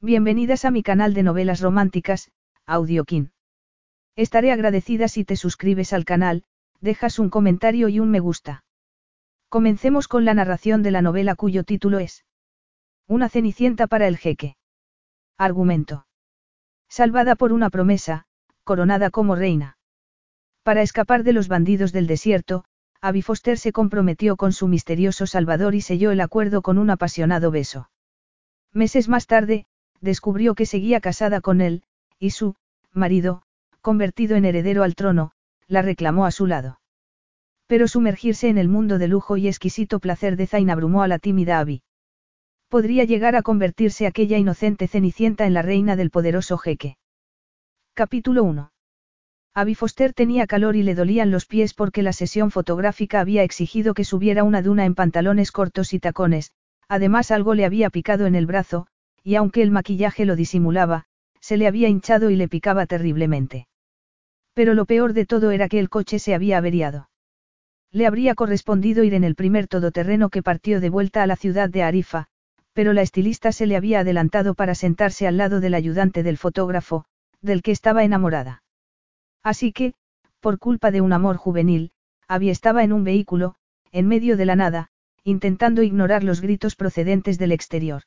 Bienvenidas a mi canal de novelas románticas, Audiokin. Estaré agradecida si te suscribes al canal, dejas un comentario y un me gusta. Comencemos con la narración de la novela cuyo título es Una cenicienta para el jeque. Argumento. Salvada por una promesa, coronada como reina. Para escapar de los bandidos del desierto, Abby Foster se comprometió con su misterioso salvador y selló el acuerdo con un apasionado beso. Meses más tarde, descubrió que seguía casada con él, y su, marido, convertido en heredero al trono, la reclamó a su lado. Pero sumergirse en el mundo de lujo y exquisito placer de Zayn abrumó a la tímida Abby. Podría llegar a convertirse aquella inocente cenicienta en la reina del poderoso jeque. Capítulo 1. Abby Foster tenía calor y le dolían los pies porque la sesión fotográfica había exigido que subiera una duna en pantalones cortos y tacones, además algo le había picado en el brazo, y aunque el maquillaje lo disimulaba, se le había hinchado y le picaba terriblemente. Pero lo peor de todo era que el coche se había averiado. Le habría correspondido ir en el primer todoterreno que partió de vuelta a la ciudad de Arifa, pero la estilista se le había adelantado para sentarse al lado del ayudante del fotógrafo, del que estaba enamorada. Así que, por culpa de un amor juvenil, Abby estaba en un vehículo, en medio de la nada, intentando ignorar los gritos procedentes del exterior.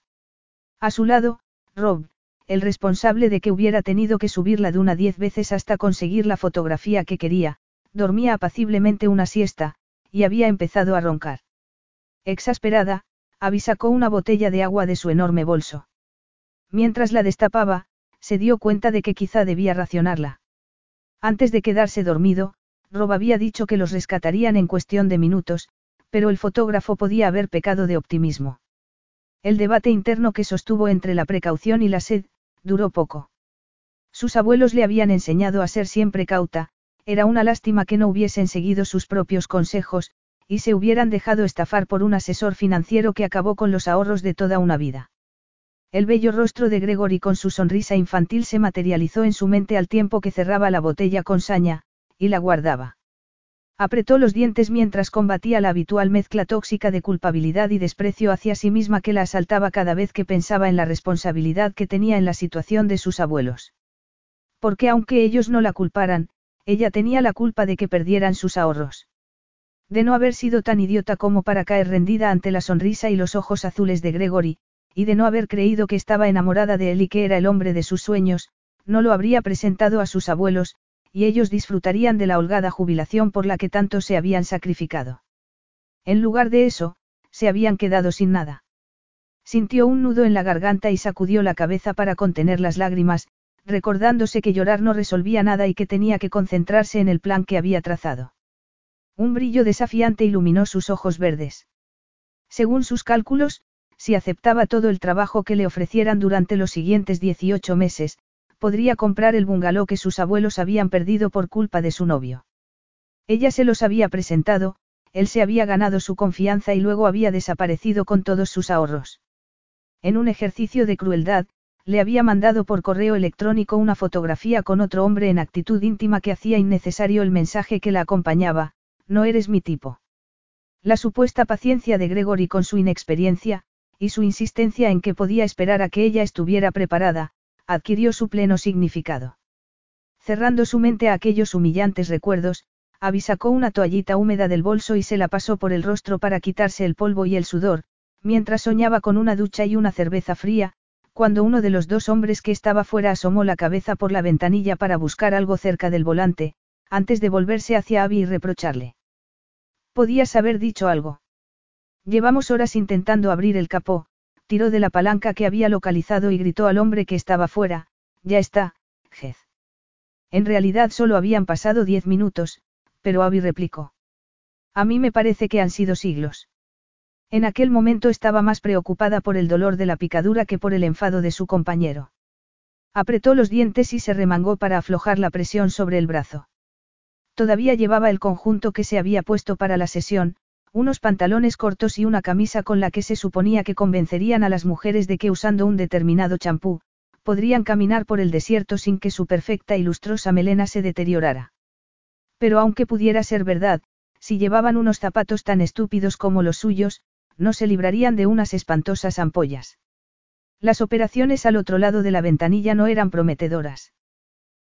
A su lado, Rob, el responsable de que hubiera tenido que subir la duna diez veces hasta conseguir la fotografía que quería, dormía apaciblemente una siesta, y había empezado a roncar. Exasperada, Abby sacó una botella de agua de su enorme bolso. Mientras la destapaba, se dio cuenta de que quizá debía racionarla. Antes de quedarse dormido, Rob había dicho que los rescatarían en cuestión de minutos, pero el fotógrafo podía haber pecado de optimismo. El debate interno que sostuvo entre la precaución y la sed, duró poco. Sus abuelos le habían enseñado a ser siempre cauta, era una lástima que no hubiesen seguido sus propios consejos, y se hubieran dejado estafar por un asesor financiero que acabó con los ahorros de toda una vida. El bello rostro de Gregory con su sonrisa infantil se materializó en su mente al tiempo que cerraba la botella con saña, y la guardaba. Apretó los dientes mientras combatía la habitual mezcla tóxica de culpabilidad y desprecio hacia sí misma que la asaltaba cada vez que pensaba en la responsabilidad que tenía en la situación de sus abuelos. Porque aunque ellos no la culparan, ella tenía la culpa de que perdieran sus ahorros. De no haber sido tan idiota como para caer rendida ante la sonrisa y los ojos azules de Gregory, y de no haber creído que estaba enamorada de él y que era el hombre de sus sueños, no lo habría presentado a sus abuelos, y ellos disfrutarían de la holgada jubilación por la que tanto se habían sacrificado. En lugar de eso, se habían quedado sin nada. Sintió un nudo en la garganta y sacudió la cabeza para contener las lágrimas, recordándose que llorar no resolvía nada y que tenía que concentrarse en el plan que había trazado. Un brillo desafiante iluminó sus ojos verdes. Según sus cálculos, si aceptaba todo el trabajo que le ofrecieran durante los siguientes 18 meses, podría comprar el bungalow que sus abuelos habían perdido por culpa de su novio. Ella se los había presentado, él se había ganado su confianza y luego había desaparecido con todos sus ahorros. En un ejercicio de crueldad, le había mandado por correo electrónico una fotografía con otro hombre en actitud íntima que hacía innecesario el mensaje que la acompañaba, no eres mi tipo. La supuesta paciencia de Gregory con su inexperiencia, y su insistencia en que podía esperar a que ella estuviera preparada, adquirió su pleno significado. Cerrando su mente a aquellos humillantes recuerdos, Abby sacó una toallita húmeda del bolso y se la pasó por el rostro para quitarse el polvo y el sudor, mientras soñaba con una ducha y una cerveza fría, cuando uno de los dos hombres que estaba fuera asomó la cabeza por la ventanilla para buscar algo cerca del volante, antes de volverse hacia Abby y reprocharle. Podías haber dicho algo. Llevamos horas intentando abrir el capó, tiró de la palanca que había localizado y gritó al hombre que estaba fuera, ya está, Jez. En realidad solo habían pasado diez minutos, pero Abby replicó. A mí me parece que han sido siglos. En aquel momento estaba más preocupada por el dolor de la picadura que por el enfado de su compañero. Apretó los dientes y se remangó para aflojar la presión sobre el brazo. Todavía llevaba el conjunto que se había puesto para la sesión, unos pantalones cortos y una camisa con la que se suponía que convencerían a las mujeres de que usando un determinado champú, podrían caminar por el desierto sin que su perfecta y lustrosa melena se deteriorara. Pero aunque pudiera ser verdad, si llevaban unos zapatos tan estúpidos como los suyos, no se librarían de unas espantosas ampollas. Las operaciones al otro lado de la ventanilla no eran prometedoras.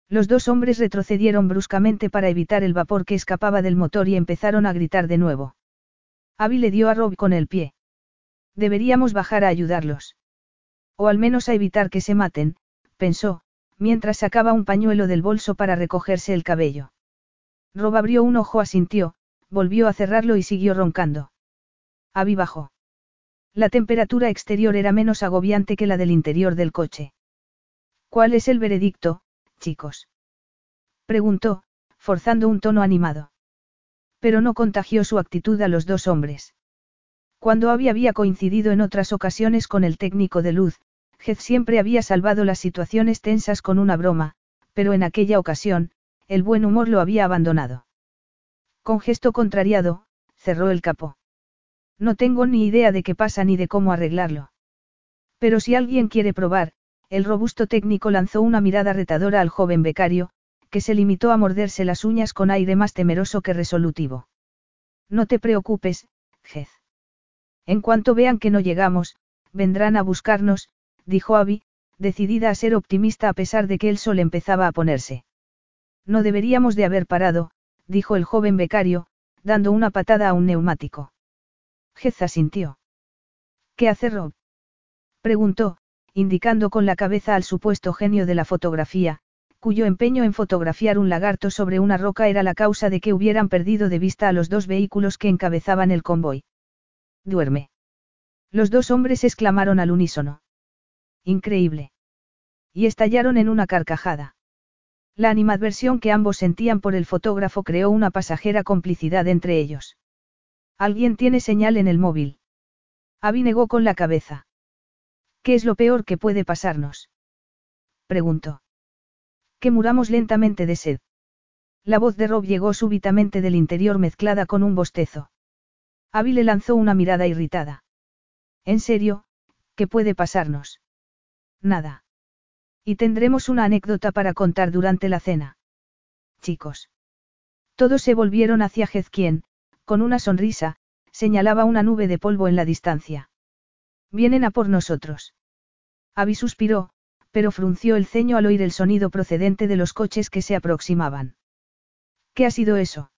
Los dos hombres retrocedieron bruscamente para evitar el vapor que escapaba del motor y empezaron a gritar de nuevo. Abby le dio a Rob con el pie. Deberíamos bajar a ayudarlos. O al menos a evitar que se maten, pensó, mientras sacaba un pañuelo del bolso para recogerse el cabello. Rob abrió un ojo, asintió, volvió a cerrarlo y siguió roncando. Abby bajó. La temperatura exterior era menos agobiante que la del interior del coche. ¿Cuál es el veredicto, chicos? Preguntó, forzando un tono animado. Pero no contagió su actitud a los dos hombres. Cuando había coincidido en otras ocasiones con el técnico de luz, Jez siempre había salvado las situaciones tensas con una broma, pero en aquella ocasión, el buen humor lo había abandonado. Con gesto contrariado, cerró el capó. No tengo ni idea de qué pasa ni de cómo arreglarlo. Pero si alguien quiere probar, el robusto técnico lanzó una mirada retadora al joven becario, que se limitó a morderse las uñas con aire más temeroso que resolutivo. No te preocupes, Jez. En cuanto vean que no llegamos, vendrán a buscarnos, dijo Abby, decidida a ser optimista a pesar de que el sol empezaba a ponerse. No deberíamos de haber parado, dijo el joven becario, dando una patada a un neumático. Jez sintió. ¿Qué hace Rob? preguntó, indicando con la cabeza al supuesto genio de la fotografía, cuyo empeño en fotografiar un lagarto sobre una roca era la causa de que hubieran perdido de vista a los dos vehículos que encabezaban el convoy. Duerme. Los dos hombres exclamaron al unísono. Increíble. Y estallaron en una carcajada. La animadversión que ambos sentían por el fotógrafo creó una pasajera complicidad entre ellos. Alguien tiene señal en el móvil. Abby negó con la cabeza. ¿Qué es lo peor que puede pasarnos? Preguntó. Que muramos lentamente de sed. La voz de Rob llegó súbitamente del interior mezclada con un bostezo. Abby le lanzó una mirada irritada. ¿En serio? ¿Qué puede pasarnos? Nada. Y tendremos una anécdota para contar durante la cena. Chicos. Todos se volvieron hacia Jezquien, con una sonrisa, señalaba una nube de polvo en la distancia. Vienen a por nosotros. Abby suspiró, pero frunció el ceño al oír el sonido procedente de los coches que se aproximaban. ¿Qué ha sido eso?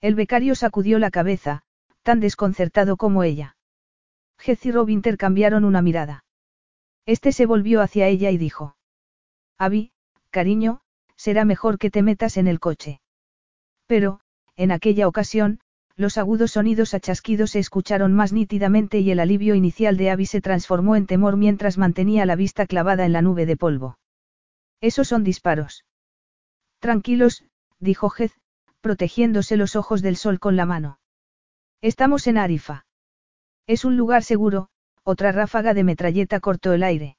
El becario sacudió la cabeza, tan desconcertado como ella. Jez y Rob intercambiaron una mirada. Este se volvió hacia ella y dijo. Abby, cariño, será mejor que te metas en el coche. Pero, en aquella ocasión, los agudos sonidos achasquidos se escucharon más nítidamente y el alivio inicial de Abby se transformó en temor mientras mantenía la vista clavada en la nube de polvo. Esos son disparos. Tranquilos, dijo Jez, protegiéndose los ojos del sol con la mano. Estamos en Arifa. Es un lugar seguro, otra ráfaga de metralleta cortó el aire.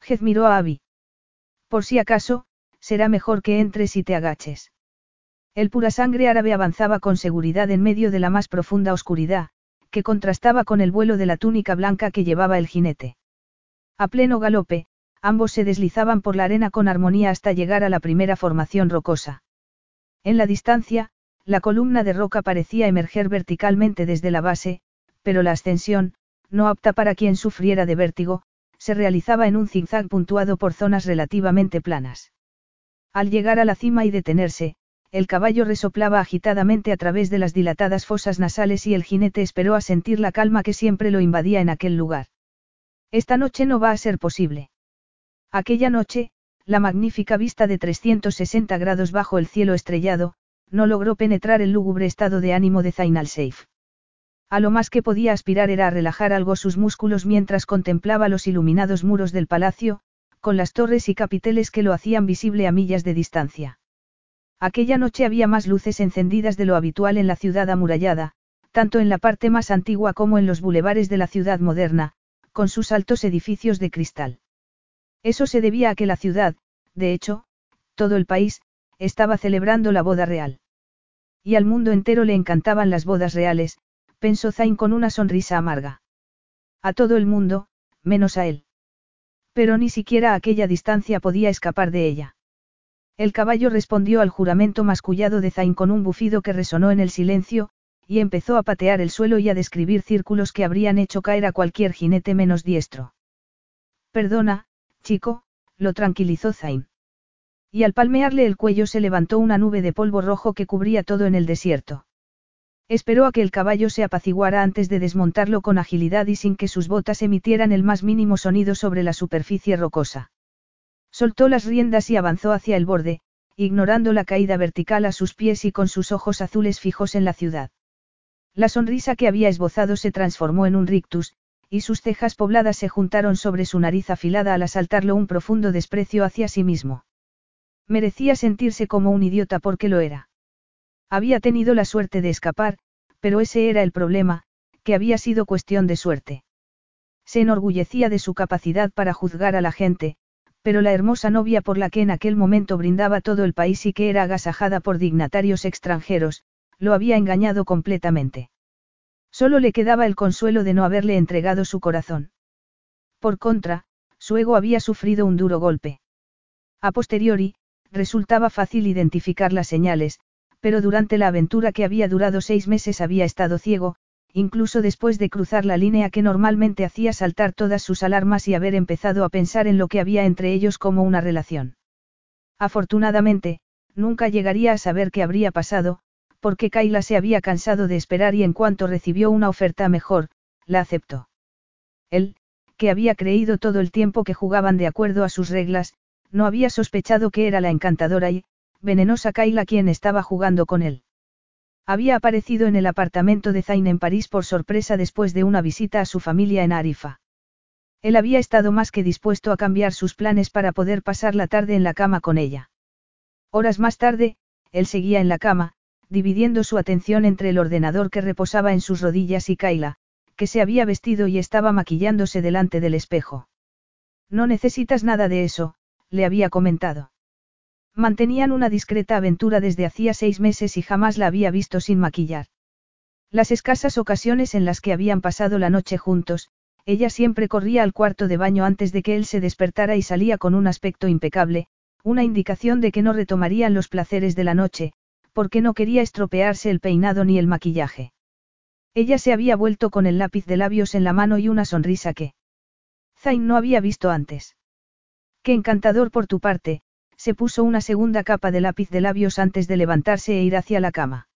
Jez miró a Abby. Por si acaso, será mejor que entres y te agaches. El pura sangre árabe avanzaba con seguridad en medio de la más profunda oscuridad, que contrastaba con el vuelo de la túnica blanca que llevaba el jinete. A pleno galope, ambos se deslizaban por la arena con armonía hasta llegar a la primera formación rocosa. En la distancia, la columna de roca parecía emerger verticalmente desde la base, pero la ascensión, no apta para quien sufriera de vértigo, se realizaba en un zigzag puntuado por zonas relativamente planas. Al llegar a la cima y detenerse, el caballo resoplaba agitadamente a través de las dilatadas fosas nasales y el jinete esperó a sentir la calma que siempre lo invadía en aquel lugar. Esta noche no va a ser posible. Aquella noche, la magnífica vista de 360 grados bajo el cielo estrellado, no logró penetrar el lúgubre estado de ánimo de Zainal Seif. A lo más que podía aspirar era a relajar algo sus músculos mientras contemplaba los iluminados muros del palacio, con las torres y capiteles que lo hacían visible a millas de distancia. Aquella noche había más luces encendidas de lo habitual en la ciudad amurallada, tanto en la parte más antigua como en los bulevares de la ciudad moderna, con sus altos edificios de cristal. Eso se debía a que la ciudad, de hecho, todo el país, estaba celebrando la boda real. Y al mundo entero le encantaban las bodas reales, pensó Zain con una sonrisa amarga. A todo el mundo, menos a él. Pero ni siquiera a aquella distancia podía escapar de ella. El caballo respondió al juramento mascullado de Zain con un bufido que resonó en el silencio, y empezó a patear el suelo y a describir círculos que habrían hecho caer a cualquier jinete menos diestro. Perdona, chico, lo tranquilizó Zain. Y al palmearle el cuello se levantó una nube de polvo rojo que cubría todo en el desierto. Esperó a que el caballo se apaciguara antes de desmontarlo con agilidad y sin que sus botas emitieran el más mínimo sonido sobre la superficie rocosa. Soltó las riendas y avanzó hacia el borde, ignorando la caída vertical a sus pies y con sus ojos azules fijos en la ciudad. La sonrisa que había esbozado se transformó en un rictus, y sus cejas pobladas se juntaron sobre su nariz afilada al asaltarlo un profundo desprecio hacia sí mismo. Merecía sentirse como un idiota porque lo era. Había tenido la suerte de escapar, pero ese era el problema, que había sido cuestión de suerte. Se enorgullecía de su capacidad para juzgar a la gente, pero la hermosa novia por la que en aquel momento brindaba todo el país y que era agasajada por dignatarios extranjeros, lo había engañado completamente. Solo le quedaba el consuelo de no haberle entregado su corazón. Por contra, su ego había sufrido un duro golpe. A posteriori, resultaba fácil identificar las señales, pero durante la aventura que había durado seis meses había estado ciego, incluso después de cruzar la línea que normalmente hacía saltar todas sus alarmas y haber empezado a pensar en lo que había entre ellos como una relación. Afortunadamente, nunca llegaría a saber qué habría pasado, porque Kayla se había cansado de esperar y en cuanto recibió una oferta mejor, la aceptó. Él, que había creído todo el tiempo que jugaban de acuerdo a sus reglas, no había sospechado que era la encantadora y, venenosa Kayla quien estaba jugando con él. Había aparecido en el apartamento de Zayn en París por sorpresa después de una visita a su familia en Arifa. Él había estado más que dispuesto a cambiar sus planes para poder pasar la tarde en la cama con ella. Horas más tarde, él seguía en la cama, dividiendo su atención entre el ordenador que reposaba en sus rodillas y Kayla, que se había vestido y estaba maquillándose delante del espejo. No necesitas nada de eso, le había comentado. Mantenían una discreta aventura desde hacía seis meses y jamás la había visto sin maquillar. Las escasas ocasiones en las que habían pasado la noche juntos, ella siempre corría al cuarto de baño antes de que él se despertara y salía con un aspecto impecable, una indicación de que no retomarían los placeres de la noche, porque no quería estropearse el peinado ni el maquillaje. Ella se había vuelto con el lápiz de labios en la mano y una sonrisa que Zain no había visto antes. Qué encantador por tu parte, se puso una segunda capa de lápiz de labios antes de levantarse e ir hacia la cama.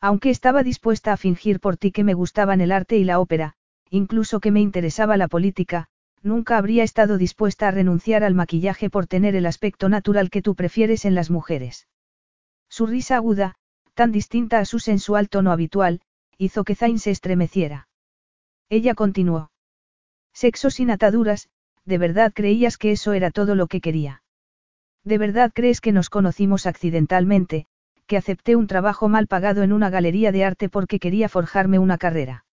Aunque estaba dispuesta a fingir por ti que me gustaban el arte y la ópera, incluso que me interesaba la política, nunca habría estado dispuesta a renunciar al maquillaje por tener el aspecto natural que tú prefieres en las mujeres. Su risa aguda, tan distinta a su sensual tono habitual, hizo que Zain se estremeciera. Ella continuó. Sexo sin ataduras, ¿de verdad creías que eso era todo lo que quería? ¿De verdad crees que nos conocimos accidentalmente, que acepté un trabajo mal pagado en una galería de arte porque quería forjarme una carrera?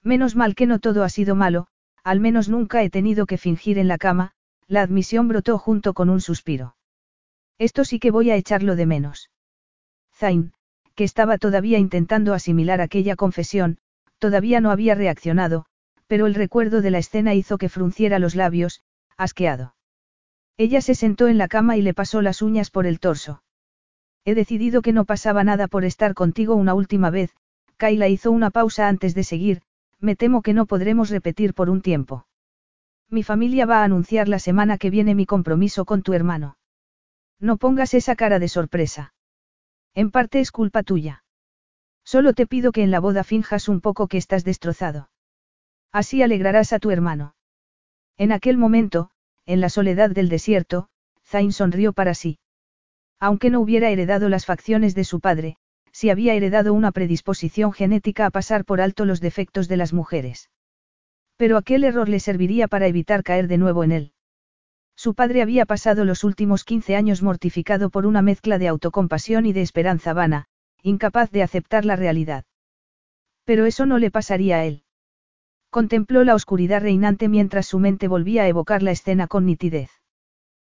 Menos mal que no todo ha sido malo, al menos nunca he tenido que fingir en la cama, la admisión brotó junto con un suspiro. Esto sí que voy a echarlo de menos. Zain, que estaba todavía intentando asimilar aquella confesión, todavía no había reaccionado, pero el recuerdo de la escena hizo que frunciera los labios, asqueado. Ella se sentó en la cama y le pasó las uñas por el torso. He decidido que no pasaba nada por estar contigo una última vez, Kayla hizo una pausa antes de seguir, me temo que no podremos repetir por un tiempo. Mi familia va a anunciar la semana que viene mi compromiso con tu hermano. No pongas esa cara de sorpresa. En parte es culpa tuya. Solo te pido que en la boda finjas un poco que estás destrozado. Así alegrarás a tu hermano. En aquel momento, en la soledad del desierto, Zain sonrió para sí. Aunque no hubiera heredado las facciones de su padre, sí había heredado una predisposición genética a pasar por alto los defectos de las mujeres. Pero aquel error le serviría para evitar caer de nuevo en él. Su padre había pasado los últimos 15 años mortificado por una mezcla de autocompasión y de esperanza vana, incapaz de aceptar la realidad. Pero eso no le pasaría a él. Contempló la oscuridad reinante mientras su mente volvía a evocar la escena con nitidez.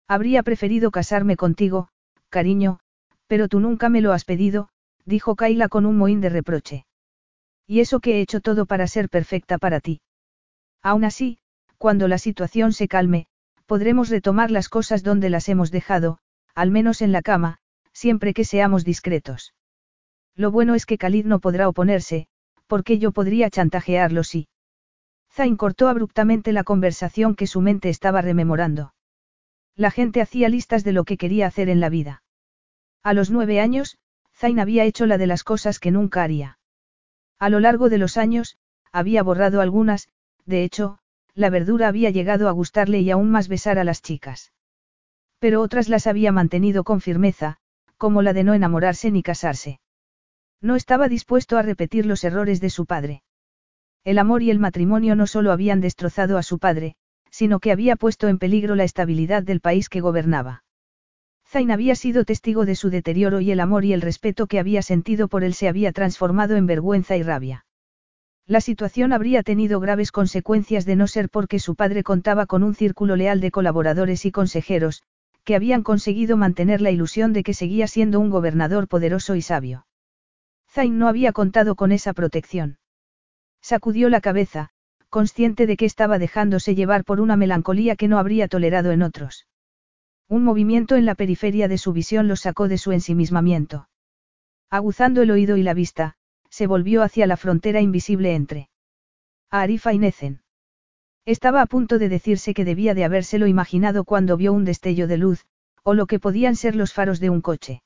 Habría preferido casarme contigo, cariño, pero tú nunca me lo has pedido, dijo Kaila con un mohín de reproche. Y eso que he hecho todo para ser perfecta para ti. Aún así, cuando la situación se calme, podremos retomar las cosas donde las hemos dejado, al menos en la cama, siempre que seamos discretos. Lo bueno es que Khalid no podrá oponerse, porque yo podría chantajearlo sí. Zain cortó abruptamente la conversación que su mente estaba rememorando. La gente hacía listas de lo que quería hacer en la vida. A los nueve años, Zain había hecho la de las cosas que nunca haría. A lo largo de los años, había borrado algunas, de hecho, la verdura había llegado a gustarle y aún más besar a las chicas. Pero otras las había mantenido con firmeza, como la de no enamorarse ni casarse. No estaba dispuesto a repetir los errores de su padre. El amor y el matrimonio no solo habían destrozado a su padre, sino que había puesto en peligro la estabilidad del país que gobernaba. Zain había sido testigo de su deterioro y el amor y el respeto que había sentido por él se había transformado en vergüenza y rabia. La situación habría tenido graves consecuencias de no ser porque su padre contaba con un círculo leal de colaboradores y consejeros, que habían conseguido mantener la ilusión de que seguía siendo un gobernador poderoso y sabio. Zain no había contado con esa protección. Sacudió la cabeza, consciente de que estaba dejándose llevar por una melancolía que no habría tolerado en otros. Un movimiento en la periferia de su visión lo sacó de su ensimismamiento. Aguzando el oído y la vista, se volvió hacia la frontera invisible entre Arifa y Necen. Estaba a punto de decirse que debía de habérselo imaginado cuando vio un destello de luz, o lo que podían ser los faros de un coche.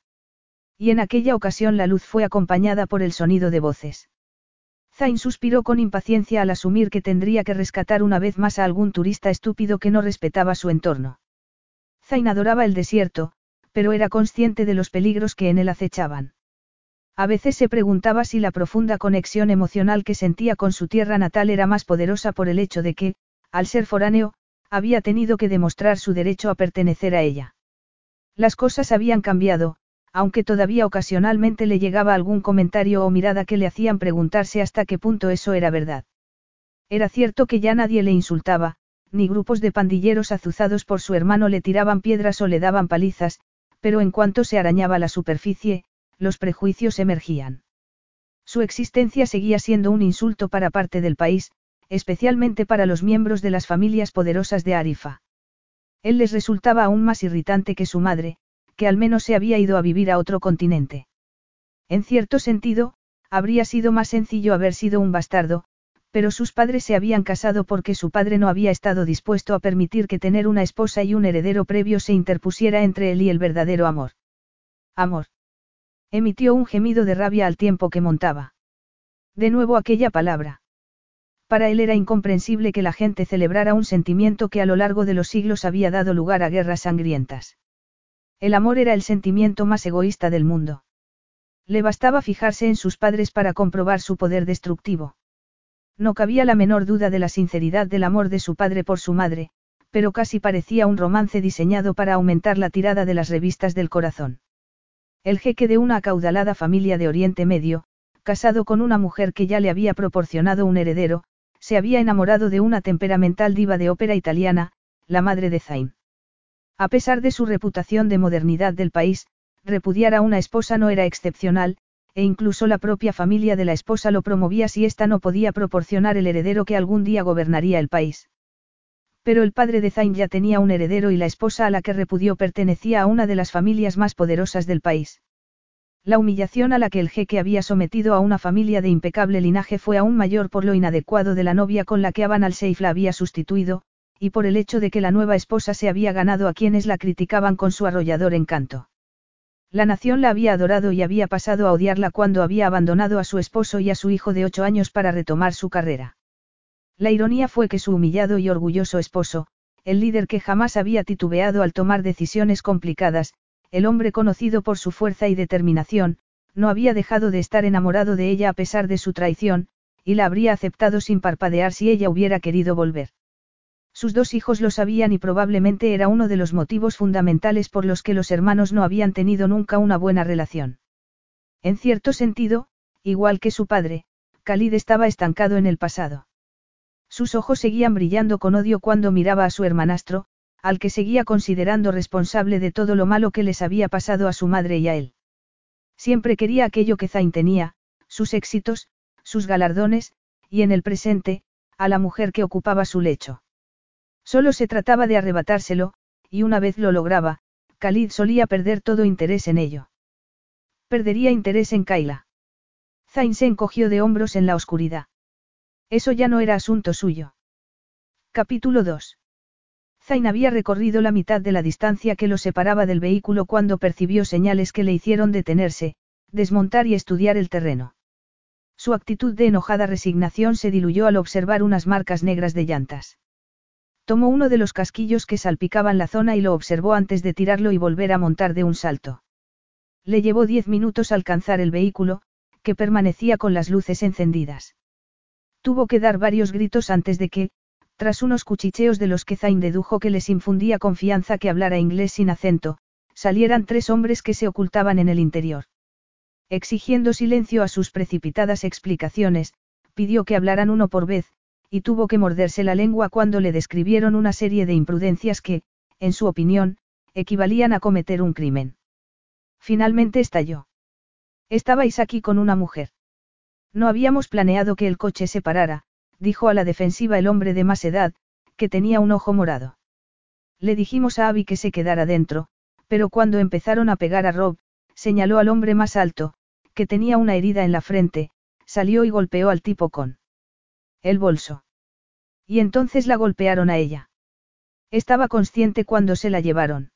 Y en aquella ocasión la luz fue acompañada por el sonido de voces. Zain suspiró con impaciencia al asumir que tendría que rescatar una vez más a algún turista estúpido que no respetaba su entorno. Zain adoraba el desierto, pero era consciente de los peligros que en él acechaban. A veces se preguntaba si la profunda conexión emocional que sentía con su tierra natal era más poderosa por el hecho de que, al ser foráneo, había tenido que demostrar su derecho a pertenecer a ella. Las cosas habían cambiado, aunque todavía ocasionalmente le llegaba algún comentario o mirada que le hacían preguntarse hasta qué punto eso era verdad. Era cierto que ya nadie le insultaba, ni grupos de pandilleros azuzados por su hermano le tiraban piedras o le daban palizas, pero en cuanto se arañaba la superficie, los prejuicios emergían. Su existencia seguía siendo un insulto para parte del país, especialmente para los miembros de las familias poderosas de Arifa. Él les resultaba aún más irritante que su madre, que al menos se había ido a vivir a otro continente. En cierto sentido, habría sido más sencillo haber sido un bastardo, pero sus padres se habían casado porque su padre no había estado dispuesto a permitir que tener una esposa y un heredero previo se interpusiera entre él y el verdadero amor. Amor. Emitió un gemido de rabia al tiempo que montaba. De nuevo aquella palabra. Para él era incomprensible que la gente celebrara un sentimiento que a lo largo de los siglos había dado lugar a guerras sangrientas. El amor era el sentimiento más egoísta del mundo. Le bastaba fijarse en sus padres para comprobar su poder destructivo. No cabía la menor duda de la sinceridad del amor de su padre por su madre, pero casi parecía un romance diseñado para aumentar la tirada de las revistas del corazón. El jeque de una acaudalada familia de Oriente Medio, casado con una mujer que ya le había proporcionado un heredero, se había enamorado de una temperamental diva de ópera italiana, la madre de Zain. A pesar de su reputación de modernidad del país, repudiar a una esposa no era excepcional, e incluso la propia familia de la esposa lo promovía si ésta no podía proporcionar el heredero que algún día gobernaría el país. Pero el padre de Zain ya tenía un heredero y la esposa a la que repudió pertenecía a una de las familias más poderosas del país. La humillación a la que el jeque había sometido a una familia de impecable linaje fue aún mayor por lo inadecuado de la novia con la que Aban al-Seif la había sustituido, y por el hecho de que la nueva esposa se había ganado a quienes la criticaban con su arrollador encanto. La nación la había adorado y había pasado a odiarla cuando había abandonado a su esposo y a su hijo de ocho años para retomar su carrera. La ironía fue que su humillado y orgulloso esposo, el líder que jamás había titubeado al tomar decisiones complicadas, el hombre conocido por su fuerza y determinación, no había dejado de estar enamorado de ella a pesar de su traición, y la habría aceptado sin parpadear si ella hubiera querido volver. Sus dos hijos lo sabían y probablemente era uno de los motivos fundamentales por los que los hermanos no habían tenido nunca una buena relación. En cierto sentido, igual que su padre, Khalid estaba estancado en el pasado. Sus ojos seguían brillando con odio cuando miraba a su hermanastro, al que seguía considerando responsable de todo lo malo que les había pasado a su madre y a él. Siempre quería aquello que Zain tenía, sus éxitos, sus galardones, y en el presente, a la mujer que ocupaba su lecho. Solo se trataba de arrebatárselo, y una vez lo lograba, Khalid solía perder todo interés en ello. Perdería interés en Kaila. Zain se encogió de hombros en la oscuridad. Eso ya no era asunto suyo. Capítulo 2. Zain había recorrido la mitad de la distancia que lo separaba del vehículo cuando percibió señales que le hicieron detenerse, desmontar y estudiar el terreno. Su actitud de enojada resignación se diluyó al observar unas marcas negras de llantas. Tomó uno de los casquillos que salpicaban la zona y lo observó antes de tirarlo y volver a montar de un salto. Le llevó diez minutos alcanzar el vehículo, que permanecía con las luces encendidas. Tuvo que dar varios gritos antes de que, tras unos cuchicheos de los que Zain dedujo que les infundía confianza que hablara inglés sin acento, salieran tres hombres que se ocultaban en el interior. Exigiendo silencio a sus precipitadas explicaciones, pidió que hablaran uno por vez, y tuvo que morderse la lengua cuando le describieron una serie de imprudencias que, en su opinión, equivalían a cometer un crimen. Finalmente estalló. Estabais aquí con una mujer. No habíamos planeado que el coche se parara, dijo a la defensiva el hombre de más edad, que tenía un ojo morado. Le dijimos a Abby que se quedara dentro, pero cuando empezaron a pegar a Rob, señaló al hombre más alto, que tenía una herida en la frente, salió y golpeó al tipo con el bolso. Y entonces la golpearon a ella. Estaba consciente cuando se la llevaron.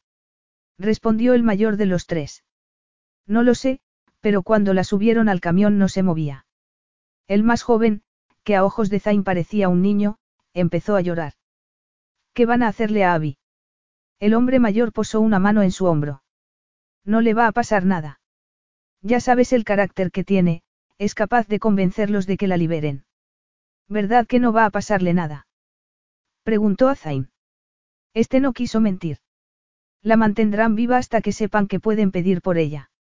Respondió el mayor de los tres. No lo sé, pero cuando la subieron al camión no se movía. El más joven, que a ojos de Zain parecía un niño, empezó a llorar. ¿Qué van a hacerle a Abby? El hombre mayor posó una mano en su hombro. No le va a pasar nada. Ya sabes el carácter que tiene, es capaz de convencerlos de que la liberen. ¿Verdad que no va a pasarle nada? Preguntó a Zain. Este no quiso mentir. La mantendrán viva hasta que sepan que pueden pedir por ella.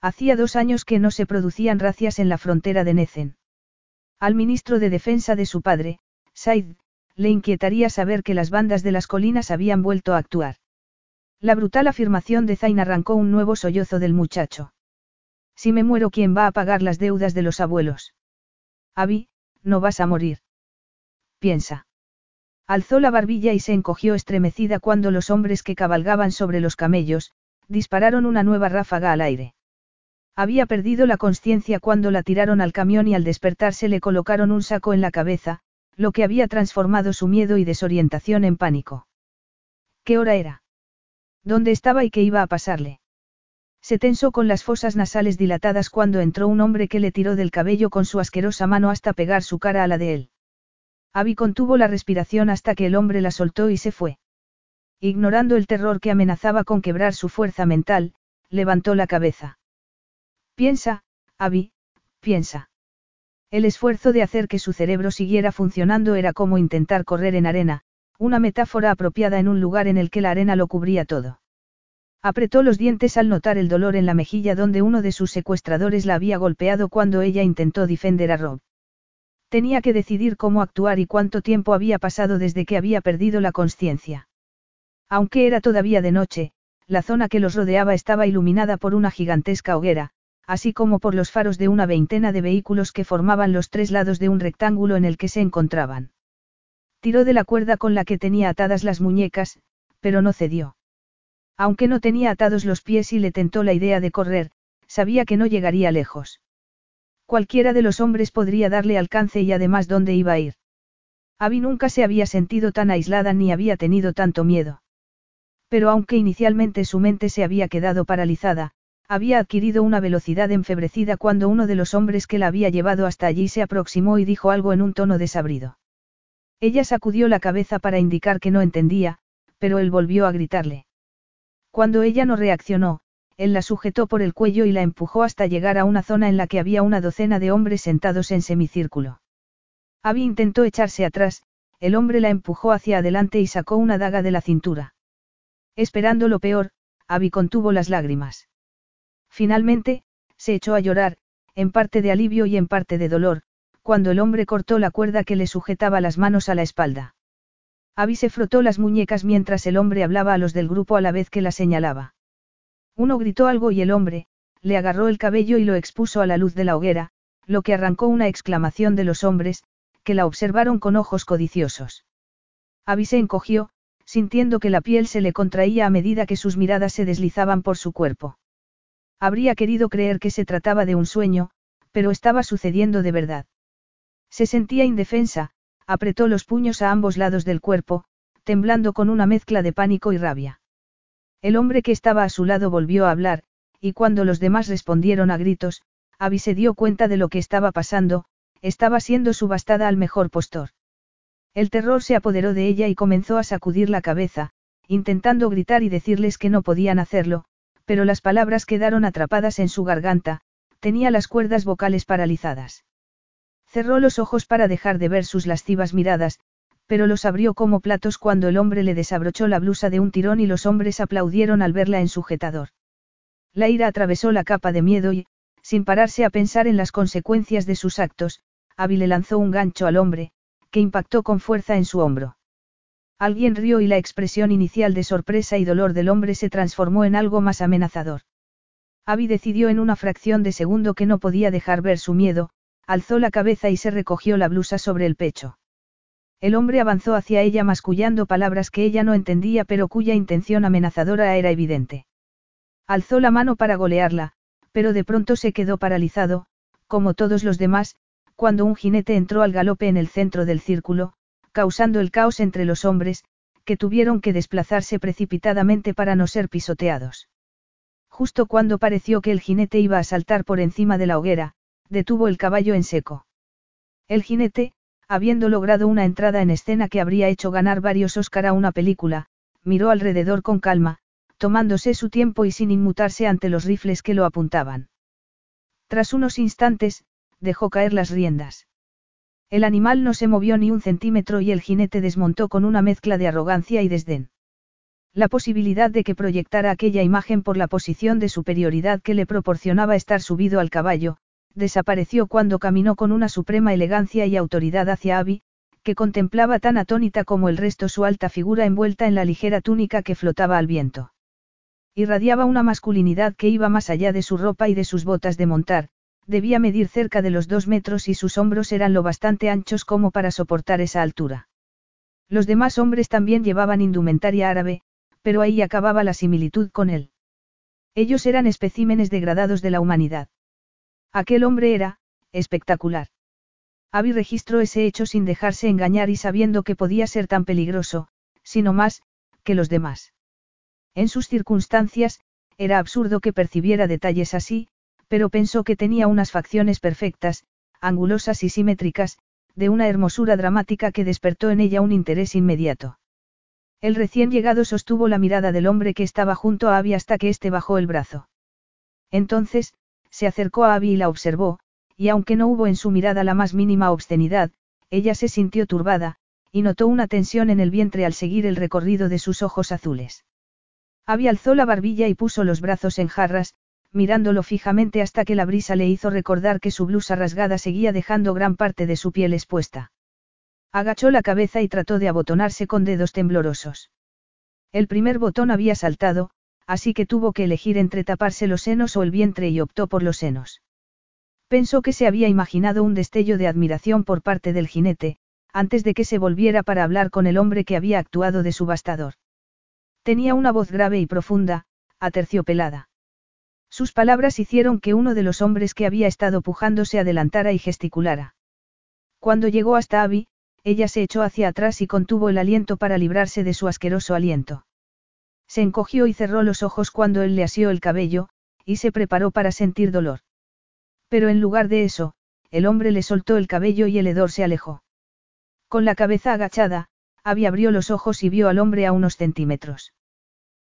Hacía dos años que no se producían racias en la frontera de Nezen. Al ministro de Defensa de su padre, Said, le inquietaría saber que las bandas de las colinas habían vuelto a actuar. La brutal afirmación de Zain arrancó un nuevo sollozo del muchacho. Si me muero, ¿quién va a pagar las deudas de los abuelos? Abby, no vas a morir. Piensa. Alzó la barbilla y se encogió estremecida cuando los hombres que cabalgaban sobre los camellos, dispararon una nueva ráfaga al aire. Había perdido la conciencia cuando la tiraron al camión y al despertarse le colocaron un saco en la cabeza, lo que había transformado su miedo y desorientación en pánico. ¿Qué hora era? ¿Dónde estaba y qué iba a pasarle? Se tensó con las fosas nasales dilatadas cuando entró un hombre que le tiró del cabello con su asquerosa mano hasta pegar su cara a la de él. Abby contuvo la respiración hasta que el hombre la soltó y se fue. Ignorando el terror que amenazaba con quebrar su fuerza mental, levantó la cabeza. Piensa, Abby, piensa. El esfuerzo de hacer que su cerebro siguiera funcionando era como intentar correr en arena, una metáfora apropiada en un lugar en el que la arena lo cubría todo. Apretó los dientes al notar el dolor en la mejilla donde uno de sus secuestradores la había golpeado cuando ella intentó defender a Rob. Tenía que decidir cómo actuar y cuánto tiempo había pasado desde que había perdido la conciencia. Aunque era todavía de noche, la zona que los rodeaba estaba iluminada por una gigantesca hoguera, así como por los faros de una veintena de vehículos que formaban los tres lados de un rectángulo en el que se encontraban. Tiró de la cuerda con la que tenía atadas las muñecas, pero no cedió. Aunque no tenía atados los pies y le tentó la idea de correr, sabía que no llegaría lejos. Cualquiera de los hombres podría darle alcance y además dónde iba a ir. Abby nunca se había sentido tan aislada ni había tenido tanto miedo. Pero aunque inicialmente su mente se había quedado paralizada, había adquirido una velocidad enfebrecida cuando uno de los hombres que la había llevado hasta allí se aproximó y dijo algo en un tono desabrido. Ella sacudió la cabeza para indicar que no entendía, pero él volvió a gritarle. Cuando ella no reaccionó, él la sujetó por el cuello y la empujó hasta llegar a una zona en la que había una docena de hombres sentados en semicírculo. Abby intentó echarse atrás, el hombre la empujó hacia adelante y sacó una daga de la cintura. Esperando lo peor, Abby contuvo las lágrimas. Finalmente, se echó a llorar, en parte de alivio y en parte de dolor, cuando el hombre cortó la cuerda que le sujetaba las manos a la espalda. Abby se frotó las muñecas mientras el hombre hablaba a los del grupo a la vez que la señalaba. Uno gritó algo y el hombre, le agarró el cabello y lo expuso a la luz de la hoguera, lo que arrancó una exclamación de los hombres, que la observaron con ojos codiciosos. Abby se encogió, sintiendo que la piel se le contraía a medida que sus miradas se deslizaban por su cuerpo. Habría querido creer que se trataba de un sueño, pero estaba sucediendo de verdad. Se sentía indefensa, apretó los puños a ambos lados del cuerpo, temblando con una mezcla de pánico y rabia. El hombre que estaba a su lado volvió a hablar, y cuando los demás respondieron a gritos, Abby se dio cuenta de lo que estaba pasando, estaba siendo subastada al mejor postor. El terror se apoderó de ella y comenzó a sacudir la cabeza, intentando gritar y decirles que no podían hacerlo, pero las palabras quedaron atrapadas en su garganta, tenía las cuerdas vocales paralizadas. Cerró los ojos para dejar de ver sus lascivas miradas, pero los abrió como platos cuando el hombre le desabrochó la blusa de un tirón y los hombres aplaudieron al verla en sujetador. La ira atravesó la capa de miedo y, sin pararse a pensar en las consecuencias de sus actos, Abby le lanzó un gancho al hombre, que impactó con fuerza en su hombro. Alguien rió y la expresión inicial de sorpresa y dolor del hombre se transformó en algo más amenazador. Abby decidió en una fracción de segundo que no podía dejar ver su miedo, alzó la cabeza y se recogió la blusa sobre el pecho. El hombre avanzó hacia ella mascullando palabras que ella no entendía pero cuya intención amenazadora era evidente. Alzó la mano para golearla, pero de pronto se quedó paralizado, como todos los demás, cuando un jinete entró al galope en el centro del círculo, causando el caos entre los hombres, que tuvieron que desplazarse precipitadamente para no ser pisoteados. Justo cuando pareció que el jinete iba a saltar por encima de la hoguera, detuvo el caballo en seco. El jinete, habiendo logrado una entrada en escena que habría hecho ganar varios Oscar a una película, miró alrededor con calma, tomándose su tiempo y sin inmutarse ante los rifles que lo apuntaban. Tras unos instantes, dejó caer las riendas. El animal no se movió ni un centímetro y el jinete desmontó con una mezcla de arrogancia y desdén. La posibilidad de que proyectara aquella imagen por la posición de superioridad que le proporcionaba estar subido al caballo, desapareció cuando caminó con una suprema elegancia y autoridad hacia Abby, que contemplaba tan atónita como el resto su alta figura envuelta en la ligera túnica que flotaba al viento. Irradiaba una masculinidad que iba más allá de su ropa y de sus botas de montar, debía medir cerca de los dos metros y sus hombros eran lo bastante anchos como para soportar esa altura. Los demás hombres también llevaban indumentaria árabe, pero ahí acababa la similitud con él. Ellos eran especímenes degradados de la humanidad. Aquel hombre era, espectacular. Abby registró ese hecho sin dejarse engañar y sabiendo que podía ser tan peligroso, sino más, que los demás. En sus circunstancias, era absurdo que percibiera detalles así, pero pensó que tenía unas facciones perfectas, angulosas y simétricas, de una hermosura dramática que despertó en ella un interés inmediato. El recién llegado sostuvo la mirada del hombre que estaba junto a Abby hasta que éste bajó el brazo. Entonces, se acercó a Abby y la observó, y aunque no hubo en su mirada la más mínima obscenidad, ella se sintió turbada, y notó una tensión en el vientre al seguir el recorrido de sus ojos azules. Abby alzó la barbilla y puso los brazos en jarras, mirándolo fijamente hasta que la brisa le hizo recordar que su blusa rasgada seguía dejando gran parte de su piel expuesta. Agachó la cabeza y trató de abotonarse con dedos temblorosos. El primer botón había saltado, así que tuvo que elegir entre taparse los senos o el vientre y optó por los senos. Pensó que se había imaginado un destello de admiración por parte del jinete, antes de que se volviera para hablar con el hombre que había actuado de subastador. Tenía una voz grave y profunda, aterciopelada. Sus palabras hicieron que uno de los hombres que había estado pujando se adelantara y gesticulara. Cuando llegó hasta Abby, ella se echó hacia atrás y contuvo el aliento para librarse de su asqueroso aliento. Se encogió y cerró los ojos cuando él le asió el cabello, y se preparó para sentir dolor. Pero en lugar de eso, el hombre le soltó el cabello y el hedor se alejó. Con la cabeza agachada, Abby abrió los ojos y vio al hombre a unos centímetros.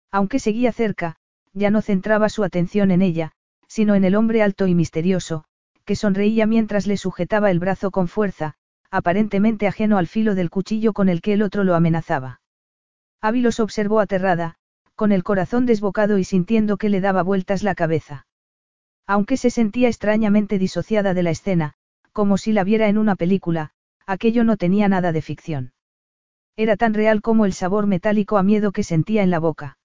Aunque seguía cerca, ya no centraba su atención en ella, sino en el hombre alto y misterioso, que sonreía mientras le sujetaba el brazo con fuerza, aparentemente ajeno al filo del cuchillo con el que el otro lo amenazaba. Abby los observó aterrada, con el corazón desbocado y sintiendo que le daba vueltas la cabeza. Aunque se sentía extrañamente disociada de la escena, como si la viera en una película, aquello no tenía nada de ficción. Era tan real como el sabor metálico a miedo que sentía en la boca.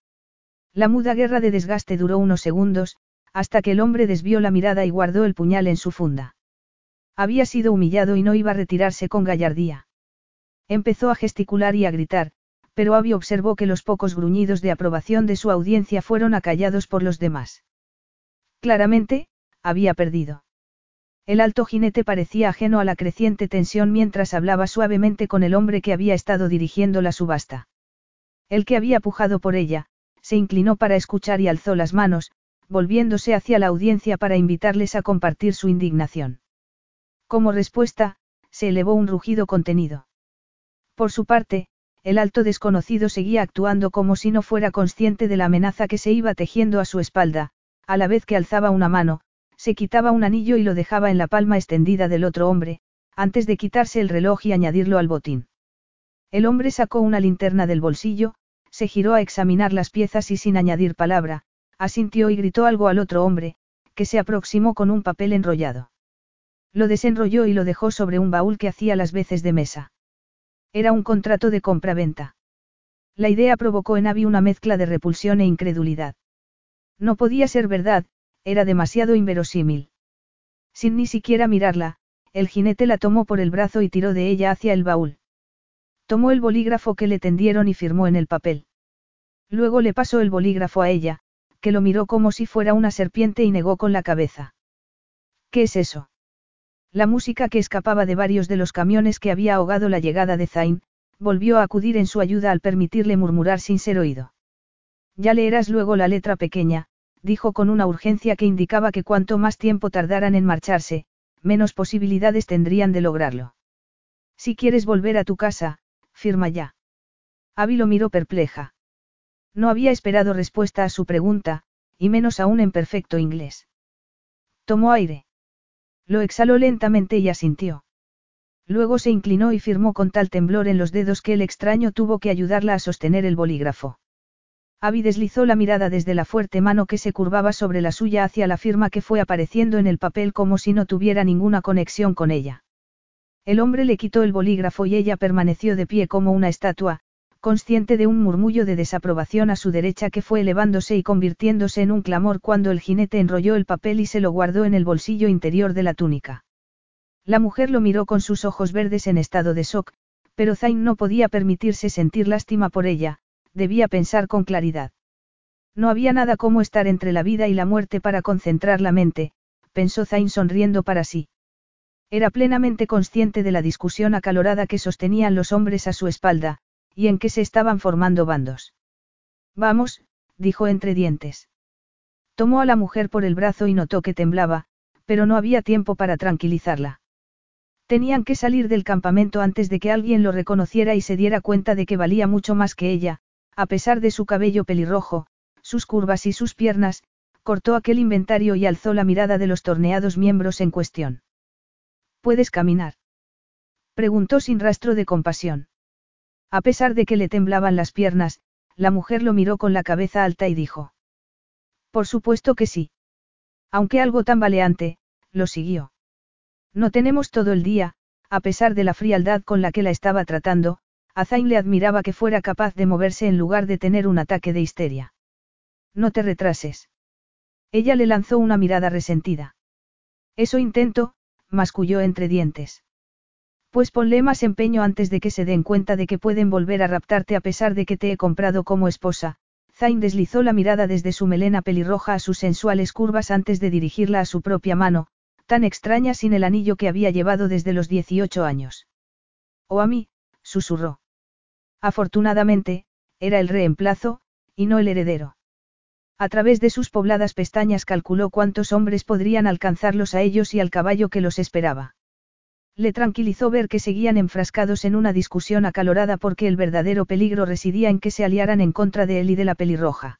La muda guerra de desgaste duró unos segundos, hasta que el hombre desvió la mirada y guardó el puñal en su funda. Había sido humillado y no iba a retirarse con gallardía. Empezó a gesticular y a gritar, pero Abby observó que los pocos gruñidos de aprobación de su audiencia fueron acallados por los demás. Claramente, había perdido. El alto jinete parecía ajeno a la creciente tensión mientras hablaba suavemente con el hombre que había estado dirigiendo la subasta. El que había pujado por ella, se inclinó para escuchar y alzó las manos, volviéndose hacia la audiencia para invitarles a compartir su indignación. Como respuesta, se elevó un rugido contenido. Por su parte, el alto desconocido seguía actuando como si no fuera consciente de la amenaza que se iba tejiendo a su espalda, a la vez que alzaba una mano, se quitaba un anillo y lo dejaba en la palma extendida del otro hombre, antes de quitarse el reloj y añadirlo al botín. El hombre sacó una linterna del bolsillo, se giró a examinar las piezas y sin añadir palabra, asintió y gritó algo al otro hombre, que se aproximó con un papel enrollado. Lo desenrolló y lo dejó sobre un baúl que hacía las veces de mesa. Era un contrato de compra-venta. La idea provocó en Abby una mezcla de repulsión e incredulidad. No podía ser verdad, era demasiado inverosímil. Sin ni siquiera mirarla, el jinete la tomó por el brazo y tiró de ella hacia el baúl. Tomó el bolígrafo que le tendieron y firmó en el papel. Luego le pasó el bolígrafo a ella, que lo miró como si fuera una serpiente y negó con la cabeza. ¿Qué es eso? La música que escapaba de varios de los camiones que había ahogado la llegada de Zain, volvió a acudir en su ayuda al permitirle murmurar sin ser oído. Ya leerás luego la letra pequeña, dijo con una urgencia que indicaba que cuanto más tiempo tardaran en marcharse, menos posibilidades tendrían de lograrlo. Si quieres volver a tu casa, firma ya. Abby lo miró perpleja. No había esperado respuesta a su pregunta, y menos aún en perfecto inglés. Tomó aire. Lo exhaló lentamente y asintió. Luego se inclinó y firmó con tal temblor en los dedos que el extraño tuvo que ayudarla a sostener el bolígrafo. Abby deslizó la mirada desde la fuerte mano que se curvaba sobre la suya hacia la firma que fue apareciendo en el papel como si no tuviera ninguna conexión con ella. El hombre le quitó el bolígrafo y ella permaneció de pie como una estatua, consciente de un murmullo de desaprobación a su derecha que fue elevándose y convirtiéndose en un clamor cuando el jinete enrolló el papel y se lo guardó en el bolsillo interior de la túnica. La mujer lo miró con sus ojos verdes en estado de shock, pero Zain no podía permitirse sentir lástima por ella, debía pensar con claridad. No había nada como estar entre la vida y la muerte para concentrar la mente, pensó Zain sonriendo para sí. Era plenamente consciente de la discusión acalorada que sostenían los hombres a su espalda, y en que se estaban formando bandos. Vamos, dijo entre dientes. Tomó a la mujer por el brazo y notó que temblaba, pero no había tiempo para tranquilizarla. Tenían que salir del campamento antes de que alguien lo reconociera y se diera cuenta de que valía mucho más que ella, a pesar de su cabello pelirrojo, sus curvas y sus piernas, cortó aquel inventario y alzó la mirada de los torneados miembros en cuestión. ¿Puedes caminar? Preguntó sin rastro de compasión. A pesar de que le temblaban las piernas, la mujer lo miró con la cabeza alta y dijo. Por supuesto que sí. Aunque algo tambaleante, lo siguió. No tenemos todo el día, a pesar de la frialdad con la que la estaba tratando, a Zain le admiraba que fuera capaz de moverse en lugar de tener un ataque de histeria. No te retrases. Ella le lanzó una mirada resentida. Eso intento, masculló entre dientes. Pues ponle más empeño antes de que se den cuenta de que pueden volver a raptarte a pesar de que te he comprado como esposa. Zain deslizó la mirada desde su melena pelirroja a sus sensuales curvas antes de dirigirla a su propia mano, tan extraña sin el anillo que había llevado desde los 18 años. O a mí, susurró. Afortunadamente, era el reemplazo, y no el heredero. A través de sus pobladas pestañas calculó cuántos hombres podrían alcanzarlos a ellos y al caballo que los esperaba. Le tranquilizó ver que seguían enfrascados en una discusión acalorada porque el verdadero peligro residía en que se aliaran en contra de él y de la pelirroja.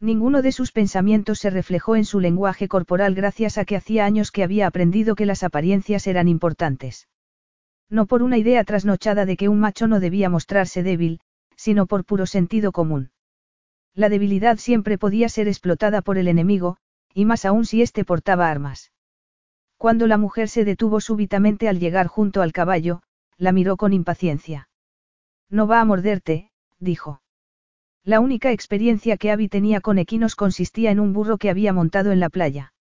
Ninguno de sus pensamientos se reflejó en su lenguaje corporal gracias a que hacía años que había aprendido que las apariencias eran importantes. No por una idea trasnochada de que un macho no debía mostrarse débil, sino por puro sentido común. La debilidad siempre podía ser explotada por el enemigo, y más aún si éste portaba armas. Cuando la mujer se detuvo súbitamente al llegar junto al caballo, la miró con impaciencia. No va a morderte, dijo. La única experiencia que Abby tenía con equinos consistía en un burro que había montado en la playa.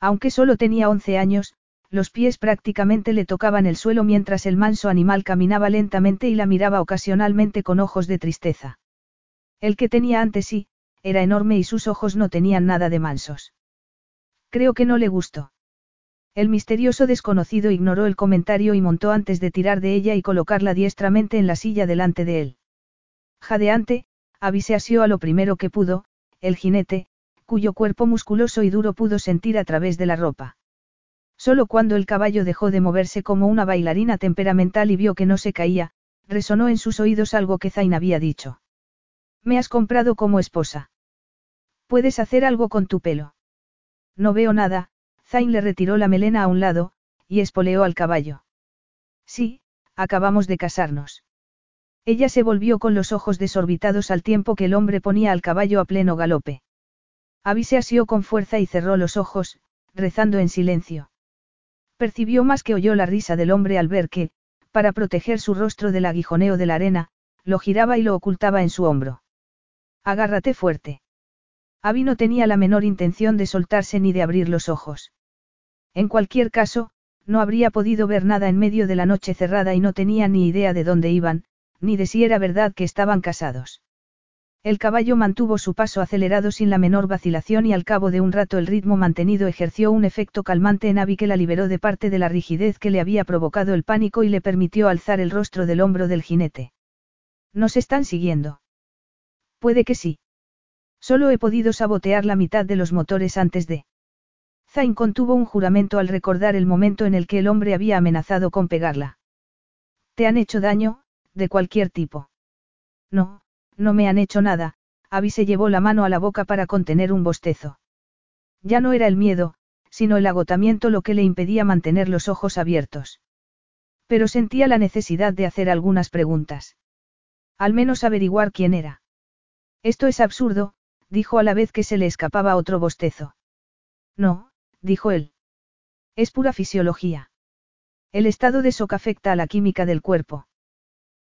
Aunque solo tenía once años, los pies prácticamente le tocaban el suelo mientras el manso animal caminaba lentamente y la miraba ocasionalmente con ojos de tristeza. El que tenía ante sí, era enorme y sus ojos no tenían nada de mansos. Creo que no le gustó. El misterioso desconocido ignoró el comentario y montó antes de tirar de ella y colocarla diestramente en la silla delante de él. Jadeante, Abby se asió a lo primero que pudo, el jinete, cuyo cuerpo musculoso y duro pudo sentir a través de la ropa. Solo cuando el caballo dejó de moverse como una bailarina temperamental y vio que no se caía, resonó en sus oídos algo que Zain había dicho. Me has comprado como esposa. Puedes hacer algo con tu pelo. No veo nada, Zain le retiró la melena a un lado, y espoleó al caballo. Sí, acabamos de casarnos. Ella se volvió con los ojos desorbitados al tiempo que el hombre ponía al caballo a pleno galope. Abby se asió con fuerza y cerró los ojos, rezando en silencio. Percibió más que oyó la risa del hombre al ver que, para proteger su rostro del aguijoneo de la arena, lo giraba y lo ocultaba en su hombro. Agárrate fuerte. Abby no tenía la menor intención de soltarse ni de abrir los ojos. En cualquier caso, no habría podido ver nada en medio de la noche cerrada y no tenía ni idea de dónde iban, ni de si era verdad que estaban casados. El caballo mantuvo su paso acelerado sin la menor vacilación y al cabo de un rato el ritmo mantenido ejerció un efecto calmante en Abby que la liberó de parte de la rigidez que le había provocado el pánico y le permitió alzar el rostro del hombro del jinete. ¿Nos están siguiendo? Puede que sí. Solo he podido sabotear la mitad de los motores antes de. Zain contuvo un juramento al recordar el momento en el que el hombre había amenazado con pegarla. ¿Te han hecho daño, de cualquier tipo? No, no me han hecho nada, Abby se llevó la mano a la boca para contener un bostezo. Ya no era el miedo, sino el agotamiento lo que le impedía mantener los ojos abiertos. Pero sentía la necesidad de hacer algunas preguntas. Al menos averiguar quién era. Esto es absurdo, dijo a la vez que se le escapaba otro bostezo. No, dijo él. Es pura fisiología. El estado de shock afecta a la química del cuerpo.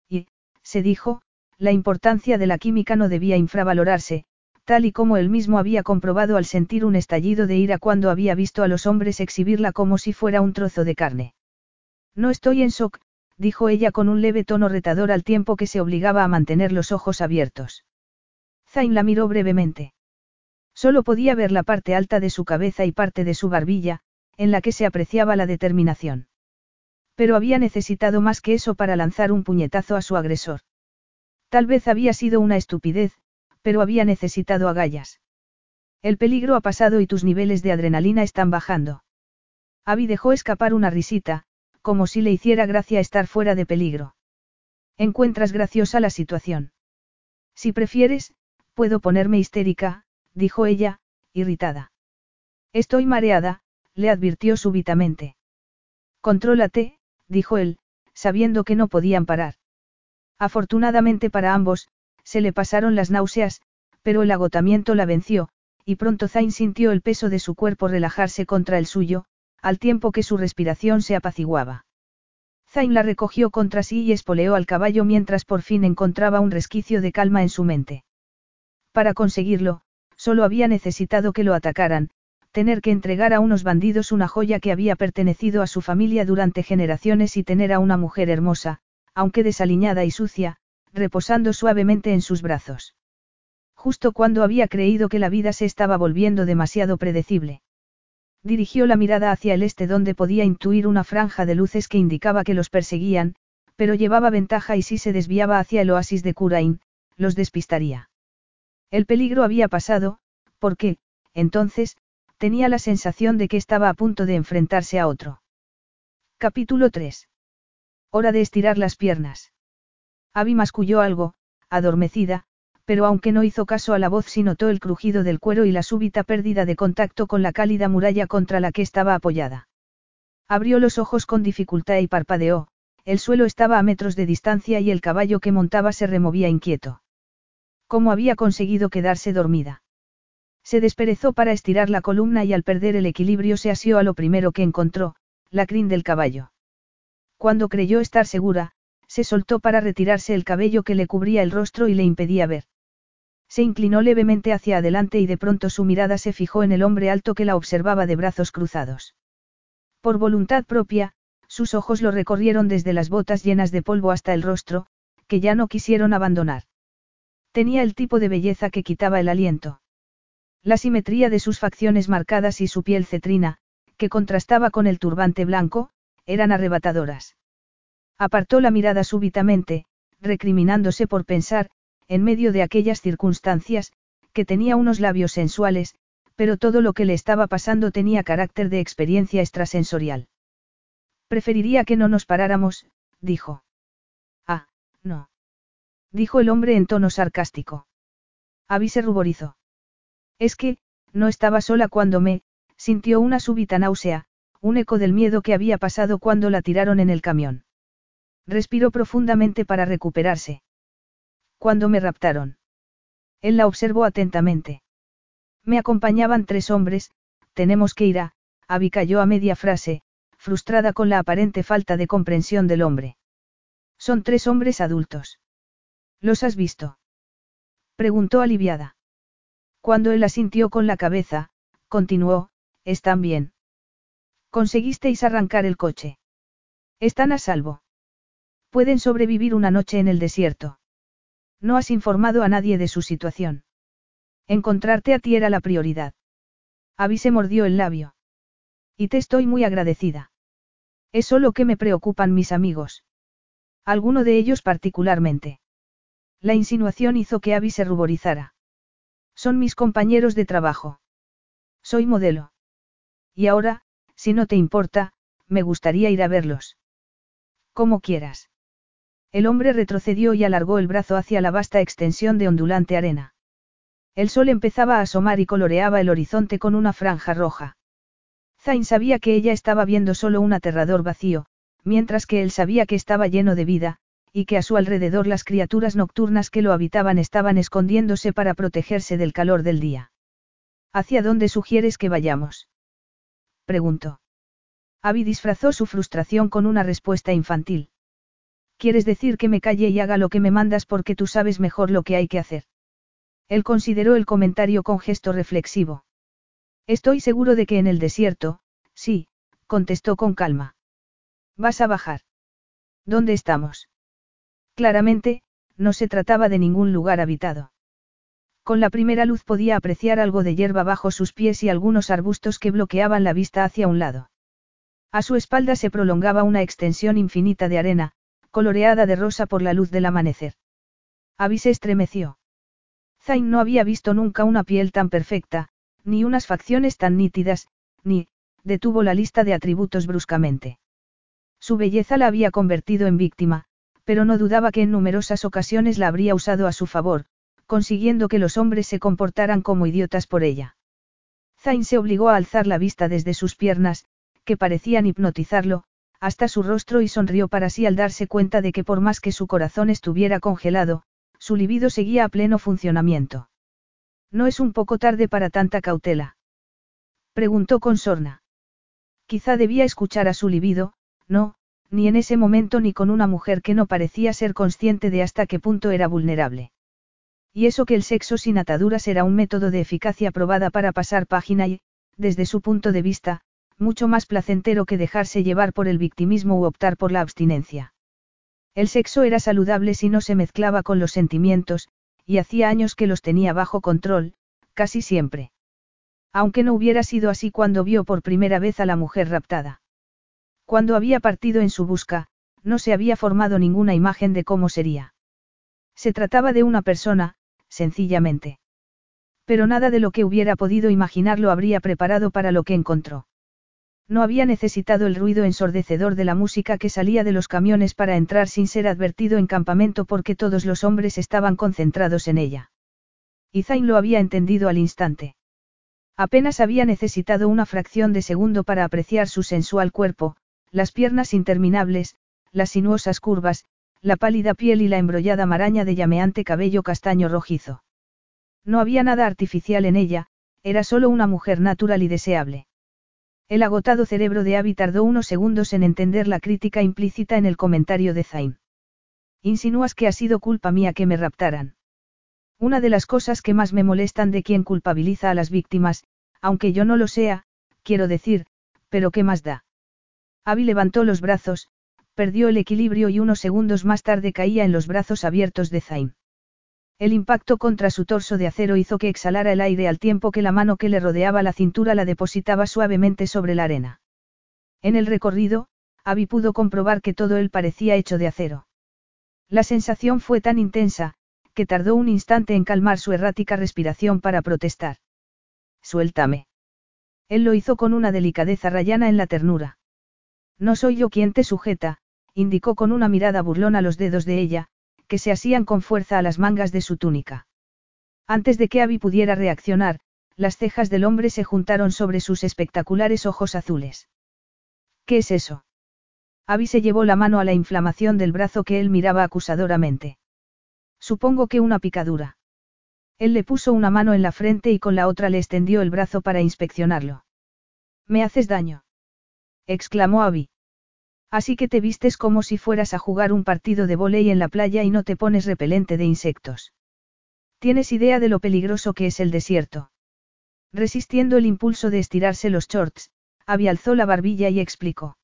Y, se dijo, la importancia de la química no debía infravalorarse, tal y como él mismo había comprobado al sentir un estallido de ira cuando había visto a los hombres exhibirla como si fuera un trozo de carne. No estoy en shock, dijo ella con un leve tono retador al tiempo que se obligaba a mantener los ojos abiertos. Zain la miró brevemente. Solo podía ver la parte alta de su cabeza y parte de su barbilla, en la que se apreciaba la determinación. Pero había necesitado más que eso para lanzar un puñetazo a su agresor. Tal vez había sido una estupidez, pero había necesitado agallas. El peligro ha pasado y tus niveles de adrenalina están bajando. Abby dejó escapar una risita, como si le hiciera gracia estar fuera de peligro. Encuentras graciosa la situación. Si prefieres, puedo ponerme histérica, dijo ella, irritada. Estoy mareada, le advirtió súbitamente. Contrólate, dijo él, sabiendo que no podían parar. Afortunadamente para ambos, se le pasaron las náuseas, pero el agotamiento la venció, y pronto Zain sintió el peso de su cuerpo relajarse contra el suyo, al tiempo que su respiración se apaciguaba. Zain la recogió contra sí y espoleó al caballo mientras por fin encontraba un resquicio de calma en su mente. Para conseguirlo, solo había necesitado que lo atacaran, tener que entregar a unos bandidos una joya que había pertenecido a su familia durante generaciones y tener a una mujer hermosa, aunque desaliñada y sucia, reposando suavemente en sus brazos. Justo cuando había creído que la vida se estaba volviendo demasiado predecible. Dirigió la mirada hacia el este donde podía intuir una franja de luces que indicaba que los perseguían, pero llevaba ventaja y si se desviaba hacia el oasis de Curain, los despistaría. El peligro había pasado, porque, entonces, tenía la sensación de que estaba a punto de enfrentarse a otro. Capítulo 3. Hora de estirar las piernas. Abby masculló algo, adormecida, pero aunque no hizo caso a la voz sí notó el crujido del cuero y la súbita pérdida de contacto con la cálida muralla contra la que estaba apoyada. Abrió los ojos con dificultad y parpadeó, el suelo estaba a metros de distancia y el caballo que montaba se removía inquieto. ¿Cómo había conseguido quedarse dormida? Se desperezó para estirar la columna y al perder el equilibrio se asió a lo primero que encontró, la crin del caballo. Cuando creyó estar segura, se soltó para retirarse el cabello que le cubría el rostro y le impedía ver. Se inclinó levemente hacia adelante y de pronto su mirada se fijó en el hombre alto que la observaba de brazos cruzados. Por voluntad propia, sus ojos lo recorrieron desde las botas llenas de polvo hasta el rostro, que ya no quisieron abandonar. Tenía el tipo de belleza que quitaba el aliento. La simetría de sus facciones marcadas y su piel cetrina, que contrastaba con el turbante blanco, eran arrebatadoras. Apartó la mirada súbitamente, recriminándose por pensar, en medio de aquellas circunstancias, que tenía unos labios sensuales, pero todo lo que le estaba pasando tenía carácter de experiencia extrasensorial. Preferiría que no nos paráramos, dijo. Ah, no. Dijo el hombre en tono sarcástico. Abby se ruborizó. Es que, no estaba sola cuando me, sintió una súbita náusea, un eco del miedo que había pasado cuando la tiraron en el camión. Respiró profundamente para recuperarse. Cuando me raptaron. Él la observó atentamente. Me acompañaban tres hombres, tenemos que ir a, Abby cayó a media frase, frustrada con la aparente falta de comprensión del hombre. Son tres hombres adultos. ¿Los has visto? Preguntó aliviada. Cuando él asintió con la cabeza, continuó, están bien. Conseguisteis arrancar el coche. Están a salvo. Pueden sobrevivir una noche en el desierto. No has informado a nadie de su situación. Encontrarte a ti era la prioridad. Abby se mordió el labio. Y te estoy muy agradecida. Es solo que me preocupan mis amigos. Alguno de ellos particularmente. La insinuación hizo que Abby se ruborizara. Son mis compañeros de trabajo. Soy modelo. Y ahora, si no te importa, me gustaría ir a verlos. Como quieras. El hombre retrocedió y alargó el brazo hacia la vasta extensión de ondulante arena. El sol empezaba a asomar y coloreaba el horizonte con una franja roja. Zain sabía que ella estaba viendo solo un aterrador vacío, mientras que él sabía que estaba lleno de vida, y que a su alrededor las criaturas nocturnas que lo habitaban estaban escondiéndose para protegerse del calor del día. ¿Hacia dónde sugieres que vayamos? preguntó. Abby disfrazó su frustración con una respuesta infantil. ¿Quieres decir que me calle y haga lo que me mandas porque tú sabes mejor lo que hay que hacer? Él consideró el comentario con gesto reflexivo. Estoy seguro de que en el desierto, sí, contestó con calma. ¿Vas a bajar? ¿Dónde estamos? Claramente, no se trataba de ningún lugar habitado. Con la primera luz podía apreciar algo de hierba bajo sus pies y algunos arbustos que bloqueaban la vista hacia un lado. A su espalda se prolongaba una extensión infinita de arena, coloreada de rosa por la luz del amanecer. Abby se estremeció. Zain no había visto nunca una piel tan perfecta, ni unas facciones tan nítidas, ni, detuvo la lista de atributos bruscamente. Su belleza la había convertido en víctima, pero no dudaba que en numerosas ocasiones la habría usado a su favor, consiguiendo que los hombres se comportaran como idiotas por ella. Zain se obligó a alzar la vista desde sus piernas, que parecían hipnotizarlo, hasta su rostro y sonrió para sí al darse cuenta de que por más que su corazón estuviera congelado, su libido seguía a pleno funcionamiento. ¿No es un poco tarde para tanta cautela? Preguntó con sorna. Quizá debía escuchar a su libido, no, ni en ese momento ni con una mujer que no parecía ser consciente de hasta qué punto era vulnerable. Y eso que el sexo sin ataduras era un método de eficacia probada para pasar página y, desde su punto de vista, mucho más placentero que dejarse llevar por el victimismo u optar por la abstinencia. El sexo era saludable si no se mezclaba con los sentimientos, y hacía años que los tenía bajo control, casi siempre. Aunque no hubiera sido así cuando vio por primera vez a la mujer raptada. Cuando había partido en su busca, no se había formado ninguna imagen de cómo sería. Se trataba de una persona, sencillamente. Pero nada de lo que hubiera podido imaginar lo habría preparado para lo que encontró. No había necesitado el ruido ensordecedor de la música que salía de los camiones para entrar sin ser advertido en campamento porque todos los hombres estaban concentrados en ella. Y Zain lo había entendido al instante. Apenas había necesitado una fracción de segundo para apreciar su sensual cuerpo, las piernas interminables, las sinuosas curvas, la pálida piel y la embrollada maraña de llameante cabello castaño rojizo. No había nada artificial en ella, era solo una mujer natural y deseable. El agotado cerebro de Abby tardó unos segundos en entender la crítica implícita en el comentario de Zain. Insinúas que ha sido culpa mía que me raptaran. Una de las cosas que más me molestan de quien culpabiliza a las víctimas, aunque yo no lo sea, quiero decir, pero ¿qué más da? Abby levantó los brazos, perdió el equilibrio y unos segundos más tarde caía en los brazos abiertos de Zain. El impacto contra su torso de acero hizo que exhalara el aire al tiempo que la mano que le rodeaba la cintura la depositaba suavemente sobre la arena. En el recorrido, Abby pudo comprobar que todo él parecía hecho de acero. La sensación fue tan intensa, que tardó un instante en calmar su errática respiración para protestar. Suéltame. Él lo hizo con una delicadeza rayana en la ternura. No soy yo quien te sujeta, indicó con una mirada burlona los dedos de ella, que se asían con fuerza a las mangas de su túnica. Antes de que Abby pudiera reaccionar, las cejas del hombre se juntaron sobre sus espectaculares ojos azules. ¿Qué es eso? Abby se llevó la mano a la inflamación del brazo que él miraba acusadoramente. Supongo que una picadura. Él le puso una mano en la frente y con la otra le extendió el brazo para inspeccionarlo. Me haces daño. Exclamó Abby. Así que te vistes como si fueras a jugar un partido de volei en la playa y no te pones repelente de insectos. ¿Tienes idea de lo peligroso que es el desierto? Resistiendo el impulso de estirarse los shorts, Abby alzó la barbilla y explicó.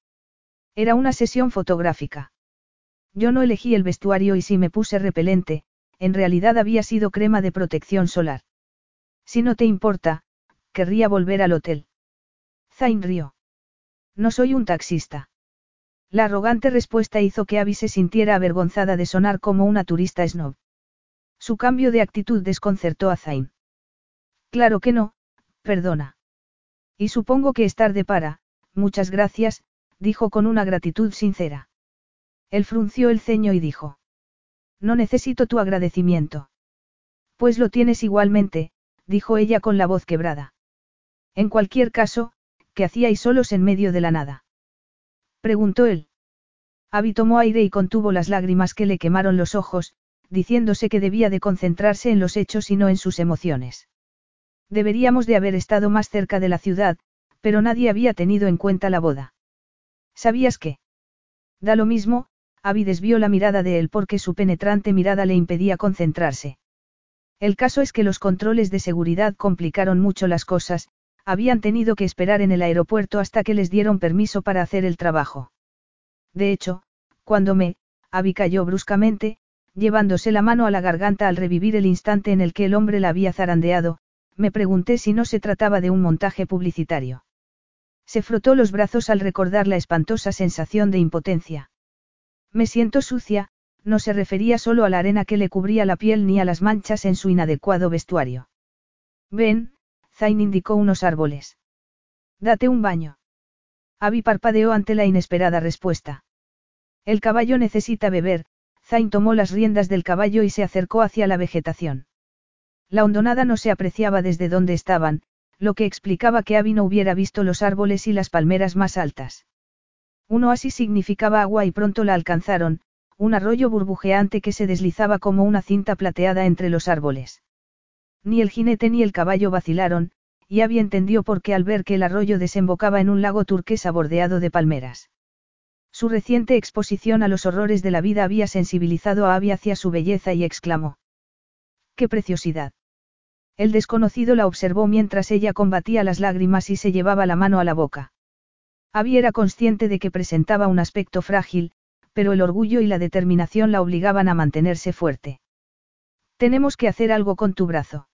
Era una sesión fotográfica. Yo no elegí el vestuario y si me puse repelente, en realidad había sido crema de protección solar. Si no te importa, querría volver al hotel. Zain rió. No soy un taxista. La arrogante respuesta hizo que Abby se sintiera avergonzada de sonar como una turista snob. Su cambio de actitud desconcertó a Zain. Claro que no, perdona. Y supongo que estar de para, muchas gracias, dijo con una gratitud sincera. Él frunció el ceño y dijo. No necesito tu agradecimiento. Pues lo tienes igualmente, dijo ella con la voz quebrada. En cualquier caso, ¿qué hacíais solos en medio de la nada? Preguntó él. Abby tomó aire y contuvo las lágrimas que le quemaron los ojos, diciéndose que debía de concentrarse en los hechos y no en sus emociones. Deberíamos de haber estado más cerca de la ciudad, pero nadie había tenido en cuenta la boda. ¿Sabías qué? Da lo mismo, Abby desvió la mirada de él porque su penetrante mirada le impedía concentrarse. El caso es que los controles de seguridad complicaron mucho las cosas, habían tenido que esperar en el aeropuerto hasta que les dieron permiso para hacer el trabajo. De hecho, cuando me, Abby cayó bruscamente, llevándose la mano a la garganta al revivir el instante en el que el hombre la había zarandeado, me pregunté si no se trataba de un montaje publicitario. Se frotó los brazos al recordar la espantosa sensación de impotencia. Me siento sucia, no se refería solo a la arena que le cubría la piel ni a las manchas en su inadecuado vestuario. Ven, Zain indicó unos árboles. Date un baño. Abby parpadeó ante la inesperada respuesta. El caballo necesita beber, Zain tomó las riendas del caballo y se acercó hacia la vegetación. La hondonada no se apreciaba desde donde estaban, lo que explicaba que Abby no hubiera visto los árboles y las palmeras más altas. Un oasis significaba agua y pronto la alcanzaron, un arroyo burbujeante que se deslizaba como una cinta plateada entre los árboles. Ni el jinete ni el caballo vacilaron, y Abby entendió por qué al ver que el arroyo desembocaba en un lago turquesa bordeado de palmeras. Su reciente exposición a los horrores de la vida había sensibilizado a Abby hacia su belleza y exclamó. ¡Qué preciosidad! El desconocido la observó mientras ella combatía las lágrimas y se llevaba la mano a la boca. Abby era consciente de que presentaba un aspecto frágil, pero el orgullo y la determinación la obligaban a mantenerse fuerte. Tenemos que hacer algo con tu brazo.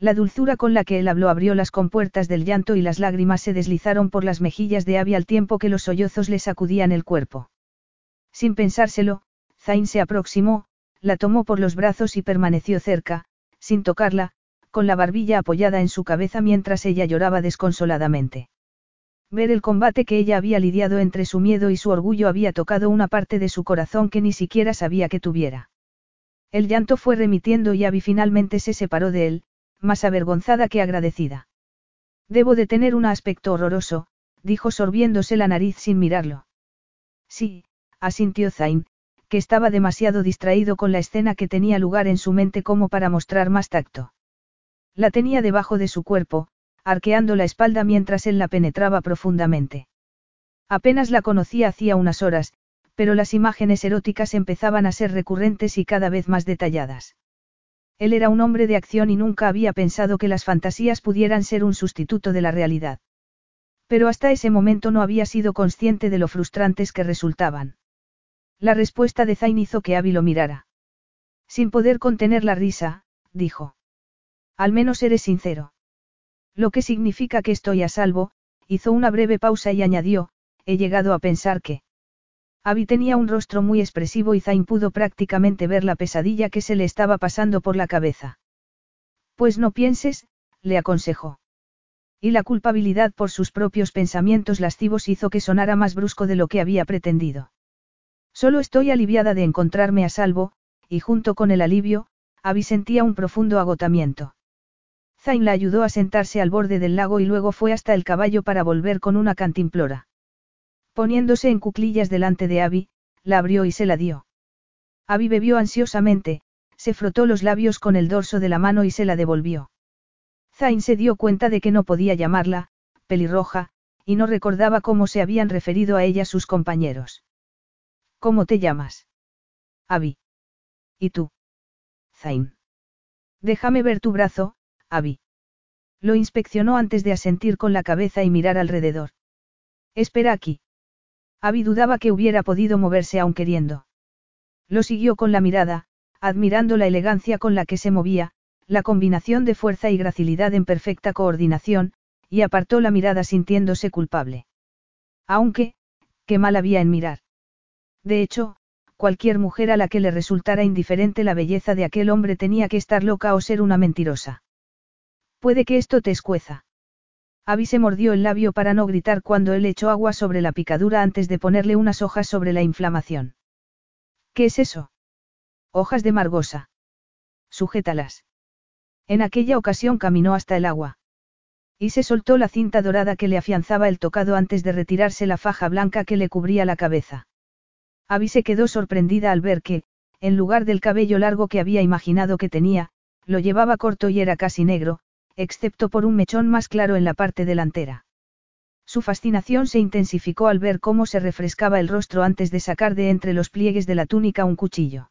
La dulzura con la que él habló abrió las compuertas del llanto y las lágrimas se deslizaron por las mejillas de Abby al tiempo que los sollozos le sacudían el cuerpo. Sin pensárselo, Zain se aproximó, la tomó por los brazos y permaneció cerca, sin tocarla, con la barbilla apoyada en su cabeza mientras ella lloraba desconsoladamente. Ver el combate que ella había lidiado entre su miedo y su orgullo había tocado una parte de su corazón que ni siquiera sabía que tuviera. El llanto fue remitiendo y Abby finalmente se separó de él, más avergonzada que agradecida. Debo de tener un aspecto horroroso, dijo sorbiéndose la nariz sin mirarlo. Sí, asintió Zain, que estaba demasiado distraído con la escena que tenía lugar en su mente como para mostrar más tacto. La tenía debajo de su cuerpo, arqueando la espalda mientras él la penetraba profundamente. Apenas la conocía hacía unas horas, pero las imágenes eróticas empezaban a ser recurrentes y cada vez más detalladas. Él era un hombre de acción y nunca había pensado que las fantasías pudieran ser un sustituto de la realidad. Pero hasta ese momento no había sido consciente de lo frustrantes que resultaban. La respuesta de Zain hizo que Abby lo mirara. Sin poder contener la risa, dijo. Al menos eres sincero. Lo que significa que estoy a salvo, hizo una breve pausa y añadió, he llegado a pensar que... Abby tenía un rostro muy expresivo y Zain pudo prácticamente ver la pesadilla que se le estaba pasando por la cabeza. Pues no pienses, le aconsejó. Y la culpabilidad por sus propios pensamientos lascivos hizo que sonara más brusco de lo que había pretendido. Solo estoy aliviada de encontrarme a salvo, y junto con el alivio, Abby sentía un profundo agotamiento. Zain la ayudó a sentarse al borde del lago y luego fue hasta el caballo para volver con una cantimplora. Poniéndose en cuclillas delante de Abby, la abrió y se la dio. Abby bebió ansiosamente, se frotó los labios con el dorso de la mano y se la devolvió. Zain se dio cuenta de que no podía llamarla, pelirroja, y no recordaba cómo se habían referido a ella sus compañeros. ¿Cómo te llamas? Abby. ¿Y tú? Zain. Déjame ver tu brazo, Abby. Lo inspeccionó antes de asentir con la cabeza y mirar alrededor. Espera aquí. Abby dudaba que hubiera podido moverse aún queriendo. Lo siguió con la mirada, admirando la elegancia con la que se movía, la combinación de fuerza y gracilidad en perfecta coordinación, y apartó la mirada sintiéndose culpable. Aunque, qué mal había en mirar. De hecho, cualquier mujer a la que le resultara indiferente la belleza de aquel hombre tenía que estar loca o ser una mentirosa. Puede que esto te escueza. Abby se mordió el labio para no gritar cuando él echó agua sobre la picadura antes de ponerle unas hojas sobre la inflamación. ¿Qué es eso? Hojas de margosa. Sujétalas. En aquella ocasión caminó hasta el agua. Y se soltó la cinta dorada que le afianzaba el tocado antes de retirarse la faja blanca que le cubría la cabeza. Abby se quedó sorprendida al ver que, en lugar del cabello largo que había imaginado que tenía, lo llevaba corto y era casi negro, excepto por un mechón más claro en la parte delantera. Su fascinación se intensificó al ver cómo se refrescaba el rostro antes de sacar de entre los pliegues de la túnica un cuchillo.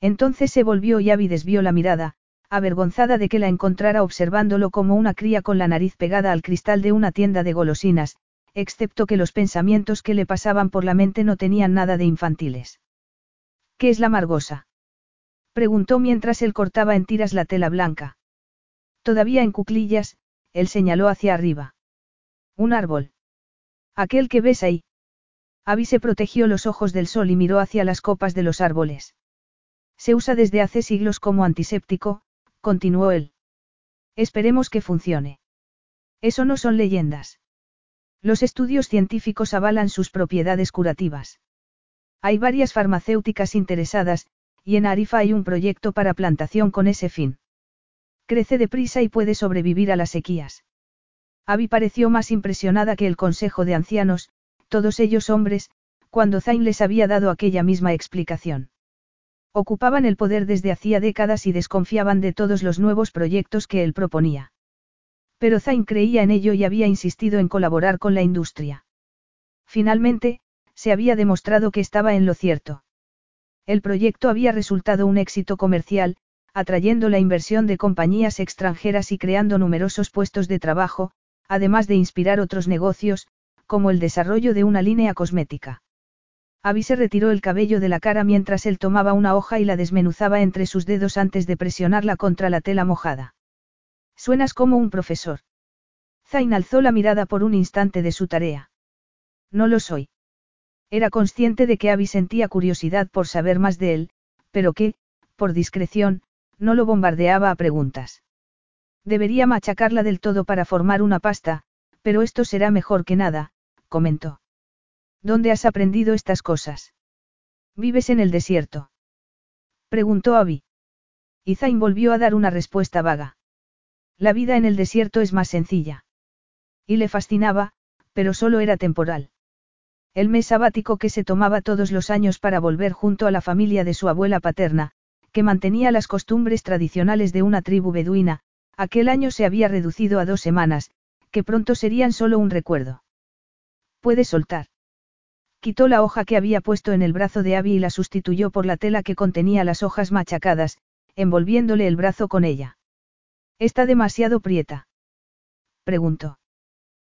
Entonces se volvió y Abby desvió la mirada, avergonzada de que la encontrara observándolo como una cría con la nariz pegada al cristal de una tienda de golosinas, excepto que los pensamientos que le pasaban por la mente no tenían nada de infantiles. ¿Qué es la margosa? preguntó mientras él cortaba en tiras la tela blanca. Todavía en cuclillas, él señaló hacia arriba. Un árbol. Aquel que ves ahí. Abby se protegió los ojos del sol y miró hacia las copas de los árboles. Se usa desde hace siglos como antiséptico, continuó él. Esperemos que funcione. Eso no son leyendas. Los estudios científicos avalan sus propiedades curativas. Hay varias farmacéuticas interesadas, y en Arifa hay un proyecto para plantación con ese fin. Crece deprisa y puede sobrevivir a las sequías. Abby pareció más impresionada que el consejo de ancianos, todos ellos hombres, cuando Zain les había dado aquella misma explicación. Ocupaban el poder desde hacía décadas y desconfiaban de todos los nuevos proyectos que él proponía. Pero Zain creía en ello y había insistido en colaborar con la industria. Finalmente, se había demostrado que estaba en lo cierto. El proyecto había resultado un éxito comercial, atrayendo la inversión de compañías extranjeras y creando numerosos puestos de trabajo, además de inspirar otros negocios, como el desarrollo de una línea cosmética. Abby se retiró el cabello de la cara mientras él tomaba una hoja y la desmenuzaba entre sus dedos antes de presionarla contra la tela mojada. Suenas como un profesor. Zain alzó la mirada por un instante de su tarea. No lo soy. Era consciente de que Abby sentía curiosidad por saber más de él, pero que, por discreción, no lo bombardeaba a preguntas. Debería machacarla del todo para formar una pasta, pero esto será mejor que nada, comentó. ¿Dónde has aprendido estas cosas? ¿Vives en el desierto? Preguntó Abby. Y Zain volvió a dar una respuesta vaga. La vida en el desierto es más sencilla. Y le fascinaba, pero solo era temporal. El mes sabático que se tomaba todos los años para volver junto a la familia de su abuela paterna, que mantenía las costumbres tradicionales de una tribu beduina, aquel año se había reducido a dos semanas, que pronto serían solo un recuerdo. Puede soltar. Quitó la hoja que había puesto en el brazo de Abby y la sustituyó por la tela que contenía las hojas machacadas, envolviéndole el brazo con ella. ¿Está demasiado prieta? Preguntó.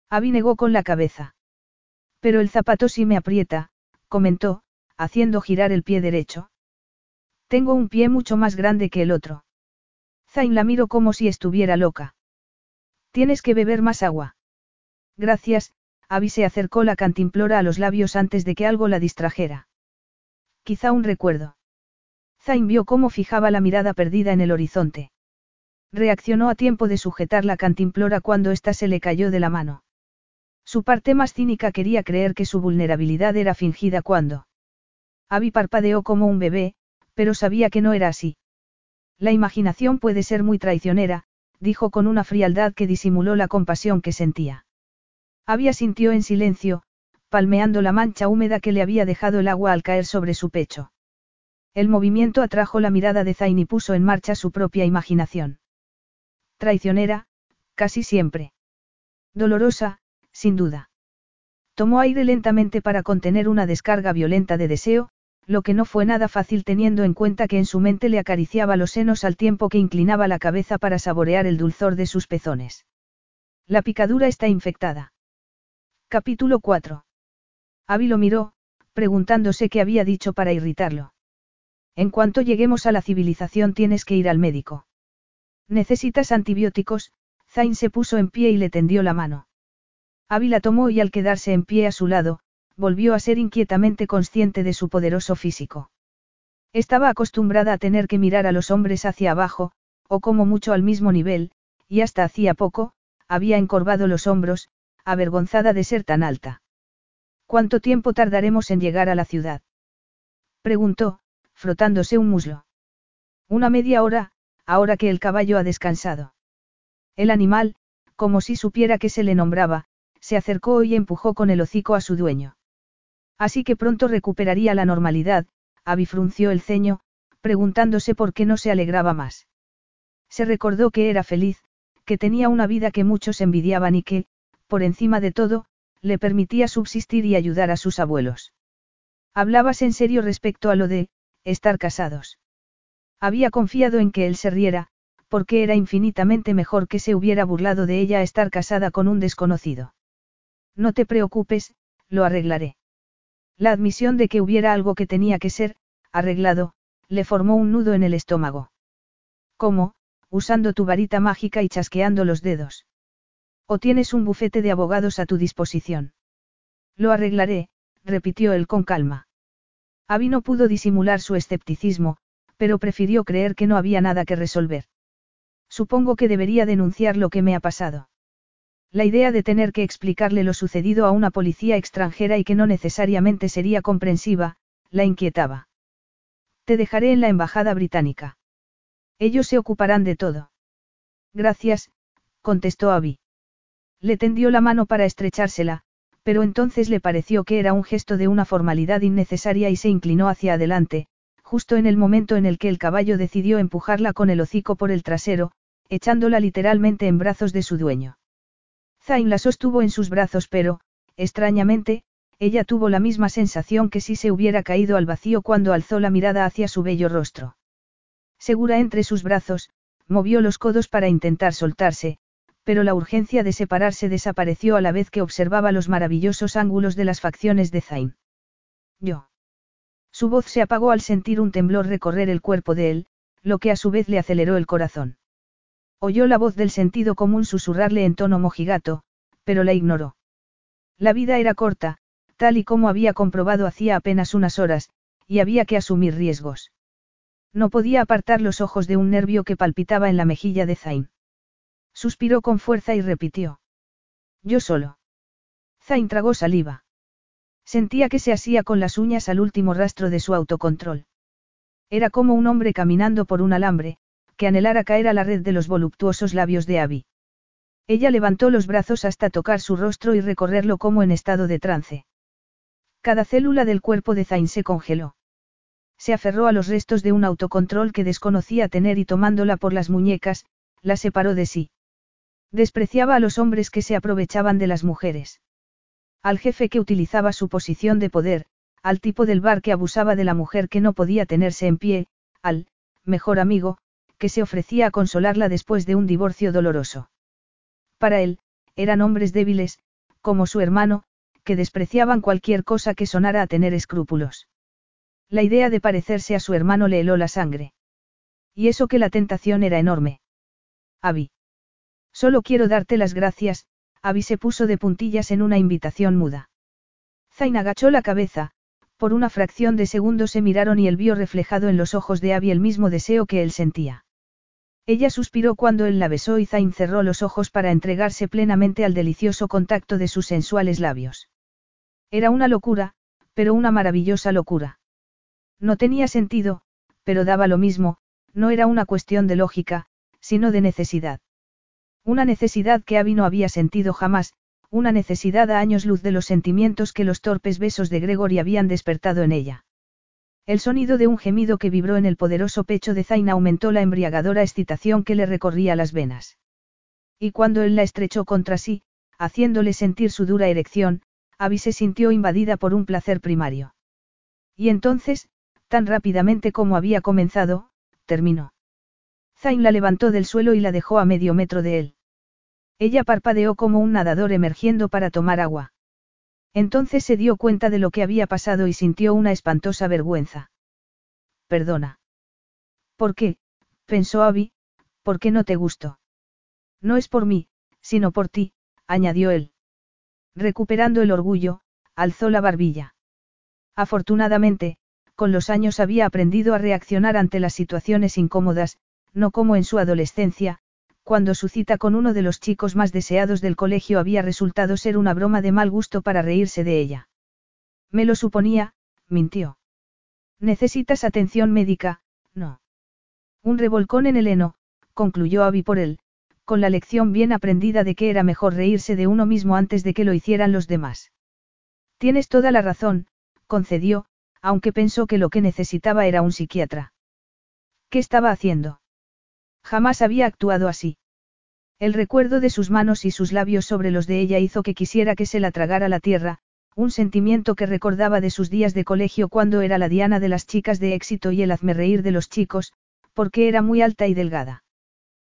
Abby negó con la cabeza. Pero el zapato sí me aprieta, comentó, haciendo girar el pie derecho. Tengo un pie mucho más grande que el otro. Zain la miró como si estuviera loca. Tienes que beber más agua. Gracias, Abby se acercó la cantimplora a los labios antes de que algo la distrajera. Quizá un recuerdo. Zain vio cómo fijaba la mirada perdida en el horizonte. Reaccionó a tiempo de sujetar la cantimplora cuando ésta se le cayó de la mano. Su parte más cínica quería creer que su vulnerabilidad era fingida cuando. Abby parpadeó como un bebé, pero sabía que no era así. La imaginación puede ser muy traicionera, dijo con una frialdad que disimuló la compasión que sentía. Había sintió en silencio, palmeando la mancha húmeda que le había dejado el agua al caer sobre su pecho. El movimiento atrajo la mirada de Zain y puso en marcha su propia imaginación. Traicionera, casi siempre. Dolorosa, sin duda. Tomó aire lentamente para contener una descarga violenta de deseo, lo que no fue nada fácil teniendo en cuenta que en su mente le acariciaba los senos al tiempo que inclinaba la cabeza para saborear el dulzor de sus pezones. La picadura está infectada. Capítulo 4. Abby lo miró, preguntándose qué había dicho para irritarlo. En cuanto lleguemos a la civilización tienes que ir al médico. Necesitas antibióticos, Zain se puso en pie y le tendió la mano. Abby la tomó y al quedarse en pie a su lado, volvió a ser inquietamente consciente de su poderoso físico. Estaba acostumbrada a tener que mirar a los hombres hacia abajo, o como mucho al mismo nivel, y hasta hacía poco, había encorvado los hombros, avergonzada de ser tan alta. ¿Cuánto tiempo tardaremos en llegar a la ciudad? Preguntó, frotándose un muslo. Una media hora, ahora que el caballo ha descansado. El animal, como si supiera que se le nombraba, se acercó y empujó con el hocico a su dueño. Así que pronto recuperaría la normalidad, Abby frunció el ceño, preguntándose por qué no se alegraba más. Se recordó que era feliz, que tenía una vida que muchos envidiaban y que, por encima de todo, le permitía subsistir y ayudar a sus abuelos. Hablabas en serio respecto a lo de, estar casados. Había confiado en que él se riera, porque era infinitamente mejor que se hubiera burlado de ella estar casada con un desconocido. No te preocupes, lo arreglaré. La admisión de que hubiera algo que tenía que ser, arreglado, le formó un nudo en el estómago. ¿Cómo? Usando tu varita mágica y chasqueando los dedos. ¿O tienes un bufete de abogados a tu disposición? Lo arreglaré, repitió él con calma. Abby no pudo disimular su escepticismo, pero prefirió creer que no había nada que resolver. Supongo que debería denunciar lo que me ha pasado. La idea de tener que explicarle lo sucedido a una policía extranjera y que no necesariamente sería comprensiva, la inquietaba. Te dejaré en la embajada británica. Ellos se ocuparán de todo. Gracias, contestó Abby. Le tendió la mano para estrechársela, pero entonces le pareció que era un gesto de una formalidad innecesaria y se inclinó hacia adelante, justo en el momento en el que el caballo decidió empujarla con el hocico por el trasero, echándola literalmente en brazos de su dueño. Zain la sostuvo en sus brazos pero, extrañamente, ella tuvo la misma sensación que si se hubiera caído al vacío cuando alzó la mirada hacia su bello rostro. Segura entre sus brazos, movió los codos para intentar soltarse, pero la urgencia de separarse desapareció a la vez que observaba los maravillosos ángulos de las facciones de Zain. Yo. Su voz se apagó al sentir un temblor recorrer el cuerpo de él, lo que a su vez le aceleró el corazón. Oyó la voz del sentido común susurrarle en tono mojigato, pero la ignoró. La vida era corta, tal y como había comprobado hacía apenas unas horas, y había que asumir riesgos. No podía apartar los ojos de un nervio que palpitaba en la mejilla de Zain. Suspiró con fuerza y repitió. Yo solo. Zain tragó saliva. Sentía que se asía con las uñas al último rastro de su autocontrol. Era como un hombre caminando por un alambre, que anhelara caer a la red de los voluptuosos labios de Abby. Ella levantó los brazos hasta tocar su rostro y recorrerlo como en estado de trance. Cada célula del cuerpo de Zain se congeló. Se aferró a los restos de un autocontrol que desconocía tener y tomándola por las muñecas, la separó de sí. Despreciaba a los hombres que se aprovechaban de las mujeres. Al jefe que utilizaba su posición de poder, al tipo del bar que abusaba de la mujer que no podía tenerse en pie, al, mejor amigo, que se ofrecía a consolarla después de un divorcio doloroso. Para él, eran hombres débiles, como su hermano, que despreciaban cualquier cosa que sonara a tener escrúpulos. La idea de parecerse a su hermano le heló la sangre. Y eso que la tentación era enorme. Abby. Solo quiero darte las gracias, Abby se puso de puntillas en una invitación muda. Zain agachó la cabeza, por una fracción de segundo se miraron y él vio reflejado en los ojos de Abby el mismo deseo que él sentía. Ella suspiró cuando él la besó y Zain cerró los ojos para entregarse plenamente al delicioso contacto de sus sensuales labios. Era una locura, pero una maravillosa locura. No tenía sentido, pero daba lo mismo, no era una cuestión de lógica, sino de necesidad. Una necesidad que Abby no había sentido jamás, una necesidad a años luz de los sentimientos que los torpes besos de Gregory habían despertado en ella. El sonido de un gemido que vibró en el poderoso pecho de Zaina aumentó la embriagadora excitación que le recorría las venas. Y cuando él la estrechó contra sí, haciéndole sentir su dura erección, Abby se sintió invadida por un placer primario. Y entonces, tan rápidamente como había comenzado, terminó. Zain la levantó del suelo y la dejó a medio metro de él. Ella parpadeó como un nadador emergiendo para tomar agua. Entonces se dio cuenta de lo que había pasado y sintió una espantosa vergüenza. Perdona. ¿Por qué? pensó Abby, ¿por qué no te gustó? No es por mí, sino por ti, añadió él. Recuperando el orgullo, alzó la barbilla. Afortunadamente, con los años había aprendido a reaccionar ante las situaciones incómodas, no como en su adolescencia, cuando su cita con uno de los chicos más deseados del colegio había resultado ser una broma de mal gusto para reírse de ella. Me lo suponía, mintió. Necesitas atención médica, no. Un revolcón en el heno, concluyó Abby por él, con la lección bien aprendida de que era mejor reírse de uno mismo antes de que lo hicieran los demás. Tienes toda la razón, concedió, aunque pensó que lo que necesitaba era un psiquiatra. ¿Qué estaba haciendo? Jamás había actuado así. El recuerdo de sus manos y sus labios sobre los de ella hizo que quisiera que se la tragara la tierra, un sentimiento que recordaba de sus días de colegio cuando era la diana de las chicas de éxito y el hazme reír de los chicos, porque era muy alta y delgada.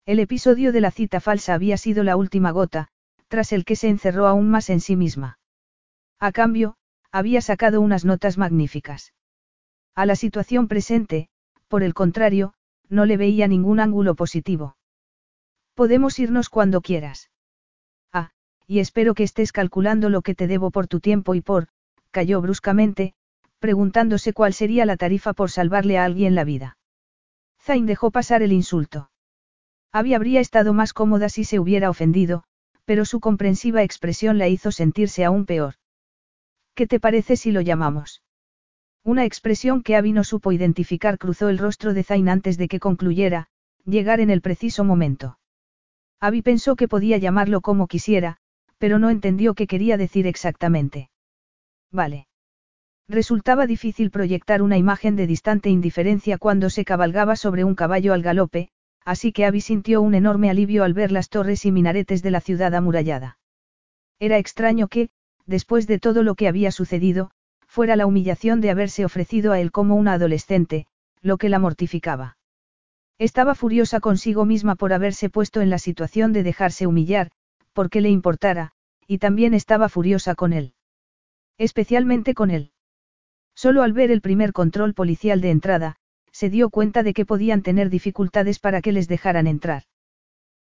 El episodio de la cita falsa había sido la última gota, tras el que se encerró aún más en sí misma. A cambio, había sacado unas notas magníficas. A la situación presente, por el contrario, no le veía ningún ángulo positivo. Podemos irnos cuando quieras. Ah, y espero que estés calculando lo que te debo por tu tiempo y por, cayó bruscamente, preguntándose cuál sería la tarifa por salvarle a alguien la vida. Zain dejó pasar el insulto. Abby habría estado más cómoda si se hubiera ofendido, pero su comprensiva expresión la hizo sentirse aún peor. ¿Qué te parece si lo llamamos? Una expresión que Abby no supo identificar cruzó el rostro de Zain antes de que concluyera, llegar en el preciso momento. Abby pensó que podía llamarlo como quisiera, pero no entendió qué quería decir exactamente. Vale. Resultaba difícil proyectar una imagen de distante indiferencia cuando se cabalgaba sobre un caballo al galope, así que Abby sintió un enorme alivio al ver las torres y minaretes de la ciudad amurallada. Era extraño que, después de todo lo que había sucedido, fuera la humillación de haberse ofrecido a él como una adolescente, lo que la mortificaba. Estaba furiosa consigo misma por haberse puesto en la situación de dejarse humillar, porque le importara, y también estaba furiosa con él. Especialmente con él. Solo al ver el primer control policial de entrada, se dio cuenta de que podían tener dificultades para que les dejaran entrar.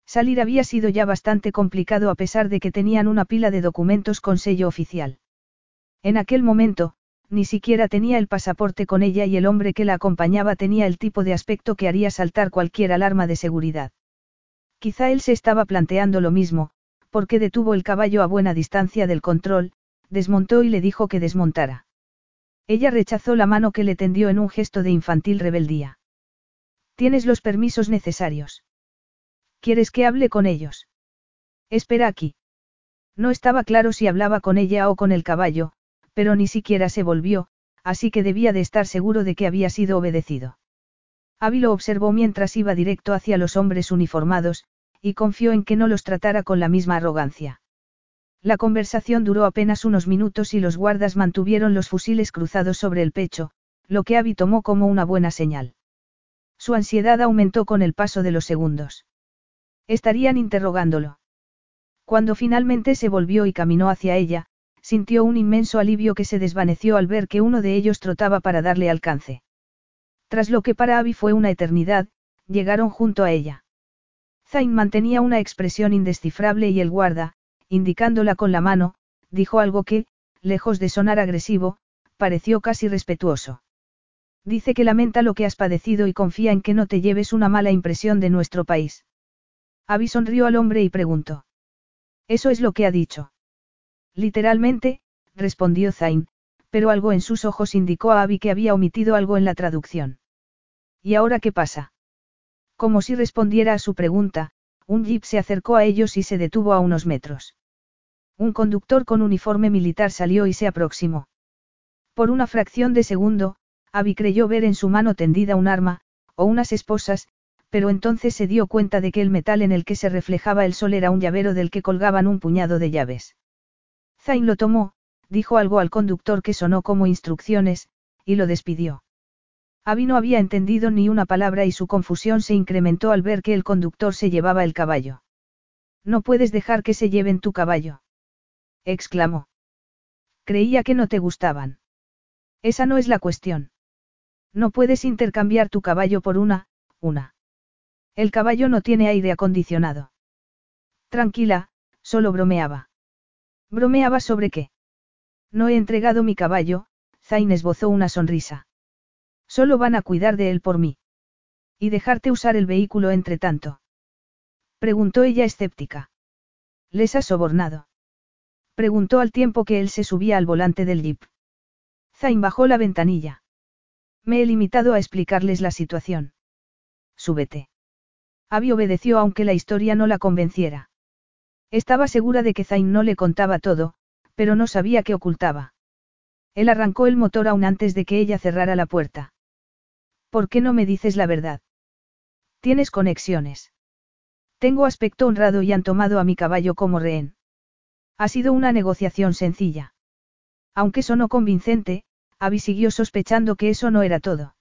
Salir había sido ya bastante complicado a pesar de que tenían una pila de documentos con sello oficial. En aquel momento, ni siquiera tenía el pasaporte con ella y el hombre que la acompañaba tenía el tipo de aspecto que haría saltar cualquier alarma de seguridad. Quizá él se estaba planteando lo mismo, porque detuvo el caballo a buena distancia del control, desmontó y le dijo que desmontara. Ella rechazó la mano que le tendió en un gesto de infantil rebeldía. Tienes los permisos necesarios. ¿Quieres que hable con ellos? Espera aquí. No estaba claro si hablaba con ella o con el caballo, pero ni siquiera se volvió, así que debía de estar seguro de que había sido obedecido. Abby lo observó mientras iba directo hacia los hombres uniformados, y confió en que no los tratara con la misma arrogancia. La conversación duró apenas unos minutos y los guardas mantuvieron los fusiles cruzados sobre el pecho, lo que Abby tomó como una buena señal. Su ansiedad aumentó con el paso de los segundos. Estarían interrogándolo. Cuando finalmente se volvió y caminó hacia ella, Sintió un inmenso alivio que se desvaneció al ver que uno de ellos trotaba para darle alcance. Tras lo que para Abby fue una eternidad, llegaron junto a ella. Zain mantenía una expresión indescifrable y el guarda, indicándola con la mano, dijo algo que, lejos de sonar agresivo, pareció casi respetuoso. Dice que lamenta lo que has padecido y confía en que no te lleves una mala impresión de nuestro país. Abby sonrió al hombre y preguntó. Eso es lo que ha dicho. Literalmente, respondió Zain, pero algo en sus ojos indicó a Abby que había omitido algo en la traducción. ¿Y ahora qué pasa? Como si respondiera a su pregunta, un jeep se acercó a ellos y se detuvo a unos metros. Un conductor con uniforme militar salió y se aproximó. Por una fracción de segundo, Abby creyó ver en su mano tendida un arma, o unas esposas, pero entonces se dio cuenta de que el metal en el que se reflejaba el sol era un llavero del que colgaban un puñado de llaves. Zain lo tomó, dijo algo al conductor que sonó como instrucciones, y lo despidió. Abby no había entendido ni una palabra y su confusión se incrementó al ver que el conductor se llevaba el caballo. No puedes dejar que se lleven tu caballo. exclamó. Creía que no te gustaban. Esa no es la cuestión. No puedes intercambiar tu caballo por una, una. El caballo no tiene aire acondicionado. Tranquila, solo bromeaba. ¿Bromeaba sobre qué? No he entregado mi caballo, Zain esbozó una sonrisa. Solo van a cuidar de él por mí. ¿Y dejarte usar el vehículo entre tanto? Preguntó ella escéptica. ¿Les has sobornado? Preguntó al tiempo que él se subía al volante del jeep. Zain bajó la ventanilla. Me he limitado a explicarles la situación. Súbete. Abby obedeció aunque la historia no la convenciera. Estaba segura de que Zain no le contaba todo, pero no sabía qué ocultaba. Él arrancó el motor aún antes de que ella cerrara la puerta. ¿Por qué no me dices la verdad? Tienes conexiones. Tengo aspecto honrado y han tomado a mi caballo como rehén. Ha sido una negociación sencilla. Aunque sonó convincente, Abby siguió sospechando que eso no era todo.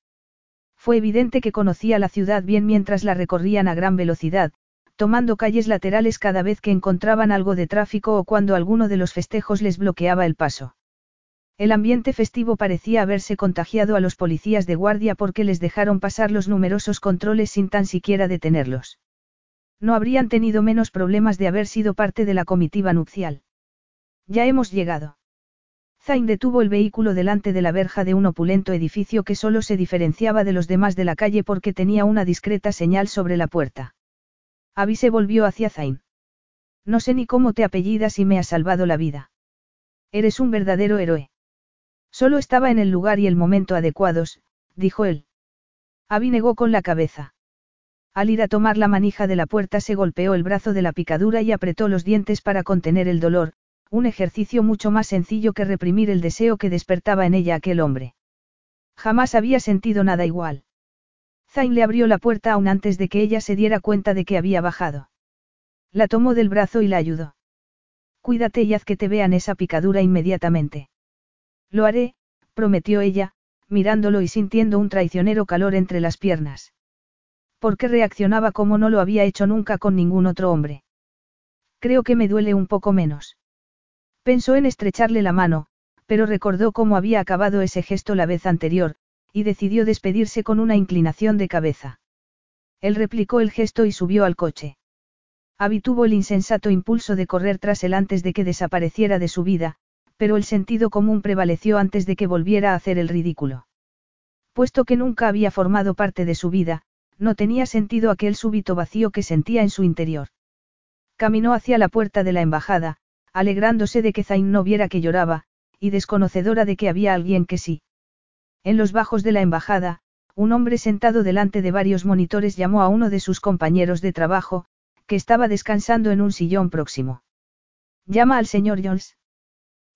Fue evidente que conocía la ciudad bien mientras la recorrían a gran velocidad, tomando calles laterales cada vez que encontraban algo de tráfico o cuando alguno de los festejos les bloqueaba el paso. El ambiente festivo parecía haberse contagiado a los policías de guardia porque les dejaron pasar los numerosos controles sin tan siquiera detenerlos. No habrían tenido menos problemas de haber sido parte de la comitiva nupcial. Ya hemos llegado. Zain detuvo el vehículo delante de la verja de un opulento edificio que solo se diferenciaba de los demás de la calle porque tenía una discreta señal sobre la puerta. Abby se volvió hacia Zain. No sé ni cómo te apellidas y me has salvado la vida. Eres un verdadero héroe. Solo estaba en el lugar y el momento adecuados, dijo él. Abby negó con la cabeza. Al ir a tomar la manija de la puerta se golpeó el brazo de la picadura y apretó los dientes para contener el dolor, un ejercicio mucho más sencillo que reprimir el deseo que despertaba en ella aquel hombre. Jamás había sentido nada igual. Zain le abrió la puerta aún antes de que ella se diera cuenta de que había bajado. La tomó del brazo y la ayudó. Cuídate y haz que te vean esa picadura inmediatamente. Lo haré, prometió ella, mirándolo y sintiendo un traicionero calor entre las piernas. ¿Por qué reaccionaba como no lo había hecho nunca con ningún otro hombre? Creo que me duele un poco menos. Pensó en estrecharle la mano, pero recordó cómo había acabado ese gesto la vez anterior, y decidió despedirse con una inclinación de cabeza. Él replicó el gesto y subió al coche. Abby tuvo el insensato impulso de correr tras él antes de que desapareciera de su vida, pero el sentido común prevaleció antes de que volviera a hacer el ridículo. Puesto que nunca había formado parte de su vida, no tenía sentido aquel súbito vacío que sentía en su interior. Caminó hacia la puerta de la embajada, alegrándose de que Zain no viera que lloraba, y desconocedora de que había alguien que sí. En los bajos de la embajada, un hombre sentado delante de varios monitores llamó a uno de sus compañeros de trabajo, que estaba descansando en un sillón próximo. Llama al señor Jones.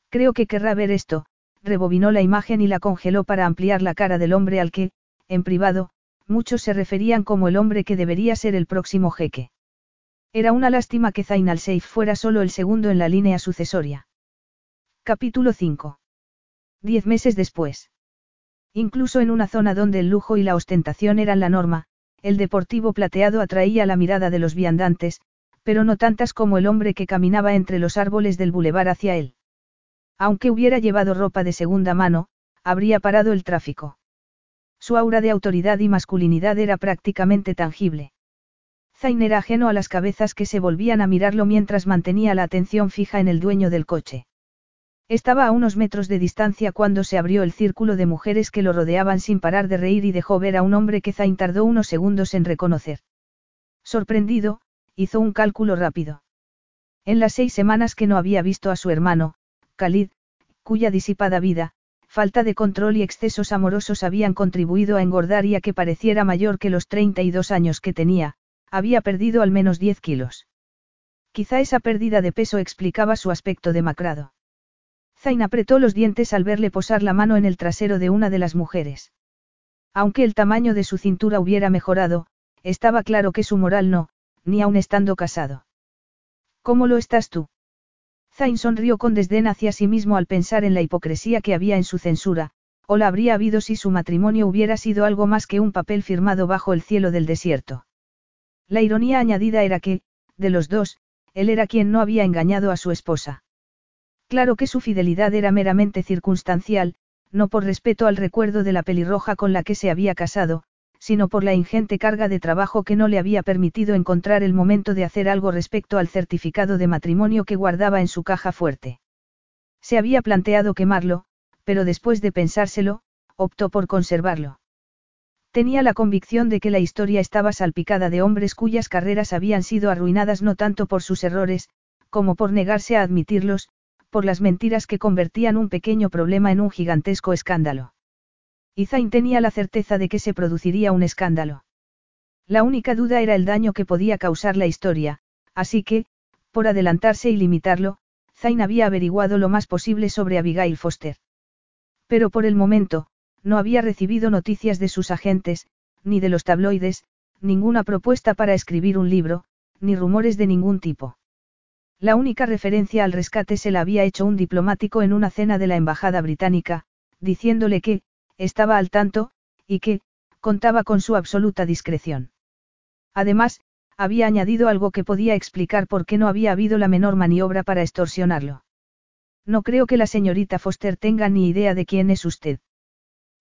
Creo que querrá ver esto, rebobinó la imagen y la congeló para ampliar la cara del hombre al que, en privado, muchos se referían como el hombre que debería ser el próximo jeque. Era una lástima que Zain al-Seif fuera solo el segundo en la línea sucesoria. Capítulo 5. Diez meses después. Incluso en una zona donde el lujo y la ostentación eran la norma, el deportivo plateado atraía la mirada de los viandantes, pero no tantas como el hombre que caminaba entre los árboles del bulevar hacia él. Aunque hubiera llevado ropa de segunda mano, habría parado el tráfico. Su aura de autoridad y masculinidad era prácticamente tangible. Zain era ajeno a las cabezas que se volvían a mirarlo mientras mantenía la atención fija en el dueño del coche. Estaba a unos metros de distancia cuando se abrió el círculo de mujeres que lo rodeaban sin parar de reír y dejó ver a un hombre que Zain tardó unos segundos en reconocer. Sorprendido, hizo un cálculo rápido. En las seis semanas que no había visto a su hermano, Khalid, cuya disipada vida, falta de control y excesos amorosos habían contribuido a engordar y a que pareciera mayor que los 32 años que tenía, había perdido al menos 10 kilos. Quizá esa pérdida de peso explicaba su aspecto demacrado. Zain apretó los dientes al verle posar la mano en el trasero de una de las mujeres. Aunque el tamaño de su cintura hubiera mejorado, estaba claro que su moral no, ni aun estando casado. ¿Cómo lo estás tú? Zain sonrió con desdén hacia sí mismo al pensar en la hipocresía que había en su censura, o la habría habido si su matrimonio hubiera sido algo más que un papel firmado bajo el cielo del desierto. La ironía añadida era que, de los dos, él era quien no había engañado a su esposa. Claro que su fidelidad era meramente circunstancial, no por respeto al recuerdo de la pelirroja con la que se había casado, sino por la ingente carga de trabajo que no le había permitido encontrar el momento de hacer algo respecto al certificado de matrimonio que guardaba en su caja fuerte. Se había planteado quemarlo, pero después de pensárselo, optó por conservarlo. Tenía la convicción de que la historia estaba salpicada de hombres cuyas carreras habían sido arruinadas no tanto por sus errores, como por negarse a admitirlos, por las mentiras que convertían un pequeño problema en un gigantesco escándalo. Y Zain tenía la certeza de que se produciría un escándalo. La única duda era el daño que podía causar la historia, así que, por adelantarse y limitarlo, Zain había averiguado lo más posible sobre Abigail Foster. Pero por el momento, no había recibido noticias de sus agentes, ni de los tabloides, ninguna propuesta para escribir un libro, ni rumores de ningún tipo. La única referencia al rescate se la había hecho un diplomático en una cena de la Embajada Británica, diciéndole que, estaba al tanto, y que, contaba con su absoluta discreción. Además, había añadido algo que podía explicar por qué no había habido la menor maniobra para extorsionarlo. No creo que la señorita Foster tenga ni idea de quién es usted.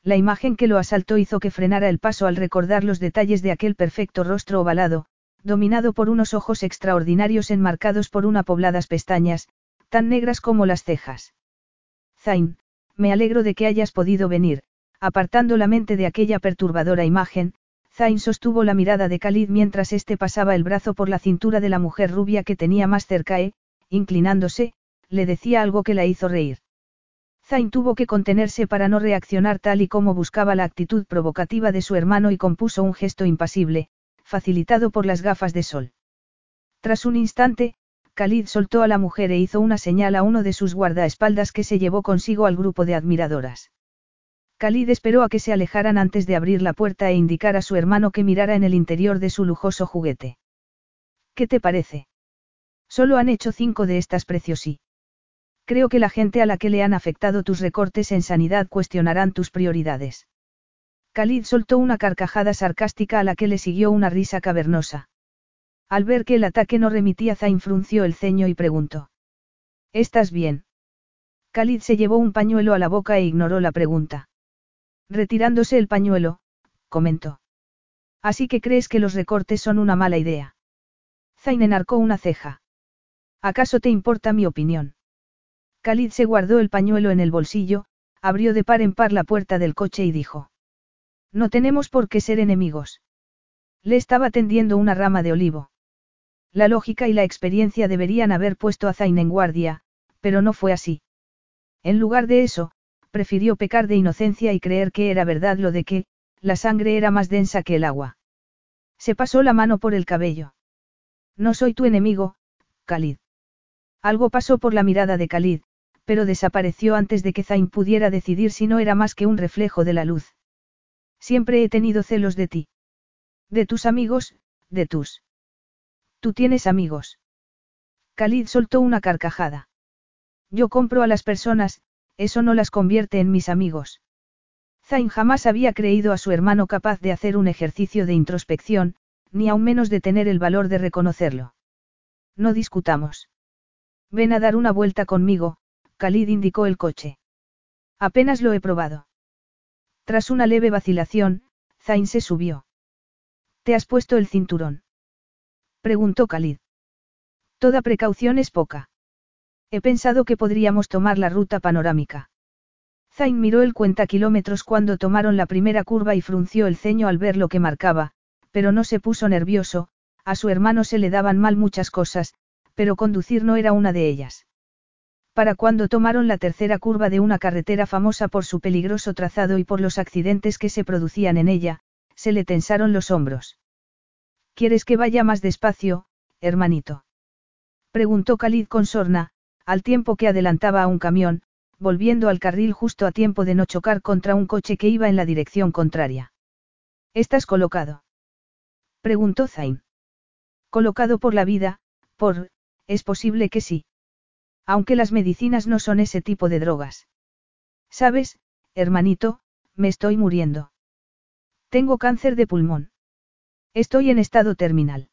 La imagen que lo asaltó hizo que frenara el paso al recordar los detalles de aquel perfecto rostro ovalado, dominado por unos ojos extraordinarios enmarcados por una pobladas pestañas, tan negras como las cejas. Zain, me alegro de que hayas podido venir, Apartando la mente de aquella perturbadora imagen, Zain sostuvo la mirada de Khalid mientras éste pasaba el brazo por la cintura de la mujer rubia que tenía más cerca e, inclinándose, le decía algo que la hizo reír. Zain tuvo que contenerse para no reaccionar tal y como buscaba la actitud provocativa de su hermano y compuso un gesto impasible, facilitado por las gafas de sol. Tras un instante, Khalid soltó a la mujer e hizo una señal a uno de sus guardaespaldas que se llevó consigo al grupo de admiradoras. Khalid esperó a que se alejaran antes de abrir la puerta e indicar a su hermano que mirara en el interior de su lujoso juguete. ¿Qué te parece? Solo han hecho cinco de estas precios y. Creo que la gente a la que le han afectado tus recortes en sanidad cuestionarán tus prioridades. Khalid soltó una carcajada sarcástica a la que le siguió una risa cavernosa. Al ver que el ataque no remitía, Zain frunció el ceño y preguntó. ¿Estás bien? Khalid se llevó un pañuelo a la boca e ignoró la pregunta. Retirándose el pañuelo, comentó. Así que crees que los recortes son una mala idea. Zain enarcó una ceja. ¿Acaso te importa mi opinión? Khalid se guardó el pañuelo en el bolsillo, abrió de par en par la puerta del coche y dijo. No tenemos por qué ser enemigos. Le estaba tendiendo una rama de olivo. La lógica y la experiencia deberían haber puesto a Zain en guardia, pero no fue así. En lugar de eso, prefirió pecar de inocencia y creer que era verdad lo de que, la sangre era más densa que el agua. Se pasó la mano por el cabello. No soy tu enemigo, Khalid. Algo pasó por la mirada de Khalid, pero desapareció antes de que Zain pudiera decidir si no era más que un reflejo de la luz. Siempre he tenido celos de ti. De tus amigos, de tus. Tú tienes amigos. Khalid soltó una carcajada. Yo compro a las personas, eso no las convierte en mis amigos. Zain jamás había creído a su hermano capaz de hacer un ejercicio de introspección, ni aún menos de tener el valor de reconocerlo. No discutamos. Ven a dar una vuelta conmigo, Khalid indicó el coche. Apenas lo he probado. Tras una leve vacilación, Zain se subió. ¿Te has puesto el cinturón? Preguntó Khalid. Toda precaución es poca. He pensado que podríamos tomar la ruta panorámica. Zain miró el cuenta kilómetros cuando tomaron la primera curva y frunció el ceño al ver lo que marcaba, pero no se puso nervioso, a su hermano se le daban mal muchas cosas, pero conducir no era una de ellas. Para cuando tomaron la tercera curva de una carretera famosa por su peligroso trazado y por los accidentes que se producían en ella, se le tensaron los hombros. ¿Quieres que vaya más despacio, hermanito? Preguntó Khalid con sorna, al tiempo que adelantaba a un camión, volviendo al carril justo a tiempo de no chocar contra un coche que iba en la dirección contraria. ¿Estás colocado? Preguntó Zain. Colocado por la vida, por, es posible que sí. Aunque las medicinas no son ese tipo de drogas. Sabes, hermanito, me estoy muriendo. Tengo cáncer de pulmón. Estoy en estado terminal.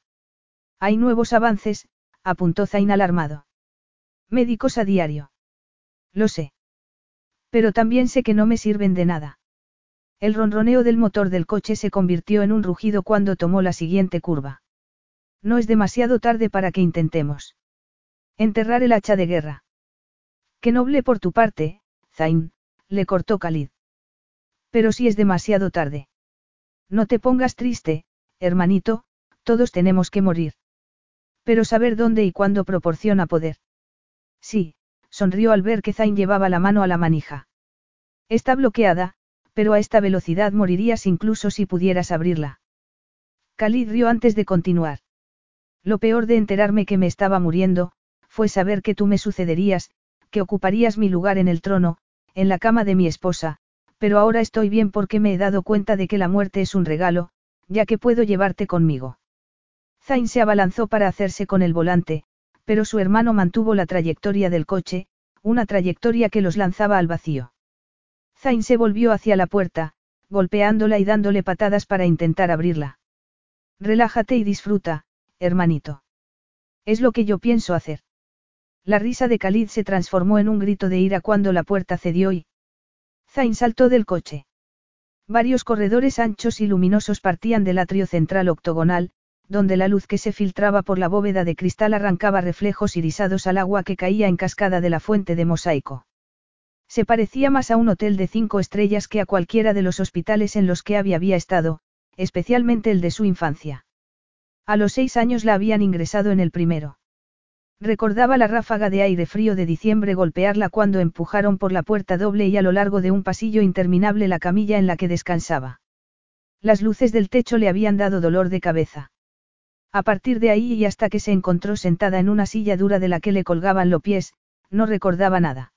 Hay nuevos avances, apuntó Zain alarmado. Médicos a diario. Lo sé. Pero también sé que no me sirven de nada. El ronroneo del motor del coche se convirtió en un rugido cuando tomó la siguiente curva. No es demasiado tarde para que intentemos. Enterrar el hacha de guerra. Qué noble por tu parte, Zain, le cortó Khalid. Pero si es demasiado tarde. No te pongas triste, hermanito, todos tenemos que morir. Pero saber dónde y cuándo proporciona poder. Sí, sonrió al ver que Zain llevaba la mano a la manija. Está bloqueada, pero a esta velocidad morirías incluso si pudieras abrirla. Khalid rió antes de continuar. Lo peor de enterarme que me estaba muriendo, fue saber que tú me sucederías, que ocuparías mi lugar en el trono, en la cama de mi esposa, pero ahora estoy bien porque me he dado cuenta de que la muerte es un regalo, ya que puedo llevarte conmigo. Zain se abalanzó para hacerse con el volante, pero su hermano mantuvo la trayectoria del coche, una trayectoria que los lanzaba al vacío. Zain se volvió hacia la puerta, golpeándola y dándole patadas para intentar abrirla. Relájate y disfruta, hermanito. Es lo que yo pienso hacer. La risa de Khalid se transformó en un grito de ira cuando la puerta cedió y... Zain saltó del coche. Varios corredores anchos y luminosos partían del atrio central octogonal, donde la luz que se filtraba por la bóveda de cristal arrancaba reflejos irisados al agua que caía en cascada de la fuente de mosaico. Se parecía más a un hotel de cinco estrellas que a cualquiera de los hospitales en los que había, había estado, especialmente el de su infancia. A los seis años la habían ingresado en el primero. Recordaba la ráfaga de aire frío de diciembre golpearla cuando empujaron por la puerta doble y a lo largo de un pasillo interminable la camilla en la que descansaba. Las luces del techo le habían dado dolor de cabeza. A partir de ahí y hasta que se encontró sentada en una silla dura de la que le colgaban los pies, no recordaba nada.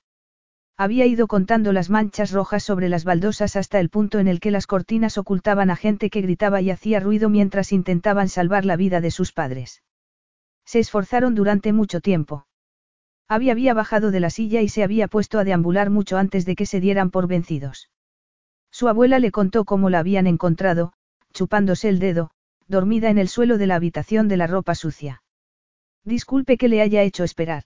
Había ido contando las manchas rojas sobre las baldosas hasta el punto en el que las cortinas ocultaban a gente que gritaba y hacía ruido mientras intentaban salvar la vida de sus padres. Se esforzaron durante mucho tiempo. Había había bajado de la silla y se había puesto a deambular mucho antes de que se dieran por vencidos. Su abuela le contó cómo la habían encontrado, chupándose el dedo, dormida en el suelo de la habitación de la ropa sucia. Disculpe que le haya hecho esperar.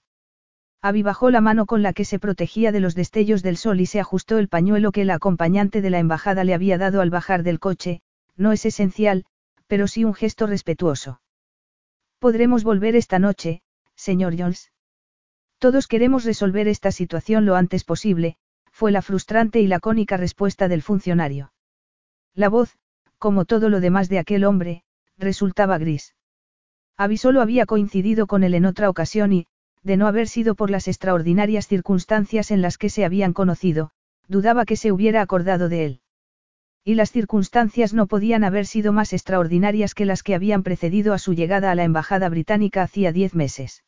Abby bajó la mano con la que se protegía de los destellos del sol y se ajustó el pañuelo que el acompañante de la embajada le había dado al bajar del coche, no es esencial, pero sí un gesto respetuoso. Podremos volver esta noche, señor Jones. Todos queremos resolver esta situación lo antes posible, fue la frustrante y lacónica respuesta del funcionario. La voz, como todo lo demás de aquel hombre, resultaba gris. Abby solo había coincidido con él en otra ocasión y, de no haber sido por las extraordinarias circunstancias en las que se habían conocido, dudaba que se hubiera acordado de él. Y las circunstancias no podían haber sido más extraordinarias que las que habían precedido a su llegada a la embajada británica hacía diez meses.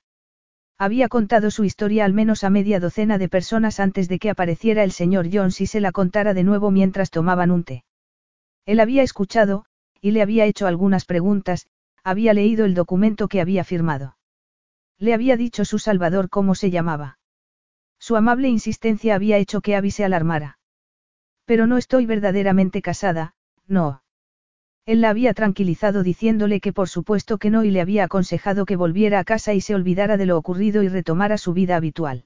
Había contado su historia al menos a media docena de personas antes de que apareciera el señor Jones y se la contara de nuevo mientras tomaban un té. Él había escuchado, y le había hecho algunas preguntas, había leído el documento que había firmado. Le había dicho su salvador cómo se llamaba. Su amable insistencia había hecho que Abby se alarmara. Pero no estoy verdaderamente casada, no. Él la había tranquilizado diciéndole que por supuesto que no y le había aconsejado que volviera a casa y se olvidara de lo ocurrido y retomara su vida habitual.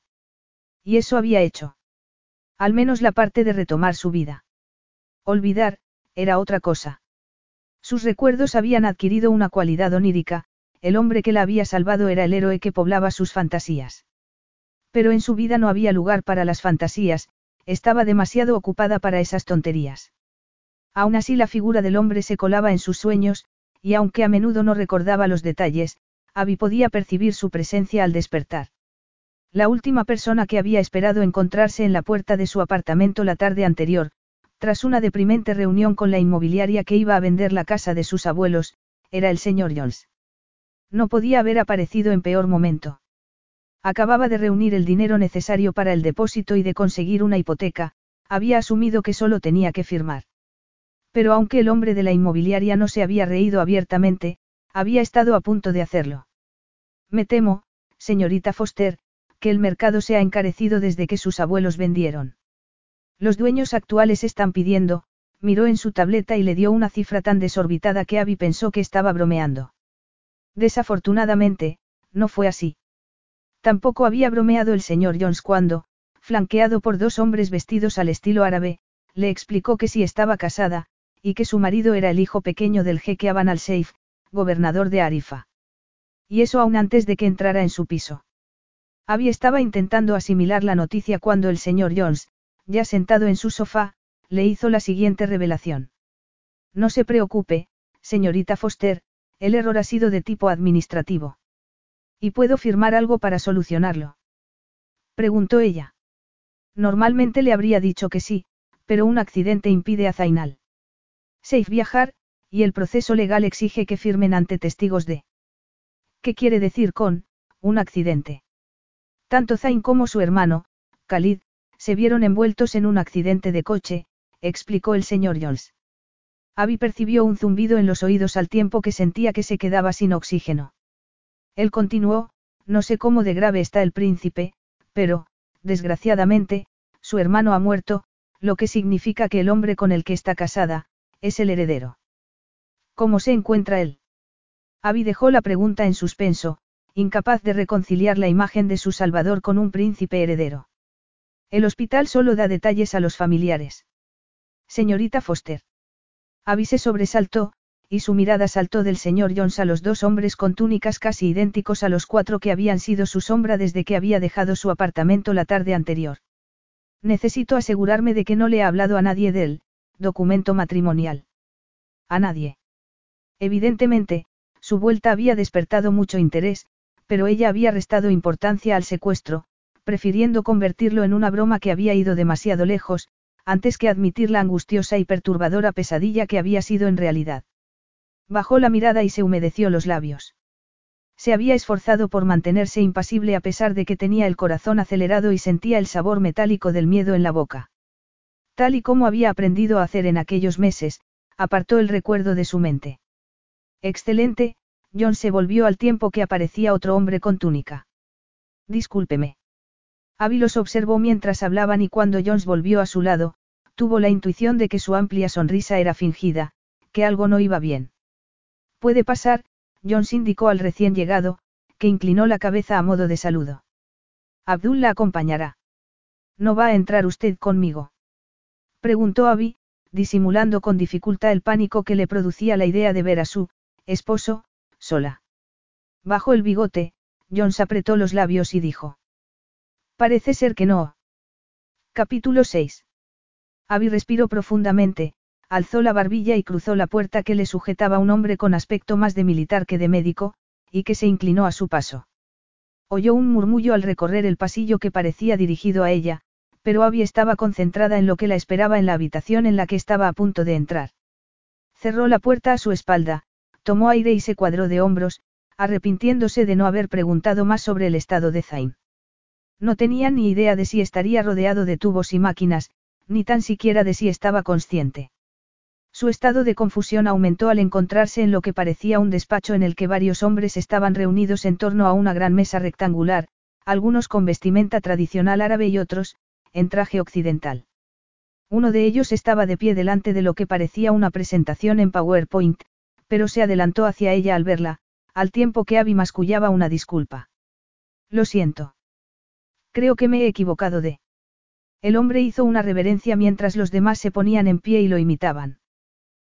Y eso había hecho. Al menos la parte de retomar su vida. Olvidar, era otra cosa. Sus recuerdos habían adquirido una cualidad onírica, el hombre que la había salvado era el héroe que poblaba sus fantasías. Pero en su vida no había lugar para las fantasías, estaba demasiado ocupada para esas tonterías. Aún así la figura del hombre se colaba en sus sueños, y aunque a menudo no recordaba los detalles, Abby podía percibir su presencia al despertar. La última persona que había esperado encontrarse en la puerta de su apartamento la tarde anterior, tras una deprimente reunión con la inmobiliaria que iba a vender la casa de sus abuelos, era el señor Jones. No podía haber aparecido en peor momento. Acababa de reunir el dinero necesario para el depósito y de conseguir una hipoteca, había asumido que solo tenía que firmar. Pero aunque el hombre de la inmobiliaria no se había reído abiertamente, había estado a punto de hacerlo. Me temo, señorita Foster, que el mercado se ha encarecido desde que sus abuelos vendieron. Los dueños actuales están pidiendo, miró en su tableta y le dio una cifra tan desorbitada que Abby pensó que estaba bromeando. Desafortunadamente, no fue así. Tampoco había bromeado el señor Jones cuando, flanqueado por dos hombres vestidos al estilo árabe, le explicó que sí estaba casada, y que su marido era el hijo pequeño del jeque Aban al-Seif, gobernador de Arifa. Y eso aún antes de que entrara en su piso. Abby estaba intentando asimilar la noticia cuando el señor Jones, ya sentado en su sofá, le hizo la siguiente revelación. No se preocupe, señorita Foster, el error ha sido de tipo administrativo. ¿Y puedo firmar algo para solucionarlo? Preguntó ella. Normalmente le habría dicho que sí, pero un accidente impide a Zainal. Seif viajar, y el proceso legal exige que firmen ante testigos de. ¿Qué quiere decir con, un accidente? Tanto Zain como su hermano, Khalid, se vieron envueltos en un accidente de coche, explicó el señor Jones. Abby percibió un zumbido en los oídos al tiempo que sentía que se quedaba sin oxígeno. Él continuó, no sé cómo de grave está el príncipe, pero, desgraciadamente, su hermano ha muerto, lo que significa que el hombre con el que está casada, es el heredero. ¿Cómo se encuentra él? Abby dejó la pregunta en suspenso, incapaz de reconciliar la imagen de su Salvador con un príncipe heredero. El hospital solo da detalles a los familiares. Señorita Foster. Abby se sobresaltó, y su mirada saltó del señor Jones a los dos hombres con túnicas casi idénticos a los cuatro que habían sido su sombra desde que había dejado su apartamento la tarde anterior. Necesito asegurarme de que no le ha hablado a nadie del documento matrimonial. A nadie. Evidentemente, su vuelta había despertado mucho interés, pero ella había restado importancia al secuestro, prefiriendo convertirlo en una broma que había ido demasiado lejos, antes que admitir la angustiosa y perturbadora pesadilla que había sido en realidad. Bajó la mirada y se humedeció los labios. Se había esforzado por mantenerse impasible a pesar de que tenía el corazón acelerado y sentía el sabor metálico del miedo en la boca. Tal y como había aprendido a hacer en aquellos meses, apartó el recuerdo de su mente. Excelente, John se volvió al tiempo que aparecía otro hombre con túnica. Discúlpeme. Abby los observó mientras hablaban y cuando Jones volvió a su lado, tuvo la intuición de que su amplia sonrisa era fingida, que algo no iba bien. Puede pasar, Jones indicó al recién llegado, que inclinó la cabeza a modo de saludo. Abdul la acompañará. ¿No va a entrar usted conmigo? Preguntó Abby, disimulando con dificultad el pánico que le producía la idea de ver a su esposo, sola. Bajo el bigote, Jones apretó los labios y dijo. Parece ser que no. Capítulo 6. Abby respiró profundamente, alzó la barbilla y cruzó la puerta que le sujetaba un hombre con aspecto más de militar que de médico, y que se inclinó a su paso. Oyó un murmullo al recorrer el pasillo que parecía dirigido a ella, pero Abby estaba concentrada en lo que la esperaba en la habitación en la que estaba a punto de entrar. Cerró la puerta a su espalda, tomó aire y se cuadró de hombros, arrepintiéndose de no haber preguntado más sobre el estado de Zain. No tenía ni idea de si estaría rodeado de tubos y máquinas, ni tan siquiera de si estaba consciente. Su estado de confusión aumentó al encontrarse en lo que parecía un despacho en el que varios hombres estaban reunidos en torno a una gran mesa rectangular, algunos con vestimenta tradicional árabe y otros, en traje occidental. Uno de ellos estaba de pie delante de lo que parecía una presentación en PowerPoint, pero se adelantó hacia ella al verla, al tiempo que Abby mascullaba una disculpa. Lo siento. Creo que me he equivocado de. El hombre hizo una reverencia mientras los demás se ponían en pie y lo imitaban.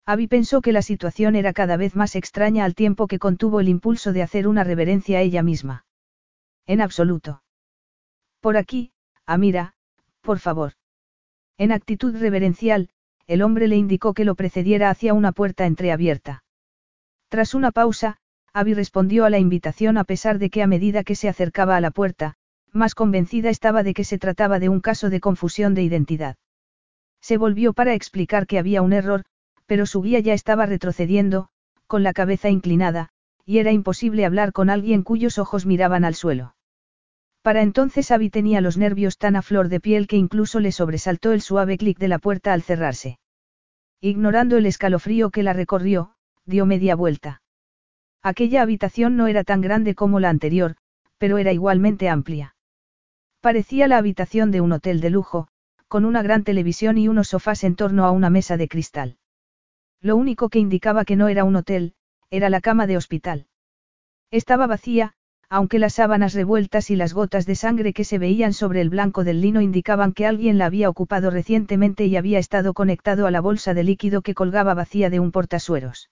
Abby pensó que la situación era cada vez más extraña al tiempo que contuvo el impulso de hacer una reverencia a ella misma. En absoluto. Por aquí, Amira, por favor. En actitud reverencial, el hombre le indicó que lo precediera hacia una puerta entreabierta. Tras una pausa, Abby respondió a la invitación a pesar de que a medida que se acercaba a la puerta, más convencida estaba de que se trataba de un caso de confusión de identidad. Se volvió para explicar que había un error, pero su guía ya estaba retrocediendo, con la cabeza inclinada, y era imposible hablar con alguien cuyos ojos miraban al suelo. Para entonces Abby tenía los nervios tan a flor de piel que incluso le sobresaltó el suave clic de la puerta al cerrarse. Ignorando el escalofrío que la recorrió, dio media vuelta. Aquella habitación no era tan grande como la anterior, pero era igualmente amplia. Parecía la habitación de un hotel de lujo, con una gran televisión y unos sofás en torno a una mesa de cristal. Lo único que indicaba que no era un hotel, era la cama de hospital. Estaba vacía, aunque las sábanas revueltas y las gotas de sangre que se veían sobre el blanco del lino indicaban que alguien la había ocupado recientemente y había estado conectado a la bolsa de líquido que colgaba vacía de un portasueros.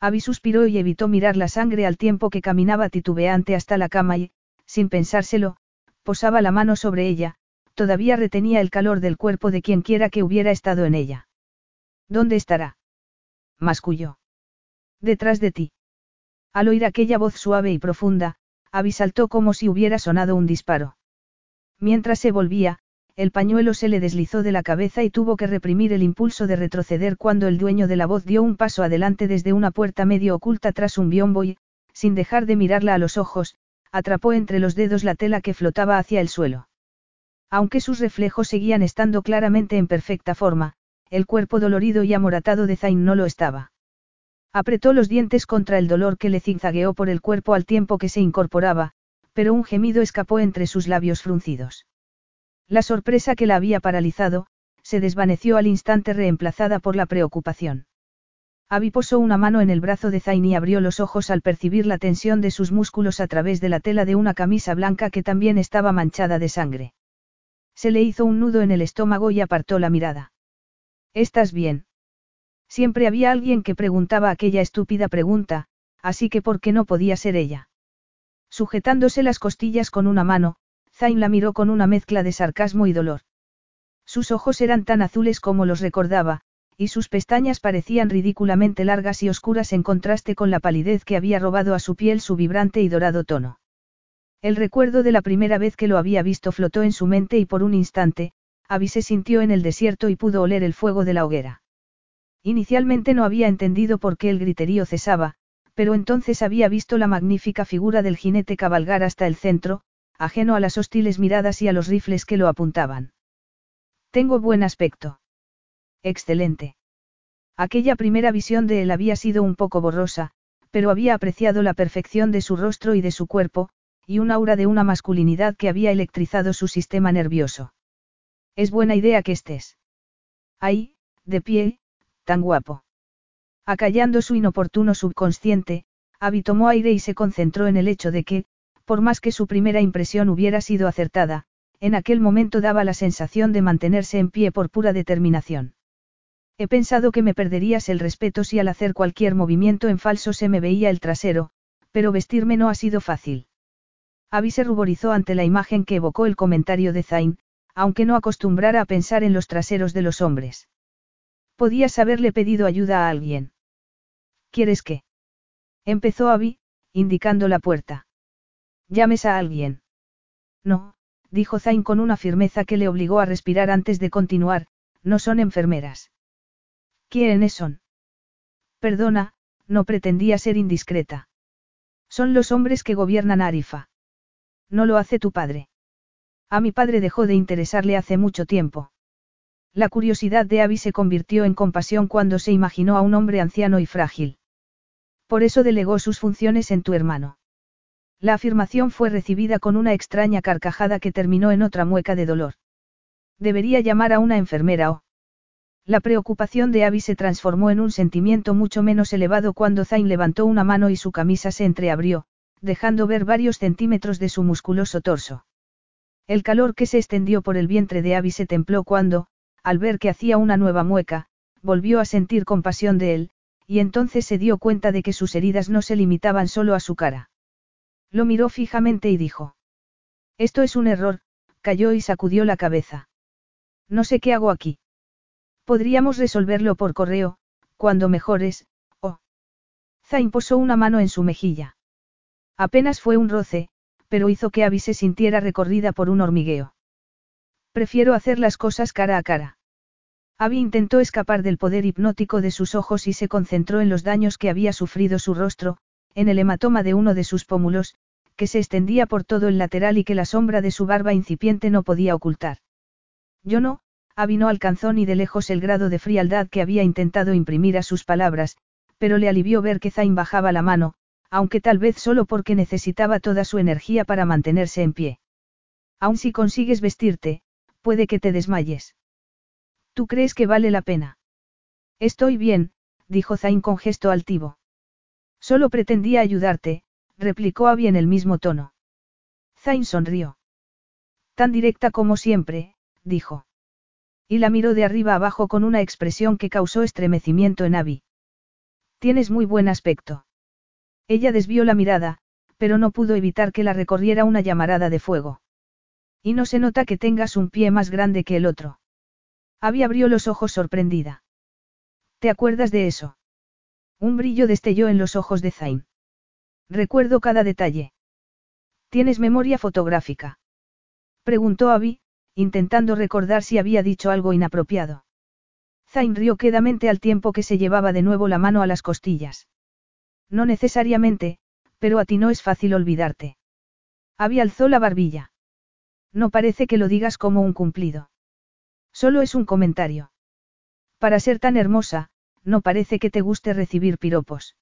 Abby suspiró y evitó mirar la sangre al tiempo que caminaba titubeante hasta la cama y, sin pensárselo, posaba la mano sobre ella, todavía retenía el calor del cuerpo de quien quiera que hubiera estado en ella. ¿Dónde estará? Masculló. Detrás de ti. Al oír aquella voz suave y profunda, Abby saltó como si hubiera sonado un disparo. Mientras se volvía, el pañuelo se le deslizó de la cabeza y tuvo que reprimir el impulso de retroceder cuando el dueño de la voz dio un paso adelante desde una puerta medio oculta tras un biombo y, sin dejar de mirarla a los ojos, atrapó entre los dedos la tela que flotaba hacia el suelo. Aunque sus reflejos seguían estando claramente en perfecta forma, el cuerpo dolorido y amoratado de Zain no lo estaba. Apretó los dientes contra el dolor que le zigzagueó por el cuerpo al tiempo que se incorporaba, pero un gemido escapó entre sus labios fruncidos. La sorpresa que la había paralizado, se desvaneció al instante reemplazada por la preocupación. Abby posó una mano en el brazo de Zain y abrió los ojos al percibir la tensión de sus músculos a través de la tela de una camisa blanca que también estaba manchada de sangre. Se le hizo un nudo en el estómago y apartó la mirada. ¿Estás bien? Siempre había alguien que preguntaba aquella estúpida pregunta, así que ¿por qué no podía ser ella? Sujetándose las costillas con una mano, Zain la miró con una mezcla de sarcasmo y dolor. Sus ojos eran tan azules como los recordaba, y sus pestañas parecían ridículamente largas y oscuras en contraste con la palidez que había robado a su piel su vibrante y dorado tono. El recuerdo de la primera vez que lo había visto flotó en su mente y por un instante, Abby se sintió en el desierto y pudo oler el fuego de la hoguera. Inicialmente no había entendido por qué el griterío cesaba, pero entonces había visto la magnífica figura del jinete cabalgar hasta el centro, ajeno a las hostiles miradas y a los rifles que lo apuntaban. Tengo buen aspecto. Excelente. Aquella primera visión de él había sido un poco borrosa, pero había apreciado la perfección de su rostro y de su cuerpo, y un aura de una masculinidad que había electrizado su sistema nervioso. Es buena idea que estés. Ahí, de pie, tan guapo. Acallando su inoportuno subconsciente, Abby tomó aire y se concentró en el hecho de que, por más que su primera impresión hubiera sido acertada, en aquel momento daba la sensación de mantenerse en pie por pura determinación. He pensado que me perderías el respeto si al hacer cualquier movimiento en falso se me veía el trasero, pero vestirme no ha sido fácil. Abby se ruborizó ante la imagen que evocó el comentario de Zain, aunque no acostumbrara a pensar en los traseros de los hombres. Podías haberle pedido ayuda a alguien. ¿Quieres qué? Empezó Abby, indicando la puerta. Llames a alguien. No, dijo Zain con una firmeza que le obligó a respirar antes de continuar, no son enfermeras. ¿Quiénes son? Perdona, no pretendía ser indiscreta. Son los hombres que gobiernan Arifa. No lo hace tu padre. A mi padre dejó de interesarle hace mucho tiempo. La curiosidad de Abby se convirtió en compasión cuando se imaginó a un hombre anciano y frágil. Por eso delegó sus funciones en tu hermano. La afirmación fue recibida con una extraña carcajada que terminó en otra mueca de dolor. Debería llamar a una enfermera o... La preocupación de Abby se transformó en un sentimiento mucho menos elevado cuando Zain levantó una mano y su camisa se entreabrió, dejando ver varios centímetros de su musculoso torso. El calor que se extendió por el vientre de Abby se templó cuando, al ver que hacía una nueva mueca, volvió a sentir compasión de él, y entonces se dio cuenta de que sus heridas no se limitaban solo a su cara. Lo miró fijamente y dijo. Esto es un error, cayó y sacudió la cabeza. No sé qué hago aquí. Podríamos resolverlo por correo, cuando mejores, oh. Zain posó una mano en su mejilla. Apenas fue un roce, pero hizo que Abby se sintiera recorrida por un hormigueo. Prefiero hacer las cosas cara a cara. Abby intentó escapar del poder hipnótico de sus ojos y se concentró en los daños que había sufrido su rostro, en el hematoma de uno de sus pómulos, que se extendía por todo el lateral y que la sombra de su barba incipiente no podía ocultar. Yo no, Abby no alcanzó ni de lejos el grado de frialdad que había intentado imprimir a sus palabras, pero le alivió ver que Zain bajaba la mano, aunque tal vez solo porque necesitaba toda su energía para mantenerse en pie. Aun si consigues vestirte, puede que te desmayes. ¿Tú crees que vale la pena? Estoy bien, dijo Zain con gesto altivo. Solo pretendía ayudarte, replicó Abby en el mismo tono. Zain sonrió. Tan directa como siempre, dijo. Y la miró de arriba abajo con una expresión que causó estremecimiento en Abby. Tienes muy buen aspecto. Ella desvió la mirada, pero no pudo evitar que la recorriera una llamarada de fuego. Y no se nota que tengas un pie más grande que el otro. Abby abrió los ojos sorprendida. ¿Te acuerdas de eso? Un brillo destelló en los ojos de Zain. Recuerdo cada detalle. ¿Tienes memoria fotográfica? Preguntó Abby, intentando recordar si había dicho algo inapropiado. Zain rió quedamente al tiempo que se llevaba de nuevo la mano a las costillas. No necesariamente, pero a ti no es fácil olvidarte. Abby alzó la barbilla. No parece que lo digas como un cumplido. Solo es un comentario. Para ser tan hermosa, no parece que te guste recibir piropos.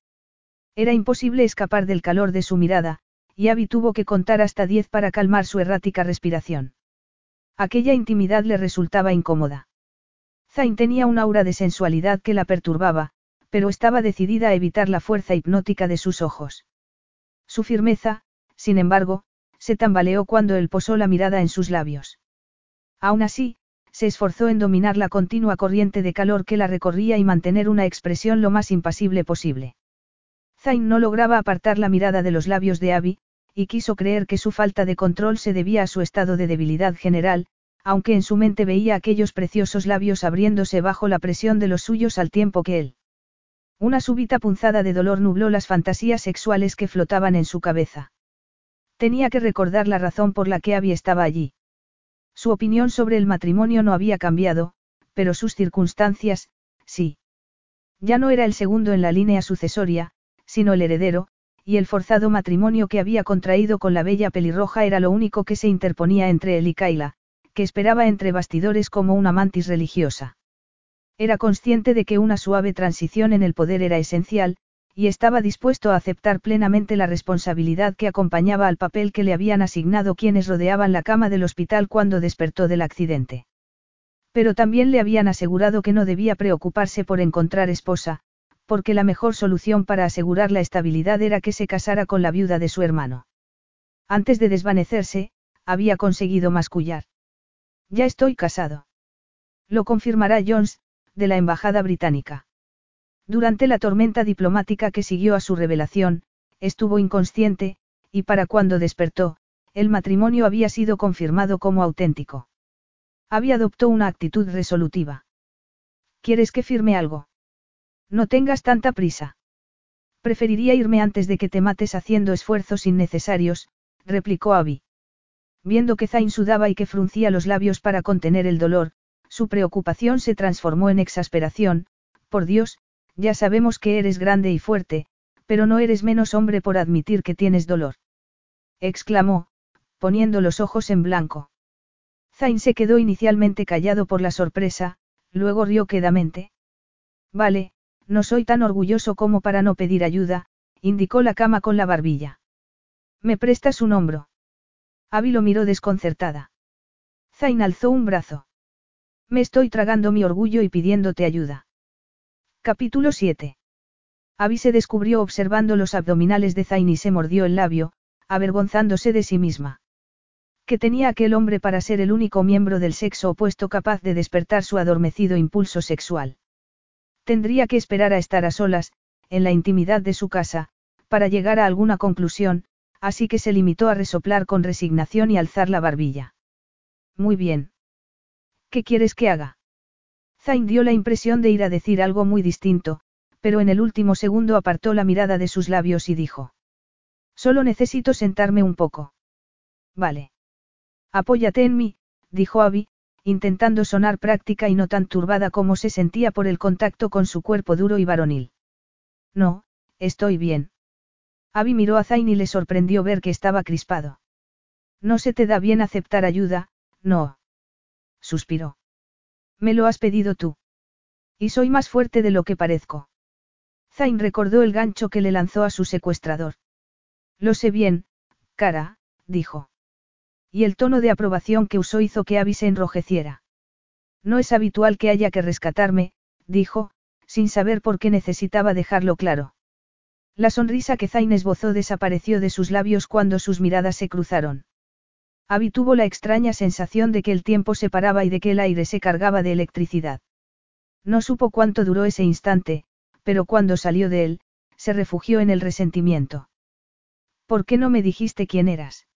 Era imposible escapar del calor de su mirada, y Abby tuvo que contar hasta diez para calmar su errática respiración. Aquella intimidad le resultaba incómoda. Zain tenía un aura de sensualidad que la perturbaba, pero estaba decidida a evitar la fuerza hipnótica de sus ojos. Su firmeza, sin embargo, se tambaleó cuando él posó la mirada en sus labios. Aún así, se esforzó en dominar la continua corriente de calor que la recorría y mantener una expresión lo más impasible posible. Zain no lograba apartar la mirada de los labios de Abby, y quiso creer que su falta de control se debía a su estado de debilidad general, aunque en su mente veía aquellos preciosos labios abriéndose bajo la presión de los suyos al tiempo que él. Una súbita punzada de dolor nubló las fantasías sexuales que flotaban en su cabeza. Tenía que recordar la razón por la que Abby estaba allí. Su opinión sobre el matrimonio no había cambiado, pero sus circunstancias, sí. Ya no era el segundo en la línea sucesoria, sino el heredero, y el forzado matrimonio que había contraído con la bella pelirroja era lo único que se interponía entre él y Kaila, que esperaba entre bastidores como una mantis religiosa. Era consciente de que una suave transición en el poder era esencial, y estaba dispuesto a aceptar plenamente la responsabilidad que acompañaba al papel que le habían asignado quienes rodeaban la cama del hospital cuando despertó del accidente. Pero también le habían asegurado que no debía preocuparse por encontrar esposa, porque la mejor solución para asegurar la estabilidad era que se casara con la viuda de su hermano. Antes de desvanecerse, había conseguido mascullar. Ya estoy casado. Lo confirmará Jones, de la Embajada Británica. Durante la tormenta diplomática que siguió a su revelación, estuvo inconsciente, y para cuando despertó, el matrimonio había sido confirmado como auténtico. Había adoptó una actitud resolutiva. ¿Quieres que firme algo? No tengas tanta prisa. Preferiría irme antes de que te mates haciendo esfuerzos innecesarios, replicó Abby. Viendo que Zain sudaba y que fruncía los labios para contener el dolor, su preocupación se transformó en exasperación, por Dios, ya sabemos que eres grande y fuerte, pero no eres menos hombre por admitir que tienes dolor. exclamó, poniendo los ojos en blanco. Zain se quedó inicialmente callado por la sorpresa, luego rió quedamente. Vale, no soy tan orgulloso como para no pedir ayuda, indicó la cama con la barbilla. ¿Me prestas un hombro? Abby lo miró desconcertada. Zain alzó un brazo. Me estoy tragando mi orgullo y pidiéndote ayuda. Capítulo 7. Abby se descubrió observando los abdominales de Zayn y se mordió el labio, avergonzándose de sí misma. Que tenía aquel hombre para ser el único miembro del sexo opuesto capaz de despertar su adormecido impulso sexual. Tendría que esperar a estar a solas, en la intimidad de su casa, para llegar a alguna conclusión, así que se limitó a resoplar con resignación y alzar la barbilla. Muy bien. ¿Qué quieres que haga? Zain dio la impresión de ir a decir algo muy distinto, pero en el último segundo apartó la mirada de sus labios y dijo. Solo necesito sentarme un poco. Vale. Apóyate en mí, dijo Abby, intentando sonar práctica y no tan turbada como se sentía por el contacto con su cuerpo duro y varonil. No, estoy bien. Abby miró a Zain y le sorprendió ver que estaba crispado. No se te da bien aceptar ayuda, no. Suspiró. Me lo has pedido tú. Y soy más fuerte de lo que parezco. Zain recordó el gancho que le lanzó a su secuestrador. Lo sé bien, cara, dijo. Y el tono de aprobación que usó hizo que Abby se enrojeciera. No es habitual que haya que rescatarme, dijo, sin saber por qué necesitaba dejarlo claro. La sonrisa que Zain esbozó desapareció de sus labios cuando sus miradas se cruzaron. Abby tuvo la extraña sensación de que el tiempo se paraba y de que el aire se cargaba de electricidad. No supo cuánto duró ese instante, pero cuando salió de él, se refugió en el resentimiento. ¿Por qué no me dijiste quién eras?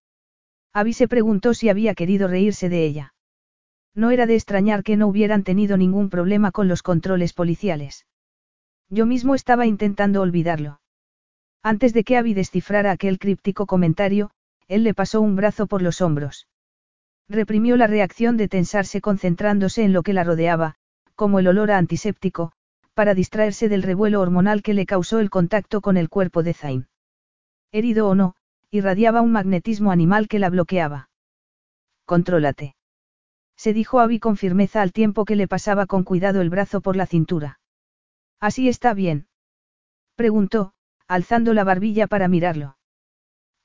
Abby se preguntó si había querido reírse de ella. No era de extrañar que no hubieran tenido ningún problema con los controles policiales. Yo mismo estaba intentando olvidarlo. Antes de que Abby descifrara aquel críptico comentario, él le pasó un brazo por los hombros. Reprimió la reacción de tensarse concentrándose en lo que la rodeaba, como el olor a antiséptico, para distraerse del revuelo hormonal que le causó el contacto con el cuerpo de Zain. Herido o no, irradiaba un magnetismo animal que la bloqueaba. Contrólate. Se dijo Abby con firmeza al tiempo que le pasaba con cuidado el brazo por la cintura. Así está bien. Preguntó, alzando la barbilla para mirarlo.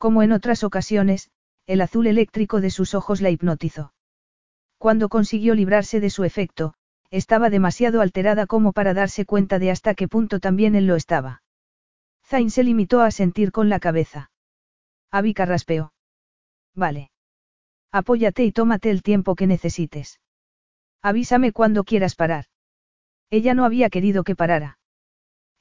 Como en otras ocasiones, el azul eléctrico de sus ojos la hipnotizó. Cuando consiguió librarse de su efecto, estaba demasiado alterada como para darse cuenta de hasta qué punto también él lo estaba. Zain se limitó a sentir con la cabeza. Abby carraspeó. Vale. Apóyate y tómate el tiempo que necesites. Avísame cuando quieras parar. Ella no había querido que parara.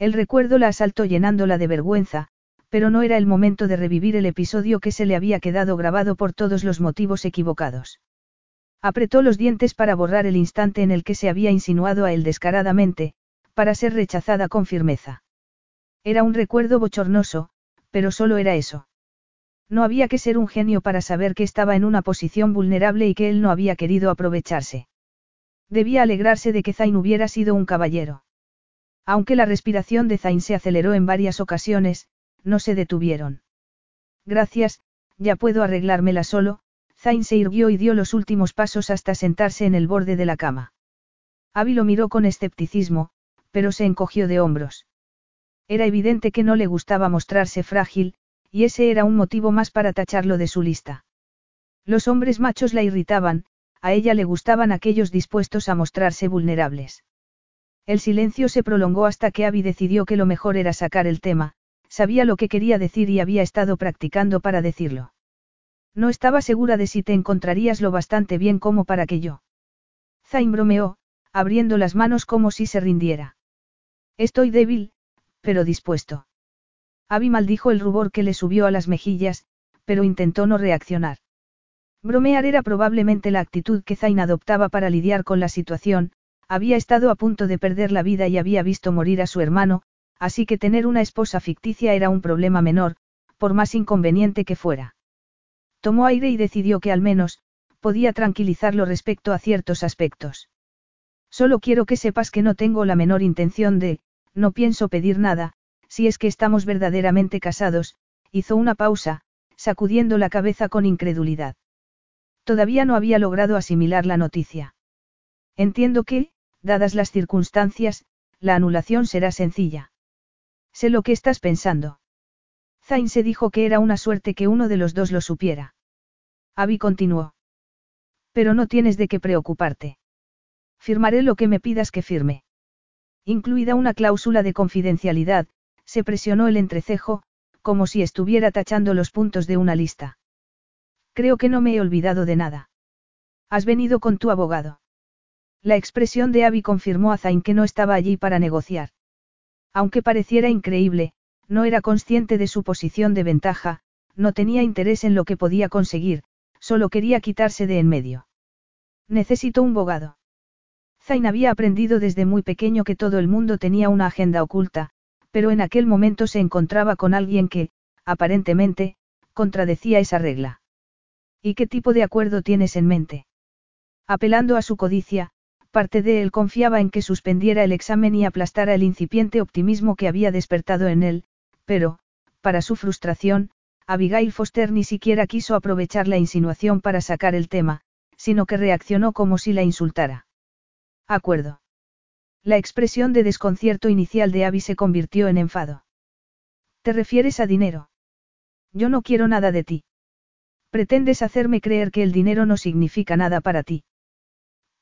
El recuerdo la asaltó llenándola de vergüenza, pero no era el momento de revivir el episodio que se le había quedado grabado por todos los motivos equivocados. Apretó los dientes para borrar el instante en el que se había insinuado a él descaradamente, para ser rechazada con firmeza. Era un recuerdo bochornoso, pero solo era eso. No había que ser un genio para saber que estaba en una posición vulnerable y que él no había querido aprovecharse. Debía alegrarse de que Zain hubiera sido un caballero. Aunque la respiración de Zain se aceleró en varias ocasiones, no se detuvieron. Gracias, ya puedo arreglármela solo, Zain se irguió y dio los últimos pasos hasta sentarse en el borde de la cama. Abby lo miró con escepticismo, pero se encogió de hombros. Era evidente que no le gustaba mostrarse frágil, y ese era un motivo más para tacharlo de su lista. Los hombres machos la irritaban, a ella le gustaban aquellos dispuestos a mostrarse vulnerables. El silencio se prolongó hasta que Abby decidió que lo mejor era sacar el tema, sabía lo que quería decir y había estado practicando para decirlo. No estaba segura de si te encontrarías lo bastante bien como para que yo. Zain bromeó, abriendo las manos como si se rindiera. Estoy débil, pero dispuesto. Abby maldijo el rubor que le subió a las mejillas, pero intentó no reaccionar. Bromear era probablemente la actitud que Zain adoptaba para lidiar con la situación, había estado a punto de perder la vida y había visto morir a su hermano, así que tener una esposa ficticia era un problema menor, por más inconveniente que fuera. Tomó aire y decidió que al menos, podía tranquilizarlo respecto a ciertos aspectos. Solo quiero que sepas que no tengo la menor intención de, no pienso pedir nada, si es que estamos verdaderamente casados, hizo una pausa, sacudiendo la cabeza con incredulidad. Todavía no había logrado asimilar la noticia. Entiendo que, dadas las circunstancias, la anulación será sencilla. Sé lo que estás pensando. Zain se dijo que era una suerte que uno de los dos lo supiera. Abby continuó. Pero no tienes de qué preocuparte. Firmaré lo que me pidas que firme. Incluida una cláusula de confidencialidad, se presionó el entrecejo, como si estuviera tachando los puntos de una lista. Creo que no me he olvidado de nada. Has venido con tu abogado. La expresión de Abby confirmó a Zain que no estaba allí para negociar. Aunque pareciera increíble, no era consciente de su posición de ventaja, no tenía interés en lo que podía conseguir, solo quería quitarse de en medio. Necesito un abogado. Zain había aprendido desde muy pequeño que todo el mundo tenía una agenda oculta, pero en aquel momento se encontraba con alguien que, aparentemente, contradecía esa regla. ¿Y qué tipo de acuerdo tienes en mente? Apelando a su codicia, parte de él confiaba en que suspendiera el examen y aplastara el incipiente optimismo que había despertado en él, pero, para su frustración, Abigail Foster ni siquiera quiso aprovechar la insinuación para sacar el tema, sino que reaccionó como si la insultara. Acuerdo. La expresión de desconcierto inicial de Abby se convirtió en enfado. ¿Te refieres a dinero? Yo no quiero nada de ti. ¿Pretendes hacerme creer que el dinero no significa nada para ti?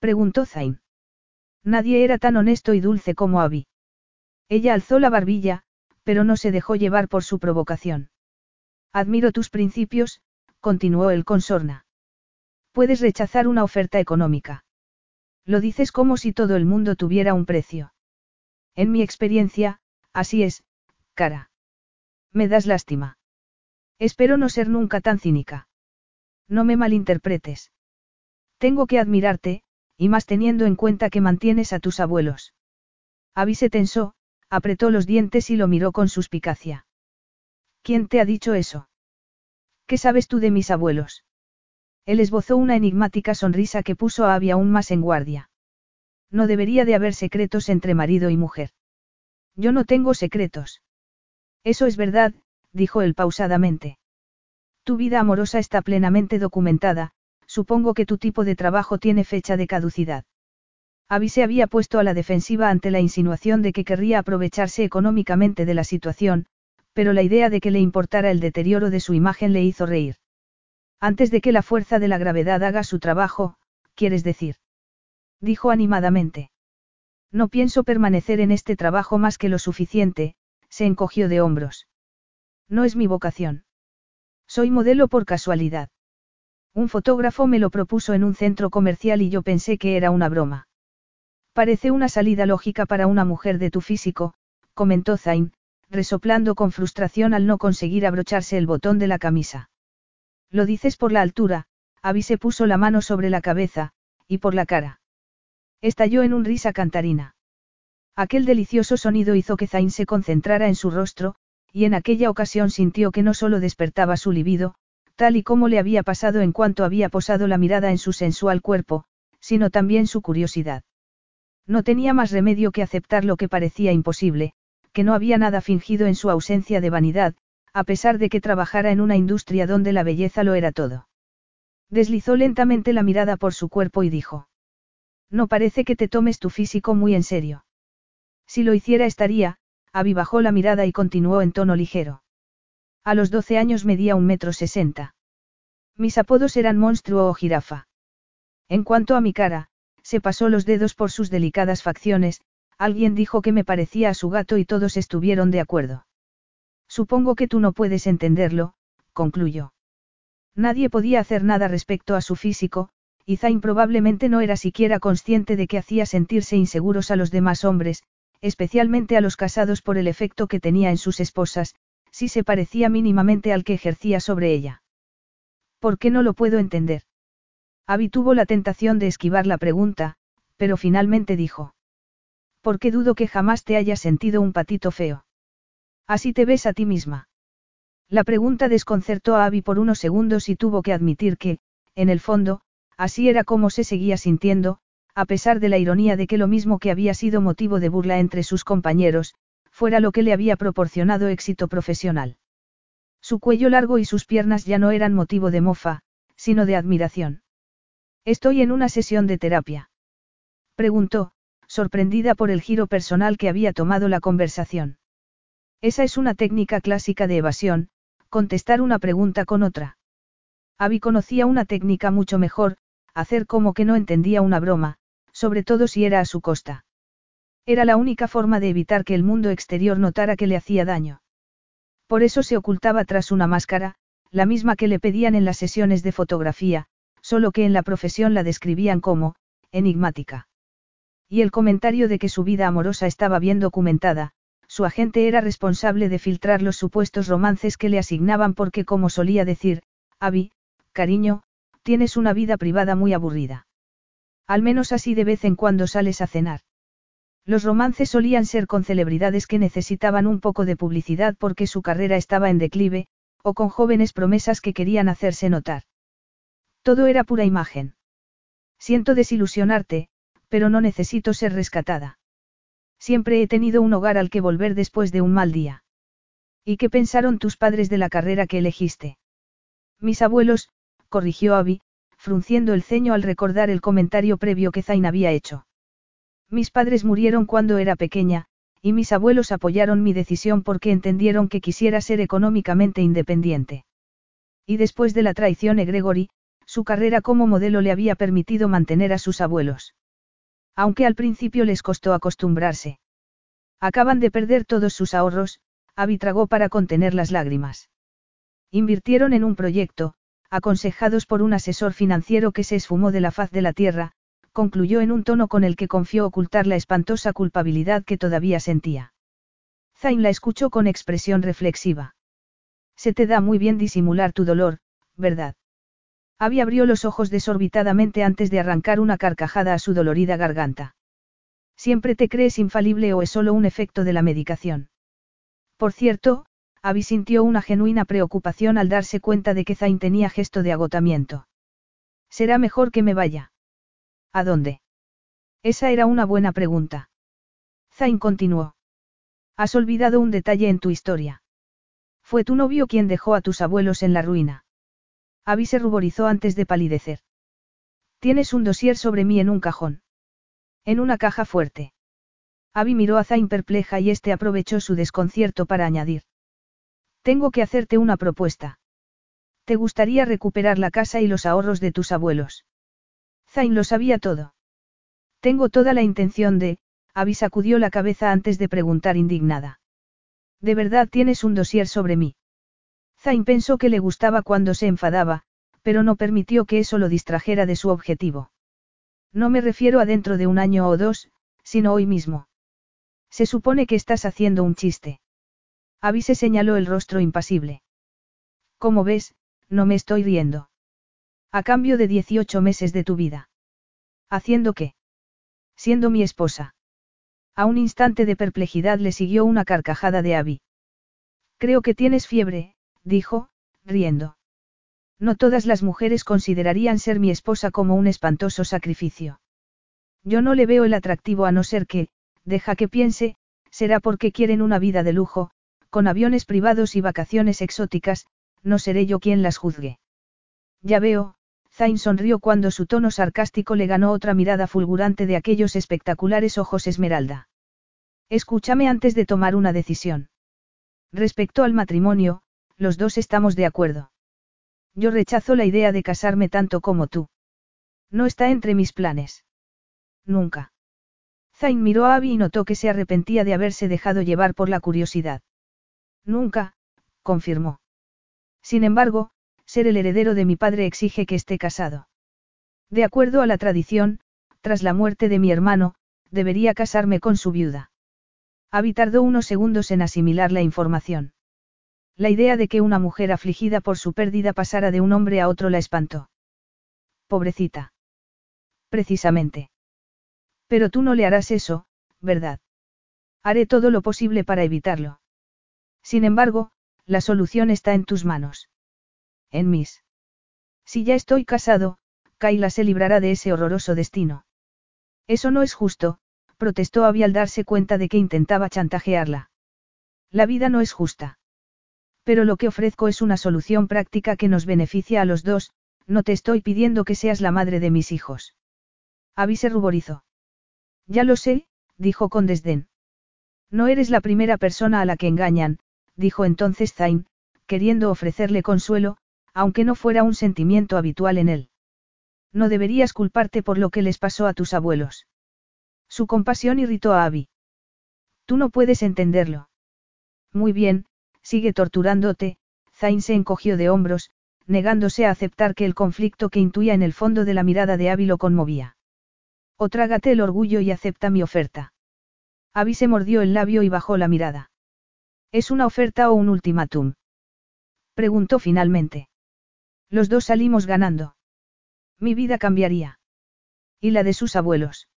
Preguntó Zain. Nadie era tan honesto y dulce como Abby. Ella alzó la barbilla, pero no se dejó llevar por su provocación. Admiro tus principios, continuó el consorna. Puedes rechazar una oferta económica. Lo dices como si todo el mundo tuviera un precio. En mi experiencia, así es, cara. Me das lástima. Espero no ser nunca tan cínica. No me malinterpretes. Tengo que admirarte, y más teniendo en cuenta que mantienes a tus abuelos. Abby se tensó, apretó los dientes y lo miró con suspicacia. ¿Quién te ha dicho eso? ¿Qué sabes tú de mis abuelos? Él esbozó una enigmática sonrisa que puso a Abby aún más en guardia. No debería de haber secretos entre marido y mujer. Yo no tengo secretos. Eso es verdad, dijo él pausadamente. Tu vida amorosa está plenamente documentada, supongo que tu tipo de trabajo tiene fecha de caducidad. Abby se había puesto a la defensiva ante la insinuación de que querría aprovecharse económicamente de la situación, pero la idea de que le importara el deterioro de su imagen le hizo reír. Antes de que la fuerza de la gravedad haga su trabajo, quieres decir. Dijo animadamente. No pienso permanecer en este trabajo más que lo suficiente, se encogió de hombros. No es mi vocación. Soy modelo por casualidad. Un fotógrafo me lo propuso en un centro comercial y yo pensé que era una broma. Parece una salida lógica para una mujer de tu físico, comentó Zain, resoplando con frustración al no conseguir abrocharse el botón de la camisa. Lo dices por la altura, Abby se puso la mano sobre la cabeza, y por la cara. Estalló en un risa cantarina. Aquel delicioso sonido hizo que Zain se concentrara en su rostro, y en aquella ocasión sintió que no solo despertaba su libido, tal y como le había pasado en cuanto había posado la mirada en su sensual cuerpo, sino también su curiosidad. No tenía más remedio que aceptar lo que parecía imposible, que no había nada fingido en su ausencia de vanidad, a pesar de que trabajara en una industria donde la belleza lo era todo. Deslizó lentamente la mirada por su cuerpo y dijo. No parece que te tomes tu físico muy en serio. Si lo hiciera estaría, Abby bajó la mirada y continuó en tono ligero. A los doce años medía un metro sesenta. Mis apodos eran monstruo o jirafa. En cuanto a mi cara, se pasó los dedos por sus delicadas facciones, alguien dijo que me parecía a su gato y todos estuvieron de acuerdo. Supongo que tú no puedes entenderlo, concluyó. Nadie podía hacer nada respecto a su físico, y Zain probablemente no era siquiera consciente de que hacía sentirse inseguros a los demás hombres, especialmente a los casados por el efecto que tenía en sus esposas, si se parecía mínimamente al que ejercía sobre ella. ¿Por qué no lo puedo entender? Abby tuvo la tentación de esquivar la pregunta, pero finalmente dijo. ¿Por qué dudo que jamás te hayas sentido un patito feo? Así te ves a ti misma. La pregunta desconcertó a Abby por unos segundos y tuvo que admitir que, en el fondo, así era como se seguía sintiendo, a pesar de la ironía de que lo mismo que había sido motivo de burla entre sus compañeros, fuera lo que le había proporcionado éxito profesional. Su cuello largo y sus piernas ya no eran motivo de mofa, sino de admiración. Estoy en una sesión de terapia. Preguntó, sorprendida por el giro personal que había tomado la conversación. Esa es una técnica clásica de evasión, contestar una pregunta con otra. Abby conocía una técnica mucho mejor, hacer como que no entendía una broma, sobre todo si era a su costa. Era la única forma de evitar que el mundo exterior notara que le hacía daño. Por eso se ocultaba tras una máscara, la misma que le pedían en las sesiones de fotografía, solo que en la profesión la describían como, enigmática. Y el comentario de que su vida amorosa estaba bien documentada, su agente era responsable de filtrar los supuestos romances que le asignaban porque como solía decir, Abby, cariño, tienes una vida privada muy aburrida. Al menos así de vez en cuando sales a cenar. Los romances solían ser con celebridades que necesitaban un poco de publicidad porque su carrera estaba en declive, o con jóvenes promesas que querían hacerse notar. Todo era pura imagen. Siento desilusionarte, pero no necesito ser rescatada. Siempre he tenido un hogar al que volver después de un mal día. ¿Y qué pensaron tus padres de la carrera que elegiste? Mis abuelos, corrigió Abby, frunciendo el ceño al recordar el comentario previo que Zain había hecho. Mis padres murieron cuando era pequeña, y mis abuelos apoyaron mi decisión porque entendieron que quisiera ser económicamente independiente. Y después de la traición de Gregory, su carrera como modelo le había permitido mantener a sus abuelos. Aunque al principio les costó acostumbrarse. Acaban de perder todos sus ahorros, Abby para contener las lágrimas. Invirtieron en un proyecto, aconsejados por un asesor financiero que se esfumó de la faz de la tierra, concluyó en un tono con el que confió ocultar la espantosa culpabilidad que todavía sentía. Zain la escuchó con expresión reflexiva. Se te da muy bien disimular tu dolor, ¿verdad? Abby abrió los ojos desorbitadamente antes de arrancar una carcajada a su dolorida garganta. ¿Siempre te crees infalible o es solo un efecto de la medicación? Por cierto, Abby sintió una genuina preocupación al darse cuenta de que Zain tenía gesto de agotamiento. Será mejor que me vaya. ¿A dónde? Esa era una buena pregunta. Zain continuó. Has olvidado un detalle en tu historia. Fue tu novio quien dejó a tus abuelos en la ruina. Abby se ruborizó antes de palidecer. Tienes un dossier sobre mí en un cajón. En una caja fuerte. Abby miró a Zain perpleja y este aprovechó su desconcierto para añadir. Tengo que hacerte una propuesta. ¿Te gustaría recuperar la casa y los ahorros de tus abuelos? Zain lo sabía todo. Tengo toda la intención de, Abby sacudió la cabeza antes de preguntar indignada. ¿De verdad tienes un dossier sobre mí? Zain pensó que le gustaba cuando se enfadaba, pero no permitió que eso lo distrajera de su objetivo. No me refiero a dentro de un año o dos, sino hoy mismo. Se supone que estás haciendo un chiste. Abby se señaló el rostro impasible. Como ves, no me estoy riendo. A cambio de 18 meses de tu vida. ¿Haciendo qué? Siendo mi esposa. A un instante de perplejidad le siguió una carcajada de Abby. Creo que tienes fiebre, dijo, riendo. No todas las mujeres considerarían ser mi esposa como un espantoso sacrificio. Yo no le veo el atractivo a no ser que, deja que piense, será porque quieren una vida de lujo, con aviones privados y vacaciones exóticas, no seré yo quien las juzgue. Ya veo, Zain sonrió cuando su tono sarcástico le ganó otra mirada fulgurante de aquellos espectaculares ojos esmeralda. Escúchame antes de tomar una decisión. Respecto al matrimonio, los dos estamos de acuerdo. Yo rechazo la idea de casarme tanto como tú. No está entre mis planes. Nunca. Zain miró a Abby y notó que se arrepentía de haberse dejado llevar por la curiosidad. Nunca, confirmó. Sin embargo, ser el heredero de mi padre exige que esté casado. De acuerdo a la tradición, tras la muerte de mi hermano, debería casarme con su viuda. Abby tardó unos segundos en asimilar la información. La idea de que una mujer afligida por su pérdida pasara de un hombre a otro la espantó. Pobrecita. Precisamente. Pero tú no le harás eso, ¿verdad? Haré todo lo posible para evitarlo. Sin embargo, la solución está en tus manos en mis. Si ya estoy casado, Kaila se librará de ese horroroso destino. Eso no es justo, protestó Abby al darse cuenta de que intentaba chantajearla. La vida no es justa. Pero lo que ofrezco es una solución práctica que nos beneficia a los dos, no te estoy pidiendo que seas la madre de mis hijos. Abby se ruborizó. Ya lo sé, dijo con desdén. No eres la primera persona a la que engañan, dijo entonces Zain, queriendo ofrecerle consuelo, aunque no fuera un sentimiento habitual en él. No deberías culparte por lo que les pasó a tus abuelos. Su compasión irritó a Abby. Tú no puedes entenderlo. Muy bien, sigue torturándote, Zain se encogió de hombros, negándose a aceptar que el conflicto que intuía en el fondo de la mirada de Abby lo conmovía. O trágate el orgullo y acepta mi oferta. Abby se mordió el labio y bajó la mirada. ¿Es una oferta o un ultimátum? Preguntó finalmente. Los dos salimos ganando. Mi vida cambiaría. Y la de sus abuelos.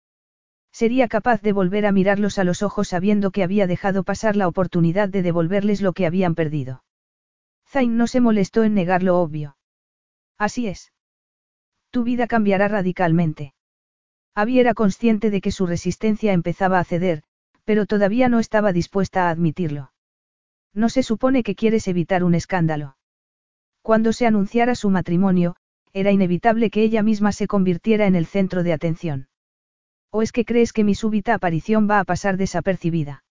Sería capaz de volver a mirarlos a los ojos sabiendo que había dejado pasar la oportunidad de devolverles lo que habían perdido. Zain no se molestó en negar lo obvio. Así es. Tu vida cambiará radicalmente. Abby era consciente de que su resistencia empezaba a ceder, pero todavía no estaba dispuesta a admitirlo. No se supone que quieres evitar un escándalo. Cuando se anunciara su matrimonio, era inevitable que ella misma se convirtiera en el centro de atención. ¿O es que crees que mi súbita aparición va a pasar desapercibida?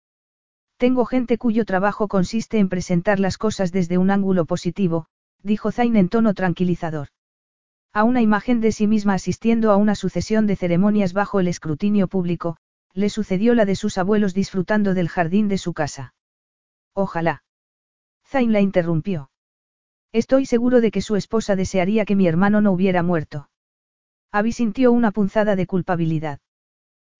Tengo gente cuyo trabajo consiste en presentar las cosas desde un ángulo positivo, dijo Zain en tono tranquilizador. A una imagen de sí misma asistiendo a una sucesión de ceremonias bajo el escrutinio público, le sucedió la de sus abuelos disfrutando del jardín de su casa. Ojalá. Zain la interrumpió. Estoy seguro de que su esposa desearía que mi hermano no hubiera muerto. Abby sintió una punzada de culpabilidad.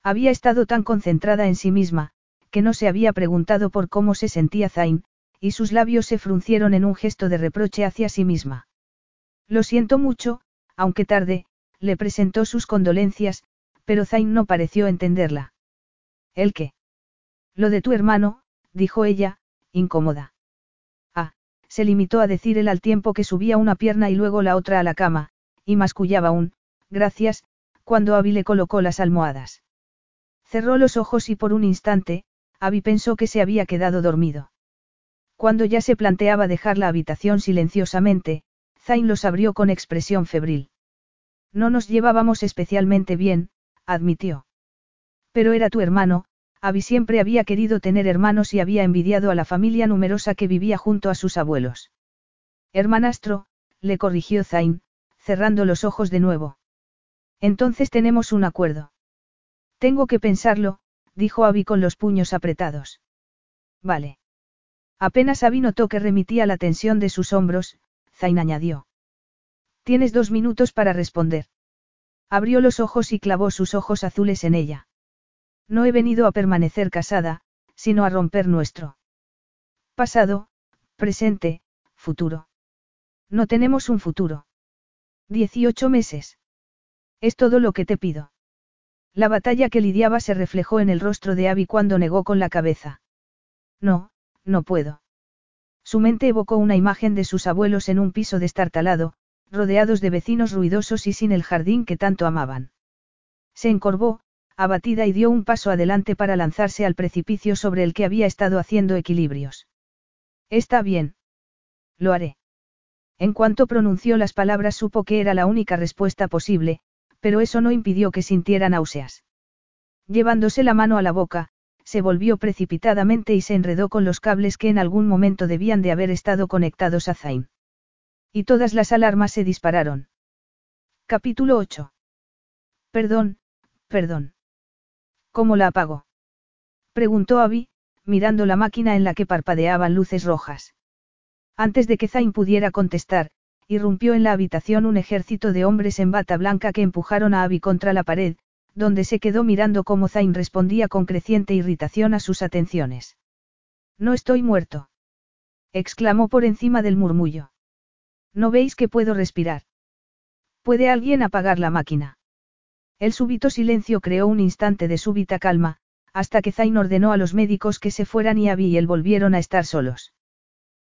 Había estado tan concentrada en sí misma, que no se había preguntado por cómo se sentía Zain, y sus labios se fruncieron en un gesto de reproche hacia sí misma. Lo siento mucho, aunque tarde, le presentó sus condolencias, pero Zain no pareció entenderla. ¿El qué? Lo de tu hermano, dijo ella, incómoda. Se limitó a decir él al tiempo que subía una pierna y luego la otra a la cama, y mascullaba un, gracias, cuando Abby le colocó las almohadas. Cerró los ojos y por un instante, Abby pensó que se había quedado dormido. Cuando ya se planteaba dejar la habitación silenciosamente, Zain los abrió con expresión febril. No nos llevábamos especialmente bien, admitió. Pero era tu hermano, Abby siempre había querido tener hermanos y había envidiado a la familia numerosa que vivía junto a sus abuelos. Hermanastro, le corrigió Zain, cerrando los ojos de nuevo. Entonces tenemos un acuerdo. Tengo que pensarlo, dijo Abby con los puños apretados. Vale. Apenas Abby notó que remitía la tensión de sus hombros, Zain añadió. Tienes dos minutos para responder. Abrió los ojos y clavó sus ojos azules en ella. No he venido a permanecer casada, sino a romper nuestro pasado, presente, futuro. No tenemos un futuro. Dieciocho meses. Es todo lo que te pido. La batalla que lidiaba se reflejó en el rostro de Abby cuando negó con la cabeza. No, no puedo. Su mente evocó una imagen de sus abuelos en un piso destartalado, rodeados de vecinos ruidosos y sin el jardín que tanto amaban. Se encorvó, abatida y dio un paso adelante para lanzarse al precipicio sobre el que había estado haciendo equilibrios. Está bien. Lo haré. En cuanto pronunció las palabras supo que era la única respuesta posible, pero eso no impidió que sintiera náuseas. Llevándose la mano a la boca, se volvió precipitadamente y se enredó con los cables que en algún momento debían de haber estado conectados a Zain. Y todas las alarmas se dispararon. Capítulo 8. Perdón, perdón. ¿Cómo la apagó? Preguntó Abby, mirando la máquina en la que parpadeaban luces rojas. Antes de que Zain pudiera contestar, irrumpió en la habitación un ejército de hombres en bata blanca que empujaron a Abby contra la pared, donde se quedó mirando cómo Zain respondía con creciente irritación a sus atenciones. No estoy muerto. exclamó por encima del murmullo. ¿No veis que puedo respirar? ¿Puede alguien apagar la máquina? El súbito silencio creó un instante de súbita calma, hasta que Zain ordenó a los médicos que se fueran y Abby y él volvieron a estar solos.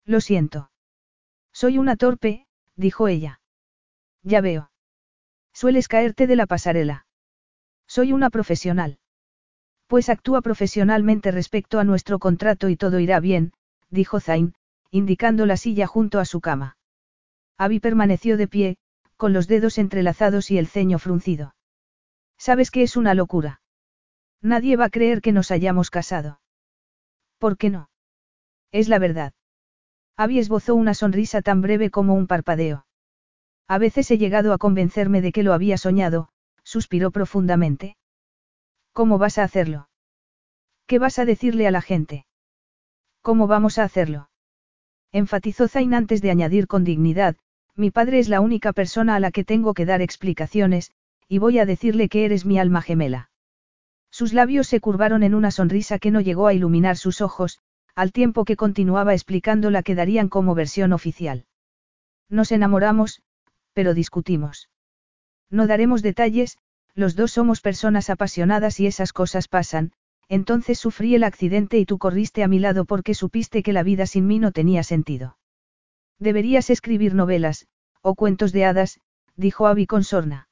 Lo siento. Soy una torpe, dijo ella. Ya veo. Sueles caerte de la pasarela. Soy una profesional. Pues actúa profesionalmente respecto a nuestro contrato y todo irá bien, dijo Zain, indicando la silla junto a su cama. Abby permaneció de pie, con los dedos entrelazados y el ceño fruncido. Sabes que es una locura. Nadie va a creer que nos hayamos casado. ¿Por qué no? Es la verdad. Abby esbozó una sonrisa tan breve como un parpadeo. A veces he llegado a convencerme de que lo había soñado, suspiró profundamente. ¿Cómo vas a hacerlo? ¿Qué vas a decirle a la gente? ¿Cómo vamos a hacerlo? Enfatizó Zain antes de añadir con dignidad, mi padre es la única persona a la que tengo que dar explicaciones, y voy a decirle que eres mi alma gemela. Sus labios se curvaron en una sonrisa que no llegó a iluminar sus ojos, al tiempo que continuaba explicando la que darían como versión oficial. Nos enamoramos, pero discutimos. No daremos detalles, los dos somos personas apasionadas y esas cosas pasan, entonces sufrí el accidente y tú corriste a mi lado porque supiste que la vida sin mí no tenía sentido. Deberías escribir novelas, o cuentos de hadas, dijo Abby con sorna.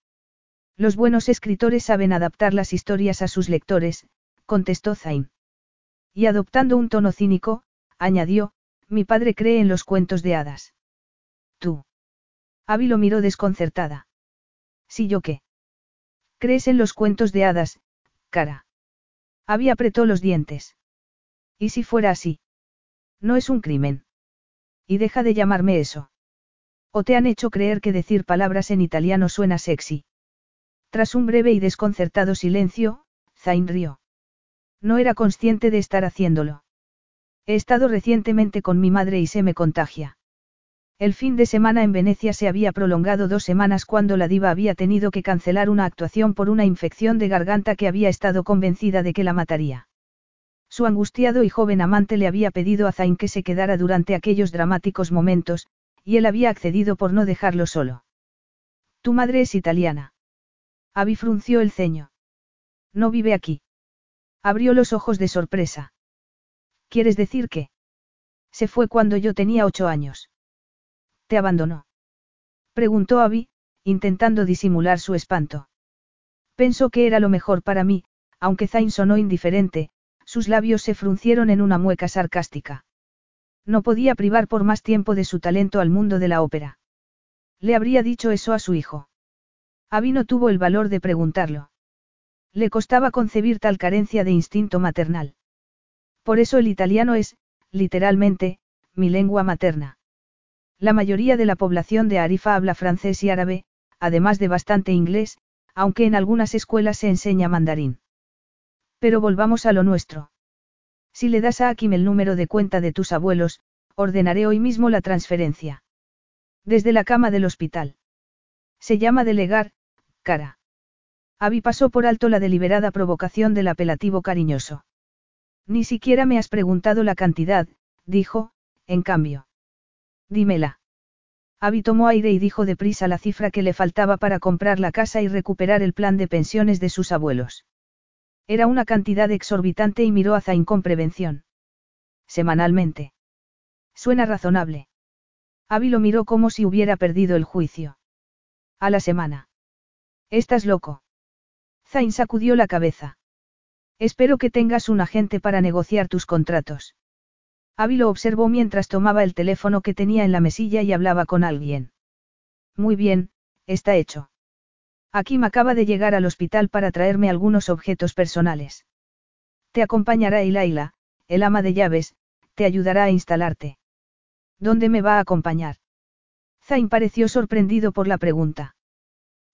Los buenos escritores saben adaptar las historias a sus lectores, contestó Zain. Y adoptando un tono cínico, añadió, mi padre cree en los cuentos de hadas. Tú. Abby lo miró desconcertada. ¿Sí yo qué? ¿Crees en los cuentos de hadas, cara? Abby apretó los dientes. ¿Y si fuera así? No es un crimen. Y deja de llamarme eso. O te han hecho creer que decir palabras en italiano suena sexy. Tras un breve y desconcertado silencio, Zain rió. No era consciente de estar haciéndolo. He estado recientemente con mi madre y se me contagia. El fin de semana en Venecia se había prolongado dos semanas cuando la diva había tenido que cancelar una actuación por una infección de garganta que había estado convencida de que la mataría. Su angustiado y joven amante le había pedido a Zain que se quedara durante aquellos dramáticos momentos, y él había accedido por no dejarlo solo. Tu madre es italiana. Abby frunció el ceño. No vive aquí. Abrió los ojos de sorpresa. ¿Quieres decir que? Se fue cuando yo tenía ocho años. ¿Te abandonó? Preguntó Abby, intentando disimular su espanto. Pensó que era lo mejor para mí, aunque Zain sonó indiferente, sus labios se fruncieron en una mueca sarcástica. No podía privar por más tiempo de su talento al mundo de la ópera. Le habría dicho eso a su hijo. Abby no tuvo el valor de preguntarlo. Le costaba concebir tal carencia de instinto maternal. Por eso el italiano es, literalmente, mi lengua materna. La mayoría de la población de Arifa habla francés y árabe, además de bastante inglés, aunque en algunas escuelas se enseña mandarín. Pero volvamos a lo nuestro. Si le das a Akim el número de cuenta de tus abuelos, ordenaré hoy mismo la transferencia. Desde la cama del hospital. Se llama delegar, cara. Abby pasó por alto la deliberada provocación del apelativo cariñoso. Ni siquiera me has preguntado la cantidad, dijo, en cambio. Dímela. Abby tomó aire y dijo deprisa la cifra que le faltaba para comprar la casa y recuperar el plan de pensiones de sus abuelos. Era una cantidad exorbitante y miró a Zain con prevención. Semanalmente. Suena razonable. Abby lo miró como si hubiera perdido el juicio. A la semana. Estás loco. Zain sacudió la cabeza. Espero que tengas un agente para negociar tus contratos. Abby lo observó mientras tomaba el teléfono que tenía en la mesilla y hablaba con alguien. Muy bien, está hecho. Akim acaba de llegar al hospital para traerme algunos objetos personales. Te acompañará Ilaila, el ama de llaves, te ayudará a instalarte. ¿Dónde me va a acompañar? Zain pareció sorprendido por la pregunta.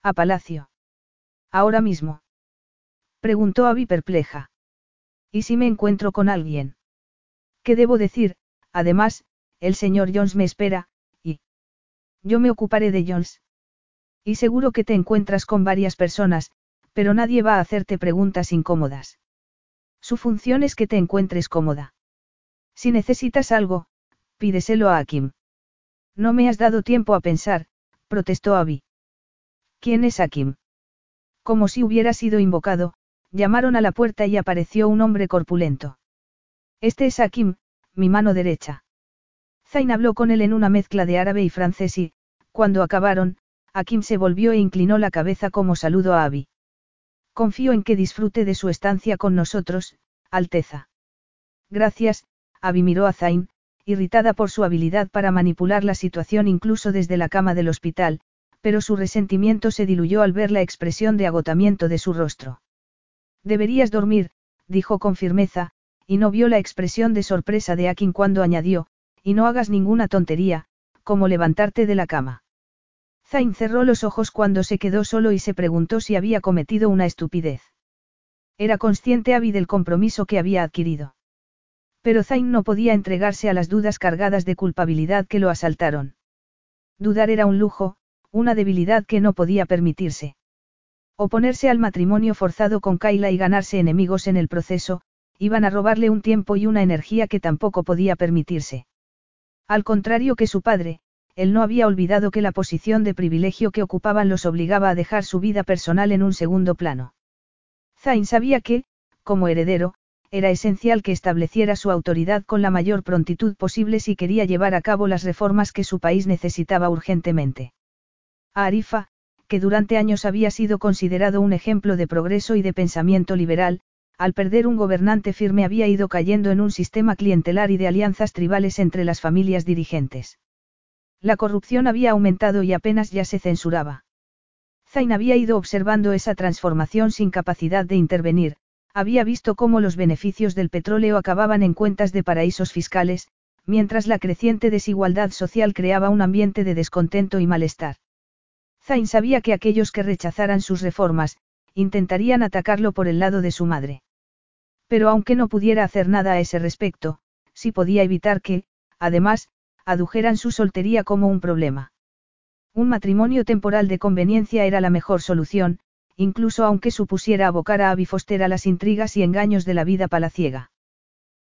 A palacio. Ahora mismo. Preguntó Abby perpleja. ¿Y si me encuentro con alguien? ¿Qué debo decir? Además, el señor Jones me espera, y... Yo me ocuparé de Jones. Y seguro que te encuentras con varias personas, pero nadie va a hacerte preguntas incómodas. Su función es que te encuentres cómoda. Si necesitas algo, pídeselo a Akim. No me has dado tiempo a pensar, protestó Abby. ¿Quién es Akim? Como si hubiera sido invocado, llamaron a la puerta y apareció un hombre corpulento. Este es Akim, mi mano derecha. Zain habló con él en una mezcla de árabe y francés y, cuando acabaron, Akim se volvió e inclinó la cabeza como saludo a Abby. Confío en que disfrute de su estancia con nosotros, Alteza. Gracias, Abby miró a Zain, irritada por su habilidad para manipular la situación incluso desde la cama del hospital, pero su resentimiento se diluyó al ver la expresión de agotamiento de su rostro. Deberías dormir, dijo con firmeza, y no vio la expresión de sorpresa de Akin cuando añadió, y no hagas ninguna tontería, como levantarte de la cama. Zain cerró los ojos cuando se quedó solo y se preguntó si había cometido una estupidez. Era consciente Abby del compromiso que había adquirido. Pero Zain no podía entregarse a las dudas cargadas de culpabilidad que lo asaltaron. Dudar era un lujo, una debilidad que no podía permitirse. Oponerse al matrimonio forzado con Kyla y ganarse enemigos en el proceso, iban a robarle un tiempo y una energía que tampoco podía permitirse. Al contrario que su padre, él no había olvidado que la posición de privilegio que ocupaban los obligaba a dejar su vida personal en un segundo plano. Zain sabía que, como heredero, era esencial que estableciera su autoridad con la mayor prontitud posible si quería llevar a cabo las reformas que su país necesitaba urgentemente. A Arifa, que durante años había sido considerado un ejemplo de progreso y de pensamiento liberal, al perder un gobernante firme había ido cayendo en un sistema clientelar y de alianzas tribales entre las familias dirigentes. La corrupción había aumentado y apenas ya se censuraba. Zain había ido observando esa transformación sin capacidad de intervenir, había visto cómo los beneficios del petróleo acababan en cuentas de paraísos fiscales, mientras la creciente desigualdad social creaba un ambiente de descontento y malestar. Zain sabía que aquellos que rechazaran sus reformas, intentarían atacarlo por el lado de su madre. Pero aunque no pudiera hacer nada a ese respecto, sí podía evitar que, además, adujeran su soltería como un problema. Un matrimonio temporal de conveniencia era la mejor solución, incluso aunque supusiera abocar a Abby Foster a las intrigas y engaños de la vida palaciega.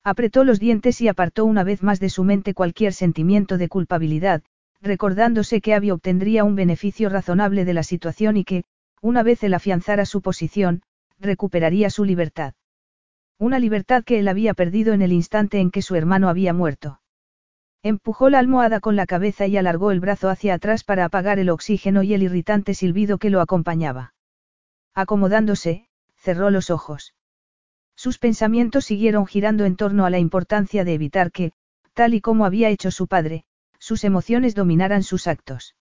Apretó los dientes y apartó una vez más de su mente cualquier sentimiento de culpabilidad, recordándose que Abby obtendría un beneficio razonable de la situación y que, una vez él afianzara su posición, recuperaría su libertad. Una libertad que él había perdido en el instante en que su hermano había muerto. Empujó la almohada con la cabeza y alargó el brazo hacia atrás para apagar el oxígeno y el irritante silbido que lo acompañaba. Acomodándose, cerró los ojos. Sus pensamientos siguieron girando en torno a la importancia de evitar que, tal y como había hecho su padre, sus emociones dominaran sus actos.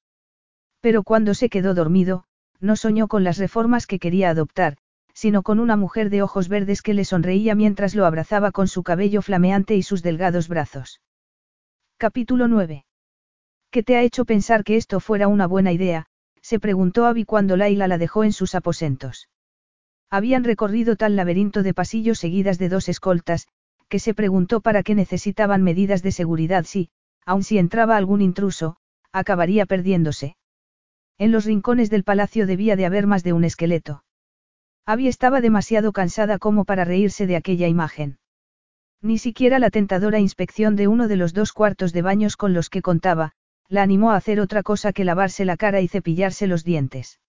Pero cuando se quedó dormido, no soñó con las reformas que quería adoptar, sino con una mujer de ojos verdes que le sonreía mientras lo abrazaba con su cabello flameante y sus delgados brazos. Capítulo 9. ¿Qué te ha hecho pensar que esto fuera una buena idea? se preguntó Abby cuando Laila la dejó en sus aposentos. Habían recorrido tal laberinto de pasillos seguidas de dos escoltas, que se preguntó para qué necesitaban medidas de seguridad si, aun si entraba algún intruso, acabaría perdiéndose. En los rincones del palacio debía de haber más de un esqueleto. Abby estaba demasiado cansada como para reírse de aquella imagen. Ni siquiera la tentadora inspección de uno de los dos cuartos de baños con los que contaba, la animó a hacer otra cosa que lavarse la cara y cepillarse los dientes.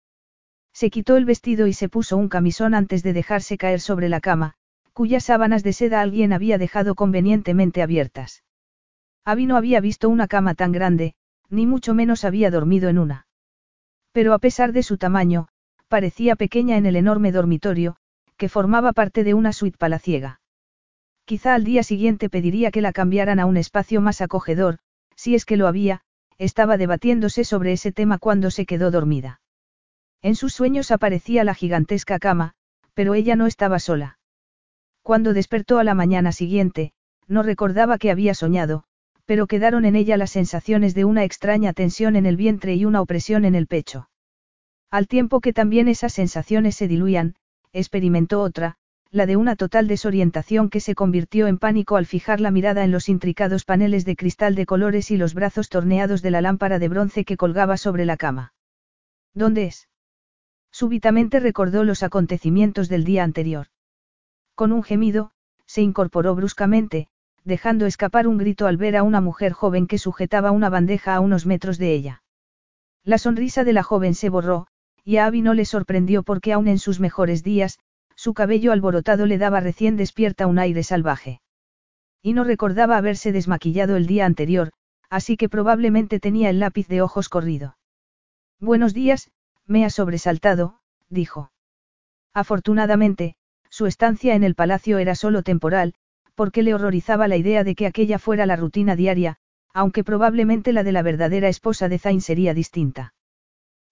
Se quitó el vestido y se puso un camisón antes de dejarse caer sobre la cama, cuyas sábanas de seda alguien había dejado convenientemente abiertas. Abby no había visto una cama tan grande, ni mucho menos había dormido en una. Pero a pesar de su tamaño, parecía pequeña en el enorme dormitorio, que formaba parte de una suite palaciega. Quizá al día siguiente pediría que la cambiaran a un espacio más acogedor, si es que lo había, estaba debatiéndose sobre ese tema cuando se quedó dormida. En sus sueños aparecía la gigantesca cama, pero ella no estaba sola. Cuando despertó a la mañana siguiente, no recordaba que había soñado, pero quedaron en ella las sensaciones de una extraña tensión en el vientre y una opresión en el pecho. Al tiempo que también esas sensaciones se diluían, experimentó otra, la de una total desorientación que se convirtió en pánico al fijar la mirada en los intricados paneles de cristal de colores y los brazos torneados de la lámpara de bronce que colgaba sobre la cama. ¿Dónde es? Súbitamente recordó los acontecimientos del día anterior. Con un gemido, se incorporó bruscamente, dejando escapar un grito al ver a una mujer joven que sujetaba una bandeja a unos metros de ella. La sonrisa de la joven se borró, y a Abby no le sorprendió porque aún en sus mejores días, su cabello alborotado le daba recién despierta un aire salvaje. Y no recordaba haberse desmaquillado el día anterior, así que probablemente tenía el lápiz de ojos corrido. Buenos días, me ha sobresaltado, dijo. Afortunadamente, su estancia en el palacio era solo temporal, porque le horrorizaba la idea de que aquella fuera la rutina diaria, aunque probablemente la de la verdadera esposa de Zain sería distinta.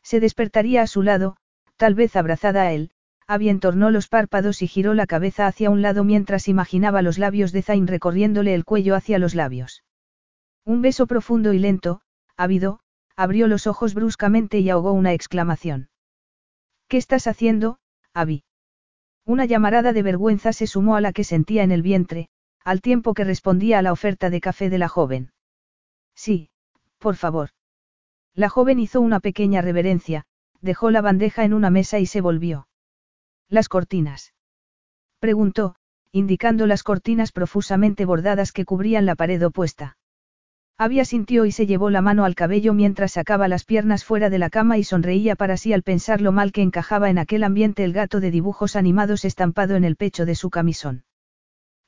Se despertaría a su lado, tal vez abrazada a él, Abby entornó los párpados y giró la cabeza hacia un lado mientras imaginaba los labios de Zain recorriéndole el cuello hacia los labios. Un beso profundo y lento, ávido, abrió los ojos bruscamente y ahogó una exclamación. ¿Qué estás haciendo, Abby? Una llamarada de vergüenza se sumó a la que sentía en el vientre, al tiempo que respondía a la oferta de café de la joven. Sí, por favor. La joven hizo una pequeña reverencia, dejó la bandeja en una mesa y se volvió. ¿Las cortinas? Preguntó, indicando las cortinas profusamente bordadas que cubrían la pared opuesta. Había sintió y se llevó la mano al cabello mientras sacaba las piernas fuera de la cama y sonreía para sí al pensar lo mal que encajaba en aquel ambiente el gato de dibujos animados estampado en el pecho de su camisón.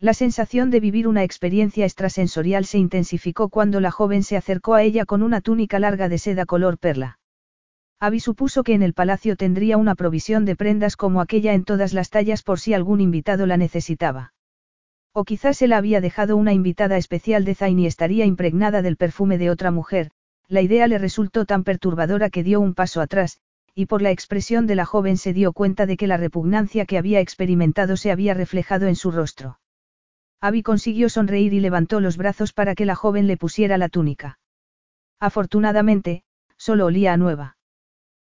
La sensación de vivir una experiencia extrasensorial se intensificó cuando la joven se acercó a ella con una túnica larga de seda color perla. Abby supuso que en el palacio tendría una provisión de prendas como aquella en todas las tallas por si algún invitado la necesitaba. O quizás se la había dejado una invitada especial de Zayn y estaría impregnada del perfume de otra mujer, la idea le resultó tan perturbadora que dio un paso atrás, y por la expresión de la joven se dio cuenta de que la repugnancia que había experimentado se había reflejado en su rostro. Abby consiguió sonreír y levantó los brazos para que la joven le pusiera la túnica. Afortunadamente, solo olía a nueva.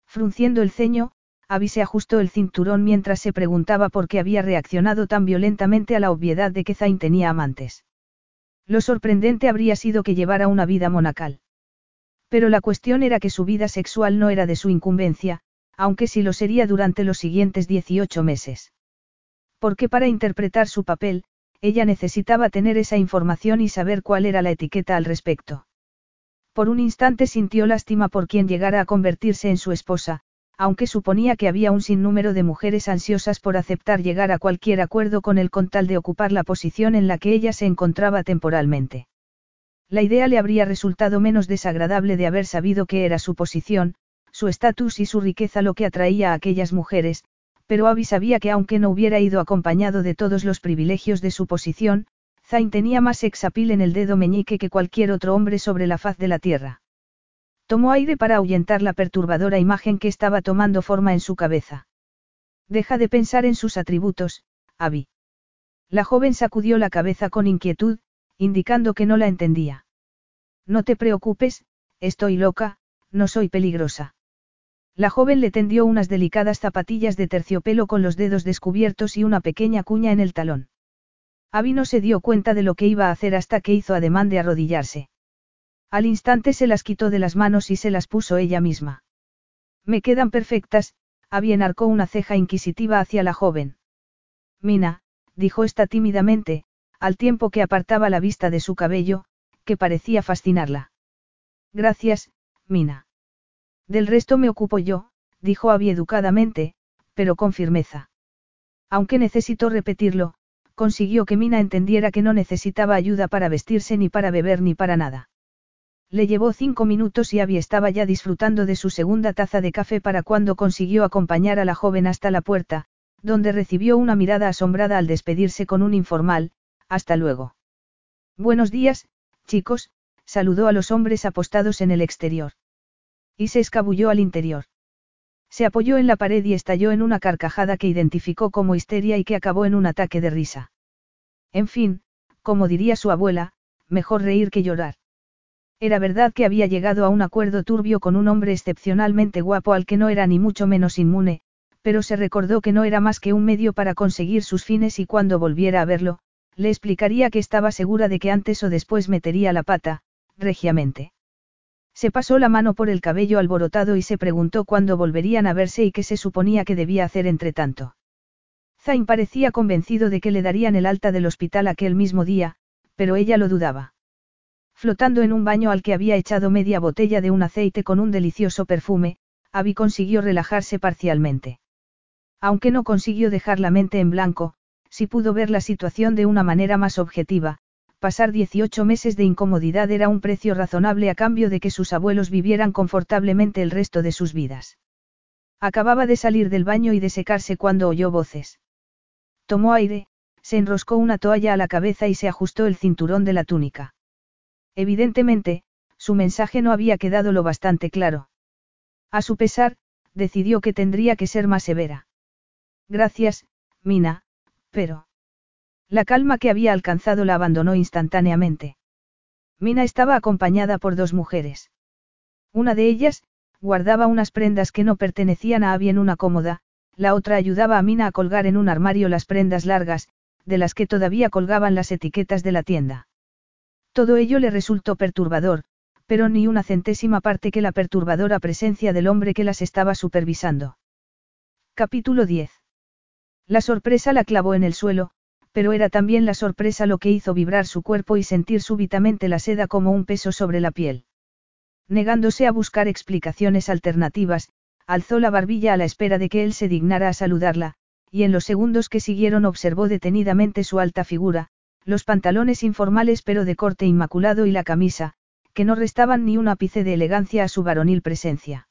Frunciendo el ceño, Abby se ajustó el cinturón mientras se preguntaba por qué había reaccionado tan violentamente a la obviedad de que Zayn tenía amantes. Lo sorprendente habría sido que llevara una vida monacal. Pero la cuestión era que su vida sexual no era de su incumbencia, aunque sí lo sería durante los siguientes 18 meses. Porque para interpretar su papel, ella necesitaba tener esa información y saber cuál era la etiqueta al respecto. Por un instante sintió lástima por quien llegara a convertirse en su esposa, aunque suponía que había un sinnúmero de mujeres ansiosas por aceptar llegar a cualquier acuerdo con él con tal de ocupar la posición en la que ella se encontraba temporalmente. La idea le habría resultado menos desagradable de haber sabido que era su posición, su estatus y su riqueza lo que atraía a aquellas mujeres, pero Abby sabía que aunque no hubiera ido acompañado de todos los privilegios de su posición, Zayn tenía más sexapil en el dedo meñique que cualquier otro hombre sobre la faz de la tierra. Tomó aire para ahuyentar la perturbadora imagen que estaba tomando forma en su cabeza. Deja de pensar en sus atributos, Abby. La joven sacudió la cabeza con inquietud, indicando que no la entendía. No te preocupes, estoy loca, no soy peligrosa. La joven le tendió unas delicadas zapatillas de terciopelo con los dedos descubiertos y una pequeña cuña en el talón. Abby no se dio cuenta de lo que iba a hacer hasta que hizo ademán de arrodillarse. Al instante se las quitó de las manos y se las puso ella misma. Me quedan perfectas, Abby enarcó una ceja inquisitiva hacia la joven. Mina, dijo esta tímidamente, al tiempo que apartaba la vista de su cabello, que parecía fascinarla. Gracias, Mina. Del resto me ocupo yo, dijo Abby educadamente, pero con firmeza. Aunque necesitó repetirlo, consiguió que Mina entendiera que no necesitaba ayuda para vestirse ni para beber ni para nada. Le llevó cinco minutos y Abby estaba ya disfrutando de su segunda taza de café para cuando consiguió acompañar a la joven hasta la puerta, donde recibió una mirada asombrada al despedirse con un informal, hasta luego. Buenos días, chicos, saludó a los hombres apostados en el exterior. Y se escabulló al interior. Se apoyó en la pared y estalló en una carcajada que identificó como histeria y que acabó en un ataque de risa. En fin, como diría su abuela, mejor reír que llorar. Era verdad que había llegado a un acuerdo turbio con un hombre excepcionalmente guapo al que no era ni mucho menos inmune, pero se recordó que no era más que un medio para conseguir sus fines y cuando volviera a verlo, le explicaría que estaba segura de que antes o después metería la pata, regiamente. Se pasó la mano por el cabello alborotado y se preguntó cuándo volverían a verse y qué se suponía que debía hacer entre tanto. Zain parecía convencido de que le darían el alta del hospital aquel mismo día, pero ella lo dudaba. Flotando en un baño al que había echado media botella de un aceite con un delicioso perfume, Abby consiguió relajarse parcialmente. Aunque no consiguió dejar la mente en blanco, sí pudo ver la situación de una manera más objetiva, pasar 18 meses de incomodidad era un precio razonable a cambio de que sus abuelos vivieran confortablemente el resto de sus vidas. Acababa de salir del baño y de secarse cuando oyó voces. Tomó aire, se enroscó una toalla a la cabeza y se ajustó el cinturón de la túnica. Evidentemente, su mensaje no había quedado lo bastante claro. A su pesar, decidió que tendría que ser más severa. Gracias, Mina, pero... La calma que había alcanzado la abandonó instantáneamente. Mina estaba acompañada por dos mujeres. Una de ellas, guardaba unas prendas que no pertenecían a Abby en una cómoda, la otra ayudaba a Mina a colgar en un armario las prendas largas, de las que todavía colgaban las etiquetas de la tienda. Todo ello le resultó perturbador, pero ni una centésima parte que la perturbadora presencia del hombre que las estaba supervisando. Capítulo 10. La sorpresa la clavó en el suelo, pero era también la sorpresa lo que hizo vibrar su cuerpo y sentir súbitamente la seda como un peso sobre la piel. Negándose a buscar explicaciones alternativas, alzó la barbilla a la espera de que él se dignara a saludarla, y en los segundos que siguieron observó detenidamente su alta figura, los pantalones informales pero de corte inmaculado y la camisa, que no restaban ni un ápice de elegancia a su varonil presencia.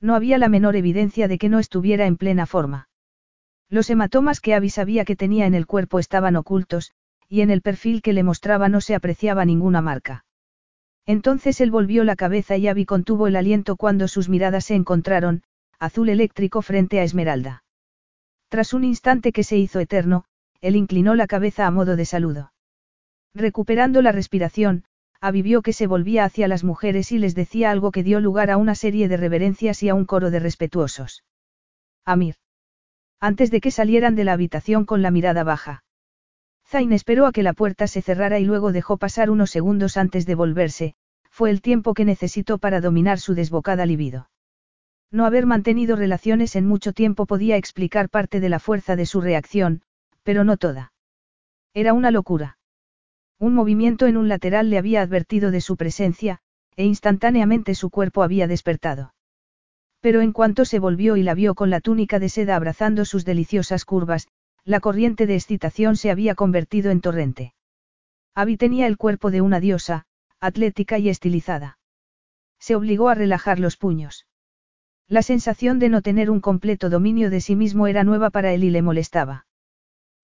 No había la menor evidencia de que no estuviera en plena forma. Los hematomas que Abby sabía que tenía en el cuerpo estaban ocultos, y en el perfil que le mostraba no se apreciaba ninguna marca. Entonces él volvió la cabeza y Abby contuvo el aliento cuando sus miradas se encontraron, azul eléctrico frente a Esmeralda. Tras un instante que se hizo eterno, él inclinó la cabeza a modo de saludo. Recuperando la respiración, avivió que se volvía hacia las mujeres y les decía algo que dio lugar a una serie de reverencias y a un coro de respetuosos. Amir. Antes de que salieran de la habitación con la mirada baja. Zain esperó a que la puerta se cerrara y luego dejó pasar unos segundos antes de volverse, fue el tiempo que necesitó para dominar su desbocada libido. No haber mantenido relaciones en mucho tiempo podía explicar parte de la fuerza de su reacción, pero no toda. Era una locura. Un movimiento en un lateral le había advertido de su presencia, e instantáneamente su cuerpo había despertado. Pero en cuanto se volvió y la vio con la túnica de seda abrazando sus deliciosas curvas, la corriente de excitación se había convertido en torrente. Abby tenía el cuerpo de una diosa, atlética y estilizada. Se obligó a relajar los puños. La sensación de no tener un completo dominio de sí mismo era nueva para él y le molestaba.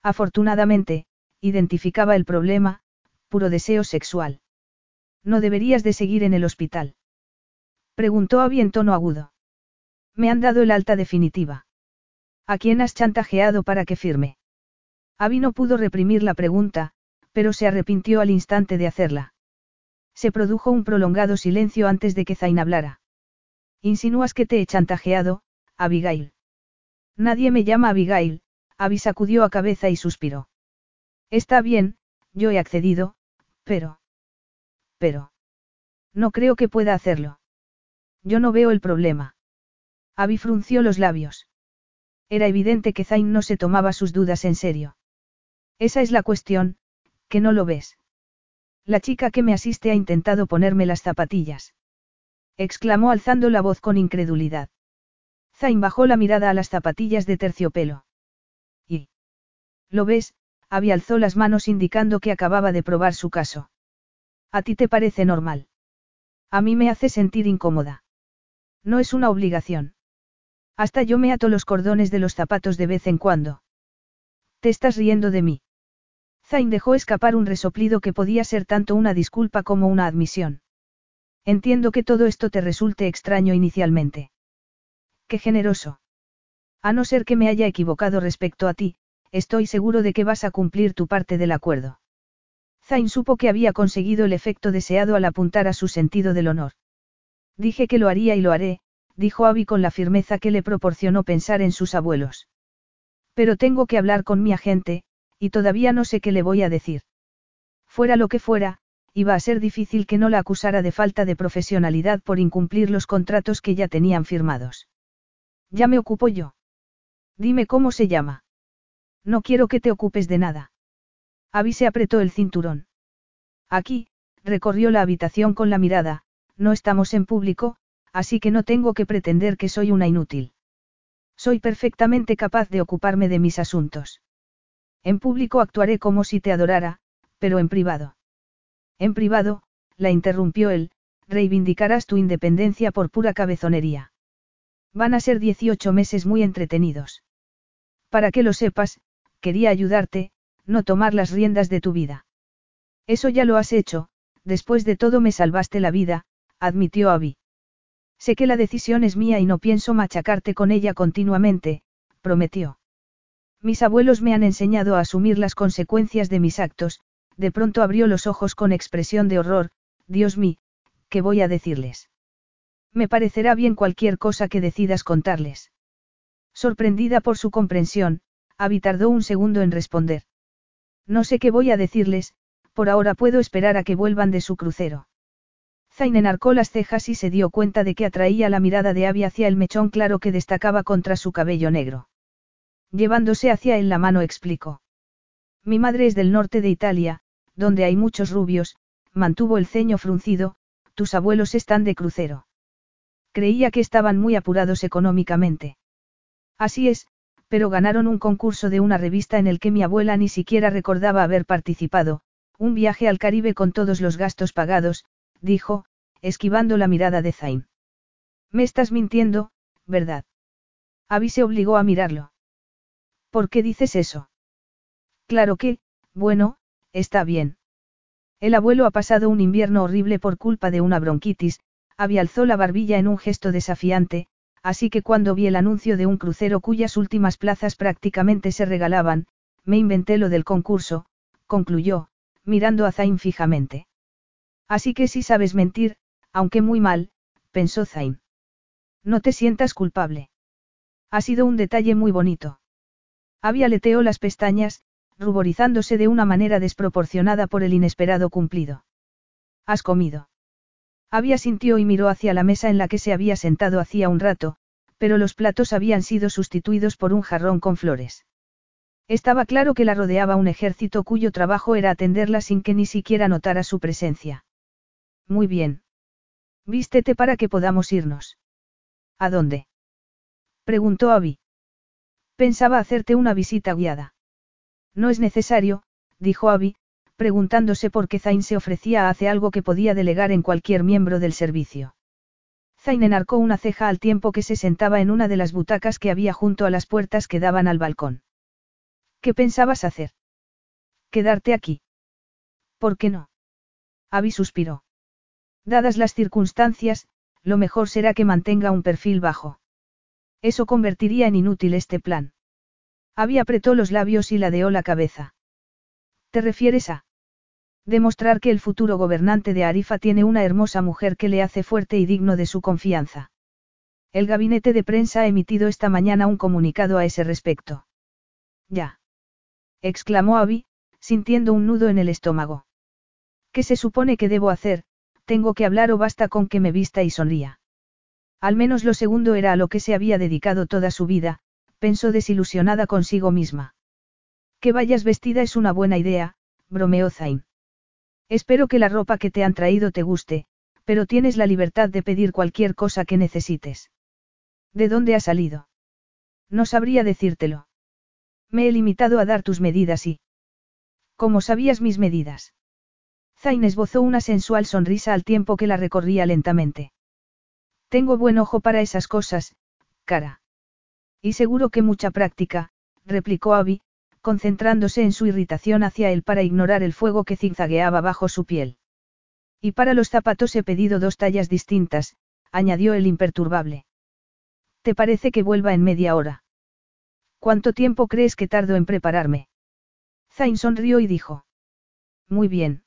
Afortunadamente, identificaba el problema, puro deseo sexual. ¿No deberías de seguir en el hospital? Preguntó Abby en tono agudo. Me han dado el alta definitiva. ¿A quién has chantajeado para que firme? Abby no pudo reprimir la pregunta, pero se arrepintió al instante de hacerla. Se produjo un prolongado silencio antes de que Zain hablara. Insinúas que te he chantajeado, Abigail. Nadie me llama Abigail, Abby sacudió a cabeza y suspiró. Está bien, yo he accedido, pero... Pero... No creo que pueda hacerlo. Yo no veo el problema. Abby frunció los labios. Era evidente que Zain no se tomaba sus dudas en serio. Esa es la cuestión, que no lo ves. La chica que me asiste ha intentado ponerme las zapatillas. Exclamó alzando la voz con incredulidad. Zain bajó la mirada a las zapatillas de terciopelo. ¿Y? ¿Lo ves? Abby alzó las manos indicando que acababa de probar su caso. ¿A ti te parece normal? A mí me hace sentir incómoda. No es una obligación. Hasta yo me ato los cordones de los zapatos de vez en cuando. ¿Te estás riendo de mí? Zain dejó escapar un resoplido que podía ser tanto una disculpa como una admisión. Entiendo que todo esto te resulte extraño inicialmente. Qué generoso. A no ser que me haya equivocado respecto a ti, estoy seguro de que vas a cumplir tu parte del acuerdo. Zain supo que había conseguido el efecto deseado al apuntar a su sentido del honor. Dije que lo haría y lo haré, dijo Abby con la firmeza que le proporcionó pensar en sus abuelos. Pero tengo que hablar con mi agente, y todavía no sé qué le voy a decir. Fuera lo que fuera, iba a ser difícil que no la acusara de falta de profesionalidad por incumplir los contratos que ya tenían firmados. Ya me ocupo yo. Dime cómo se llama. No quiero que te ocupes de nada. Abby se apretó el cinturón. Aquí, recorrió la habitación con la mirada, no estamos en público, así que no tengo que pretender que soy una inútil. Soy perfectamente capaz de ocuparme de mis asuntos. En público actuaré como si te adorara, pero en privado. En privado, la interrumpió él, reivindicarás tu independencia por pura cabezonería. Van a ser 18 meses muy entretenidos. Para que lo sepas, quería ayudarte, no tomar las riendas de tu vida. Eso ya lo has hecho, después de todo me salvaste la vida, admitió Abby. Sé que la decisión es mía y no pienso machacarte con ella continuamente, prometió. Mis abuelos me han enseñado a asumir las consecuencias de mis actos, de pronto abrió los ojos con expresión de horror, Dios mío, ¿qué voy a decirles? Me parecerá bien cualquier cosa que decidas contarles. Sorprendida por su comprensión, Abby tardó un segundo en responder. No sé qué voy a decirles, por ahora puedo esperar a que vuelvan de su crucero. Zain enarcó las cejas y se dio cuenta de que atraía la mirada de Abby hacia el mechón claro que destacaba contra su cabello negro. Llevándose hacia él la mano explicó. Mi madre es del norte de Italia, donde hay muchos rubios, mantuvo el ceño fruncido, tus abuelos están de crucero. Creía que estaban muy apurados económicamente. Así es, pero ganaron un concurso de una revista en el que mi abuela ni siquiera recordaba haber participado, un viaje al Caribe con todos los gastos pagados, dijo, esquivando la mirada de Zain. Me estás mintiendo, ¿verdad? Abby se obligó a mirarlo. ¿Por qué dices eso? Claro que, bueno, está bien. El abuelo ha pasado un invierno horrible por culpa de una bronquitis, Abby alzó la barbilla en un gesto desafiante, así que cuando vi el anuncio de un crucero cuyas últimas plazas prácticamente se regalaban, me inventé lo del concurso, concluyó, mirando a Zain fijamente. Así que si sabes mentir, aunque muy mal, pensó Zain. No te sientas culpable. Ha sido un detalle muy bonito. Abby aleteó las pestañas, ruborizándose de una manera desproporcionada por el inesperado cumplido. ¿Has comido? Había sintió y miró hacia la mesa en la que se había sentado hacía un rato, pero los platos habían sido sustituidos por un jarrón con flores. Estaba claro que la rodeaba un ejército cuyo trabajo era atenderla sin que ni siquiera notara su presencia. Muy bien. Vístete para que podamos irnos. ¿A dónde? preguntó Abby. Pensaba hacerte una visita guiada. No es necesario, dijo Abby, preguntándose por qué Zain se ofrecía a hacer algo que podía delegar en cualquier miembro del servicio. Zain enarcó una ceja al tiempo que se sentaba en una de las butacas que había junto a las puertas que daban al balcón. ¿Qué pensabas hacer? Quedarte aquí. ¿Por qué no? Abby suspiró. Dadas las circunstancias, lo mejor será que mantenga un perfil bajo. Eso convertiría en inútil este plan. Abby apretó los labios y ladeó la cabeza. ¿Te refieres a? Demostrar que el futuro gobernante de Arifa tiene una hermosa mujer que le hace fuerte y digno de su confianza. El gabinete de prensa ha emitido esta mañana un comunicado a ese respecto. Ya. exclamó Abby, sintiendo un nudo en el estómago. ¿Qué se supone que debo hacer? ¿Tengo que hablar o basta con que me vista y sonría? Al menos lo segundo era a lo que se había dedicado toda su vida, pensó desilusionada consigo misma. Que vayas vestida es una buena idea, bromeó Zain. Espero que la ropa que te han traído te guste, pero tienes la libertad de pedir cualquier cosa que necesites. ¿De dónde ha salido? No sabría decírtelo. Me he limitado a dar tus medidas y... ¿Cómo sabías mis medidas? Zain esbozó una sensual sonrisa al tiempo que la recorría lentamente. Tengo buen ojo para esas cosas, cara. Y seguro que mucha práctica, replicó Abby, concentrándose en su irritación hacia él para ignorar el fuego que zigzagueaba bajo su piel. Y para los zapatos he pedido dos tallas distintas, añadió el imperturbable. ¿Te parece que vuelva en media hora? ¿Cuánto tiempo crees que tardo en prepararme? Zain sonrió y dijo. Muy bien.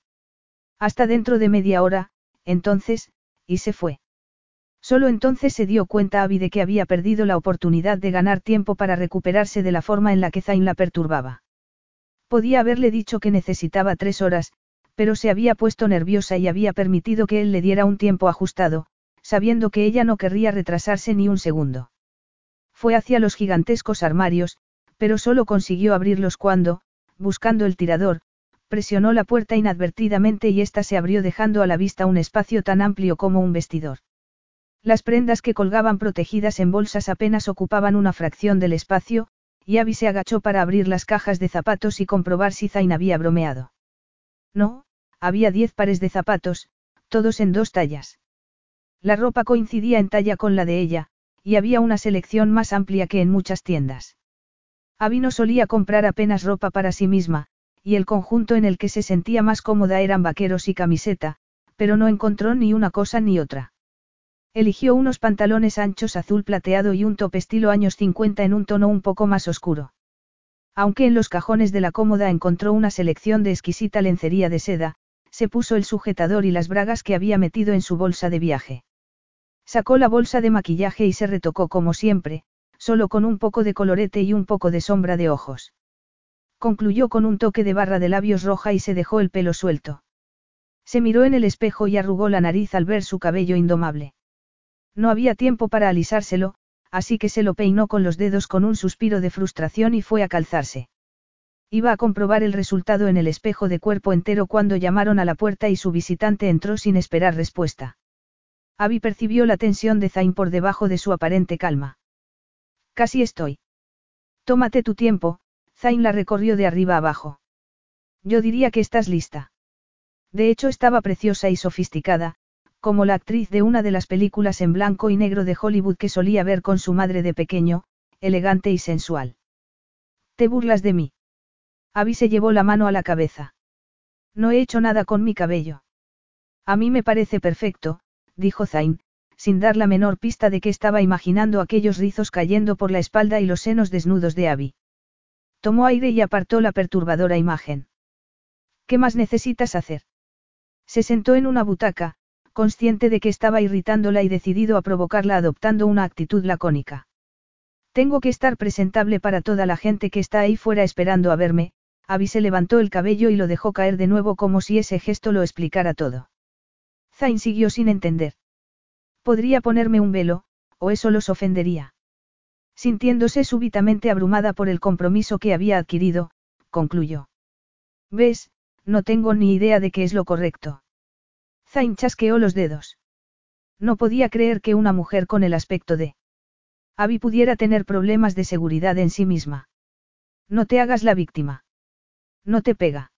Hasta dentro de media hora, entonces, y se fue. Solo entonces se dio cuenta Abby de que había perdido la oportunidad de ganar tiempo para recuperarse de la forma en la que Zain la perturbaba. Podía haberle dicho que necesitaba tres horas, pero se había puesto nerviosa y había permitido que él le diera un tiempo ajustado, sabiendo que ella no querría retrasarse ni un segundo. Fue hacia los gigantescos armarios, pero solo consiguió abrirlos cuando, buscando el tirador, presionó la puerta inadvertidamente y ésta se abrió dejando a la vista un espacio tan amplio como un vestidor. Las prendas que colgaban protegidas en bolsas apenas ocupaban una fracción del espacio, y Abby se agachó para abrir las cajas de zapatos y comprobar si Zain había bromeado. No, había diez pares de zapatos, todos en dos tallas. La ropa coincidía en talla con la de ella, y había una selección más amplia que en muchas tiendas. Abby no solía comprar apenas ropa para sí misma, y el conjunto en el que se sentía más cómoda eran vaqueros y camiseta, pero no encontró ni una cosa ni otra. Eligió unos pantalones anchos azul plateado y un top estilo años 50 en un tono un poco más oscuro. Aunque en los cajones de la cómoda encontró una selección de exquisita lencería de seda, se puso el sujetador y las bragas que había metido en su bolsa de viaje. Sacó la bolsa de maquillaje y se retocó como siempre, solo con un poco de colorete y un poco de sombra de ojos. Concluyó con un toque de barra de labios roja y se dejó el pelo suelto. Se miró en el espejo y arrugó la nariz al ver su cabello indomable. No había tiempo para alisárselo, así que se lo peinó con los dedos con un suspiro de frustración y fue a calzarse. Iba a comprobar el resultado en el espejo de cuerpo entero cuando llamaron a la puerta y su visitante entró sin esperar respuesta. Abby percibió la tensión de Zain por debajo de su aparente calma. Casi estoy. Tómate tu tiempo, Zain la recorrió de arriba abajo. Yo diría que estás lista. De hecho estaba preciosa y sofisticada, como la actriz de una de las películas en blanco y negro de Hollywood que solía ver con su madre de pequeño, elegante y sensual. ¿Te burlas de mí? Abby se llevó la mano a la cabeza. No he hecho nada con mi cabello. A mí me parece perfecto, dijo Zain, sin dar la menor pista de que estaba imaginando aquellos rizos cayendo por la espalda y los senos desnudos de Abby. Tomó aire y apartó la perturbadora imagen. ¿Qué más necesitas hacer? Se sentó en una butaca, consciente de que estaba irritándola y decidido a provocarla adoptando una actitud lacónica. Tengo que estar presentable para toda la gente que está ahí fuera esperando a verme, Abby se levantó el cabello y lo dejó caer de nuevo como si ese gesto lo explicara todo. Zain siguió sin entender. Podría ponerme un velo, o eso los ofendería. Sintiéndose súbitamente abrumada por el compromiso que había adquirido, concluyó. ¿Ves? No tengo ni idea de qué es lo correcto. Zain chasqueó los dedos. No podía creer que una mujer con el aspecto de Abby pudiera tener problemas de seguridad en sí misma. No te hagas la víctima. No te pega.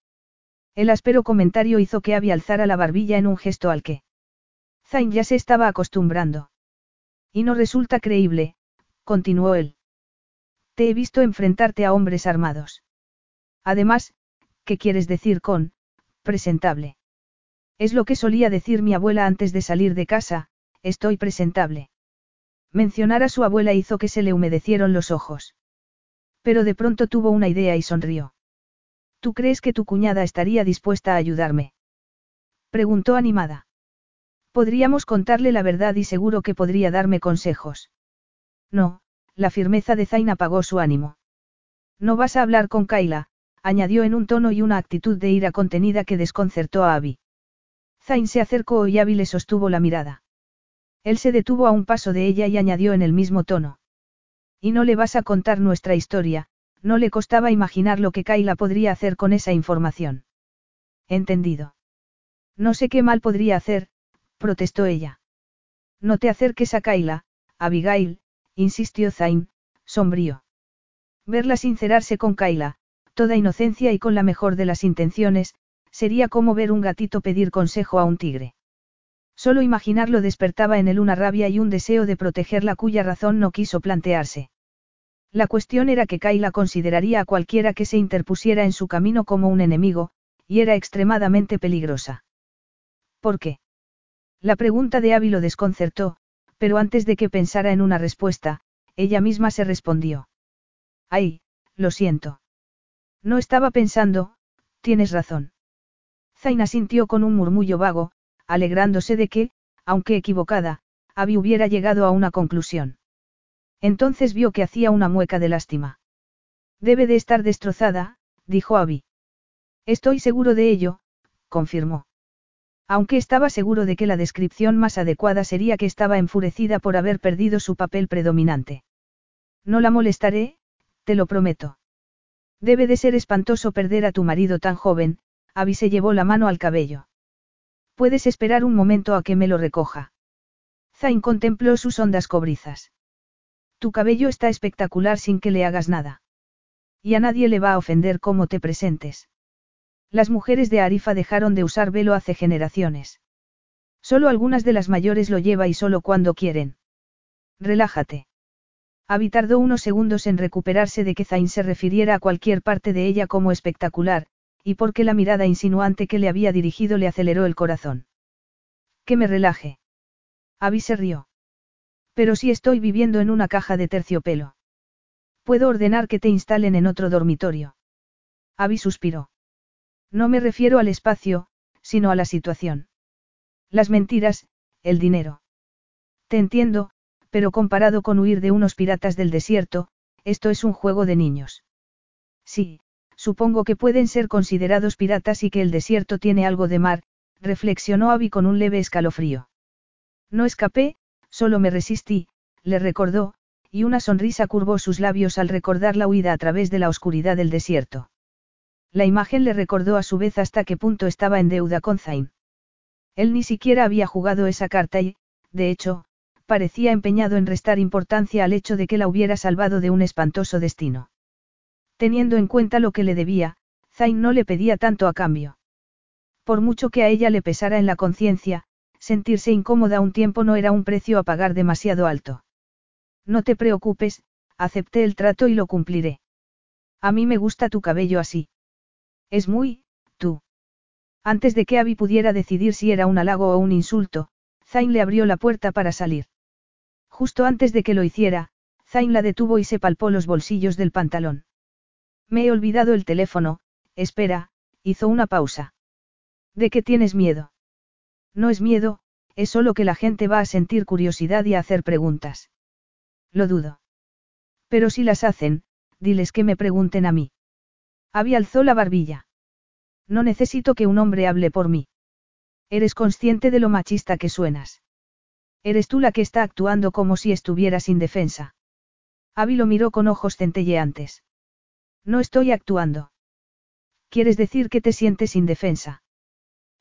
El áspero comentario hizo que Abby alzara la barbilla en un gesto al que Zain ya se estaba acostumbrando. Y no resulta creíble, continuó él. Te he visto enfrentarte a hombres armados. Además, ¿qué quieres decir con, presentable? Es lo que solía decir mi abuela antes de salir de casa, estoy presentable. Mencionar a su abuela hizo que se le humedecieron los ojos. Pero de pronto tuvo una idea y sonrió. ¿Tú crees que tu cuñada estaría dispuesta a ayudarme? Preguntó animada. Podríamos contarle la verdad y seguro que podría darme consejos. No, la firmeza de Zain apagó su ánimo. No vas a hablar con Kaila, añadió en un tono y una actitud de ira contenida que desconcertó a Abby. Zain se acercó y Abby le sostuvo la mirada. Él se detuvo a un paso de ella y añadió en el mismo tono. Y no le vas a contar nuestra historia, no le costaba imaginar lo que Kaila podría hacer con esa información. Entendido. No sé qué mal podría hacer, protestó ella. No te acerques a Kaila, Abigail, insistió Zain, sombrío. Verla sincerarse con Kaila, toda inocencia y con la mejor de las intenciones, sería como ver un gatito pedir consejo a un tigre. Solo imaginarlo despertaba en él una rabia y un deseo de protegerla cuya razón no quiso plantearse. La cuestión era que Kaila consideraría a cualquiera que se interpusiera en su camino como un enemigo, y era extremadamente peligrosa. ¿Por qué? La pregunta de Abby lo desconcertó, pero antes de que pensara en una respuesta, ella misma se respondió. Ay, lo siento. No estaba pensando, tienes razón. Zaina sintió con un murmullo vago, alegrándose de que, aunque equivocada, Abby hubiera llegado a una conclusión. Entonces vio que hacía una mueca de lástima. Debe de estar destrozada, dijo Abby. Estoy seguro de ello, confirmó. Aunque estaba seguro de que la descripción más adecuada sería que estaba enfurecida por haber perdido su papel predominante. No la molestaré, te lo prometo. Debe de ser espantoso perder a tu marido tan joven, Abby se llevó la mano al cabello. Puedes esperar un momento a que me lo recoja. Zain contempló sus ondas cobrizas. Tu cabello está espectacular sin que le hagas nada. Y a nadie le va a ofender cómo te presentes. Las mujeres de Arifa dejaron de usar velo hace generaciones. Solo algunas de las mayores lo lleva y solo cuando quieren. Relájate. Abby tardó unos segundos en recuperarse de que Zain se refiriera a cualquier parte de ella como espectacular, y porque la mirada insinuante que le había dirigido le aceleró el corazón. Que me relaje. Abby se rió. Pero si estoy viviendo en una caja de terciopelo. Puedo ordenar que te instalen en otro dormitorio. Abby suspiró. No me refiero al espacio, sino a la situación. Las mentiras, el dinero. Te entiendo, pero comparado con huir de unos piratas del desierto, esto es un juego de niños. Sí, Supongo que pueden ser considerados piratas y que el desierto tiene algo de mar, reflexionó Abby con un leve escalofrío. No escapé, solo me resistí, le recordó, y una sonrisa curvó sus labios al recordar la huida a través de la oscuridad del desierto. La imagen le recordó a su vez hasta qué punto estaba en deuda con Zain. Él ni siquiera había jugado esa carta y, de hecho, parecía empeñado en restar importancia al hecho de que la hubiera salvado de un espantoso destino. Teniendo en cuenta lo que le debía, Zain no le pedía tanto a cambio. Por mucho que a ella le pesara en la conciencia, sentirse incómoda un tiempo no era un precio a pagar demasiado alto. No te preocupes, acepté el trato y lo cumpliré. A mí me gusta tu cabello así. Es muy, tú. Antes de que Abby pudiera decidir si era un halago o un insulto, Zain le abrió la puerta para salir. Justo antes de que lo hiciera, Zain la detuvo y se palpó los bolsillos del pantalón. Me he olvidado el teléfono, espera, hizo una pausa. ¿De qué tienes miedo? No es miedo, es solo que la gente va a sentir curiosidad y a hacer preguntas. Lo dudo. Pero si las hacen, diles que me pregunten a mí. Abby alzó la barbilla. No necesito que un hombre hable por mí. Eres consciente de lo machista que suenas. Eres tú la que está actuando como si estuvieras indefensa. Abby lo miró con ojos centelleantes. No estoy actuando. ¿Quieres decir que te sientes indefensa?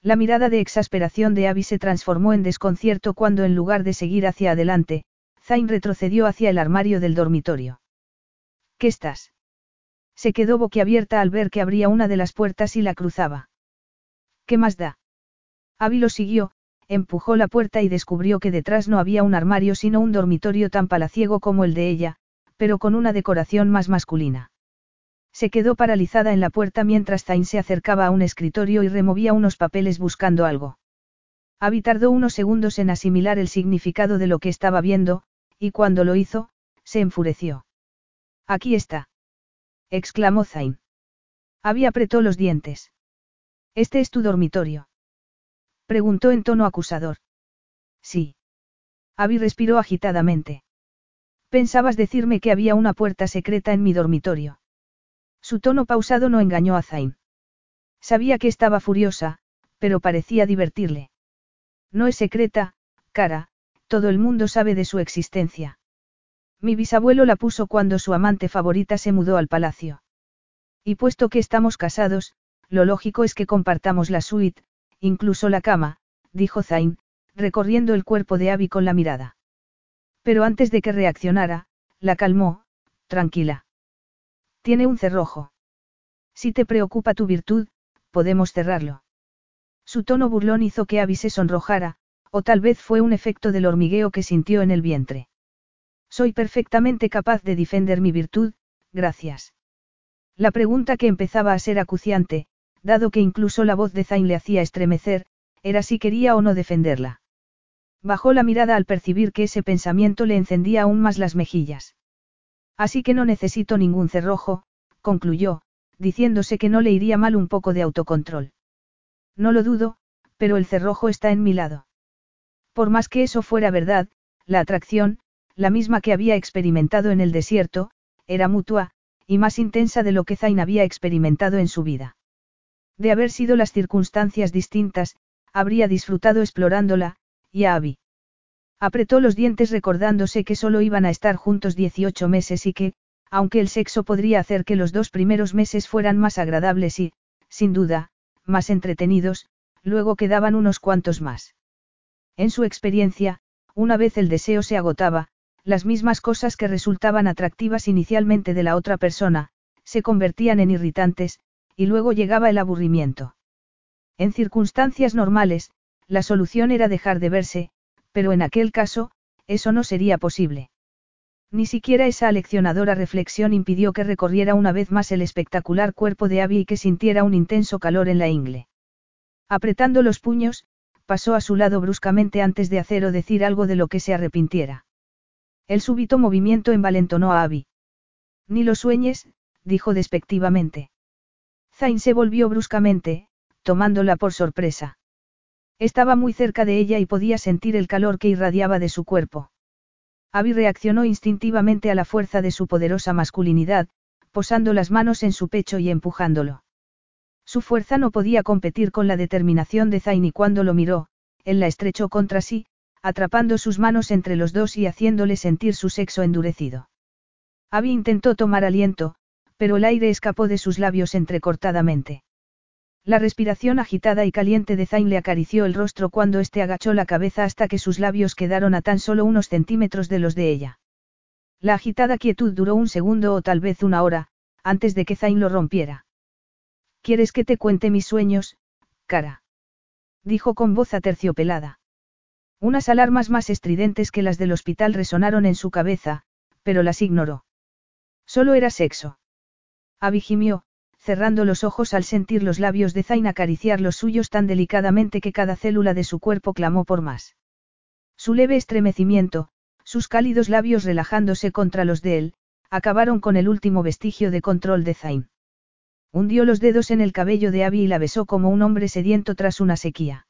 La mirada de exasperación de Abby se transformó en desconcierto cuando en lugar de seguir hacia adelante, Zain retrocedió hacia el armario del dormitorio. ¿Qué estás? Se quedó boquiabierta al ver que abría una de las puertas y la cruzaba. ¿Qué más da? Abby lo siguió, empujó la puerta y descubrió que detrás no había un armario sino un dormitorio tan palaciego como el de ella, pero con una decoración más masculina. Se quedó paralizada en la puerta mientras Zain se acercaba a un escritorio y removía unos papeles buscando algo. Abby tardó unos segundos en asimilar el significado de lo que estaba viendo, y cuando lo hizo, se enfureció. Aquí está exclamó Zain. Abby apretó los dientes. ¿Este es tu dormitorio? Preguntó en tono acusador. Sí. Abby respiró agitadamente. Pensabas decirme que había una puerta secreta en mi dormitorio. Su tono pausado no engañó a Zain. Sabía que estaba furiosa, pero parecía divertirle. No es secreta, cara, todo el mundo sabe de su existencia. Mi bisabuelo la puso cuando su amante favorita se mudó al palacio. Y puesto que estamos casados, lo lógico es que compartamos la suite, incluso la cama, dijo Zain, recorriendo el cuerpo de Abby con la mirada. Pero antes de que reaccionara, la calmó, tranquila. Tiene un cerrojo. Si te preocupa tu virtud, podemos cerrarlo. Su tono burlón hizo que Abby se sonrojara, o tal vez fue un efecto del hormigueo que sintió en el vientre. Soy perfectamente capaz de defender mi virtud, gracias. La pregunta que empezaba a ser acuciante, dado que incluso la voz de Zain le hacía estremecer, era si quería o no defenderla. Bajó la mirada al percibir que ese pensamiento le encendía aún más las mejillas. Así que no necesito ningún cerrojo, concluyó, diciéndose que no le iría mal un poco de autocontrol. No lo dudo, pero el cerrojo está en mi lado. Por más que eso fuera verdad, la atracción, la misma que había experimentado en el desierto, era mutua, y más intensa de lo que Zain había experimentado en su vida. De haber sido las circunstancias distintas, habría disfrutado explorándola, y a Abby. Apretó los dientes recordándose que solo iban a estar juntos 18 meses y que, aunque el sexo podría hacer que los dos primeros meses fueran más agradables y, sin duda, más entretenidos, luego quedaban unos cuantos más. En su experiencia, una vez el deseo se agotaba, las mismas cosas que resultaban atractivas inicialmente de la otra persona, se convertían en irritantes, y luego llegaba el aburrimiento. En circunstancias normales, la solución era dejar de verse, pero en aquel caso, eso no sería posible. Ni siquiera esa aleccionadora reflexión impidió que recorriera una vez más el espectacular cuerpo de Abby y que sintiera un intenso calor en la ingle. Apretando los puños, pasó a su lado bruscamente antes de hacer o decir algo de lo que se arrepintiera. El súbito movimiento envalentonó a Abby. Ni lo sueñes, dijo despectivamente. Zain se volvió bruscamente, tomándola por sorpresa. Estaba muy cerca de ella y podía sentir el calor que irradiaba de su cuerpo. Abby reaccionó instintivamente a la fuerza de su poderosa masculinidad, posando las manos en su pecho y empujándolo. Su fuerza no podía competir con la determinación de Zayn y cuando lo miró, él la estrechó contra sí, atrapando sus manos entre los dos y haciéndole sentir su sexo endurecido. Abby intentó tomar aliento, pero el aire escapó de sus labios entrecortadamente. La respiración agitada y caliente de Zayn le acarició el rostro cuando éste agachó la cabeza hasta que sus labios quedaron a tan solo unos centímetros de los de ella. La agitada quietud duró un segundo o tal vez una hora, antes de que Zayn lo rompiera. ¿Quieres que te cuente mis sueños, cara? Dijo con voz aterciopelada. Unas alarmas más estridentes que las del hospital resonaron en su cabeza, pero las ignoró. Solo era sexo. Abby cerrando los ojos al sentir los labios de Zain acariciar los suyos tan delicadamente que cada célula de su cuerpo clamó por más. Su leve estremecimiento, sus cálidos labios relajándose contra los de él, acabaron con el último vestigio de control de Zain. Hundió los dedos en el cabello de Abby y la besó como un hombre sediento tras una sequía.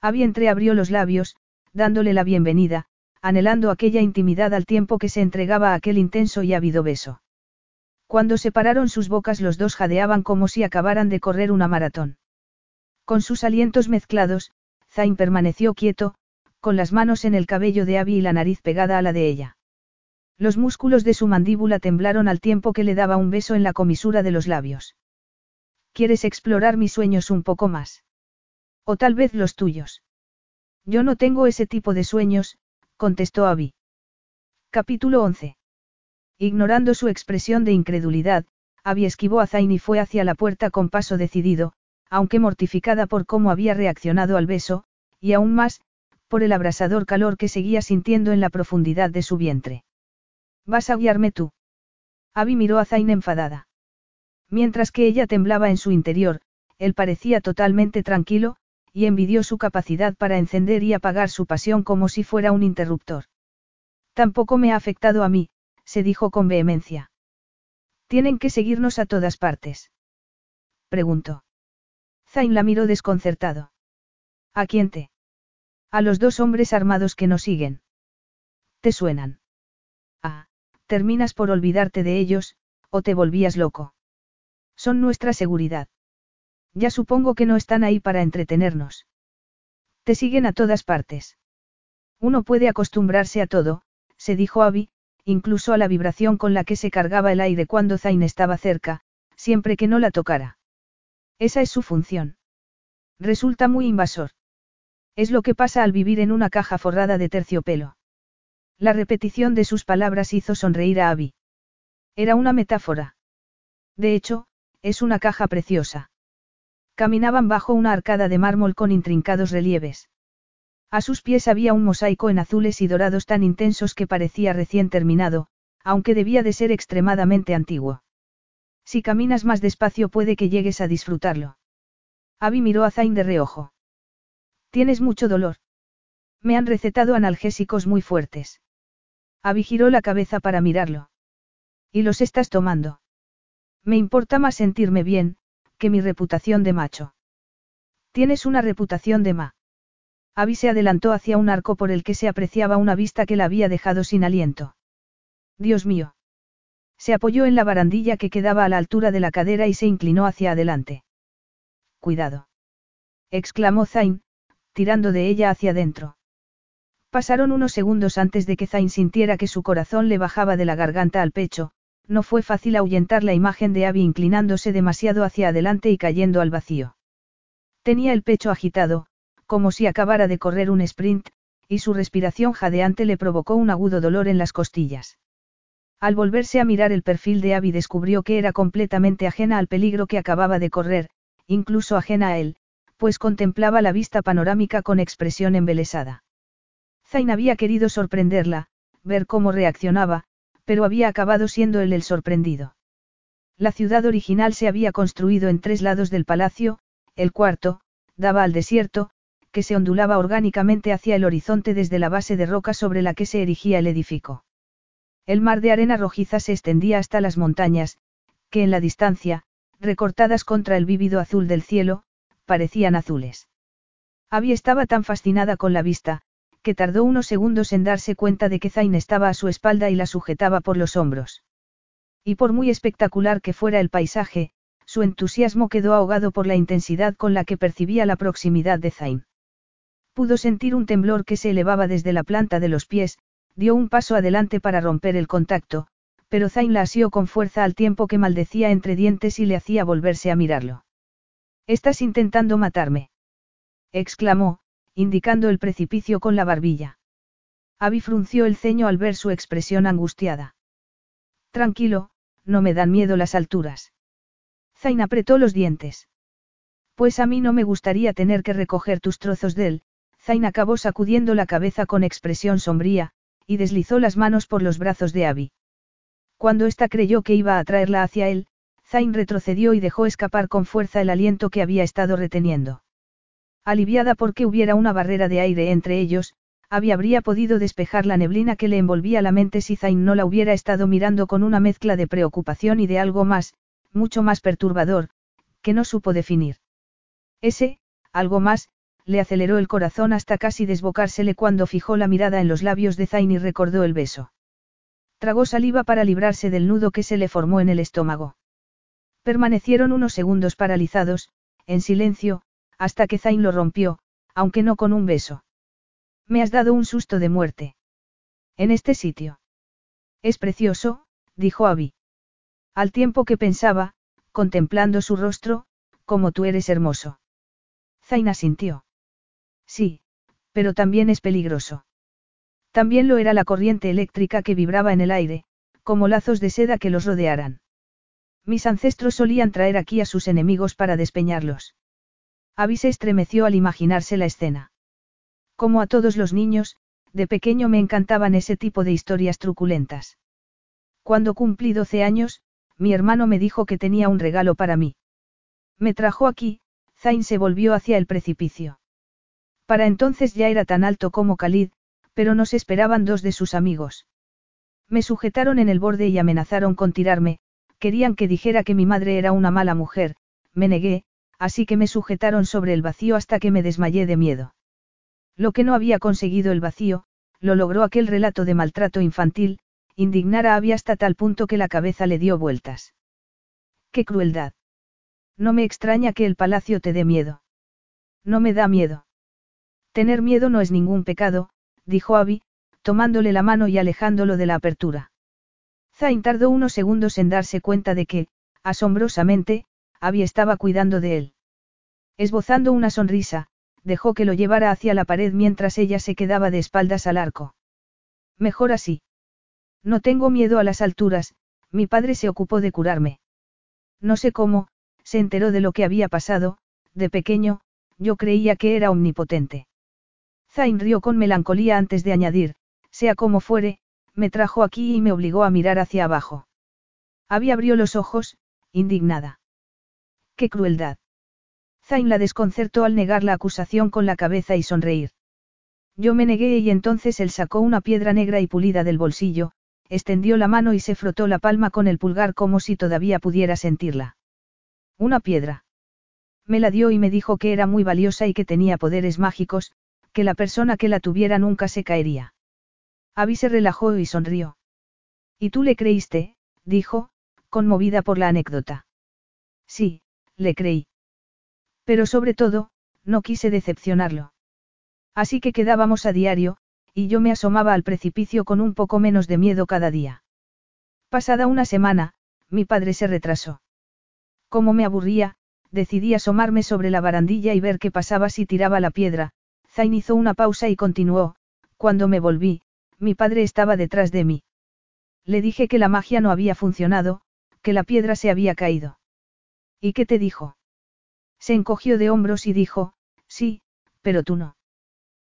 Abby entreabrió los labios, dándole la bienvenida, anhelando aquella intimidad al tiempo que se entregaba a aquel intenso y ávido beso. Cuando separaron sus bocas los dos jadeaban como si acabaran de correr una maratón. Con sus alientos mezclados, Zain permaneció quieto, con las manos en el cabello de Abby y la nariz pegada a la de ella. Los músculos de su mandíbula temblaron al tiempo que le daba un beso en la comisura de los labios. ¿Quieres explorar mis sueños un poco más? O tal vez los tuyos. Yo no tengo ese tipo de sueños, contestó Abby. Capítulo 11. Ignorando su expresión de incredulidad, Abby esquivó a Zayn y fue hacia la puerta con paso decidido, aunque mortificada por cómo había reaccionado al beso, y aún más, por el abrasador calor que seguía sintiendo en la profundidad de su vientre. ¿Vas a guiarme tú? Abby miró a Zayn enfadada. Mientras que ella temblaba en su interior, él parecía totalmente tranquilo, y envidió su capacidad para encender y apagar su pasión como si fuera un interruptor. Tampoco me ha afectado a mí, se dijo con vehemencia. Tienen que seguirnos a todas partes. Preguntó. Zain la miró desconcertado. ¿A quién te? A los dos hombres armados que nos siguen. ¿Te suenan? Ah, terminas por olvidarte de ellos, o te volvías loco. Son nuestra seguridad. Ya supongo que no están ahí para entretenernos. Te siguen a todas partes. Uno puede acostumbrarse a todo, se dijo Abby, incluso a la vibración con la que se cargaba el aire cuando Zain estaba cerca, siempre que no la tocara. Esa es su función. Resulta muy invasor. Es lo que pasa al vivir en una caja forrada de terciopelo. La repetición de sus palabras hizo sonreír a Abby. Era una metáfora. De hecho, es una caja preciosa. Caminaban bajo una arcada de mármol con intrincados relieves. A sus pies había un mosaico en azules y dorados tan intensos que parecía recién terminado, aunque debía de ser extremadamente antiguo. Si caminas más despacio puede que llegues a disfrutarlo. Abby miró a Zain de reojo. Tienes mucho dolor. Me han recetado analgésicos muy fuertes. Abby giró la cabeza para mirarlo. ¿Y los estás tomando? Me importa más sentirme bien, que mi reputación de macho. Tienes una reputación de ma. Abby se adelantó hacia un arco por el que se apreciaba una vista que la había dejado sin aliento. Dios mío. Se apoyó en la barandilla que quedaba a la altura de la cadera y se inclinó hacia adelante. Cuidado. exclamó Zain, tirando de ella hacia adentro. Pasaron unos segundos antes de que Zain sintiera que su corazón le bajaba de la garganta al pecho, no fue fácil ahuyentar la imagen de Abby inclinándose demasiado hacia adelante y cayendo al vacío. Tenía el pecho agitado, como si acabara de correr un sprint, y su respiración jadeante le provocó un agudo dolor en las costillas. Al volverse a mirar el perfil de Abby descubrió que era completamente ajena al peligro que acababa de correr, incluso ajena a él, pues contemplaba la vista panorámica con expresión embelesada. Zain había querido sorprenderla, ver cómo reaccionaba, pero había acabado siendo él el sorprendido. La ciudad original se había construido en tres lados del palacio, el cuarto, daba al desierto, que se ondulaba orgánicamente hacia el horizonte desde la base de roca sobre la que se erigía el edificio. El mar de arena rojiza se extendía hasta las montañas, que en la distancia, recortadas contra el vívido azul del cielo, parecían azules. Abby estaba tan fascinada con la vista, que tardó unos segundos en darse cuenta de que Zain estaba a su espalda y la sujetaba por los hombros. Y por muy espectacular que fuera el paisaje, su entusiasmo quedó ahogado por la intensidad con la que percibía la proximidad de Zain. Pudo sentir un temblor que se elevaba desde la planta de los pies, dio un paso adelante para romper el contacto, pero Zain la asió con fuerza al tiempo que maldecía entre dientes y le hacía volverse a mirarlo. Estás intentando matarme. exclamó, indicando el precipicio con la barbilla. Abby frunció el ceño al ver su expresión angustiada. Tranquilo, no me dan miedo las alturas. Zain apretó los dientes. Pues a mí no me gustaría tener que recoger tus trozos de él, Zain acabó sacudiendo la cabeza con expresión sombría, y deslizó las manos por los brazos de Abby. Cuando ésta creyó que iba a traerla hacia él, Zain retrocedió y dejó escapar con fuerza el aliento que había estado reteniendo. Aliviada porque hubiera una barrera de aire entre ellos, Abby habría podido despejar la neblina que le envolvía la mente si Zain no la hubiera estado mirando con una mezcla de preocupación y de algo más, mucho más perturbador, que no supo definir. Ese, algo más, le aceleró el corazón hasta casi desbocársele cuando fijó la mirada en los labios de Zain y recordó el beso. Tragó saliva para librarse del nudo que se le formó en el estómago. Permanecieron unos segundos paralizados, en silencio, hasta que Zain lo rompió, aunque no con un beso. Me has dado un susto de muerte. En este sitio. Es precioso, dijo Abby. Al tiempo que pensaba, contemplando su rostro, como tú eres hermoso. Zaina sintió. Sí, pero también es peligroso. También lo era la corriente eléctrica que vibraba en el aire, como lazos de seda que los rodearan. Mis ancestros solían traer aquí a sus enemigos para despeñarlos. Abby se estremeció al imaginarse la escena. Como a todos los niños, de pequeño me encantaban ese tipo de historias truculentas. Cuando cumplí 12 años, mi hermano me dijo que tenía un regalo para mí. Me trajo aquí, Zain se volvió hacia el precipicio. Para entonces ya era tan alto como Khalid, pero nos esperaban dos de sus amigos. Me sujetaron en el borde y amenazaron con tirarme, querían que dijera que mi madre era una mala mujer, me negué, así que me sujetaron sobre el vacío hasta que me desmayé de miedo. Lo que no había conseguido el vacío, lo logró aquel relato de maltrato infantil, indignar a Abby hasta tal punto que la cabeza le dio vueltas. ¡Qué crueldad! No me extraña que el palacio te dé miedo. No me da miedo. Tener miedo no es ningún pecado, dijo Abby, tomándole la mano y alejándolo de la apertura. Zain tardó unos segundos en darse cuenta de que, asombrosamente, Abby estaba cuidando de él. Esbozando una sonrisa, dejó que lo llevara hacia la pared mientras ella se quedaba de espaldas al arco. Mejor así. No tengo miedo a las alturas, mi padre se ocupó de curarme. No sé cómo, se enteró de lo que había pasado, de pequeño, yo creía que era omnipotente. Zain rió con melancolía antes de añadir, sea como fuere, me trajo aquí y me obligó a mirar hacia abajo. Abby abrió los ojos, indignada. ¡Qué crueldad! Zain la desconcertó al negar la acusación con la cabeza y sonreír. Yo me negué y entonces él sacó una piedra negra y pulida del bolsillo, extendió la mano y se frotó la palma con el pulgar como si todavía pudiera sentirla. Una piedra. Me la dio y me dijo que era muy valiosa y que tenía poderes mágicos, que la persona que la tuviera nunca se caería. Abby se relajó y sonrió. ¿Y tú le creíste? dijo, conmovida por la anécdota. Sí, le creí. Pero sobre todo, no quise decepcionarlo. Así que quedábamos a diario, y yo me asomaba al precipicio con un poco menos de miedo cada día. Pasada una semana, mi padre se retrasó. Como me aburría, decidí asomarme sobre la barandilla y ver qué pasaba si tiraba la piedra. Zain hizo una pausa y continuó, cuando me volví, mi padre estaba detrás de mí. Le dije que la magia no había funcionado, que la piedra se había caído. ¿Y qué te dijo? Se encogió de hombros y dijo, sí, pero tú no.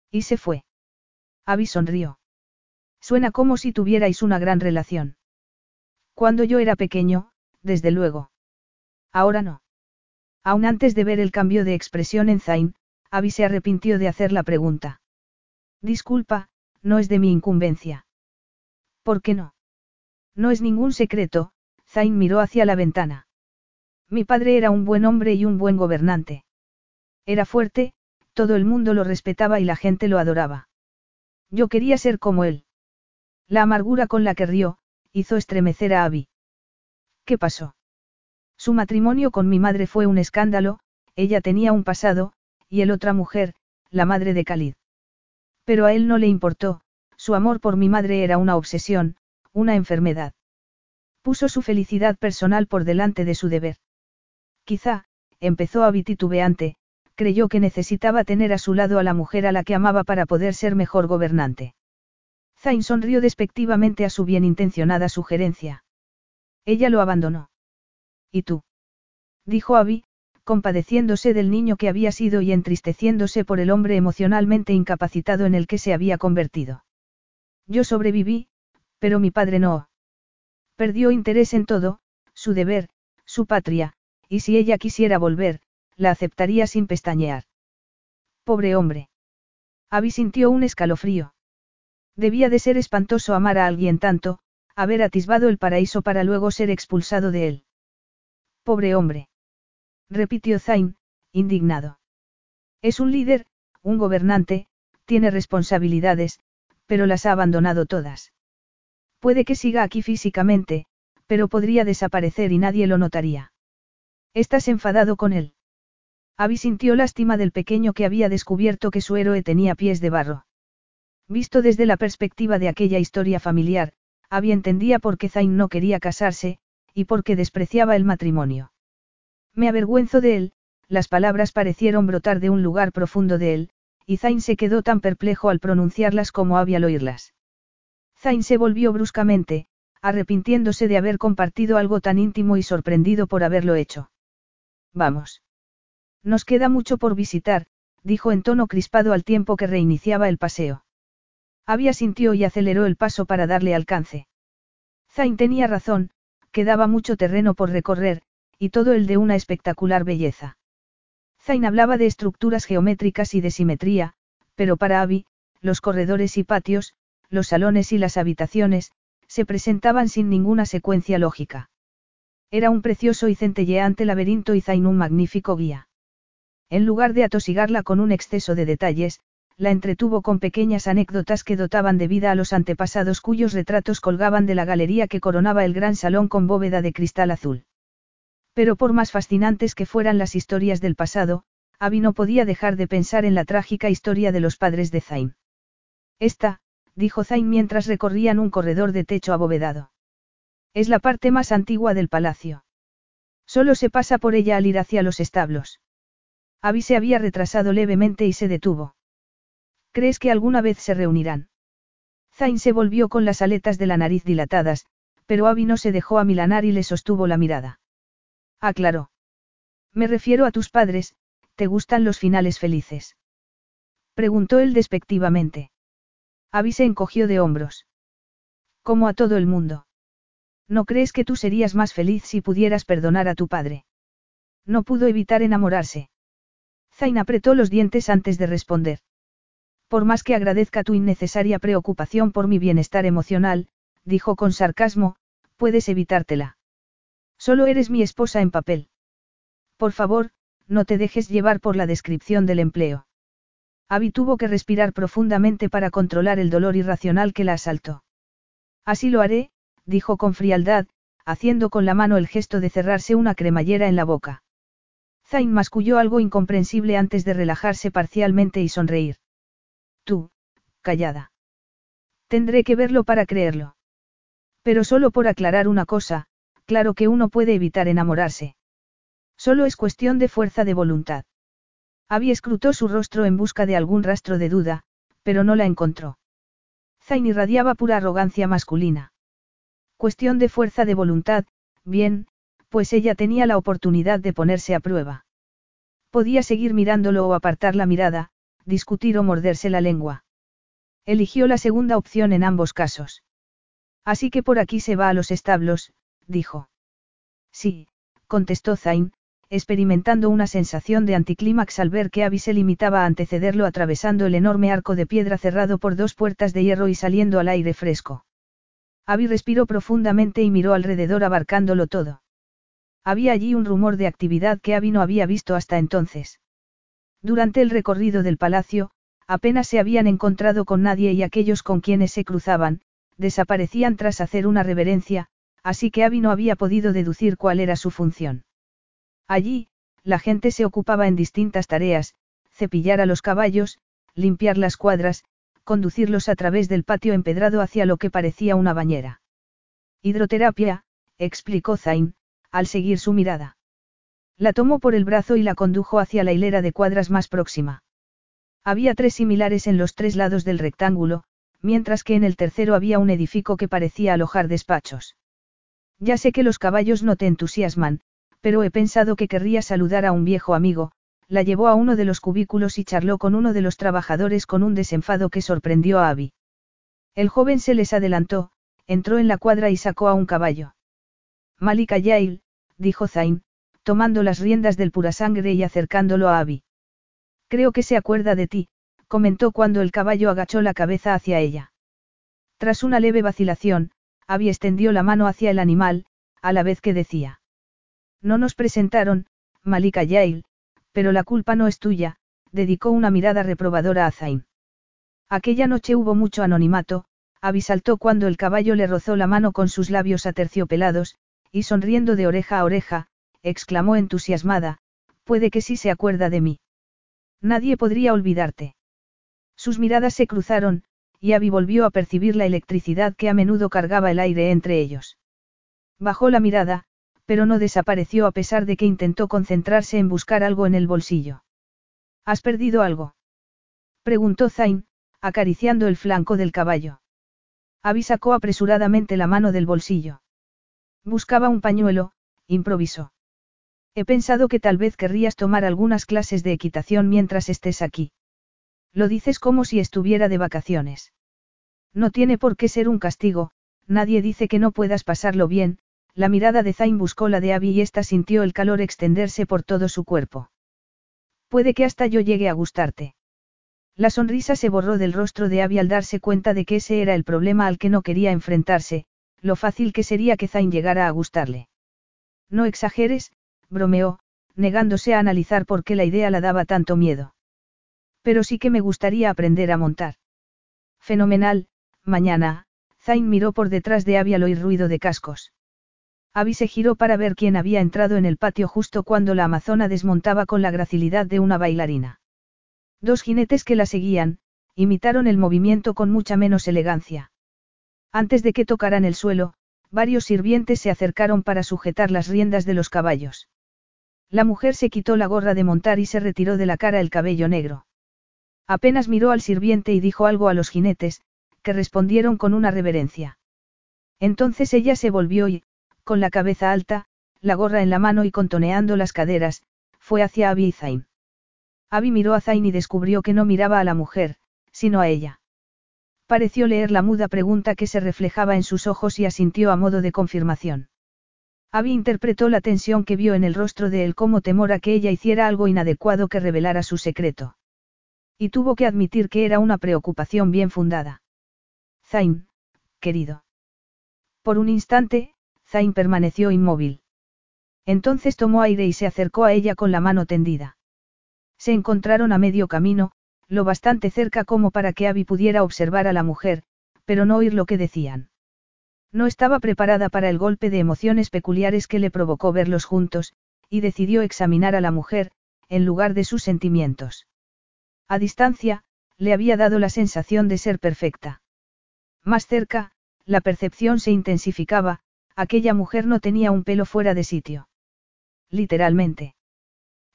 Y se fue. Abby sonrió. Suena como si tuvierais una gran relación. Cuando yo era pequeño, desde luego. Ahora no. Aún antes de ver el cambio de expresión en Zain, Abby se arrepintió de hacer la pregunta. Disculpa, no es de mi incumbencia. ¿Por qué no? No es ningún secreto, Zain miró hacia la ventana. Mi padre era un buen hombre y un buen gobernante. Era fuerte, todo el mundo lo respetaba y la gente lo adoraba. Yo quería ser como él. La amargura con la que rió, hizo estremecer a Abby. ¿Qué pasó? Su matrimonio con mi madre fue un escándalo, ella tenía un pasado, y el otra mujer, la madre de Khalid. Pero a él no le importó, su amor por mi madre era una obsesión, una enfermedad. Puso su felicidad personal por delante de su deber. Quizá, empezó a titubeante, creyó que necesitaba tener a su lado a la mujer a la que amaba para poder ser mejor gobernante. Zain sonrió despectivamente a su bienintencionada sugerencia. Ella lo abandonó. ¿Y tú? Dijo Abby, compadeciéndose del niño que había sido y entristeciéndose por el hombre emocionalmente incapacitado en el que se había convertido. Yo sobreviví, pero mi padre no. Perdió interés en todo, su deber, su patria, y si ella quisiera volver, la aceptaría sin pestañear. Pobre hombre. Abby sintió un escalofrío. Debía de ser espantoso amar a alguien tanto, haber atisbado el paraíso para luego ser expulsado de él. Pobre hombre. Repitió Zain, indignado. Es un líder, un gobernante, tiene responsabilidades, pero las ha abandonado todas. Puede que siga aquí físicamente, pero podría desaparecer y nadie lo notaría. ¿Estás enfadado con él? Abby sintió lástima del pequeño que había descubierto que su héroe tenía pies de barro. Visto desde la perspectiva de aquella historia familiar, Abby entendía por qué Zain no quería casarse, y por qué despreciaba el matrimonio. Me avergüenzo de él, las palabras parecieron brotar de un lugar profundo de él, y Zain se quedó tan perplejo al pronunciarlas como había al oírlas. Zain se volvió bruscamente, arrepintiéndose de haber compartido algo tan íntimo y sorprendido por haberlo hecho. Vamos. Nos queda mucho por visitar, dijo en tono crispado al tiempo que reiniciaba el paseo. Había sintió y aceleró el paso para darle alcance. Zain tenía razón, quedaba mucho terreno por recorrer, y todo el de una espectacular belleza. Zain hablaba de estructuras geométricas y de simetría, pero para Abby, los corredores y patios, los salones y las habitaciones, se presentaban sin ninguna secuencia lógica. Era un precioso y centelleante laberinto y Zain un magnífico guía. En lugar de atosigarla con un exceso de detalles, la entretuvo con pequeñas anécdotas que dotaban de vida a los antepasados cuyos retratos colgaban de la galería que coronaba el gran salón con bóveda de cristal azul. Pero por más fascinantes que fueran las historias del pasado, Abby no podía dejar de pensar en la trágica historia de los padres de Zain. Esta, dijo Zain mientras recorrían un corredor de techo abovedado. Es la parte más antigua del palacio. Solo se pasa por ella al ir hacia los establos. Abby se había retrasado levemente y se detuvo. ¿Crees que alguna vez se reunirán? Zain se volvió con las aletas de la nariz dilatadas, pero Abby no se dejó amilanar y le sostuvo la mirada. Aclaró. Me refiero a tus padres, ¿te gustan los finales felices? Preguntó él despectivamente. Abby se encogió de hombros. Como a todo el mundo. ¿No crees que tú serías más feliz si pudieras perdonar a tu padre? No pudo evitar enamorarse. Zain apretó los dientes antes de responder. Por más que agradezca tu innecesaria preocupación por mi bienestar emocional, dijo con sarcasmo, puedes evitártela. Solo eres mi esposa en papel. Por favor, no te dejes llevar por la descripción del empleo. Abby tuvo que respirar profundamente para controlar el dolor irracional que la asaltó. Así lo haré, dijo con frialdad, haciendo con la mano el gesto de cerrarse una cremallera en la boca. Zain masculló algo incomprensible antes de relajarse parcialmente y sonreír. Tú, callada. Tendré que verlo para creerlo. Pero solo por aclarar una cosa, claro que uno puede evitar enamorarse. Solo es cuestión de fuerza de voluntad. Abby escrutó su rostro en busca de algún rastro de duda, pero no la encontró. Zain irradiaba pura arrogancia masculina. Cuestión de fuerza de voluntad, bien, pues ella tenía la oportunidad de ponerse a prueba. Podía seguir mirándolo o apartar la mirada, discutir o morderse la lengua. Eligió la segunda opción en ambos casos. Así que por aquí se va a los establos, dijo. Sí, contestó Zain, experimentando una sensación de anticlímax al ver que Abby se limitaba a antecederlo atravesando el enorme arco de piedra cerrado por dos puertas de hierro y saliendo al aire fresco. Abby respiró profundamente y miró alrededor abarcándolo todo. Había allí un rumor de actividad que Abby no había visto hasta entonces. Durante el recorrido del palacio, apenas se habían encontrado con nadie y aquellos con quienes se cruzaban, desaparecían tras hacer una reverencia, así que Abby no había podido deducir cuál era su función. Allí, la gente se ocupaba en distintas tareas, cepillar a los caballos, limpiar las cuadras, conducirlos a través del patio empedrado hacia lo que parecía una bañera. Hidroterapia, explicó Zain, al seguir su mirada. La tomó por el brazo y la condujo hacia la hilera de cuadras más próxima. Había tres similares en los tres lados del rectángulo, mientras que en el tercero había un edificio que parecía alojar despachos. Ya sé que los caballos no te entusiasman, pero he pensado que querría saludar a un viejo amigo, la llevó a uno de los cubículos y charló con uno de los trabajadores con un desenfado que sorprendió a Abby. El joven se les adelantó, entró en la cuadra y sacó a un caballo. Malika Yail, dijo Zain, tomando las riendas del pura sangre y acercándolo a Abby. Creo que se acuerda de ti, comentó cuando el caballo agachó la cabeza hacia ella. Tras una leve vacilación, Abby extendió la mano hacia el animal, a la vez que decía. No nos presentaron, Malika Yail, pero la culpa no es tuya, dedicó una mirada reprobadora a Zain. Aquella noche hubo mucho anonimato, Abby saltó cuando el caballo le rozó la mano con sus labios aterciopelados, y sonriendo de oreja a oreja, exclamó entusiasmada, puede que sí se acuerda de mí. Nadie podría olvidarte. Sus miradas se cruzaron, y Abby volvió a percibir la electricidad que a menudo cargaba el aire entre ellos. Bajó la mirada, pero no desapareció a pesar de que intentó concentrarse en buscar algo en el bolsillo. ¿Has perdido algo? preguntó Zain, acariciando el flanco del caballo. Abby sacó apresuradamente la mano del bolsillo. Buscaba un pañuelo, improvisó. He pensado que tal vez querrías tomar algunas clases de equitación mientras estés aquí. Lo dices como si estuviera de vacaciones. No tiene por qué ser un castigo, nadie dice que no puedas pasarlo bien, la mirada de Zain buscó la de Abby y ésta sintió el calor extenderse por todo su cuerpo. Puede que hasta yo llegue a gustarte. La sonrisa se borró del rostro de Abby al darse cuenta de que ese era el problema al que no quería enfrentarse, lo fácil que sería que Zain llegara a gustarle. No exageres, bromeó, negándose a analizar por qué la idea la daba tanto miedo. Pero sí que me gustaría aprender a montar. Fenomenal, mañana, Zain miró por detrás de Abby al oír ruido de cascos. Abby se giró para ver quién había entrado en el patio justo cuando la amazona desmontaba con la gracilidad de una bailarina. Dos jinetes que la seguían, imitaron el movimiento con mucha menos elegancia. Antes de que tocaran el suelo, varios sirvientes se acercaron para sujetar las riendas de los caballos. La mujer se quitó la gorra de montar y se retiró de la cara el cabello negro. Apenas miró al sirviente y dijo algo a los jinetes, que respondieron con una reverencia. Entonces ella se volvió y, con la cabeza alta, la gorra en la mano y contoneando las caderas, fue hacia Abby y Zain. Abby miró a Zain y descubrió que no miraba a la mujer, sino a ella. Pareció leer la muda pregunta que se reflejaba en sus ojos y asintió a modo de confirmación. Abby interpretó la tensión que vio en el rostro de él como temor a que ella hiciera algo inadecuado que revelara su secreto. Y tuvo que admitir que era una preocupación bien fundada. Zain, querido. Por un instante, Zain permaneció inmóvil. Entonces tomó aire y se acercó a ella con la mano tendida. Se encontraron a medio camino, lo bastante cerca como para que Abby pudiera observar a la mujer, pero no oír lo que decían. No estaba preparada para el golpe de emociones peculiares que le provocó verlos juntos, y decidió examinar a la mujer, en lugar de sus sentimientos. A distancia, le había dado la sensación de ser perfecta. Más cerca, la percepción se intensificaba, aquella mujer no tenía un pelo fuera de sitio. Literalmente.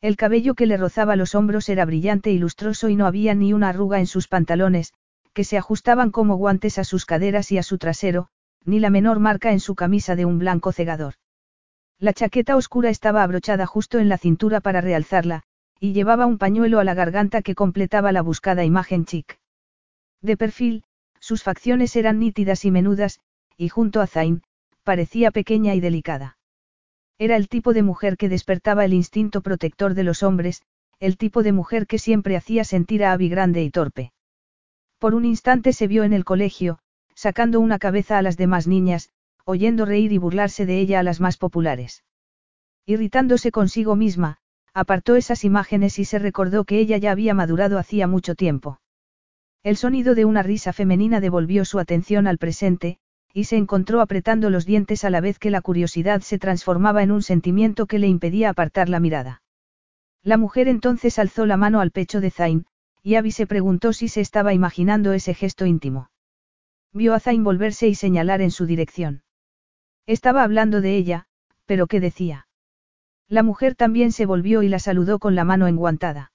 El cabello que le rozaba los hombros era brillante y lustroso y no había ni una arruga en sus pantalones, que se ajustaban como guantes a sus caderas y a su trasero, ni la menor marca en su camisa de un blanco cegador. La chaqueta oscura estaba abrochada justo en la cintura para realzarla, y llevaba un pañuelo a la garganta que completaba la buscada imagen chic. De perfil, sus facciones eran nítidas y menudas, y junto a Zain, parecía pequeña y delicada. Era el tipo de mujer que despertaba el instinto protector de los hombres, el tipo de mujer que siempre hacía sentir a Abby grande y torpe. Por un instante se vio en el colegio, sacando una cabeza a las demás niñas, oyendo reír y burlarse de ella a las más populares. Irritándose consigo misma, apartó esas imágenes y se recordó que ella ya había madurado hacía mucho tiempo. El sonido de una risa femenina devolvió su atención al presente, y se encontró apretando los dientes a la vez que la curiosidad se transformaba en un sentimiento que le impedía apartar la mirada. La mujer entonces alzó la mano al pecho de Zain, y Abby se preguntó si se estaba imaginando ese gesto íntimo. Vio a Zain volverse y señalar en su dirección. Estaba hablando de ella, pero ¿qué decía? La mujer también se volvió y la saludó con la mano enguantada.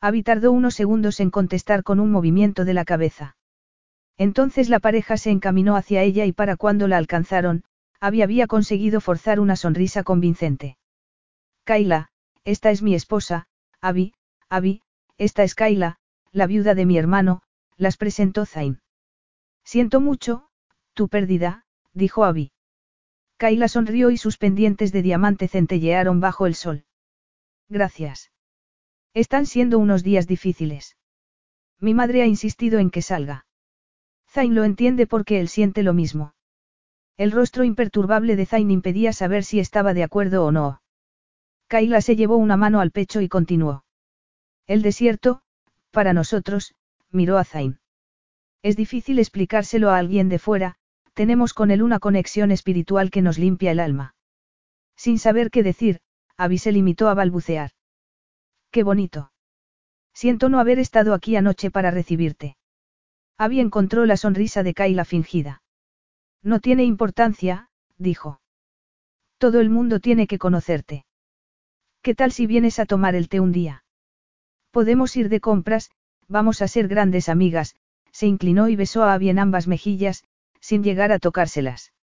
Abby tardó unos segundos en contestar con un movimiento de la cabeza. Entonces la pareja se encaminó hacia ella y para cuando la alcanzaron, Abby había conseguido forzar una sonrisa convincente. Kaila, esta es mi esposa, Abby, Abby, esta es Kaila, la viuda de mi hermano, las presentó Zain. Siento mucho, tu pérdida, dijo Abby. Kaila sonrió y sus pendientes de diamante centellearon bajo el sol. Gracias. Están siendo unos días difíciles. Mi madre ha insistido en que salga. Zain lo entiende porque él siente lo mismo. El rostro imperturbable de Zain impedía saber si estaba de acuerdo o no. Kaila se llevó una mano al pecho y continuó. El desierto, para nosotros, miró a Zain. Es difícil explicárselo a alguien de fuera, tenemos con él una conexión espiritual que nos limpia el alma. Sin saber qué decir, Abby se limitó a balbucear. Qué bonito. Siento no haber estado aquí anoche para recibirte. Abby encontró la sonrisa de Kayla fingida. No tiene importancia, dijo. Todo el mundo tiene que conocerte. ¿Qué tal si vienes a tomar el té un día? Podemos ir de compras, vamos a ser grandes amigas, se inclinó y besó a Abby en ambas mejillas, sin llegar a tocárselas.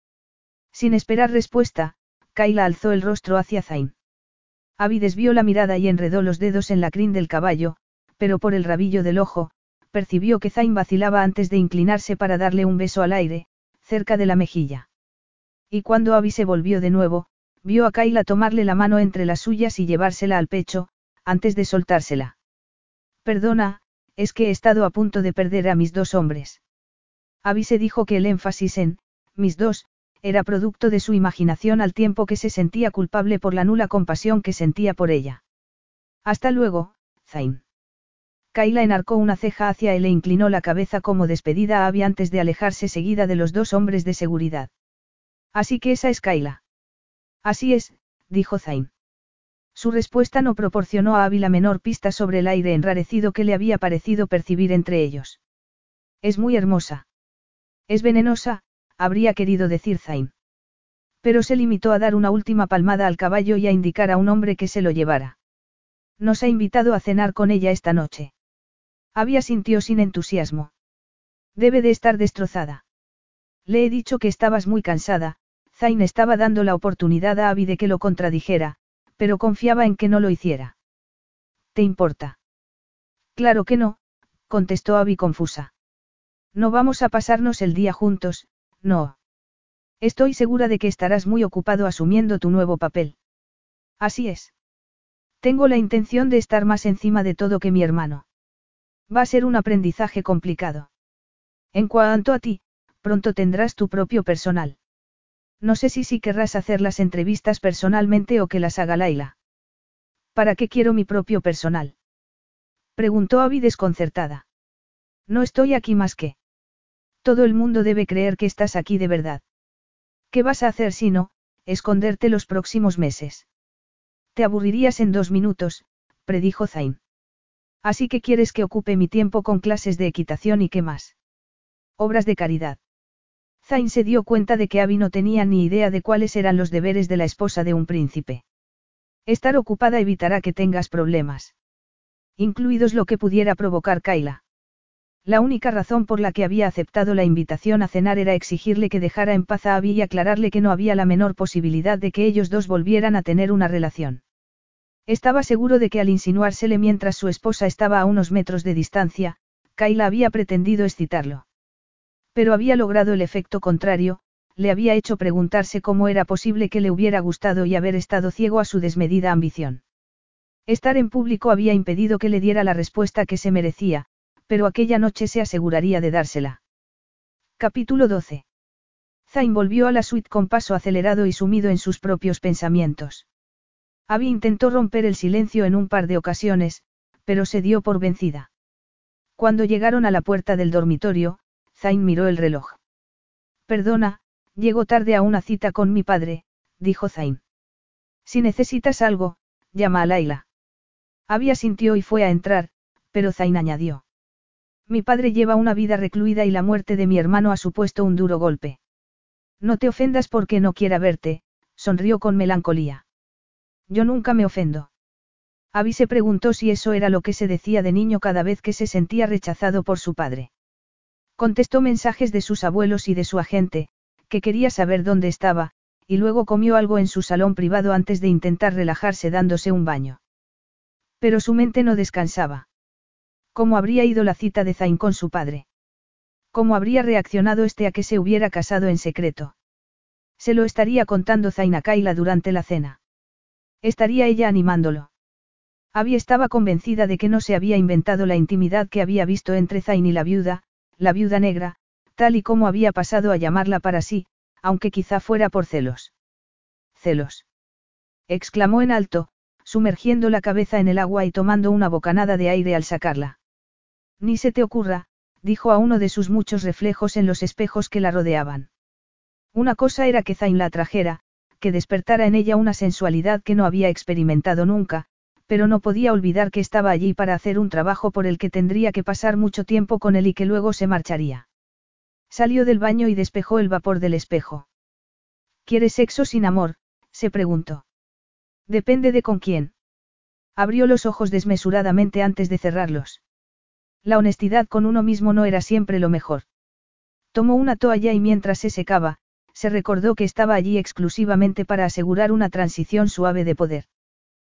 Sin esperar respuesta, Kayla alzó el rostro hacia Zain. Abby desvió la mirada y enredó los dedos en la crin del caballo, pero por el rabillo del ojo, percibió que Zain vacilaba antes de inclinarse para darle un beso al aire, cerca de la mejilla. Y cuando Abby se volvió de nuevo, vio a Kayla tomarle la mano entre las suyas y llevársela al pecho, antes de soltársela. Perdona, es que he estado a punto de perder a mis dos hombres. Abby se dijo que el énfasis en, mis dos, era producto de su imaginación al tiempo que se sentía culpable por la nula compasión que sentía por ella. Hasta luego, Zain. Kaila enarcó una ceja hacia él e inclinó la cabeza como despedida a Abby antes de alejarse seguida de los dos hombres de seguridad. Así que esa es Kaila. Así es, dijo Zain. Su respuesta no proporcionó a Abby la menor pista sobre el aire enrarecido que le había parecido percibir entre ellos. Es muy hermosa. Es venenosa, habría querido decir Zain. Pero se limitó a dar una última palmada al caballo y a indicar a un hombre que se lo llevara. Nos ha invitado a cenar con ella esta noche. Había sintió sin entusiasmo. Debe de estar destrozada. Le he dicho que estabas muy cansada, Zain estaba dando la oportunidad a Abby de que lo contradijera, pero confiaba en que no lo hiciera. ¿Te importa? Claro que no, contestó Abby confusa. No vamos a pasarnos el día juntos, no. Estoy segura de que estarás muy ocupado asumiendo tu nuevo papel. Así es. Tengo la intención de estar más encima de todo que mi hermano. Va a ser un aprendizaje complicado. En cuanto a ti, pronto tendrás tu propio personal. No sé si sí querrás hacer las entrevistas personalmente o que las haga Laila. ¿Para qué quiero mi propio personal? Preguntó Abby desconcertada. No estoy aquí más que. Todo el mundo debe creer que estás aquí de verdad. ¿Qué vas a hacer si no, esconderte los próximos meses? Te aburrirías en dos minutos, predijo Zain. Así que quieres que ocupe mi tiempo con clases de equitación y qué más. Obras de caridad. Zain se dio cuenta de que Abby no tenía ni idea de cuáles eran los deberes de la esposa de un príncipe. Estar ocupada evitará que tengas problemas. Incluidos lo que pudiera provocar Kaila. La única razón por la que había aceptado la invitación a cenar era exigirle que dejara en paz a Abby y aclararle que no había la menor posibilidad de que ellos dos volvieran a tener una relación. Estaba seguro de que al insinuársele mientras su esposa estaba a unos metros de distancia, Kayla había pretendido excitarlo. Pero había logrado el efecto contrario, le había hecho preguntarse cómo era posible que le hubiera gustado y haber estado ciego a su desmedida ambición. Estar en público había impedido que le diera la respuesta que se merecía, pero aquella noche se aseguraría de dársela. Capítulo 12. Zain volvió a la suite con paso acelerado y sumido en sus propios pensamientos. Abby intentó romper el silencio en un par de ocasiones, pero se dio por vencida. Cuando llegaron a la puerta del dormitorio, Zain miró el reloj. Perdona, llego tarde a una cita con mi padre, dijo Zain. Si necesitas algo, llama a Laila. Había sintió y fue a entrar, pero Zain añadió. Mi padre lleva una vida recluida y la muerte de mi hermano ha supuesto un duro golpe. No te ofendas porque no quiera verte, sonrió con melancolía. Yo nunca me ofendo. Abby se preguntó si eso era lo que se decía de niño cada vez que se sentía rechazado por su padre. Contestó mensajes de sus abuelos y de su agente, que quería saber dónde estaba, y luego comió algo en su salón privado antes de intentar relajarse dándose un baño. Pero su mente no descansaba. ¿Cómo habría ido la cita de Zain con su padre? ¿Cómo habría reaccionado este a que se hubiera casado en secreto? Se lo estaría contando Zain a Kaila durante la cena. Estaría ella animándolo. Abby estaba convencida de que no se había inventado la intimidad que había visto entre Zain y la viuda, la viuda negra, tal y como había pasado a llamarla para sí, aunque quizá fuera por celos. Celos. exclamó en alto, sumergiendo la cabeza en el agua y tomando una bocanada de aire al sacarla. Ni se te ocurra, dijo a uno de sus muchos reflejos en los espejos que la rodeaban. Una cosa era que Zain la atrajera, que despertara en ella una sensualidad que no había experimentado nunca, pero no podía olvidar que estaba allí para hacer un trabajo por el que tendría que pasar mucho tiempo con él y que luego se marcharía. Salió del baño y despejó el vapor del espejo. ¿Quieres sexo sin amor? se preguntó. Depende de con quién. Abrió los ojos desmesuradamente antes de cerrarlos. La honestidad con uno mismo no era siempre lo mejor. Tomó una toalla y mientras se secaba, se recordó que estaba allí exclusivamente para asegurar una transición suave de poder.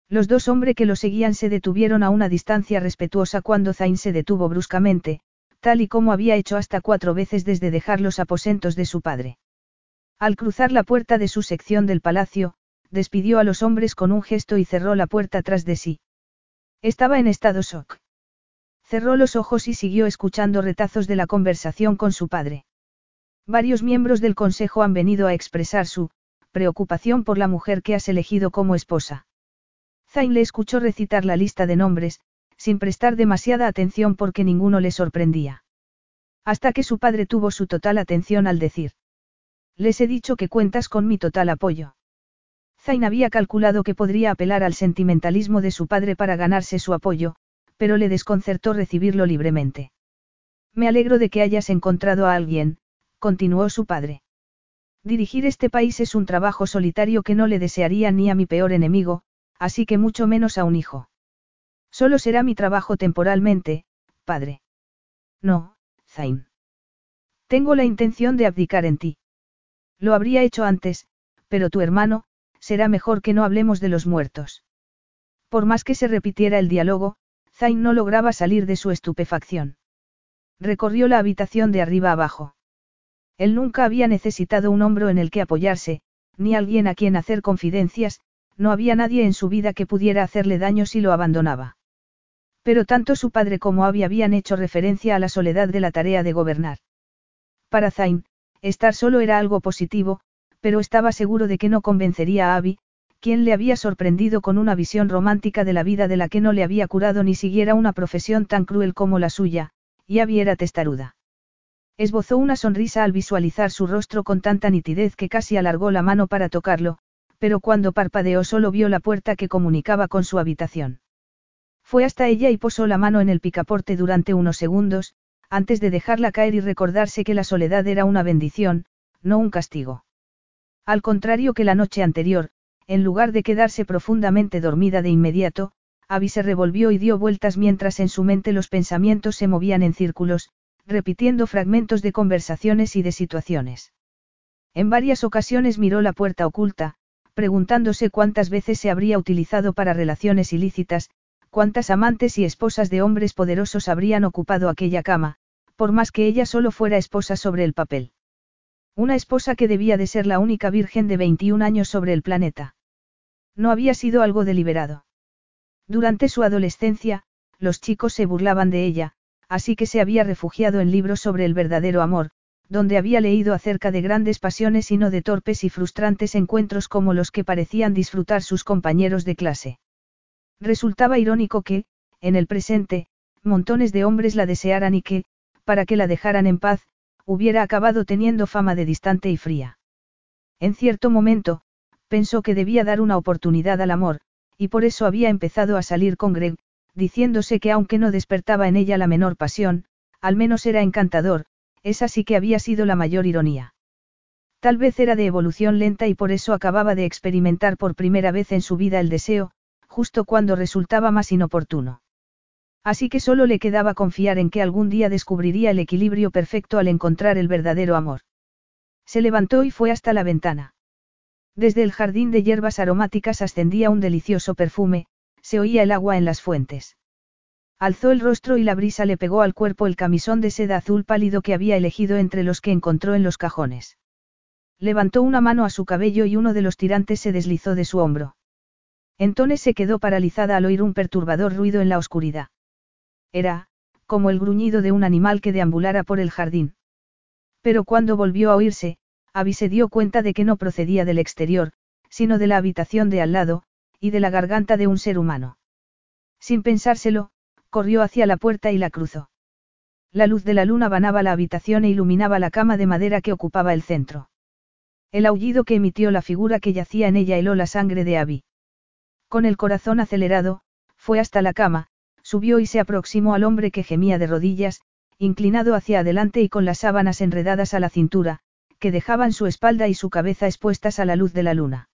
Los dos hombres que lo seguían se detuvieron a una distancia respetuosa cuando Zain se detuvo bruscamente, tal y como había hecho hasta cuatro veces desde dejar los aposentos de su padre. Al cruzar la puerta de su sección del palacio, despidió a los hombres con un gesto y cerró la puerta tras de sí. Estaba en estado shock. Cerró los ojos y siguió escuchando retazos de la conversación con su padre. Varios miembros del Consejo han venido a expresar su preocupación por la mujer que has elegido como esposa. Zain le escuchó recitar la lista de nombres, sin prestar demasiada atención porque ninguno le sorprendía. Hasta que su padre tuvo su total atención al decir. Les he dicho que cuentas con mi total apoyo. Zain había calculado que podría apelar al sentimentalismo de su padre para ganarse su apoyo, pero le desconcertó recibirlo libremente. Me alegro de que hayas encontrado a alguien, continuó su padre. Dirigir este país es un trabajo solitario que no le desearía ni a mi peor enemigo, así que mucho menos a un hijo. Solo será mi trabajo temporalmente, padre. No, Zain. Tengo la intención de abdicar en ti. Lo habría hecho antes, pero tu hermano, será mejor que no hablemos de los muertos. Por más que se repitiera el diálogo, Zain no lograba salir de su estupefacción. Recorrió la habitación de arriba abajo. Él nunca había necesitado un hombro en el que apoyarse, ni alguien a quien hacer confidencias, no había nadie en su vida que pudiera hacerle daño si lo abandonaba. Pero tanto su padre como Abby habían hecho referencia a la soledad de la tarea de gobernar. Para Zain, estar solo era algo positivo, pero estaba seguro de que no convencería a Abby, quien le había sorprendido con una visión romántica de la vida de la que no le había curado ni siquiera una profesión tan cruel como la suya, y Abby era testaruda. Esbozó una sonrisa al visualizar su rostro con tanta nitidez que casi alargó la mano para tocarlo, pero cuando parpadeó solo vio la puerta que comunicaba con su habitación. Fue hasta ella y posó la mano en el picaporte durante unos segundos, antes de dejarla caer y recordarse que la soledad era una bendición, no un castigo. Al contrario que la noche anterior, en lugar de quedarse profundamente dormida de inmediato, Abby se revolvió y dio vueltas mientras en su mente los pensamientos se movían en círculos, repitiendo fragmentos de conversaciones y de situaciones. En varias ocasiones miró la puerta oculta, preguntándose cuántas veces se habría utilizado para relaciones ilícitas, cuántas amantes y esposas de hombres poderosos habrían ocupado aquella cama, por más que ella solo fuera esposa sobre el papel. Una esposa que debía de ser la única virgen de 21 años sobre el planeta. No había sido algo deliberado. Durante su adolescencia, los chicos se burlaban de ella, así que se había refugiado en libros sobre el verdadero amor, donde había leído acerca de grandes pasiones y no de torpes y frustrantes encuentros como los que parecían disfrutar sus compañeros de clase. Resultaba irónico que, en el presente, montones de hombres la desearan y que, para que la dejaran en paz, hubiera acabado teniendo fama de distante y fría. En cierto momento, pensó que debía dar una oportunidad al amor, y por eso había empezado a salir con Greg, diciéndose que aunque no despertaba en ella la menor pasión, al menos era encantador, esa sí que había sido la mayor ironía. Tal vez era de evolución lenta y por eso acababa de experimentar por primera vez en su vida el deseo, justo cuando resultaba más inoportuno. Así que solo le quedaba confiar en que algún día descubriría el equilibrio perfecto al encontrar el verdadero amor. Se levantó y fue hasta la ventana. Desde el jardín de hierbas aromáticas ascendía un delicioso perfume, se oía el agua en las fuentes. Alzó el rostro y la brisa le pegó al cuerpo el camisón de seda azul pálido que había elegido entre los que encontró en los cajones. Levantó una mano a su cabello y uno de los tirantes se deslizó de su hombro. Entonces se quedó paralizada al oír un perturbador ruido en la oscuridad. Era, como el gruñido de un animal que deambulara por el jardín. Pero cuando volvió a oírse, Abby se dio cuenta de que no procedía del exterior, sino de la habitación de al lado, y de la garganta de un ser humano. Sin pensárselo, corrió hacia la puerta y la cruzó. La luz de la luna banaba la habitación e iluminaba la cama de madera que ocupaba el centro. El aullido que emitió la figura que yacía en ella heló la sangre de Abby. Con el corazón acelerado, fue hasta la cama, subió y se aproximó al hombre que gemía de rodillas, inclinado hacia adelante y con las sábanas enredadas a la cintura, que dejaban su espalda y su cabeza expuestas a la luz de la luna.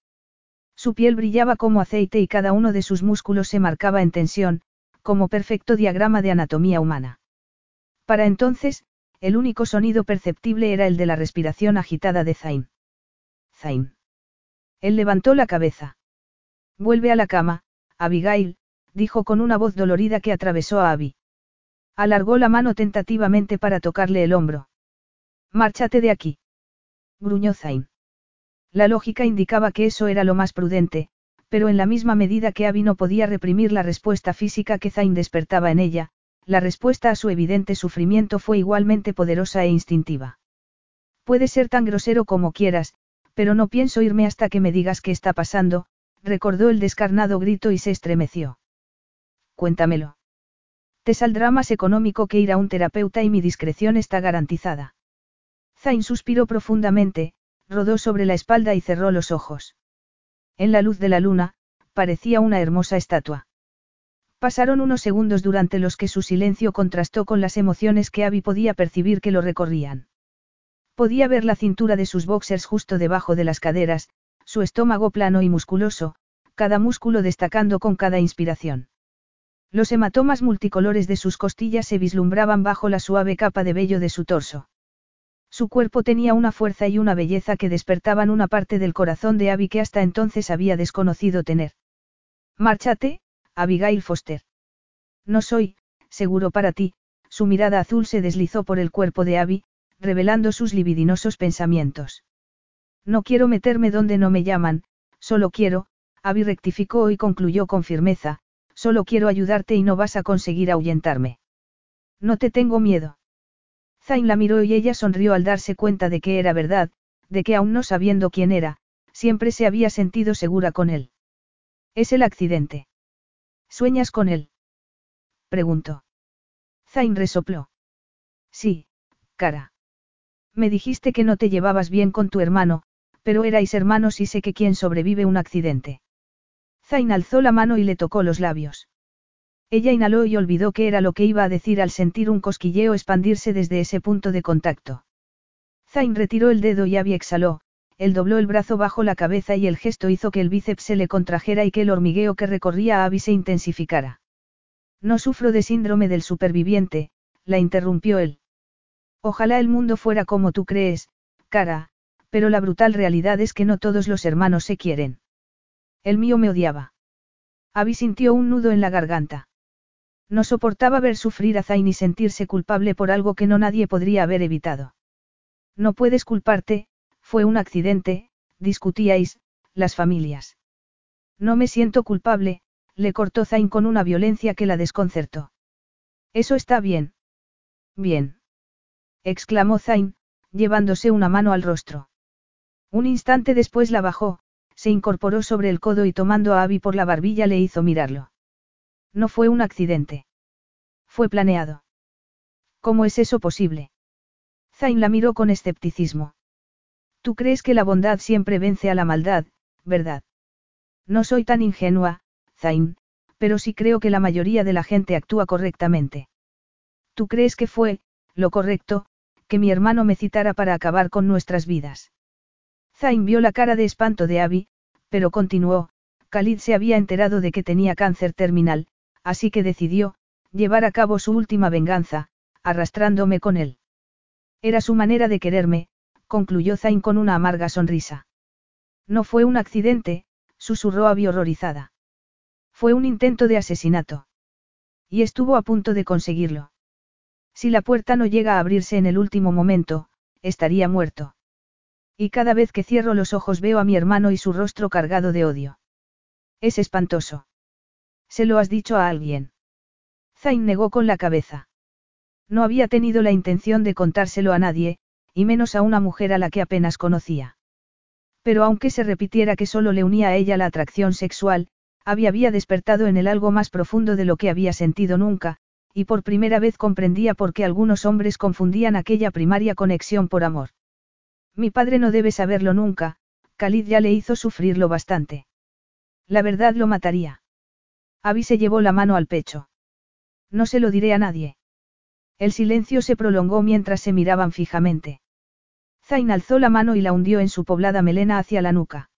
Su piel brillaba como aceite y cada uno de sus músculos se marcaba en tensión, como perfecto diagrama de anatomía humana. Para entonces, el único sonido perceptible era el de la respiración agitada de Zain. Él levantó la cabeza. Vuelve a la cama, Abigail, dijo con una voz dolorida que atravesó a Abby. Alargó la mano tentativamente para tocarle el hombro. Márchate de aquí. Gruñó Zain. La lógica indicaba que eso era lo más prudente, pero en la misma medida que Abby no podía reprimir la respuesta física que Zain despertaba en ella, la respuesta a su evidente sufrimiento fue igualmente poderosa e instintiva. Puede ser tan grosero como quieras, pero no pienso irme hasta que me digas qué está pasando, recordó el descarnado grito y se estremeció. Cuéntamelo. Te saldrá más económico que ir a un terapeuta y mi discreción está garantizada. Zain suspiró profundamente, rodó sobre la espalda y cerró los ojos. En la luz de la luna, parecía una hermosa estatua. Pasaron unos segundos durante los que su silencio contrastó con las emociones que Abby podía percibir que lo recorrían. Podía ver la cintura de sus boxers justo debajo de las caderas, su estómago plano y musculoso, cada músculo destacando con cada inspiración. Los hematomas multicolores de sus costillas se vislumbraban bajo la suave capa de vello de su torso. Su cuerpo tenía una fuerza y una belleza que despertaban una parte del corazón de Abby que hasta entonces había desconocido tener. Márchate, Abigail Foster. No soy, seguro para ti, su mirada azul se deslizó por el cuerpo de Abby, revelando sus libidinosos pensamientos. No quiero meterme donde no me llaman, solo quiero, Abby rectificó y concluyó con firmeza, solo quiero ayudarte y no vas a conseguir ahuyentarme. No te tengo miedo. Zain la miró y ella sonrió al darse cuenta de que era verdad, de que aún no sabiendo quién era, siempre se había sentido segura con él. Es el accidente. ¿Sueñas con él? Preguntó. Zain resopló. Sí, cara. Me dijiste que no te llevabas bien con tu hermano, pero erais hermanos y sé que quien sobrevive un accidente. Zain alzó la mano y le tocó los labios. Ella inhaló y olvidó qué era lo que iba a decir al sentir un cosquilleo expandirse desde ese punto de contacto. Zain retiró el dedo y Abby exhaló, él dobló el brazo bajo la cabeza y el gesto hizo que el bíceps se le contrajera y que el hormigueo que recorría a Abby se intensificara. No sufro de síndrome del superviviente, la interrumpió él. Ojalá el mundo fuera como tú crees, cara, pero la brutal realidad es que no todos los hermanos se quieren. El mío me odiaba. Abby sintió un nudo en la garganta. No soportaba ver sufrir a Zayn y sentirse culpable por algo que no nadie podría haber evitado. No puedes culparte, fue un accidente, discutíais, las familias. No me siento culpable, le cortó Zayn con una violencia que la desconcertó. Eso está bien. Bien exclamó Zain, llevándose una mano al rostro. Un instante después la bajó, se incorporó sobre el codo y tomando a Abby por la barbilla le hizo mirarlo. No fue un accidente. Fue planeado. ¿Cómo es eso posible? Zain la miró con escepticismo. Tú crees que la bondad siempre vence a la maldad, ¿verdad? No soy tan ingenua, Zain, pero sí creo que la mayoría de la gente actúa correctamente. ¿Tú crees que fue, lo correcto, que mi hermano me citara para acabar con nuestras vidas? Zain vio la cara de espanto de Abby, pero continuó, Khalid se había enterado de que tenía cáncer terminal, así que decidió, llevar a cabo su última venganza, arrastrándome con él. Era su manera de quererme, concluyó Zain con una amarga sonrisa. No fue un accidente, susurró Abby horrorizada. Fue un intento de asesinato. Y estuvo a punto de conseguirlo. Si la puerta no llega a abrirse en el último momento, estaría muerto. Y cada vez que cierro los ojos veo a mi hermano y su rostro cargado de odio. Es espantoso. ¿Se lo has dicho a alguien? Zain negó con la cabeza. No había tenido la intención de contárselo a nadie, y menos a una mujer a la que apenas conocía. Pero aunque se repitiera que solo le unía a ella la atracción sexual, había, despertado en él algo más profundo de lo que había sentido nunca, y por primera vez comprendía por qué algunos hombres confundían aquella primaria conexión por amor. Mi padre no debe saberlo nunca, Khalid ya le hizo sufrirlo bastante. La verdad lo mataría. Abby se llevó la mano al pecho. No se lo diré a nadie. El silencio se prolongó mientras se miraban fijamente. Zain alzó la mano y la hundió en su poblada melena hacia la nuca.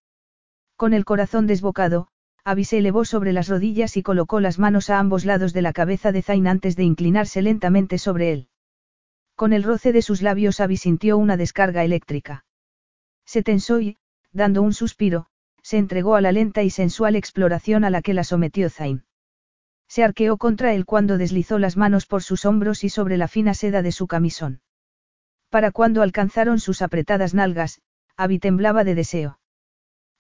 Con el corazón desbocado, Abby se elevó sobre las rodillas y colocó las manos a ambos lados de la cabeza de Zain antes de inclinarse lentamente sobre él. Con el roce de sus labios Abby sintió una descarga eléctrica. Se tensó y, dando un suspiro, se entregó a la lenta y sensual exploración a la que la sometió Zain. Se arqueó contra él cuando deslizó las manos por sus hombros y sobre la fina seda de su camisón. Para cuando alcanzaron sus apretadas nalgas, Abby temblaba de deseo.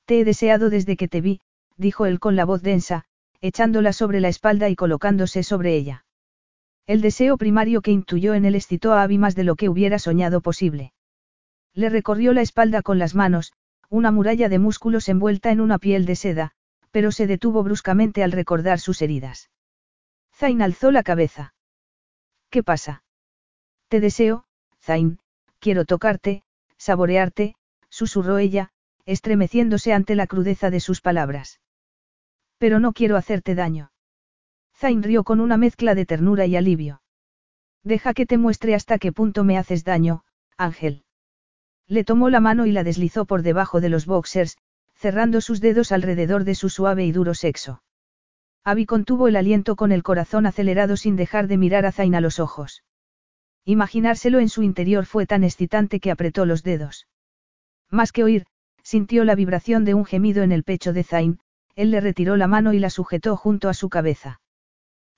Te he deseado desde que te vi, dijo él con la voz densa, echándola sobre la espalda y colocándose sobre ella. El deseo primario que intuyó en él excitó a Abby más de lo que hubiera soñado posible. Le recorrió la espalda con las manos, una muralla de músculos envuelta en una piel de seda, pero se detuvo bruscamente al recordar sus heridas. Zain alzó la cabeza. ¿Qué pasa? Te deseo, Zain, quiero tocarte, saborearte, susurró ella, estremeciéndose ante la crudeza de sus palabras. Pero no quiero hacerte daño. Zain rió con una mezcla de ternura y alivio. Deja que te muestre hasta qué punto me haces daño, Ángel. Le tomó la mano y la deslizó por debajo de los boxers, cerrando sus dedos alrededor de su suave y duro sexo. Abby contuvo el aliento con el corazón acelerado sin dejar de mirar a Zain a los ojos. Imaginárselo en su interior fue tan excitante que apretó los dedos. Más que oír, sintió la vibración de un gemido en el pecho de Zain, él le retiró la mano y la sujetó junto a su cabeza.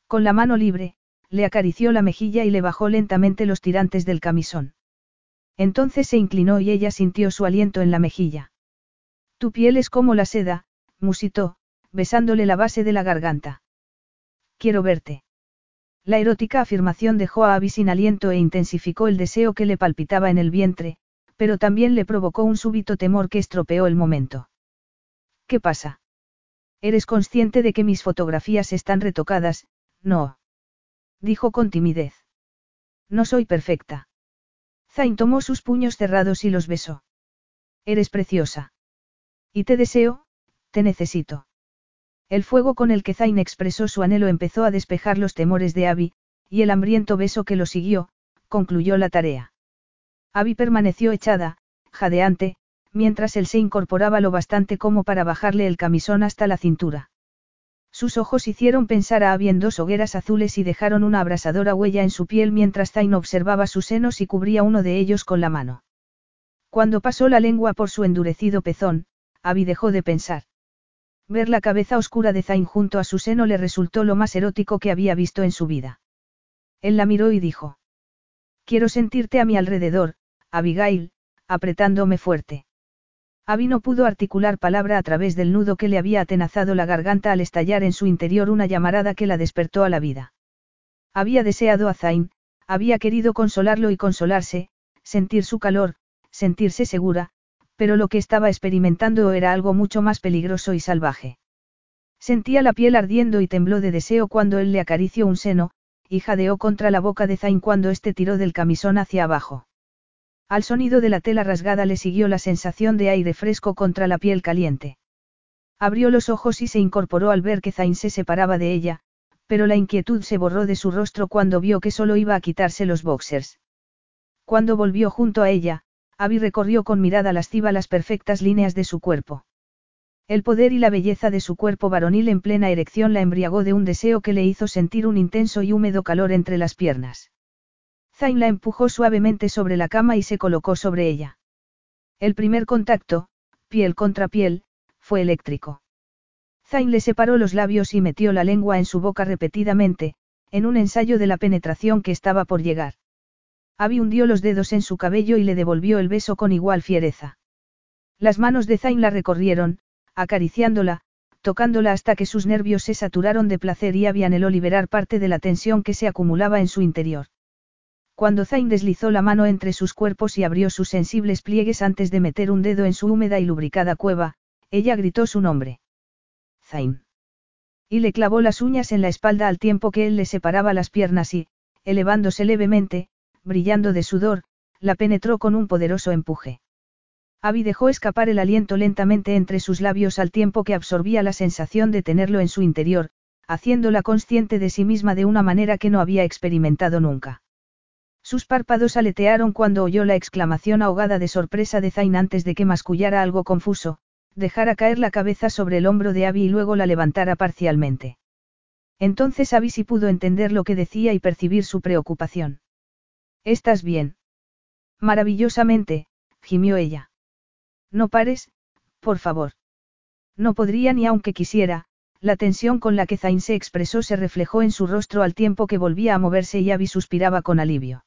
Con la mano libre, le acarició la mejilla y le bajó lentamente los tirantes del camisón. Entonces se inclinó y ella sintió su aliento en la mejilla. Tu piel es como la seda, musitó, besándole la base de la garganta. Quiero verte. La erótica afirmación dejó a Abby sin aliento e intensificó el deseo que le palpitaba en el vientre, pero también le provocó un súbito temor que estropeó el momento. ¿Qué pasa? ¿Eres consciente de que mis fotografías están retocadas? No. Dijo con timidez. No soy perfecta. Zain tomó sus puños cerrados y los besó. Eres preciosa. Y te deseo, te necesito. El fuego con el que Zain expresó su anhelo empezó a despejar los temores de Abby, y el hambriento beso que lo siguió, concluyó la tarea. Abby permaneció echada, jadeante, mientras él se incorporaba lo bastante como para bajarle el camisón hasta la cintura. Sus ojos hicieron pensar a Abby en dos hogueras azules y dejaron una abrasadora huella en su piel mientras Zain observaba sus senos y cubría uno de ellos con la mano. Cuando pasó la lengua por su endurecido pezón, Abby dejó de pensar. Ver la cabeza oscura de Zain junto a su seno le resultó lo más erótico que había visto en su vida. Él la miró y dijo. Quiero sentirte a mi alrededor, Abigail, apretándome fuerte. Abby no pudo articular palabra a través del nudo que le había atenazado la garganta al estallar en su interior una llamarada que la despertó a la vida. Había deseado a Zain, había querido consolarlo y consolarse, sentir su calor, sentirse segura, pero lo que estaba experimentando era algo mucho más peligroso y salvaje. Sentía la piel ardiendo y tembló de deseo cuando él le acarició un seno, y jadeó contra la boca de Zain cuando éste tiró del camisón hacia abajo. Al sonido de la tela rasgada le siguió la sensación de aire fresco contra la piel caliente. Abrió los ojos y se incorporó al ver que Zain se separaba de ella, pero la inquietud se borró de su rostro cuando vio que solo iba a quitarse los boxers. Cuando volvió junto a ella, Abby recorrió con mirada lasciva las perfectas líneas de su cuerpo. El poder y la belleza de su cuerpo varonil en plena erección la embriagó de un deseo que le hizo sentir un intenso y húmedo calor entre las piernas. Zain la empujó suavemente sobre la cama y se colocó sobre ella. El primer contacto, piel contra piel, fue eléctrico. Zain le separó los labios y metió la lengua en su boca repetidamente, en un ensayo de la penetración que estaba por llegar. Abby hundió los dedos en su cabello y le devolvió el beso con igual fiereza. Las manos de Zain la recorrieron, acariciándola, tocándola hasta que sus nervios se saturaron de placer y Abby anheló liberar parte de la tensión que se acumulaba en su interior. Cuando Zain deslizó la mano entre sus cuerpos y abrió sus sensibles pliegues antes de meter un dedo en su húmeda y lubricada cueva, ella gritó su nombre. Zain. Y le clavó las uñas en la espalda al tiempo que él le separaba las piernas y, elevándose levemente, brillando de sudor, la penetró con un poderoso empuje. Abby dejó escapar el aliento lentamente entre sus labios al tiempo que absorbía la sensación de tenerlo en su interior, haciéndola consciente de sí misma de una manera que no había experimentado nunca. Sus párpados aletearon cuando oyó la exclamación ahogada de sorpresa de Zain antes de que mascullara algo confuso, dejara caer la cabeza sobre el hombro de Abby y luego la levantara parcialmente. Entonces Abby sí pudo entender lo que decía y percibir su preocupación. ¿Estás bien? Maravillosamente, gimió ella. No pares, por favor. No podría ni aunque quisiera, la tensión con la que Zain se expresó se reflejó en su rostro al tiempo que volvía a moverse y Abby suspiraba con alivio.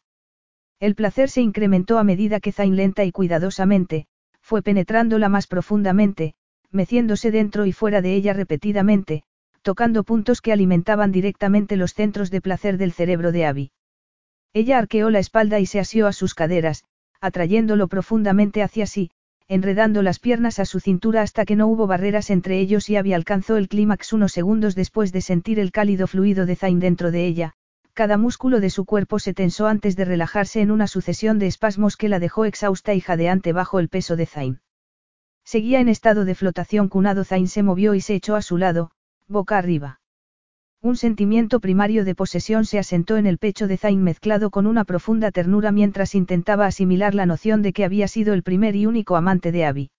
El placer se incrementó a medida que Zain lenta y cuidadosamente, fue penetrándola más profundamente, meciéndose dentro y fuera de ella repetidamente, tocando puntos que alimentaban directamente los centros de placer del cerebro de Abby. Ella arqueó la espalda y se asió a sus caderas, atrayéndolo profundamente hacia sí, enredando las piernas a su cintura hasta que no hubo barreras entre ellos y Abby alcanzó el clímax unos segundos después de sentir el cálido fluido de Zain dentro de ella, cada músculo de su cuerpo se tensó antes de relajarse en una sucesión de espasmos que la dejó exhausta y jadeante bajo el peso de Zain. Seguía en estado de flotación cunado Zain se movió y se echó a su lado, boca arriba. Un sentimiento primario de posesión se asentó en el pecho de Zain mezclado con una profunda ternura mientras intentaba asimilar la noción de que había sido el primer y único amante de Abby.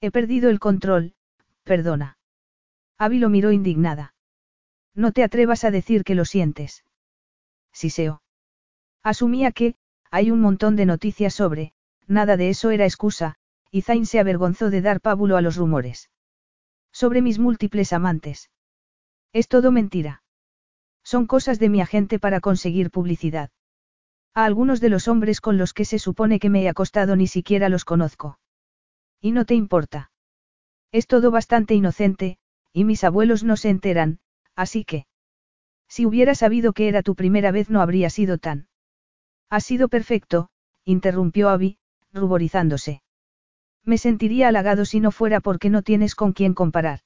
He perdido el control, perdona. Abby lo miró indignada. No te atrevas a decir que lo sientes. Siseo. Asumía que, hay un montón de noticias sobre, nada de eso era excusa, y Zain se avergonzó de dar pábulo a los rumores. Sobre mis múltiples amantes. Es todo mentira. Son cosas de mi agente para conseguir publicidad. A algunos de los hombres con los que se supone que me he acostado ni siquiera los conozco. Y no te importa. Es todo bastante inocente, y mis abuelos no se enteran, así que... Si hubiera sabido que era tu primera vez no habría sido tan... Ha sido perfecto, interrumpió Abby, ruborizándose. Me sentiría halagado si no fuera porque no tienes con quién comparar.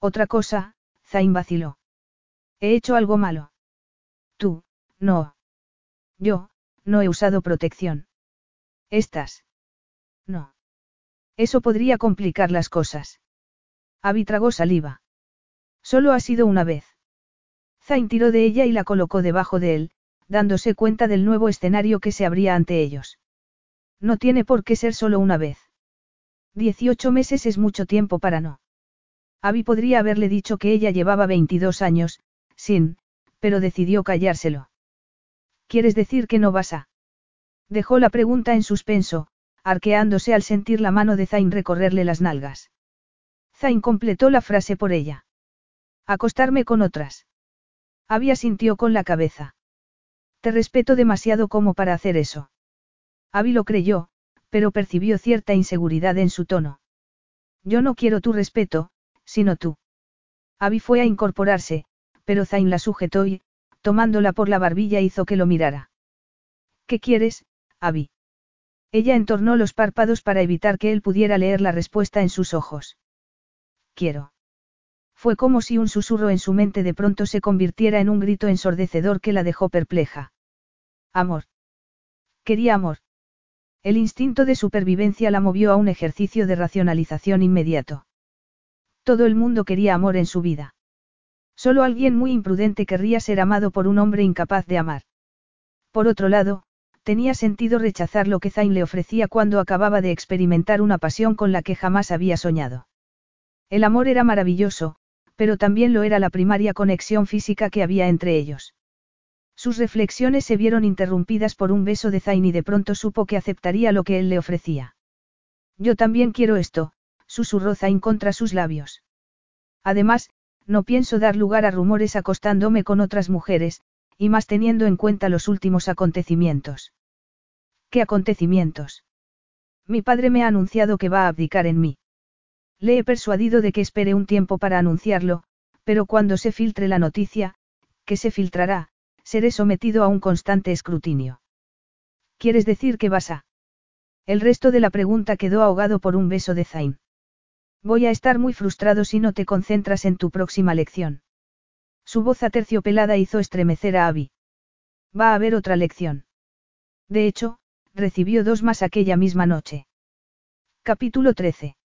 Otra cosa, Zain vaciló. ¿He hecho algo malo? Tú, no. Yo, no he usado protección. Estás. No. Eso podría complicar las cosas. Abby tragó saliva. Solo ha sido una vez. Zain tiró de ella y la colocó debajo de él, dándose cuenta del nuevo escenario que se abría ante ellos. No tiene por qué ser solo una vez. Dieciocho meses es mucho tiempo para no. Abby podría haberle dicho que ella llevaba 22 años, sin, pero decidió callárselo. ¿Quieres decir que no vas a? Dejó la pregunta en suspenso, arqueándose al sentir la mano de Zain recorrerle las nalgas. Zain completó la frase por ella. Acostarme con otras. Abby sintió con la cabeza. Te respeto demasiado como para hacer eso. Abby lo creyó, pero percibió cierta inseguridad en su tono. Yo no quiero tu respeto, sino tú. Abby fue a incorporarse, pero Zain la sujetó y, tomándola por la barbilla hizo que lo mirara. ¿Qué quieres, Abby? Ella entornó los párpados para evitar que él pudiera leer la respuesta en sus ojos. Quiero. Fue como si un susurro en su mente de pronto se convirtiera en un grito ensordecedor que la dejó perpleja. Amor. Quería amor. El instinto de supervivencia la movió a un ejercicio de racionalización inmediato. Todo el mundo quería amor en su vida. Solo alguien muy imprudente querría ser amado por un hombre incapaz de amar. Por otro lado, tenía sentido rechazar lo que Zayn le ofrecía cuando acababa de experimentar una pasión con la que jamás había soñado. El amor era maravilloso, pero también lo era la primaria conexión física que había entre ellos. Sus reflexiones se vieron interrumpidas por un beso de Zayn y de pronto supo que aceptaría lo que él le ofrecía. Yo también quiero esto, susurró Zayn contra sus labios. Además, no pienso dar lugar a rumores acostándome con otras mujeres, y más teniendo en cuenta los últimos acontecimientos. ¿Qué acontecimientos? Mi padre me ha anunciado que va a abdicar en mí. Le he persuadido de que espere un tiempo para anunciarlo, pero cuando se filtre la noticia, que se filtrará, seré sometido a un constante escrutinio. ¿Quieres decir que vas a? El resto de la pregunta quedó ahogado por un beso de Zain. Voy a estar muy frustrado si no te concentras en tu próxima lección. Su voz aterciopelada hizo estremecer a Abby. Va a haber otra lección. De hecho, recibió dos más aquella misma noche. Capítulo 13.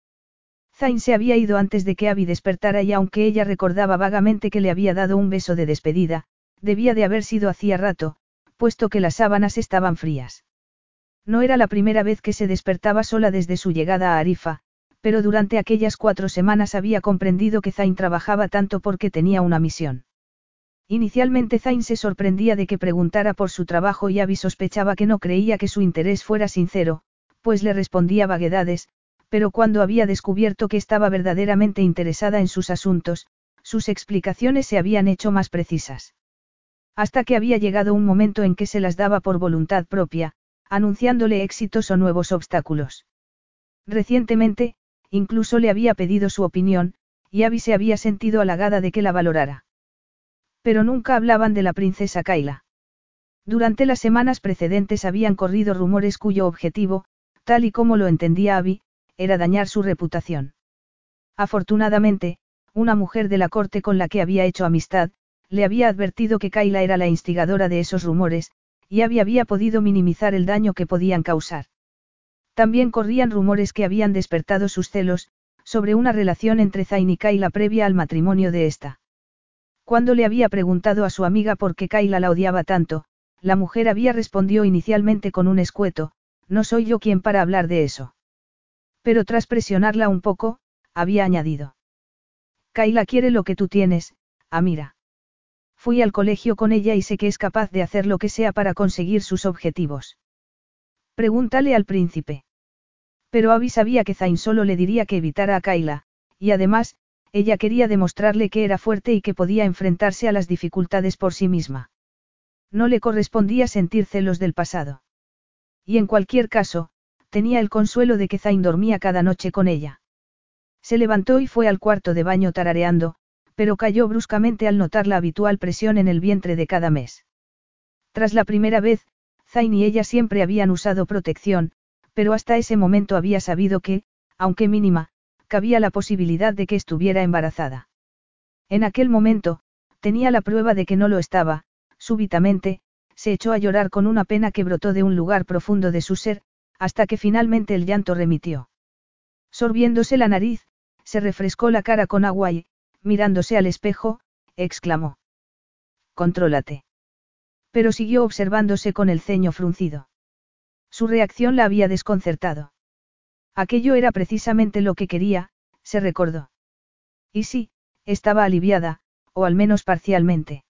Zain se había ido antes de que Abby despertara y aunque ella recordaba vagamente que le había dado un beso de despedida, debía de haber sido hacía rato, puesto que las sábanas estaban frías. No era la primera vez que se despertaba sola desde su llegada a Arifa, pero durante aquellas cuatro semanas había comprendido que Zain trabajaba tanto porque tenía una misión. Inicialmente Zain se sorprendía de que preguntara por su trabajo y Abby sospechaba que no creía que su interés fuera sincero, pues le respondía vaguedades, pero cuando había descubierto que estaba verdaderamente interesada en sus asuntos, sus explicaciones se habían hecho más precisas. Hasta que había llegado un momento en que se las daba por voluntad propia, anunciándole éxitos o nuevos obstáculos. Recientemente, incluso le había pedido su opinión, y Abby se había sentido halagada de que la valorara. Pero nunca hablaban de la princesa Kaila. Durante las semanas precedentes habían corrido rumores cuyo objetivo, tal y como lo entendía Abby, era dañar su reputación. Afortunadamente, una mujer de la corte con la que había hecho amistad, le había advertido que Kaila era la instigadora de esos rumores, y había podido minimizar el daño que podían causar. También corrían rumores que habían despertado sus celos, sobre una relación entre Zain y Kaila previa al matrimonio de esta. Cuando le había preguntado a su amiga por qué Kaila la odiaba tanto, la mujer había respondido inicialmente con un escueto, no soy yo quien para hablar de eso. Pero tras presionarla un poco, había añadido. Kaila quiere lo que tú tienes, Amira. Fui al colegio con ella y sé que es capaz de hacer lo que sea para conseguir sus objetivos. Pregúntale al príncipe. Pero Abby sabía que Zain solo le diría que evitara a Kaila, y además, ella quería demostrarle que era fuerte y que podía enfrentarse a las dificultades por sí misma. No le correspondía sentir celos del pasado. Y en cualquier caso, tenía el consuelo de que Zain dormía cada noche con ella. Se levantó y fue al cuarto de baño tarareando, pero cayó bruscamente al notar la habitual presión en el vientre de cada mes. Tras la primera vez, Zain y ella siempre habían usado protección, pero hasta ese momento había sabido que, aunque mínima, cabía la posibilidad de que estuviera embarazada. En aquel momento, tenía la prueba de que no lo estaba, súbitamente, se echó a llorar con una pena que brotó de un lugar profundo de su ser, hasta que finalmente el llanto remitió. Sorbiéndose la nariz, se refrescó la cara con agua y, mirándose al espejo, exclamó. Contrólate. Pero siguió observándose con el ceño fruncido. Su reacción la había desconcertado. Aquello era precisamente lo que quería, se recordó. Y sí, estaba aliviada, o al menos parcialmente.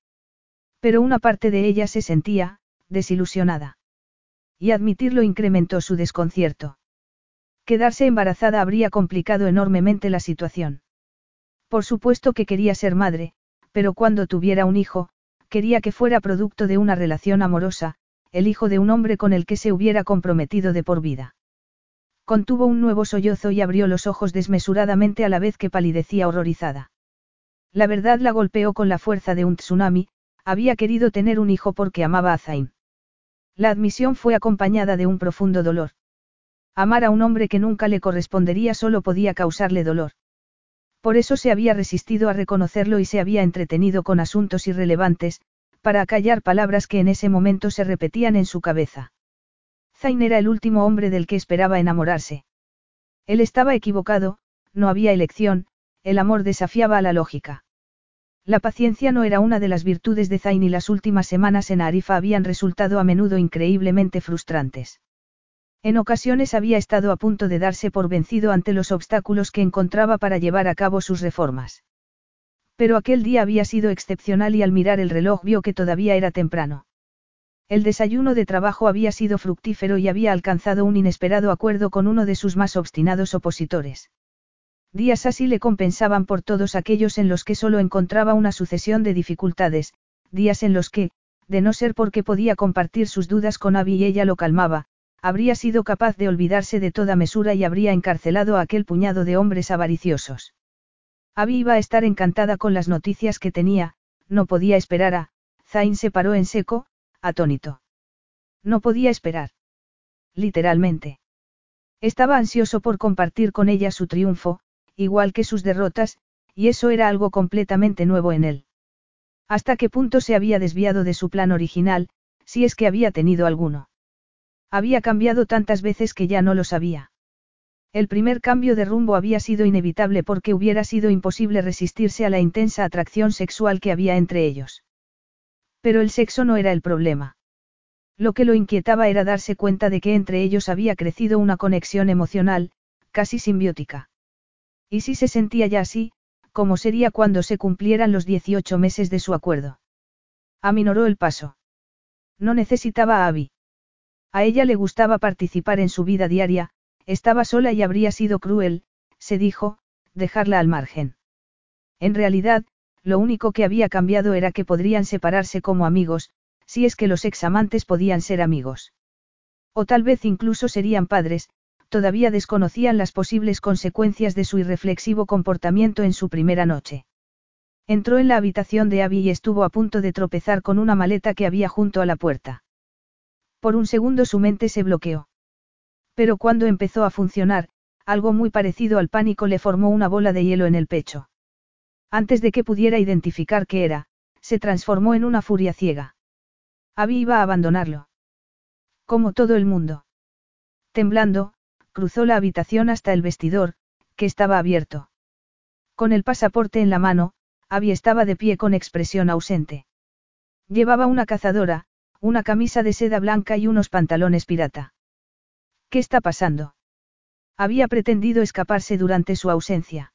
Pero una parte de ella se sentía, desilusionada. Y admitirlo incrementó su desconcierto. Quedarse embarazada habría complicado enormemente la situación. Por supuesto que quería ser madre, pero cuando tuviera un hijo, quería que fuera producto de una relación amorosa, el hijo de un hombre con el que se hubiera comprometido de por vida. Contuvo un nuevo sollozo y abrió los ojos desmesuradamente a la vez que palidecía horrorizada. La verdad la golpeó con la fuerza de un tsunami, había querido tener un hijo porque amaba a Zain. La admisión fue acompañada de un profundo dolor. Amar a un hombre que nunca le correspondería solo podía causarle dolor. Por eso se había resistido a reconocerlo y se había entretenido con asuntos irrelevantes, para acallar palabras que en ese momento se repetían en su cabeza. Zain era el último hombre del que esperaba enamorarse. Él estaba equivocado, no había elección, el amor desafiaba a la lógica. La paciencia no era una de las virtudes de Zain y las últimas semanas en Arifa habían resultado a menudo increíblemente frustrantes. En ocasiones había estado a punto de darse por vencido ante los obstáculos que encontraba para llevar a cabo sus reformas. Pero aquel día había sido excepcional y al mirar el reloj vio que todavía era temprano. El desayuno de trabajo había sido fructífero y había alcanzado un inesperado acuerdo con uno de sus más obstinados opositores. Días así le compensaban por todos aquellos en los que solo encontraba una sucesión de dificultades, días en los que, de no ser porque podía compartir sus dudas con Abby y ella lo calmaba, habría sido capaz de olvidarse de toda mesura y habría encarcelado a aquel puñado de hombres avariciosos. Abby iba a estar encantada con las noticias que tenía, no podía esperar a, Zain se paró en seco, atónito. No podía esperar. Literalmente. Estaba ansioso por compartir con ella su triunfo, igual que sus derrotas, y eso era algo completamente nuevo en él. ¿Hasta qué punto se había desviado de su plan original, si es que había tenido alguno? Había cambiado tantas veces que ya no lo sabía. El primer cambio de rumbo había sido inevitable porque hubiera sido imposible resistirse a la intensa atracción sexual que había entre ellos. Pero el sexo no era el problema. Lo que lo inquietaba era darse cuenta de que entre ellos había crecido una conexión emocional, casi simbiótica. Y si se sentía ya así, ¿cómo sería cuando se cumplieran los 18 meses de su acuerdo? Aminoró el paso. No necesitaba a Abby. A ella le gustaba participar en su vida diaria, estaba sola y habría sido cruel, se dijo, dejarla al margen. En realidad, lo único que había cambiado era que podrían separarse como amigos, si es que los examantes podían ser amigos. O tal vez incluso serían padres, todavía desconocían las posibles consecuencias de su irreflexivo comportamiento en su primera noche. Entró en la habitación de Abby y estuvo a punto de tropezar con una maleta que había junto a la puerta. Por un segundo su mente se bloqueó. Pero cuando empezó a funcionar, algo muy parecido al pánico le formó una bola de hielo en el pecho. Antes de que pudiera identificar qué era, se transformó en una furia ciega. Abby iba a abandonarlo. Como todo el mundo. Temblando, cruzó la habitación hasta el vestidor, que estaba abierto. Con el pasaporte en la mano, Abby estaba de pie con expresión ausente. Llevaba una cazadora, una camisa de seda blanca y unos pantalones pirata. ¿Qué está pasando? Había pretendido escaparse durante su ausencia.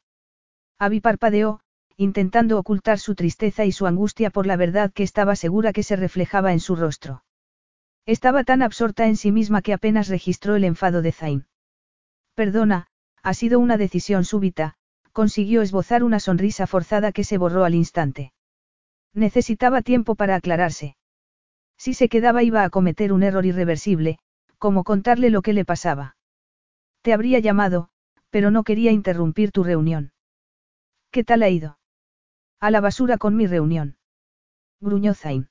Abby parpadeó, intentando ocultar su tristeza y su angustia por la verdad que estaba segura que se reflejaba en su rostro. Estaba tan absorta en sí misma que apenas registró el enfado de Zain. Perdona, ha sido una decisión súbita, consiguió esbozar una sonrisa forzada que se borró al instante. Necesitaba tiempo para aclararse. Si se quedaba iba a cometer un error irreversible, como contarle lo que le pasaba. Te habría llamado, pero no quería interrumpir tu reunión. ¿Qué tal ha ido? A la basura con mi reunión. Gruñó Zain.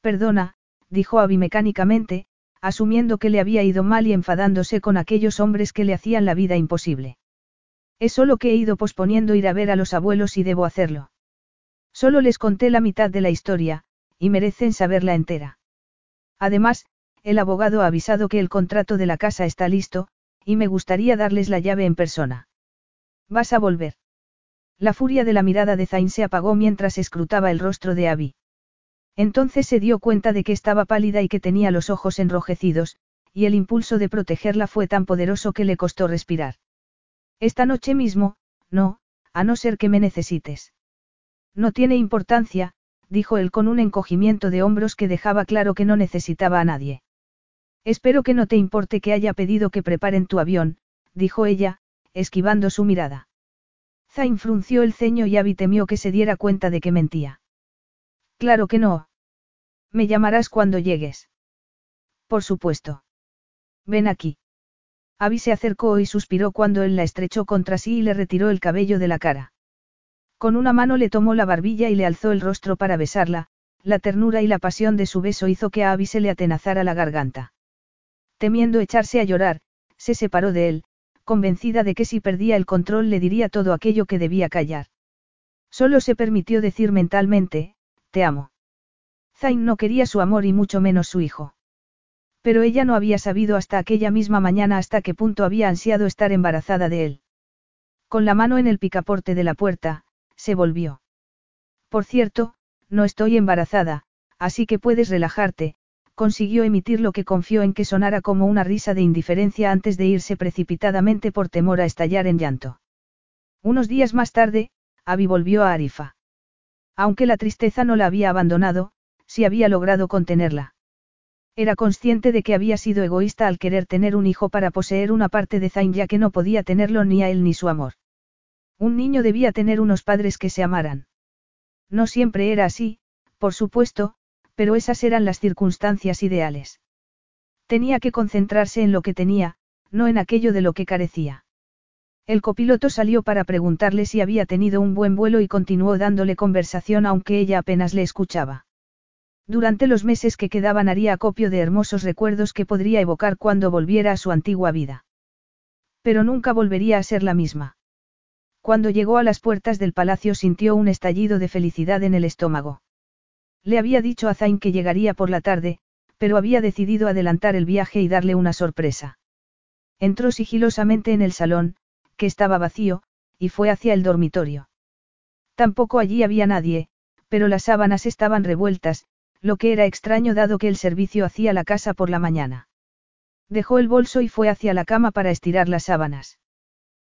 Perdona, dijo Abby mecánicamente, asumiendo que le había ido mal y enfadándose con aquellos hombres que le hacían la vida imposible. Es solo que he ido posponiendo ir a ver a los abuelos y debo hacerlo. Solo les conté la mitad de la historia, y merecen saberla entera. Además, el abogado ha avisado que el contrato de la casa está listo, y me gustaría darles la llave en persona. ¿Vas a volver? La furia de la mirada de Zain se apagó mientras escrutaba el rostro de Abby. Entonces se dio cuenta de que estaba pálida y que tenía los ojos enrojecidos, y el impulso de protegerla fue tan poderoso que le costó respirar. Esta noche mismo, no, a no ser que me necesites. No tiene importancia, dijo él con un encogimiento de hombros que dejaba claro que no necesitaba a nadie. Espero que no te importe que haya pedido que preparen tu avión, dijo ella, esquivando su mirada. Zain frunció el ceño y Abby temió que se diera cuenta de que mentía. Claro que no, me llamarás cuando llegues. Por supuesto. Ven aquí. Abby se acercó y suspiró cuando él la estrechó contra sí y le retiró el cabello de la cara. Con una mano le tomó la barbilla y le alzó el rostro para besarla, la ternura y la pasión de su beso hizo que a Abby se le atenazara la garganta. Temiendo echarse a llorar, se separó de él, convencida de que si perdía el control le diría todo aquello que debía callar. Solo se permitió decir mentalmente, te amo. Zain no quería su amor y mucho menos su hijo. Pero ella no había sabido hasta aquella misma mañana hasta qué punto había ansiado estar embarazada de él. Con la mano en el picaporte de la puerta, se volvió. Por cierto, no estoy embarazada, así que puedes relajarte, consiguió emitir lo que confió en que sonara como una risa de indiferencia antes de irse precipitadamente por temor a estallar en llanto. Unos días más tarde, Abby volvió a Arifa. Aunque la tristeza no la había abandonado, sí había logrado contenerla. Era consciente de que había sido egoísta al querer tener un hijo para poseer una parte de Zain ya que no podía tenerlo ni a él ni su amor. Un niño debía tener unos padres que se amaran. No siempre era así, por supuesto, pero esas eran las circunstancias ideales. Tenía que concentrarse en lo que tenía, no en aquello de lo que carecía. El copiloto salió para preguntarle si había tenido un buen vuelo y continuó dándole conversación aunque ella apenas le escuchaba. Durante los meses que quedaban haría acopio de hermosos recuerdos que podría evocar cuando volviera a su antigua vida. Pero nunca volvería a ser la misma. Cuando llegó a las puertas del palacio sintió un estallido de felicidad en el estómago. Le había dicho a Zain que llegaría por la tarde, pero había decidido adelantar el viaje y darle una sorpresa. Entró sigilosamente en el salón, que estaba vacío, y fue hacia el dormitorio. Tampoco allí había nadie, pero las sábanas estaban revueltas, lo que era extraño dado que el servicio hacía la casa por la mañana. Dejó el bolso y fue hacia la cama para estirar las sábanas.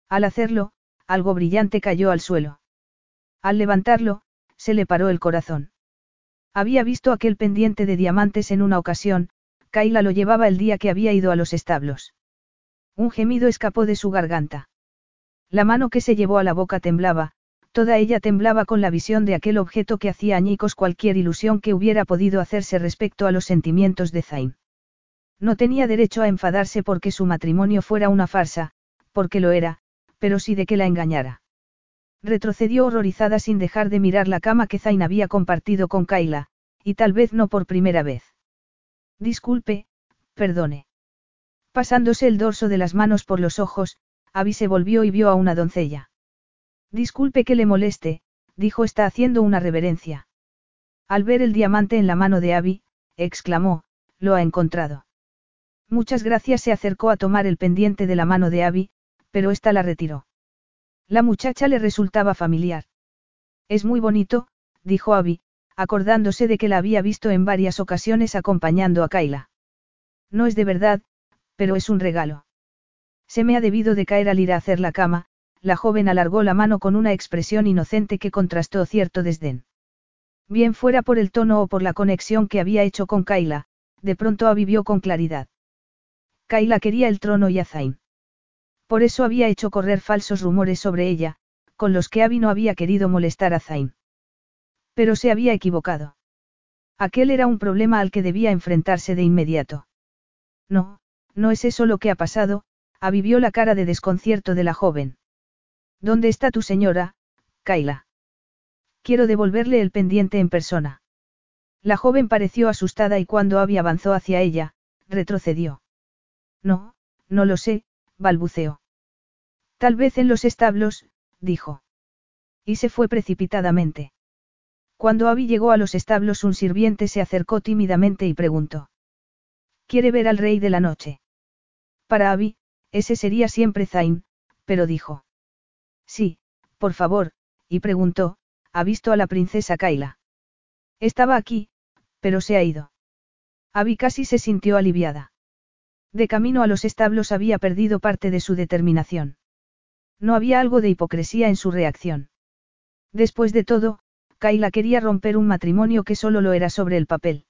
Al hacerlo, algo brillante cayó al suelo. Al levantarlo, se le paró el corazón. Había visto aquel pendiente de diamantes en una ocasión, Kaila lo llevaba el día que había ido a los establos. Un gemido escapó de su garganta. La mano que se llevó a la boca temblaba, toda ella temblaba con la visión de aquel objeto que hacía añicos cualquier ilusión que hubiera podido hacerse respecto a los sentimientos de Zain. No tenía derecho a enfadarse porque su matrimonio fuera una farsa, porque lo era, pero sí de que la engañara. Retrocedió horrorizada sin dejar de mirar la cama que Zain había compartido con Kaila, y tal vez no por primera vez. Disculpe, perdone. Pasándose el dorso de las manos por los ojos, Abby se volvió y vio a una doncella. Disculpe que le moleste, dijo está haciendo una reverencia. Al ver el diamante en la mano de Abby, exclamó, lo ha encontrado. Muchas gracias se acercó a tomar el pendiente de la mano de Abby, pero ésta la retiró. La muchacha le resultaba familiar. Es muy bonito, dijo Abby, acordándose de que la había visto en varias ocasiones acompañando a Kaila. No es de verdad, pero es un regalo. Se me ha debido de caer al ir a hacer la cama, la joven alargó la mano con una expresión inocente que contrastó cierto desdén. Bien fuera por el tono o por la conexión que había hecho con Kaila, de pronto avivió con claridad. Kaila quería el trono y a Zain. Por eso había hecho correr falsos rumores sobre ella, con los que Abby no había querido molestar a Zain. Pero se había equivocado. Aquel era un problema al que debía enfrentarse de inmediato. No, no es eso lo que ha pasado, avivió la cara de desconcierto de la joven. ¿Dónde está tu señora, Kaila? Quiero devolverle el pendiente en persona. La joven pareció asustada y cuando Abby avanzó hacia ella, retrocedió. No, no lo sé, balbuceó. Tal vez en los establos, dijo. Y se fue precipitadamente. Cuando Abby llegó a los establos un sirviente se acercó tímidamente y preguntó. ¿Quiere ver al rey de la noche? Para Abby, ese sería siempre Zain, pero dijo. Sí, por favor, y preguntó, ¿ha visto a la princesa Kaila? Estaba aquí, pero se ha ido. Abby casi se sintió aliviada. De camino a los establos había perdido parte de su determinación. No había algo de hipocresía en su reacción. Después de todo, Kaila quería romper un matrimonio que solo lo era sobre el papel.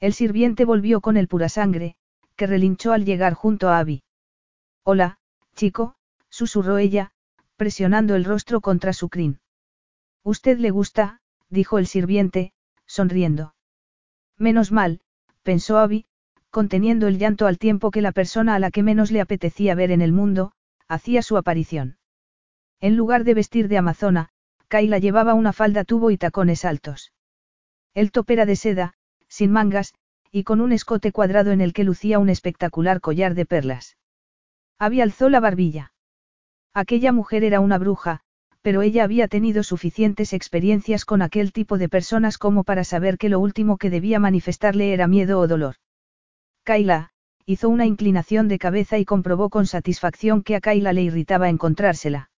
El sirviente volvió con el pura sangre, que relinchó al llegar junto a Abby. Hola, chico, susurró ella, presionando el rostro contra su crin. Usted le gusta, dijo el sirviente, sonriendo. Menos mal, pensó Abby, conteniendo el llanto al tiempo que la persona a la que menos le apetecía ver en el mundo, hacía su aparición. En lugar de vestir de amazona, Kaila llevaba una falda tubo y tacones altos. El top era de seda, sin mangas, y con un escote cuadrado en el que lucía un espectacular collar de perlas. Había alzó la barbilla. Aquella mujer era una bruja, pero ella había tenido suficientes experiencias con aquel tipo de personas como para saber que lo último que debía manifestarle era miedo o dolor. Kaila, hizo una inclinación de cabeza y comprobó con satisfacción que a Kaila le irritaba encontrársela.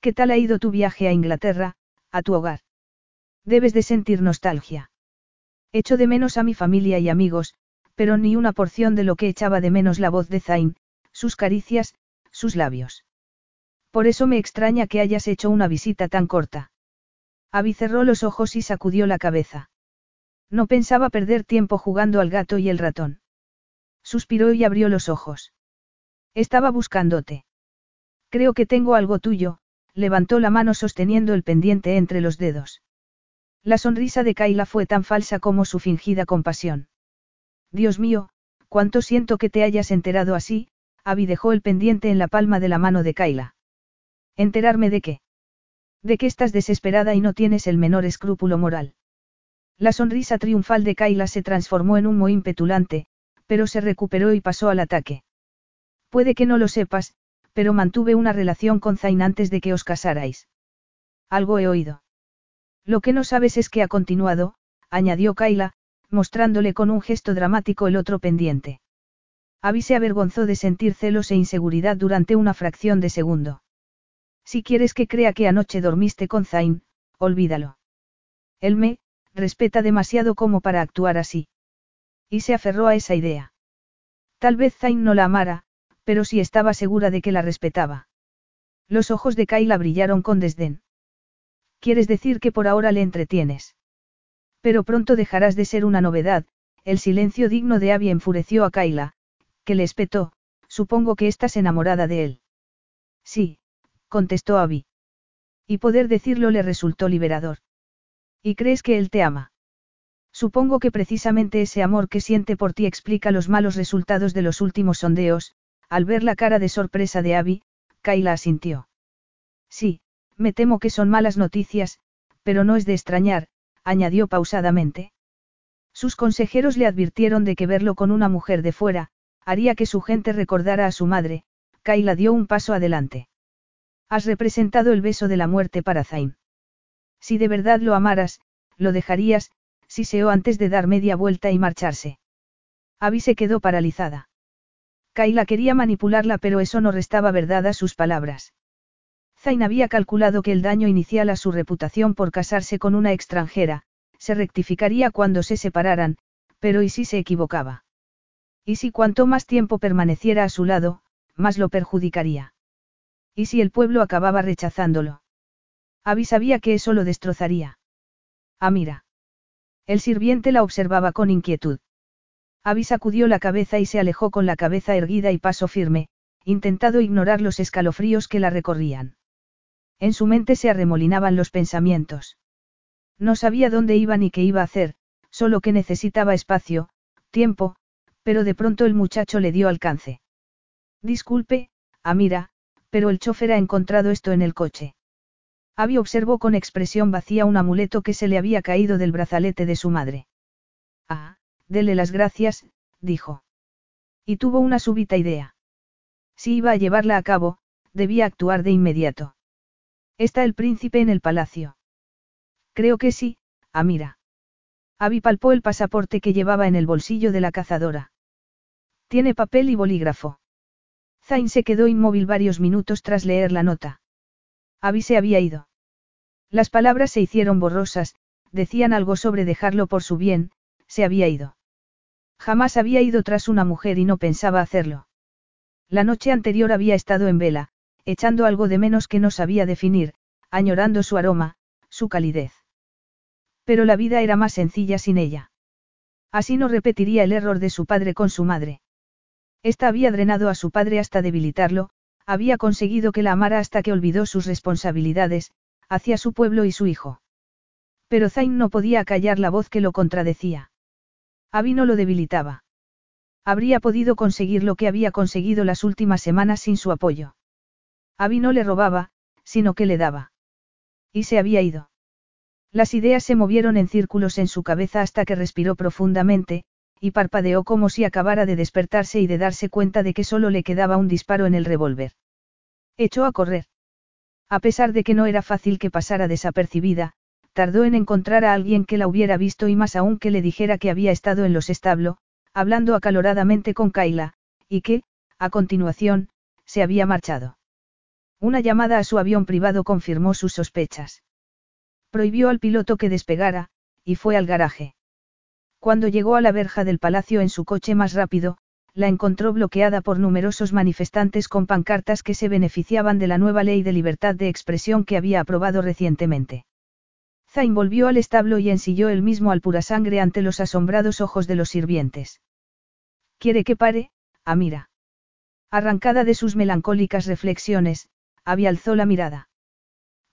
¿Qué tal ha ido tu viaje a Inglaterra, a tu hogar? Debes de sentir nostalgia. Echo de menos a mi familia y amigos, pero ni una porción de lo que echaba de menos la voz de Zain, sus caricias, sus labios. Por eso me extraña que hayas hecho una visita tan corta. Abby cerró los ojos y sacudió la cabeza. No pensaba perder tiempo jugando al gato y el ratón. Suspiró y abrió los ojos. Estaba buscándote. Creo que tengo algo tuyo, levantó la mano sosteniendo el pendiente entre los dedos. La sonrisa de Kaila fue tan falsa como su fingida compasión. Dios mío, cuánto siento que te hayas enterado así, Abby dejó el pendiente en la palma de la mano de Kaila. ¿Enterarme de qué? De que estás desesperada y no tienes el menor escrúpulo moral. La sonrisa triunfal de Kaila se transformó en un mohín pero se recuperó y pasó al ataque. Puede que no lo sepas, pero mantuve una relación con Zain antes de que os casarais. Algo he oído. Lo que no sabes es que ha continuado, añadió Kaila, mostrándole con un gesto dramático el otro pendiente. Abby se avergonzó de sentir celos e inseguridad durante una fracción de segundo. Si quieres que crea que anoche dormiste con Zain, olvídalo. Él me, respeta demasiado como para actuar así. Y se aferró a esa idea. Tal vez Zain no la amara, pero sí estaba segura de que la respetaba. Los ojos de Kaila brillaron con desdén. Quieres decir que por ahora le entretienes. Pero pronto dejarás de ser una novedad, el silencio digno de Abby enfureció a Kaila, que le espetó, supongo que estás enamorada de él. Sí, contestó Abby. Y poder decirlo le resultó liberador. ¿Y crees que él te ama? Supongo que precisamente ese amor que siente por ti explica los malos resultados de los últimos sondeos, al ver la cara de sorpresa de Abby, Kaila asintió. Sí, me temo que son malas noticias, pero no es de extrañar, añadió pausadamente. Sus consejeros le advirtieron de que verlo con una mujer de fuera, haría que su gente recordara a su madre, Kaila dio un paso adelante. Has representado el beso de la muerte para Zain. Si de verdad lo amaras, lo dejarías, siseó antes de dar media vuelta y marcharse. Abby se quedó paralizada. Kaila quería manipularla pero eso no restaba verdad a sus palabras. Zain había calculado que el daño inicial a su reputación por casarse con una extranjera, se rectificaría cuando se separaran, pero ¿y si se equivocaba? ¿Y si cuanto más tiempo permaneciera a su lado, más lo perjudicaría? ¿Y si el pueblo acababa rechazándolo? Abby sabía que eso lo destrozaría. Ah, mira. El sirviente la observaba con inquietud. Abby sacudió la cabeza y se alejó con la cabeza erguida y paso firme, intentado ignorar los escalofríos que la recorrían. En su mente se arremolinaban los pensamientos. No sabía dónde iba ni qué iba a hacer, solo que necesitaba espacio, tiempo, pero de pronto el muchacho le dio alcance. Disculpe, Amira, pero el chofer ha encontrado esto en el coche. Abby observó con expresión vacía un amuleto que se le había caído del brazalete de su madre. Ah, dele las gracias, dijo. Y tuvo una súbita idea. Si iba a llevarla a cabo, debía actuar de inmediato. ¿Está el príncipe en el palacio? Creo que sí, Amira. Abby palpó el pasaporte que llevaba en el bolsillo de la cazadora. Tiene papel y bolígrafo. Zain se quedó inmóvil varios minutos tras leer la nota. Abby se había ido. Las palabras se hicieron borrosas, decían algo sobre dejarlo por su bien, se había ido. Jamás había ido tras una mujer y no pensaba hacerlo. La noche anterior había estado en vela, echando algo de menos que no sabía definir, añorando su aroma, su calidez. Pero la vida era más sencilla sin ella. Así no repetiría el error de su padre con su madre. Esta había drenado a su padre hasta debilitarlo, había conseguido que la amara hasta que olvidó sus responsabilidades, hacia su pueblo y su hijo. Pero Zain no podía callar la voz que lo contradecía. Abby no lo debilitaba. Habría podido conseguir lo que había conseguido las últimas semanas sin su apoyo. Abby no le robaba, sino que le daba. Y se había ido. Las ideas se movieron en círculos en su cabeza hasta que respiró profundamente, y parpadeó como si acabara de despertarse y de darse cuenta de que solo le quedaba un disparo en el revólver. Echó a correr. A pesar de que no era fácil que pasara desapercibida, tardó en encontrar a alguien que la hubiera visto y más aún que le dijera que había estado en los establos, hablando acaloradamente con Kaila, y que, a continuación, se había marchado. Una llamada a su avión privado confirmó sus sospechas. Prohibió al piloto que despegara, y fue al garaje. Cuando llegó a la verja del palacio en su coche más rápido, la encontró bloqueada por numerosos manifestantes con pancartas que se beneficiaban de la nueva ley de libertad de expresión que había aprobado recientemente. Zain volvió al establo y ensilló él mismo al pura sangre ante los asombrados ojos de los sirvientes. ¿Quiere que pare, Amira? Arrancada de sus melancólicas reflexiones, había alzó la mirada.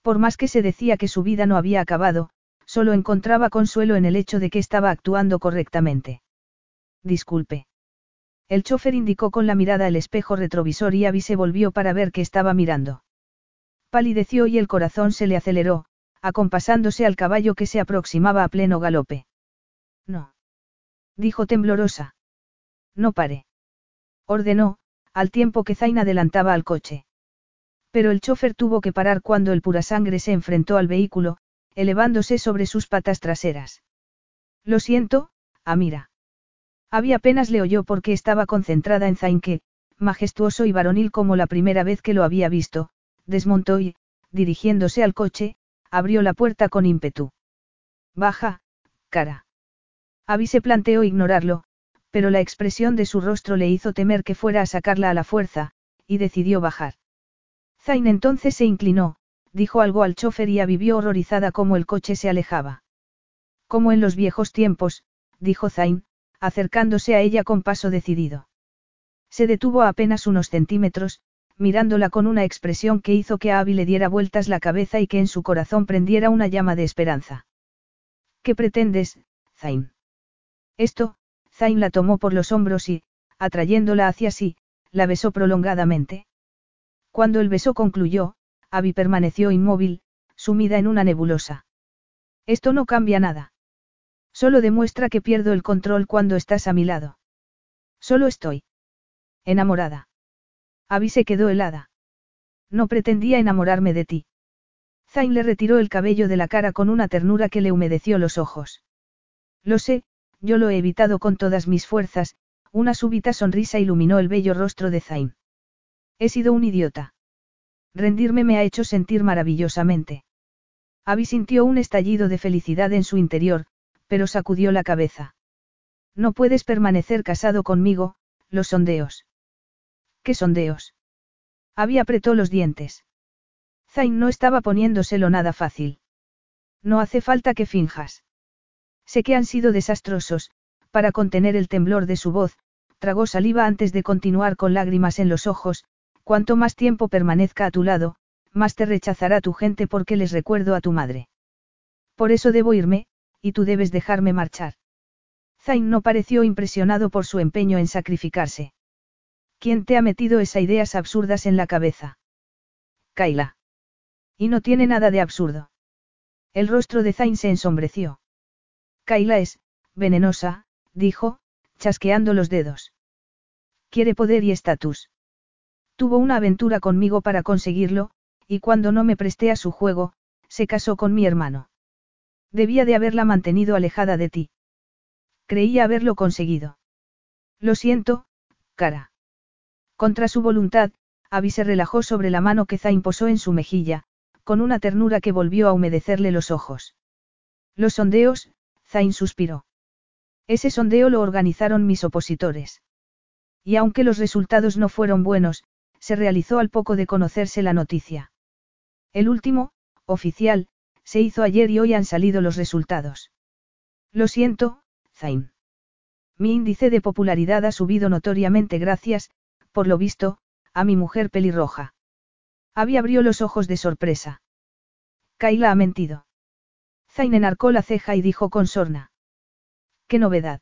Por más que se decía que su vida no había acabado, solo encontraba consuelo en el hecho de que estaba actuando correctamente. Disculpe. El chofer indicó con la mirada el espejo retrovisor y Abby se volvió para ver que estaba mirando. Palideció y el corazón se le aceleró, acompasándose al caballo que se aproximaba a pleno galope. No. Dijo temblorosa. No pare. Ordenó, al tiempo que Zain adelantaba al coche. Pero el chofer tuvo que parar cuando el purasangre se enfrentó al vehículo, elevándose sobre sus patas traseras. Lo siento, Amira. Había apenas le oyó porque estaba concentrada en Zain que, majestuoso y varonil como la primera vez que lo había visto, desmontó y, dirigiéndose al coche, abrió la puerta con ímpetu. Baja, cara. Abby se planteó ignorarlo, pero la expresión de su rostro le hizo temer que fuera a sacarla a la fuerza, y decidió bajar. Zain entonces se inclinó, dijo algo al chofer y avivió horrorizada como el coche se alejaba. Como en los viejos tiempos, dijo Zain, acercándose a ella con paso decidido. Se detuvo apenas unos centímetros, mirándola con una expresión que hizo que a Abby le diera vueltas la cabeza y que en su corazón prendiera una llama de esperanza. ¿Qué pretendes, Zain? Esto, Zain la tomó por los hombros y, atrayéndola hacia sí, la besó prolongadamente. Cuando el beso concluyó, Abby permaneció inmóvil, sumida en una nebulosa. Esto no cambia nada. Solo demuestra que pierdo el control cuando estás a mi lado. Solo estoy. Enamorada. Abby se quedó helada. No pretendía enamorarme de ti. Zain le retiró el cabello de la cara con una ternura que le humedeció los ojos. Lo sé, yo lo he evitado con todas mis fuerzas, una súbita sonrisa iluminó el bello rostro de Zain. He sido un idiota. Rendirme me ha hecho sentir maravillosamente. Abby sintió un estallido de felicidad en su interior, pero sacudió la cabeza. No puedes permanecer casado conmigo, los sondeos. ¿Qué sondeos? Abby apretó los dientes. Zain no estaba poniéndoselo nada fácil. No hace falta que finjas. Sé que han sido desastrosos, para contener el temblor de su voz, tragó saliva antes de continuar con lágrimas en los ojos, cuanto más tiempo permanezca a tu lado, más te rechazará tu gente porque les recuerdo a tu madre. Por eso debo irme, y tú debes dejarme marchar. Zain no pareció impresionado por su empeño en sacrificarse. ¿Quién te ha metido esas ideas absurdas en la cabeza? Kaila. Y no tiene nada de absurdo. El rostro de Zain se ensombreció. Kaila es, venenosa, dijo, chasqueando los dedos. Quiere poder y estatus. Tuvo una aventura conmigo para conseguirlo, y cuando no me presté a su juego, se casó con mi hermano. Debía de haberla mantenido alejada de ti. Creía haberlo conseguido. Lo siento, cara. Contra su voluntad, Abby se relajó sobre la mano que Zain posó en su mejilla, con una ternura que volvió a humedecerle los ojos. Los sondeos, Zain suspiró. Ese sondeo lo organizaron mis opositores. Y aunque los resultados no fueron buenos, se realizó al poco de conocerse la noticia. El último, oficial, se hizo ayer y hoy han salido los resultados. Lo siento, Zain. Mi índice de popularidad ha subido notoriamente gracias, por lo visto, a mi mujer pelirroja. Abby abrió los ojos de sorpresa. Kaila ha mentido. Zain enarcó la ceja y dijo con sorna. ¿Qué novedad?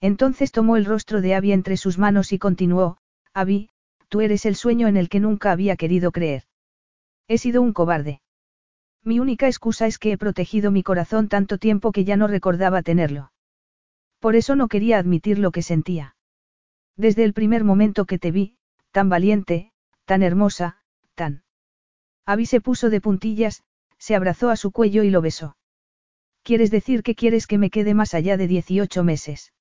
Entonces tomó el rostro de Abby entre sus manos y continuó, Abby, tú eres el sueño en el que nunca había querido creer. He sido un cobarde. Mi única excusa es que he protegido mi corazón tanto tiempo que ya no recordaba tenerlo. Por eso no quería admitir lo que sentía. Desde el primer momento que te vi, tan valiente, tan hermosa, tan... Abby se puso de puntillas, se abrazó a su cuello y lo besó. ¿Quieres decir que quieres que me quede más allá de 18 meses?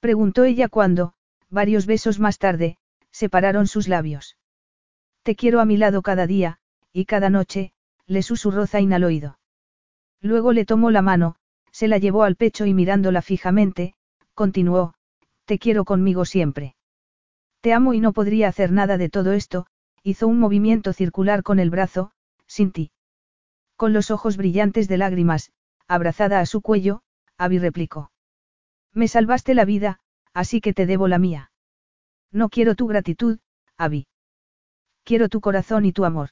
Preguntó ella cuando, varios besos más tarde, separaron sus labios. Te quiero a mi lado cada día, y cada noche, le susurró Zain al oído. Luego le tomó la mano, se la llevó al pecho y mirándola fijamente, continuó, te quiero conmigo siempre. Te amo y no podría hacer nada de todo esto, hizo un movimiento circular con el brazo, sin ti. Con los ojos brillantes de lágrimas, abrazada a su cuello, Abby replicó. Me salvaste la vida, así que te debo la mía. No quiero tu gratitud, Abby. Quiero tu corazón y tu amor.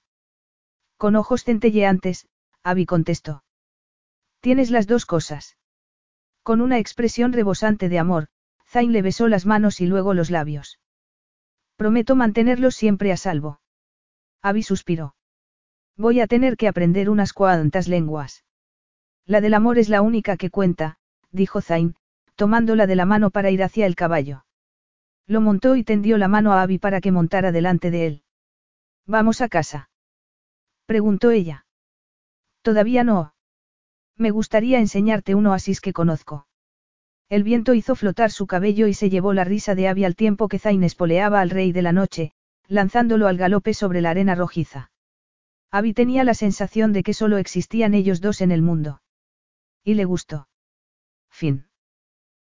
Con ojos centelleantes, Abby contestó. Tienes las dos cosas. Con una expresión rebosante de amor, Zain le besó las manos y luego los labios. Prometo mantenerlos siempre a salvo. Abby suspiró. Voy a tener que aprender unas cuantas lenguas. La del amor es la única que cuenta, dijo Zain, tomándola de la mano para ir hacia el caballo. Lo montó y tendió la mano a Abby para que montara delante de él. ¿Vamos a casa? preguntó ella. Todavía no. Me gustaría enseñarte un oasis que conozco. El viento hizo flotar su cabello y se llevó la risa de Abby al tiempo que Zain espoleaba al rey de la noche, lanzándolo al galope sobre la arena rojiza. Abby tenía la sensación de que solo existían ellos dos en el mundo. Y le gustó. Fin.